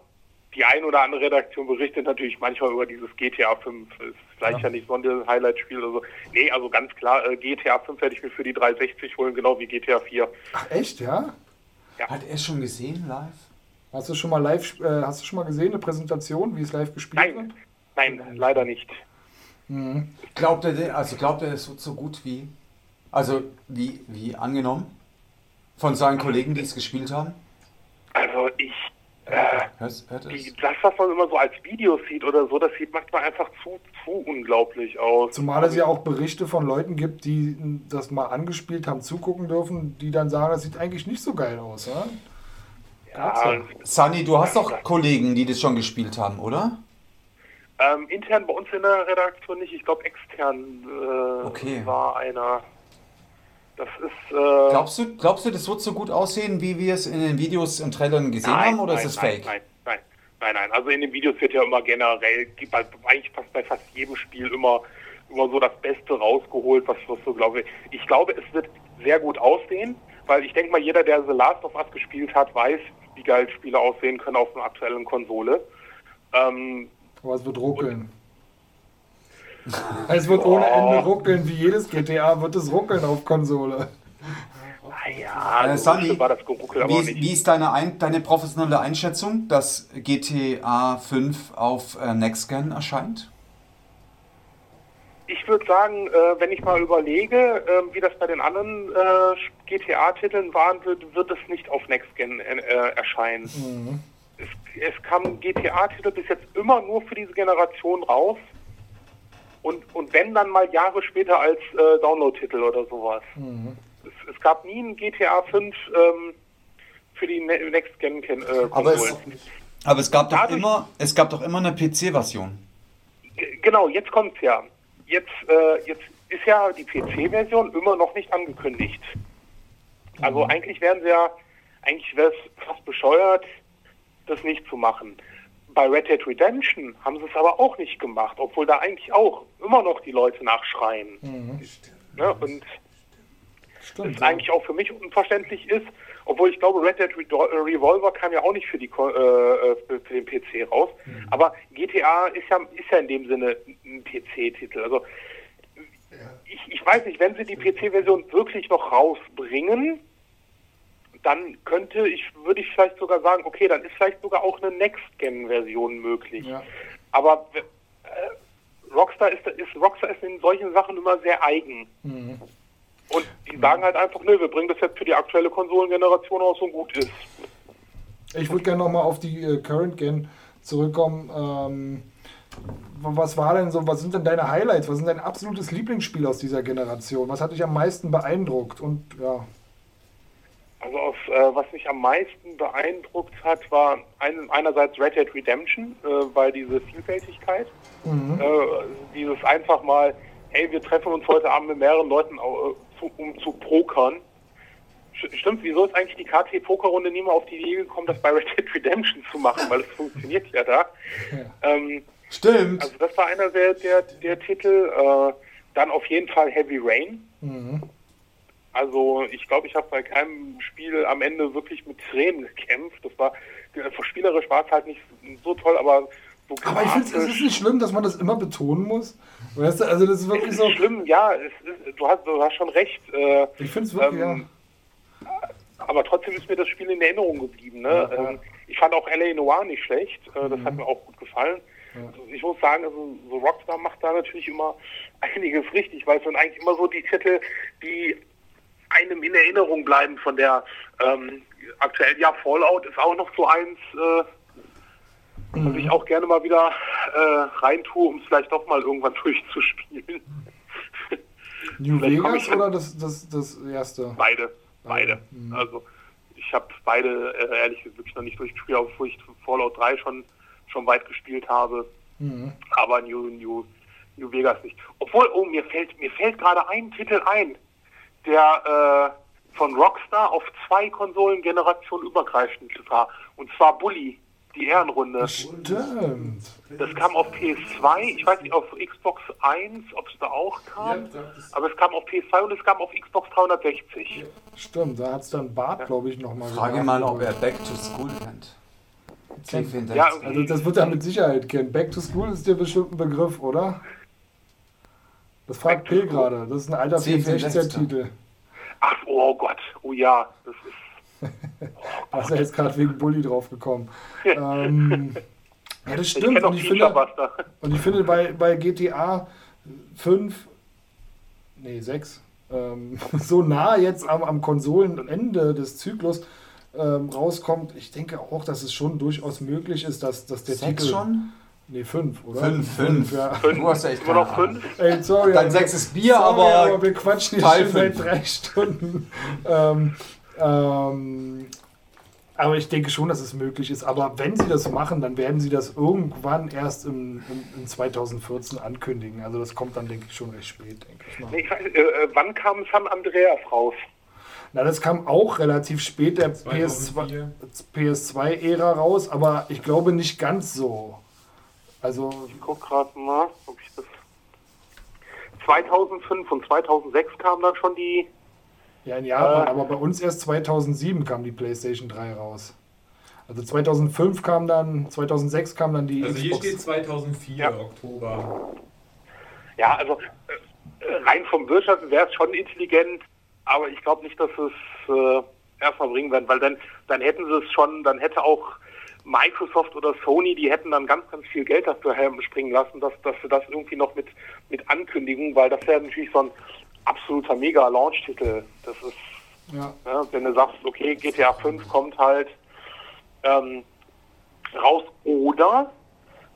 die ein oder andere Redaktion berichtet natürlich manchmal über dieses GTA 5. Ist vielleicht ja, nicht so ein Highlight-Spiel oder so. Nee, also ganz klar, GTA 5 werde ich mir für die 360 holen, genau wie GTA 4. Ach echt, ja? Hat er es schon gesehen live? Hast du schon mal live, äh, hast du schon mal gesehen, eine Präsentation, wie es live gespielt Nein, nein, leider nicht. Glaubt er, denn- also glaubt er, es wird so gut wie, also wie, wie angenommen von seinen Kollegen, die es gespielt haben? Also ich, äh, Hörst, hört die, das, was man immer so als Videos sieht oder so, das sieht manchmal einfach zu, zu unglaublich aus. Zumal es ja auch Berichte von Leuten gibt, die das mal angespielt haben, zugucken dürfen, die dann sagen, das sieht eigentlich nicht so geil aus. Ja? Ja, ja. Sani, du hast doch Kollegen, die das schon gespielt haben, oder? Ähm, intern bei uns in der Redaktion nicht, ich glaube extern äh, Okay. war einer. Das ist. Äh, Glaubst du, glaubst du, das wird so gut aussehen, wie wir es in den Videos und Trailern gesehen haben, oder nein, ist es nein, fake? Nein, nein, nein, nein. Also in den Videos wird ja immer generell, bei, eigentlich fast bei fast jedem Spiel immer, immer so das Beste rausgeholt, was, was so glaube ich. Ich glaube, es wird sehr gut aussehen, weil ich denke mal, jeder, der The Last of Us gespielt hat, weiß, wie geil Spiele aussehen können auf einer aktuellen Konsole. Ähm, Aber es wird ruckeln. Es wird ohne Ende ruckeln, wie jedes GTA wird es ruckeln auf Konsole. naja, Äh, so Sunny, war das geruckelt, aber Wie, nicht. wie ist deine, ein, deine professionelle Einschätzung, dass GTA 5 auf äh, Next Gen erscheint? Ich würde sagen, äh, wenn ich mal überlege, äh, wie das bei den anderen äh, GTA-Titeln waren, wird, wird es nicht auf Next Gen äh, erscheinen. Es, es kamen GTA-Titel bis jetzt immer nur für diese Generation raus. Und, und wenn dann mal Jahre später als äh, Download-Titel oder sowas. Es, es gab nie ein GTA 5 ähm, für die ne Next Gen äh, Aber es, aber es gab doch Dadurch- immer, es gab doch immer eine PC-Version. Genau, jetzt kommt's ja. Jetzt, äh, jetzt ist ja die PC-Version immer noch nicht angekündigt. Also eigentlich wären sie ja, eigentlich wäre es fast bescheuert, das nicht zu machen. Bei Red Dead Redemption haben sie es aber auch nicht gemacht, obwohl da eigentlich auch immer noch die Leute nachschreien. Ne? Und Stimmt. das eigentlich auch für mich unverständlich ist, obwohl ich glaube, Red Dead äh, Revolver kam ja auch nicht für, die, Ko- äh, äh, für den PC raus. Aber GTA ist ja, ist ja in dem Sinne ein PC-Titel. Also ich, ich weiß nicht, wenn sie die PC-Version wirklich noch rausbringen, dann könnte ich, würde ich vielleicht sogar sagen, okay, dann ist vielleicht sogar auch eine Next-Gen-Version möglich. Ja. Aber äh, Rockstar ist, ist Rockstar ist in solchen Sachen immer sehr eigen. Und die sagen halt einfach, nö, wir bringen das jetzt für die aktuelle Konsolengeneration aus und gut ist. Ich würde gerne nochmal auf die äh, Current Gen zurückkommen. Ähm, was war denn so, was sind denn deine Highlights? Was sind dein absolutes Lieblingsspiel aus dieser Generation? Was hat dich am meisten beeindruckt? Und ja, Also auf, äh, was mich am meisten beeindruckt hat, war ein, einerseits Red Dead Redemption, äh, weil diese Vielfältigkeit, mhm. äh, dieses einfach mal, hey, wir treffen uns heute Abend mit mehreren Leuten, äh, zu, um zu pokern. Stimmt, wieso ist eigentlich die KT-Pokerrunde nie mal auf die Idee gekommen, das bei Red Dead Redemption zu machen, weil es funktioniert ja da. Ähm, Stimmt. Also das war einer der, der, der Titel. Äh, dann auf jeden Fall Heavy Rain. Mhm. Also ich glaube, ich habe bei keinem Spiel am Ende wirklich mit Tränen gekämpft. Das war äh, spielerisch war es halt nicht so toll, aber so Aber ich finde, es ist nicht schlimm, dass man das immer betonen muss. Weißt du, also das ist wirklich es so. ist schlimm, ja, ist, du, hast, du hast schon recht. Äh, Ich finde es wirklich, Ähm, aber trotzdem ist mir das Spiel in Erinnerung geblieben. Ne? Ähm, ich fand auch L.A. Noir nicht schlecht. Äh, Mhm. Das hat mir auch gut gefallen. Ich muss sagen, also so Rockstar macht da natürlich immer einiges richtig, weil es sind eigentlich immer so die Titel, die einem in Erinnerung bleiben von der ähm, aktuell ja Fallout ist auch noch so eins, äh, was ich auch gerne mal wieder äh, reintue, um es vielleicht doch mal irgendwann durchzuspielen. New Vegas oder das, das, das erste? Beide, beide. Mhm. Also ich habe beide äh, ehrlich gesagt wirklich noch nicht durchgespielt, obwohl ich Fallout 3 schon schon weit gespielt habe, Mhm. aber New New New Vegas nicht. Obwohl, oh, mir fällt mir fällt gerade ein Titel ein, der äh, von Rockstar auf zwei Konsolengenerationen übergreifend war, und zwar Bully, die Ehrenrunde. Stimmt. Das kam auf PS2, ich weiß nicht, auf Xbox 1, ob es da auch kam, aber es kam auf PS2 und es kam auf Xbox 360. Stimmt, da hat es dann Bart, glaube ich, nochmal Frage mal, ob er Back to School kennt. C64. Ja, Also das wird er mit Sicherheit kennen. Back to School ist dir bestimmt ein Begriff, oder? Das fragt P gerade. Das ist ein alter C64. 460er-Titel. Ach, oh Gott, oh ja, das ist Da ist er jetzt gerade wegen Bully drauf gekommen. ähm, ja, das Ich stimmt. auch Und ich finde, und ich finde bei, bei GTA 5, nee 6, ähm, so nah jetzt am, am Konsolenende des Zyklus ähm, rauskommt, ich denke auch, dass es schon durchaus möglich ist, dass, dass der Sechs Titel... schon? Nee, 5, oder? Fünf, fünf. ja. Du hast ja echt Immer noch fünf? Ey, sorry. Dein aber- sechstes Bier, sorry, aber wir quatschen hier Teil schon seit fünf. drei Stunden. ähm, ähm, aber ich denke schon, dass es möglich ist. Aber wenn sie das machen, dann werden sie das irgendwann erst im, im, in 2014 ankündigen. Also das kommt dann, denke ich, schon recht spät, denke ich mal. Nee, ich weiß, äh, äh, wann kam San Andreas raus? Na, das kam auch relativ spät der PS2 2004. PS2-Ära raus, aber ich glaube nicht ganz so. Also, Ich guck gerade mal, ob ich das. 2005 und 2006 kam dann schon die. ja, in Japan, Äh. aber bei uns erst 2007 kam die PlayStation 3 raus. Also 2005 kam dann, 2006 kam dann die Also hier Xbox. steht 2004, Ja. Oktober. Ja, also äh, rein vom Wirtschaften wäre es schon intelligent, aber ich glaube nicht, dass es äh, erstmal bringen werden, weil dann, dann hätten sie es schon, dann hätte auch Microsoft oder Sony, die hätten dann ganz, ganz viel Geld dafür herspringen lassen, dass, dass sie das irgendwie noch mit, mit ankündigen, weil das wäre natürlich so ein absoluter Mega-Launch-Titel. Das ist Ja. Ja, wenn du sagst, okay, GTA 5 kommt halt ähm, raus. Oder,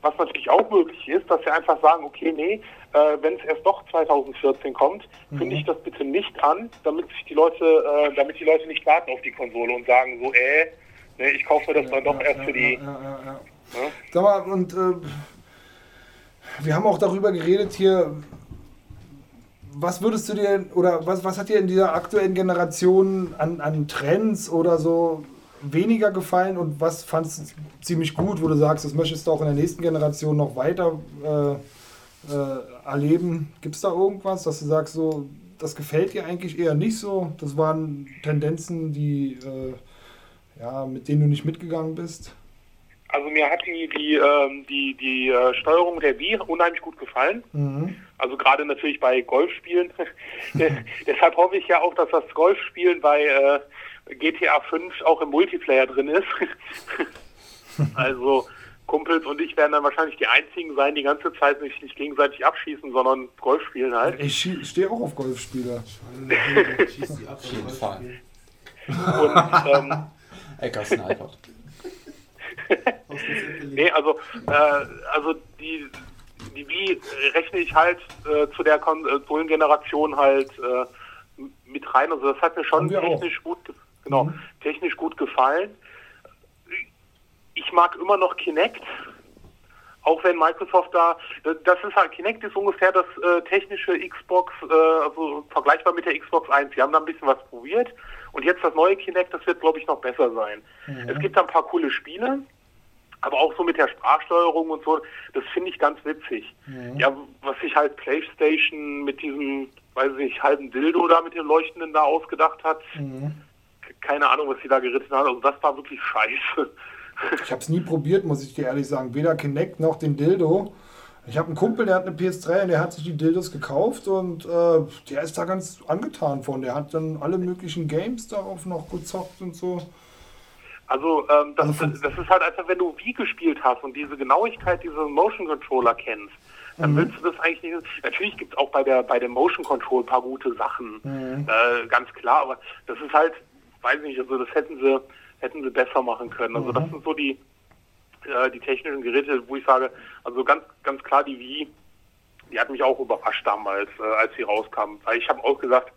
was natürlich auch möglich ist, dass sie einfach sagen, okay, nee, äh, wenn es erst doch 2014 kommt, kündige ich das bitte nicht an, damit sich die Leute, äh, damit die Leute nicht warten auf die Konsole und sagen so, äh, nee, ich kaufe mir das dann doch erst für die. Ja, ja, ja. Ja? Sag mal, und äh, wir haben auch darüber geredet hier, was würdest du dir, oder was, was hat dir in dieser aktuellen Generation an, an Trends oder so weniger gefallen und was fandst du ziemlich gut, wo du sagst, das möchtest du auch in der nächsten Generation noch weiter äh, äh, erleben? Gibt es da irgendwas, dass du sagst, so, das gefällt dir eigentlich eher nicht so? Das waren Tendenzen, die, äh, ja, mit denen du nicht mitgegangen bist? Also mir hat die, die, ähm, die, die äh, Steuerung der Wii unheimlich gut gefallen. Mhm. Also gerade natürlich bei Golfspielen. Deshalb hoffe ich ja auch, dass das Golfspielen bei äh, GTA 5 auch im Multiplayer drin ist. also Kumpels und ich werden dann wahrscheinlich die einzigen sein, die ganze Zeit sich nicht gegenseitig abschießen, sondern Golf spielen halt. Ich stehe auch auf Golfspiele. Schieß die ab. Auf jeden Fall. Und ähm, Ecker Sniper. Aus dem Zeppelin. nee, also äh, also die die Wii äh, rechne ich halt äh, zu der Konsolengeneration halt äh, mit rein. Also das hat mir schon auch. technisch gut, ge- genau, Mhm. technisch gut gefallen. Ich mag immer noch Kinect, auch wenn Microsoft da, das ist halt, Kinect ist ungefähr das äh, technische Xbox, äh, also vergleichbar mit der Xbox 1. Sie haben da ein bisschen was probiert und jetzt das neue Kinect, das wird glaube ich noch besser sein. Es gibt da ein paar coole Spiele, aber auch so mit der Sprachsteuerung und so, das finde ich ganz witzig. Ja, was sich halt PlayStation mit diesem, weiß ich nicht, halben Dildo da mit dem Leuchtenden da ausgedacht hat, keine Ahnung, was sie da geritten hat, also das war wirklich scheiße. Ich habe es nie probiert, muss ich dir ehrlich sagen. Weder Kinect noch den Dildo. Ich habe einen Kumpel, der hat eine PS3 und der hat sich die Dildos gekauft und äh, der ist da ganz angetan von. Der hat dann alle möglichen Games darauf noch gezockt und so. Also ähm, das, Also das ist halt einfach, wenn du Wii gespielt hast und diese Genauigkeit dieser Motion Controller kennst, dann willst du das eigentlich nicht. Natürlich gibt es auch bei der bei dem Motion Control ein paar gute Sachen, äh, ganz klar, aber das ist halt, weiß nicht, also das hätten sie hätten sie besser machen können. Also das sind so die äh, die technischen Geräte, wo ich sage, also ganz ganz klar die Wii, die hat mich auch überrascht damals, äh, als sie rauskam. Weil ich habe auch gesagt,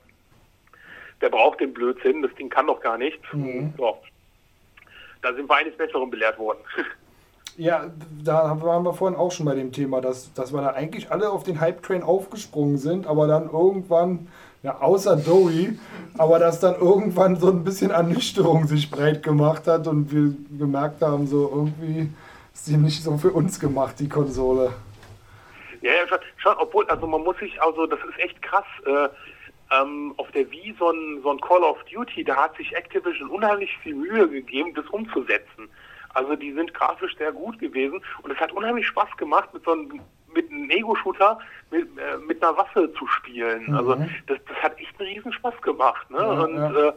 der braucht den Blödsinn, das Ding kann doch gar nichts. So. Da sind wir eines Besseren belehrt worden. Ja, da waren wir vorhin auch schon bei dem Thema, dass, dass wir da eigentlich alle auf den Hype-Train aufgesprungen sind, aber dann irgendwann, ja, außer Dory, aber dass dann irgendwann so ein bisschen Ernüchterung sich breit gemacht hat und wir gemerkt haben, so irgendwie ist die nicht so für uns gemacht, die Konsole. Ja, ja, schon, schon, obwohl, also man muss sich, also das ist echt krass. Äh, ähm, auf der Wii so ein, so ein Call of Duty, da hat sich Activision unheimlich viel Mühe gegeben, das umzusetzen. Also die sind grafisch sehr gut gewesen und es hat unheimlich Spaß gemacht, mit so einem mit einem Ego-Shooter mit, äh, mit einer Waffe zu spielen. Also das, das hat echt einen riesen Spaß gemacht. Ne? Ja, und, ja. Äh,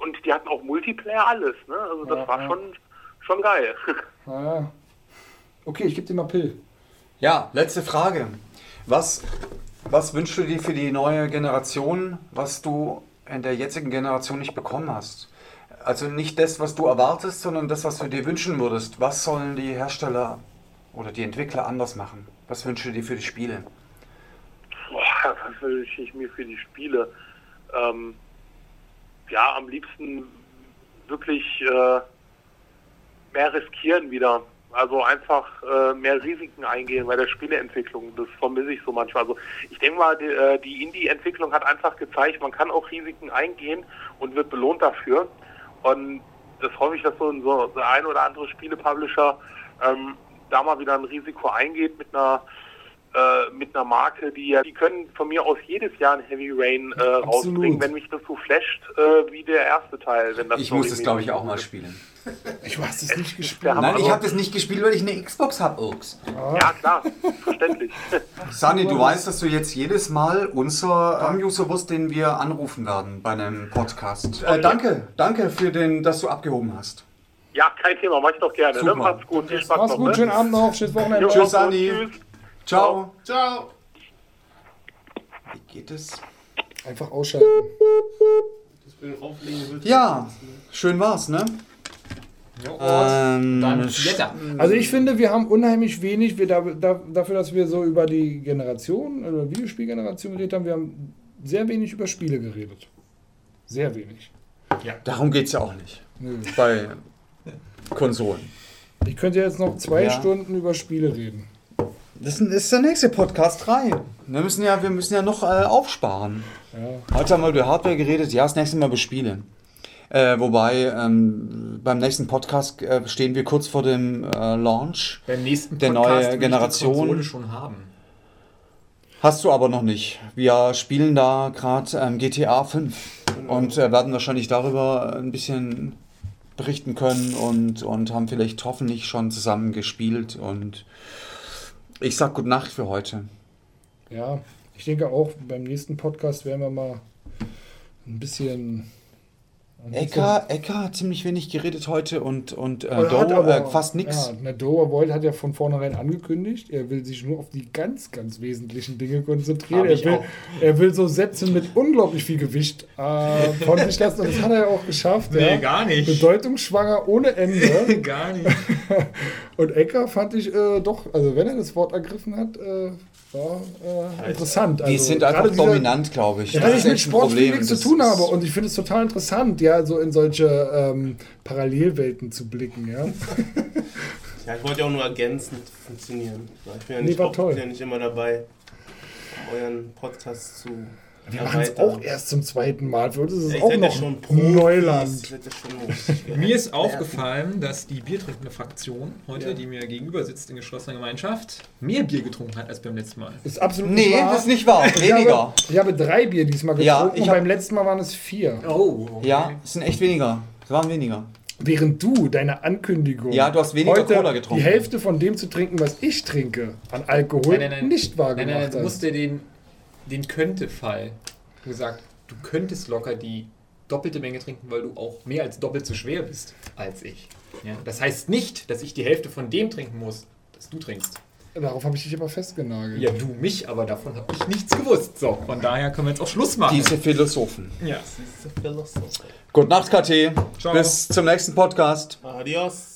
und die hatten auch Multiplayer alles. Ne? Also das Ja, war ja. schon schon geil. Okay, ich gebe dir mal Pill. Ja, letzte Frage. Was, was wünschst du dir für die neue Generation, was du in der jetzigen Generation nicht bekommen hast? Also nicht das, was du erwartest, sondern das, was du dir wünschen würdest. Was sollen die Hersteller oder die Entwickler anders machen? Was wünschst du dir für die Spiele? Boah, was wünsche ich mir für die Spiele? Ähm, ja, am liebsten wirklich äh, mehr riskieren wieder. Also einfach äh, mehr Risiken eingehen bei der Spieleentwicklung. Das vermisse ich so manchmal. Also ich denke mal, die, äh, die Indie-Entwicklung hat einfach gezeigt, man kann auch Risiken eingehen und wird belohnt dafür. Und das hoffe ich, dass so, ein- so ein oder andere Spiele-Publisher ähm, da mal wieder ein Risiko eingeht mit einer äh, mit einer Marke, die ja, die können von mir aus jedes Jahr ein Heavy Rain äh, rausbringen, wenn mich das so flasht äh, wie der erste Teil. Wenn das Ich so muss es, irgendwie- glaube ich, auch mal spielen. Ich weiß es nicht gespielt. Nein, ich habe das nicht gespielt, weil ich eine Xbox habe, Oaks. Ja, klar, verständlich. Sani, du weißt, dass du jetzt jedes Mal unser ähm, User wirst, den wir anrufen werden bei einem Podcast. Äh, danke, danke für den, dass du abgehoben hast. Ja, kein Thema, mach ich doch gerne. Super. Ne? Macht's gut, viel Spaß Mach's noch. gut, ne? schönen Abend noch, schönes Wochenende. Jo, Tschüss, Sani. Tschüss. Ciao. Ciao. Wie geht es? Einfach ausschalten. Ja, schön war's, ne? Ähm. Also ich finde, wir haben unheimlich wenig, wir da, da, dafür, dass wir so über die Generation, über Videospielgeneration geredet haben, wir haben sehr wenig über Spiele geredet. Sehr wenig. Darum geht's ja auch nicht. Nö. Bei Konsolen. Ich könnte jetzt noch zwei Ja. Stunden über Spiele reden. Das ist der nächste Podcast 3. Wir müssen ja, wir müssen ja noch äh, aufsparen. Ja. Heute haben wir über Hardware geredet, ja, das nächste Mal über Spiele. Äh, wobei ähm, beim nächsten Podcast äh, stehen wir kurz vor dem äh, Launch. Beim nächsten Der Podcast neue die Generation. Konsole schon haben. Hast du aber noch nicht. Wir spielen da gerade ähm, GTA 5 und äh, werden wahrscheinlich darüber ein bisschen berichten können und, und haben vielleicht hoffentlich schon zusammen gespielt. Und ich sag gute Nacht für heute. Ja, ich denke auch, beim nächsten Podcast werden wir mal ein bisschen. Ecker, Ecker hat ziemlich wenig geredet heute und, und äh, hat Doe aber- äh, fast nichts. Ja, Doa Void hat ja von vornherein angekündigt, er will sich nur auf die ganz, ganz wesentlichen Dinge konzentrieren. Er will, er will so Sätze mit unglaublich viel Gewicht äh, von sich lassen und das hat er ja auch geschafft. Nee, ja. gar nicht. Bedeutungsschwanger ohne Ende. Gar nicht. und Ecker fand ich äh, doch, also wenn er das Wort ergriffen hat, äh, war äh, interessant. Die also, sind einfach dieser- dominant, glaube ich. Ja, Das weil ist ich mit echt ein Sport viel Problem. nichts zu tun habe und ich finde es total interessant, ja, so in solche ähm, Parallelwelten zu blicken, ja. Ja, ich wollte ja auch nur ergänzend funktionieren. Ich bin ja Nee, nicht, war auch, toll. bin ja nicht immer dabei, euren Podcast zu Wir machen es auch erst zum zweiten Mal. Für uns ist es Ja, ich auch ja noch schon Neuland. ich ja schon- ich Mir ist ja- aufgefallen, dass die biertrinkende Fraktion heute, Ja. die mir gegenüber sitzt in geschlossener Gemeinschaft, mehr Bier getrunken hat als beim letzten Mal. Ist absolut Nee, nicht wahr. das ist nicht wahr. Ich Weniger. habe, ich habe drei Bier diesmal Ja, getrunken ich und beim letzten Mal waren es vier. Oh, okay. Ja, es sind echt weniger. Es waren weniger. Während du deine Ankündigung, Ja, du hast weniger heute Cola getrunken. die Hälfte von dem zu trinken, was ich trinke, an Alkohol, nicht wahr Nein, gemacht nein, du hast. musst dir den, den Könnte-Fall gesagt. Du könntest locker die doppelte Menge trinken, weil du auch mehr als doppelt so schwer bist als ich. Ja? Das heißt nicht, dass ich die Hälfte von dem trinken muss, das du trinkst. Darauf habe ich dich aber festgenagelt. Ja, du mich, aber davon habe ich nichts gewusst. So, von daher können wir jetzt auch Schluss machen. Diese Philosophen. ja. Gute Nacht, KT. Ciao. Bis zum nächsten Podcast. Adios.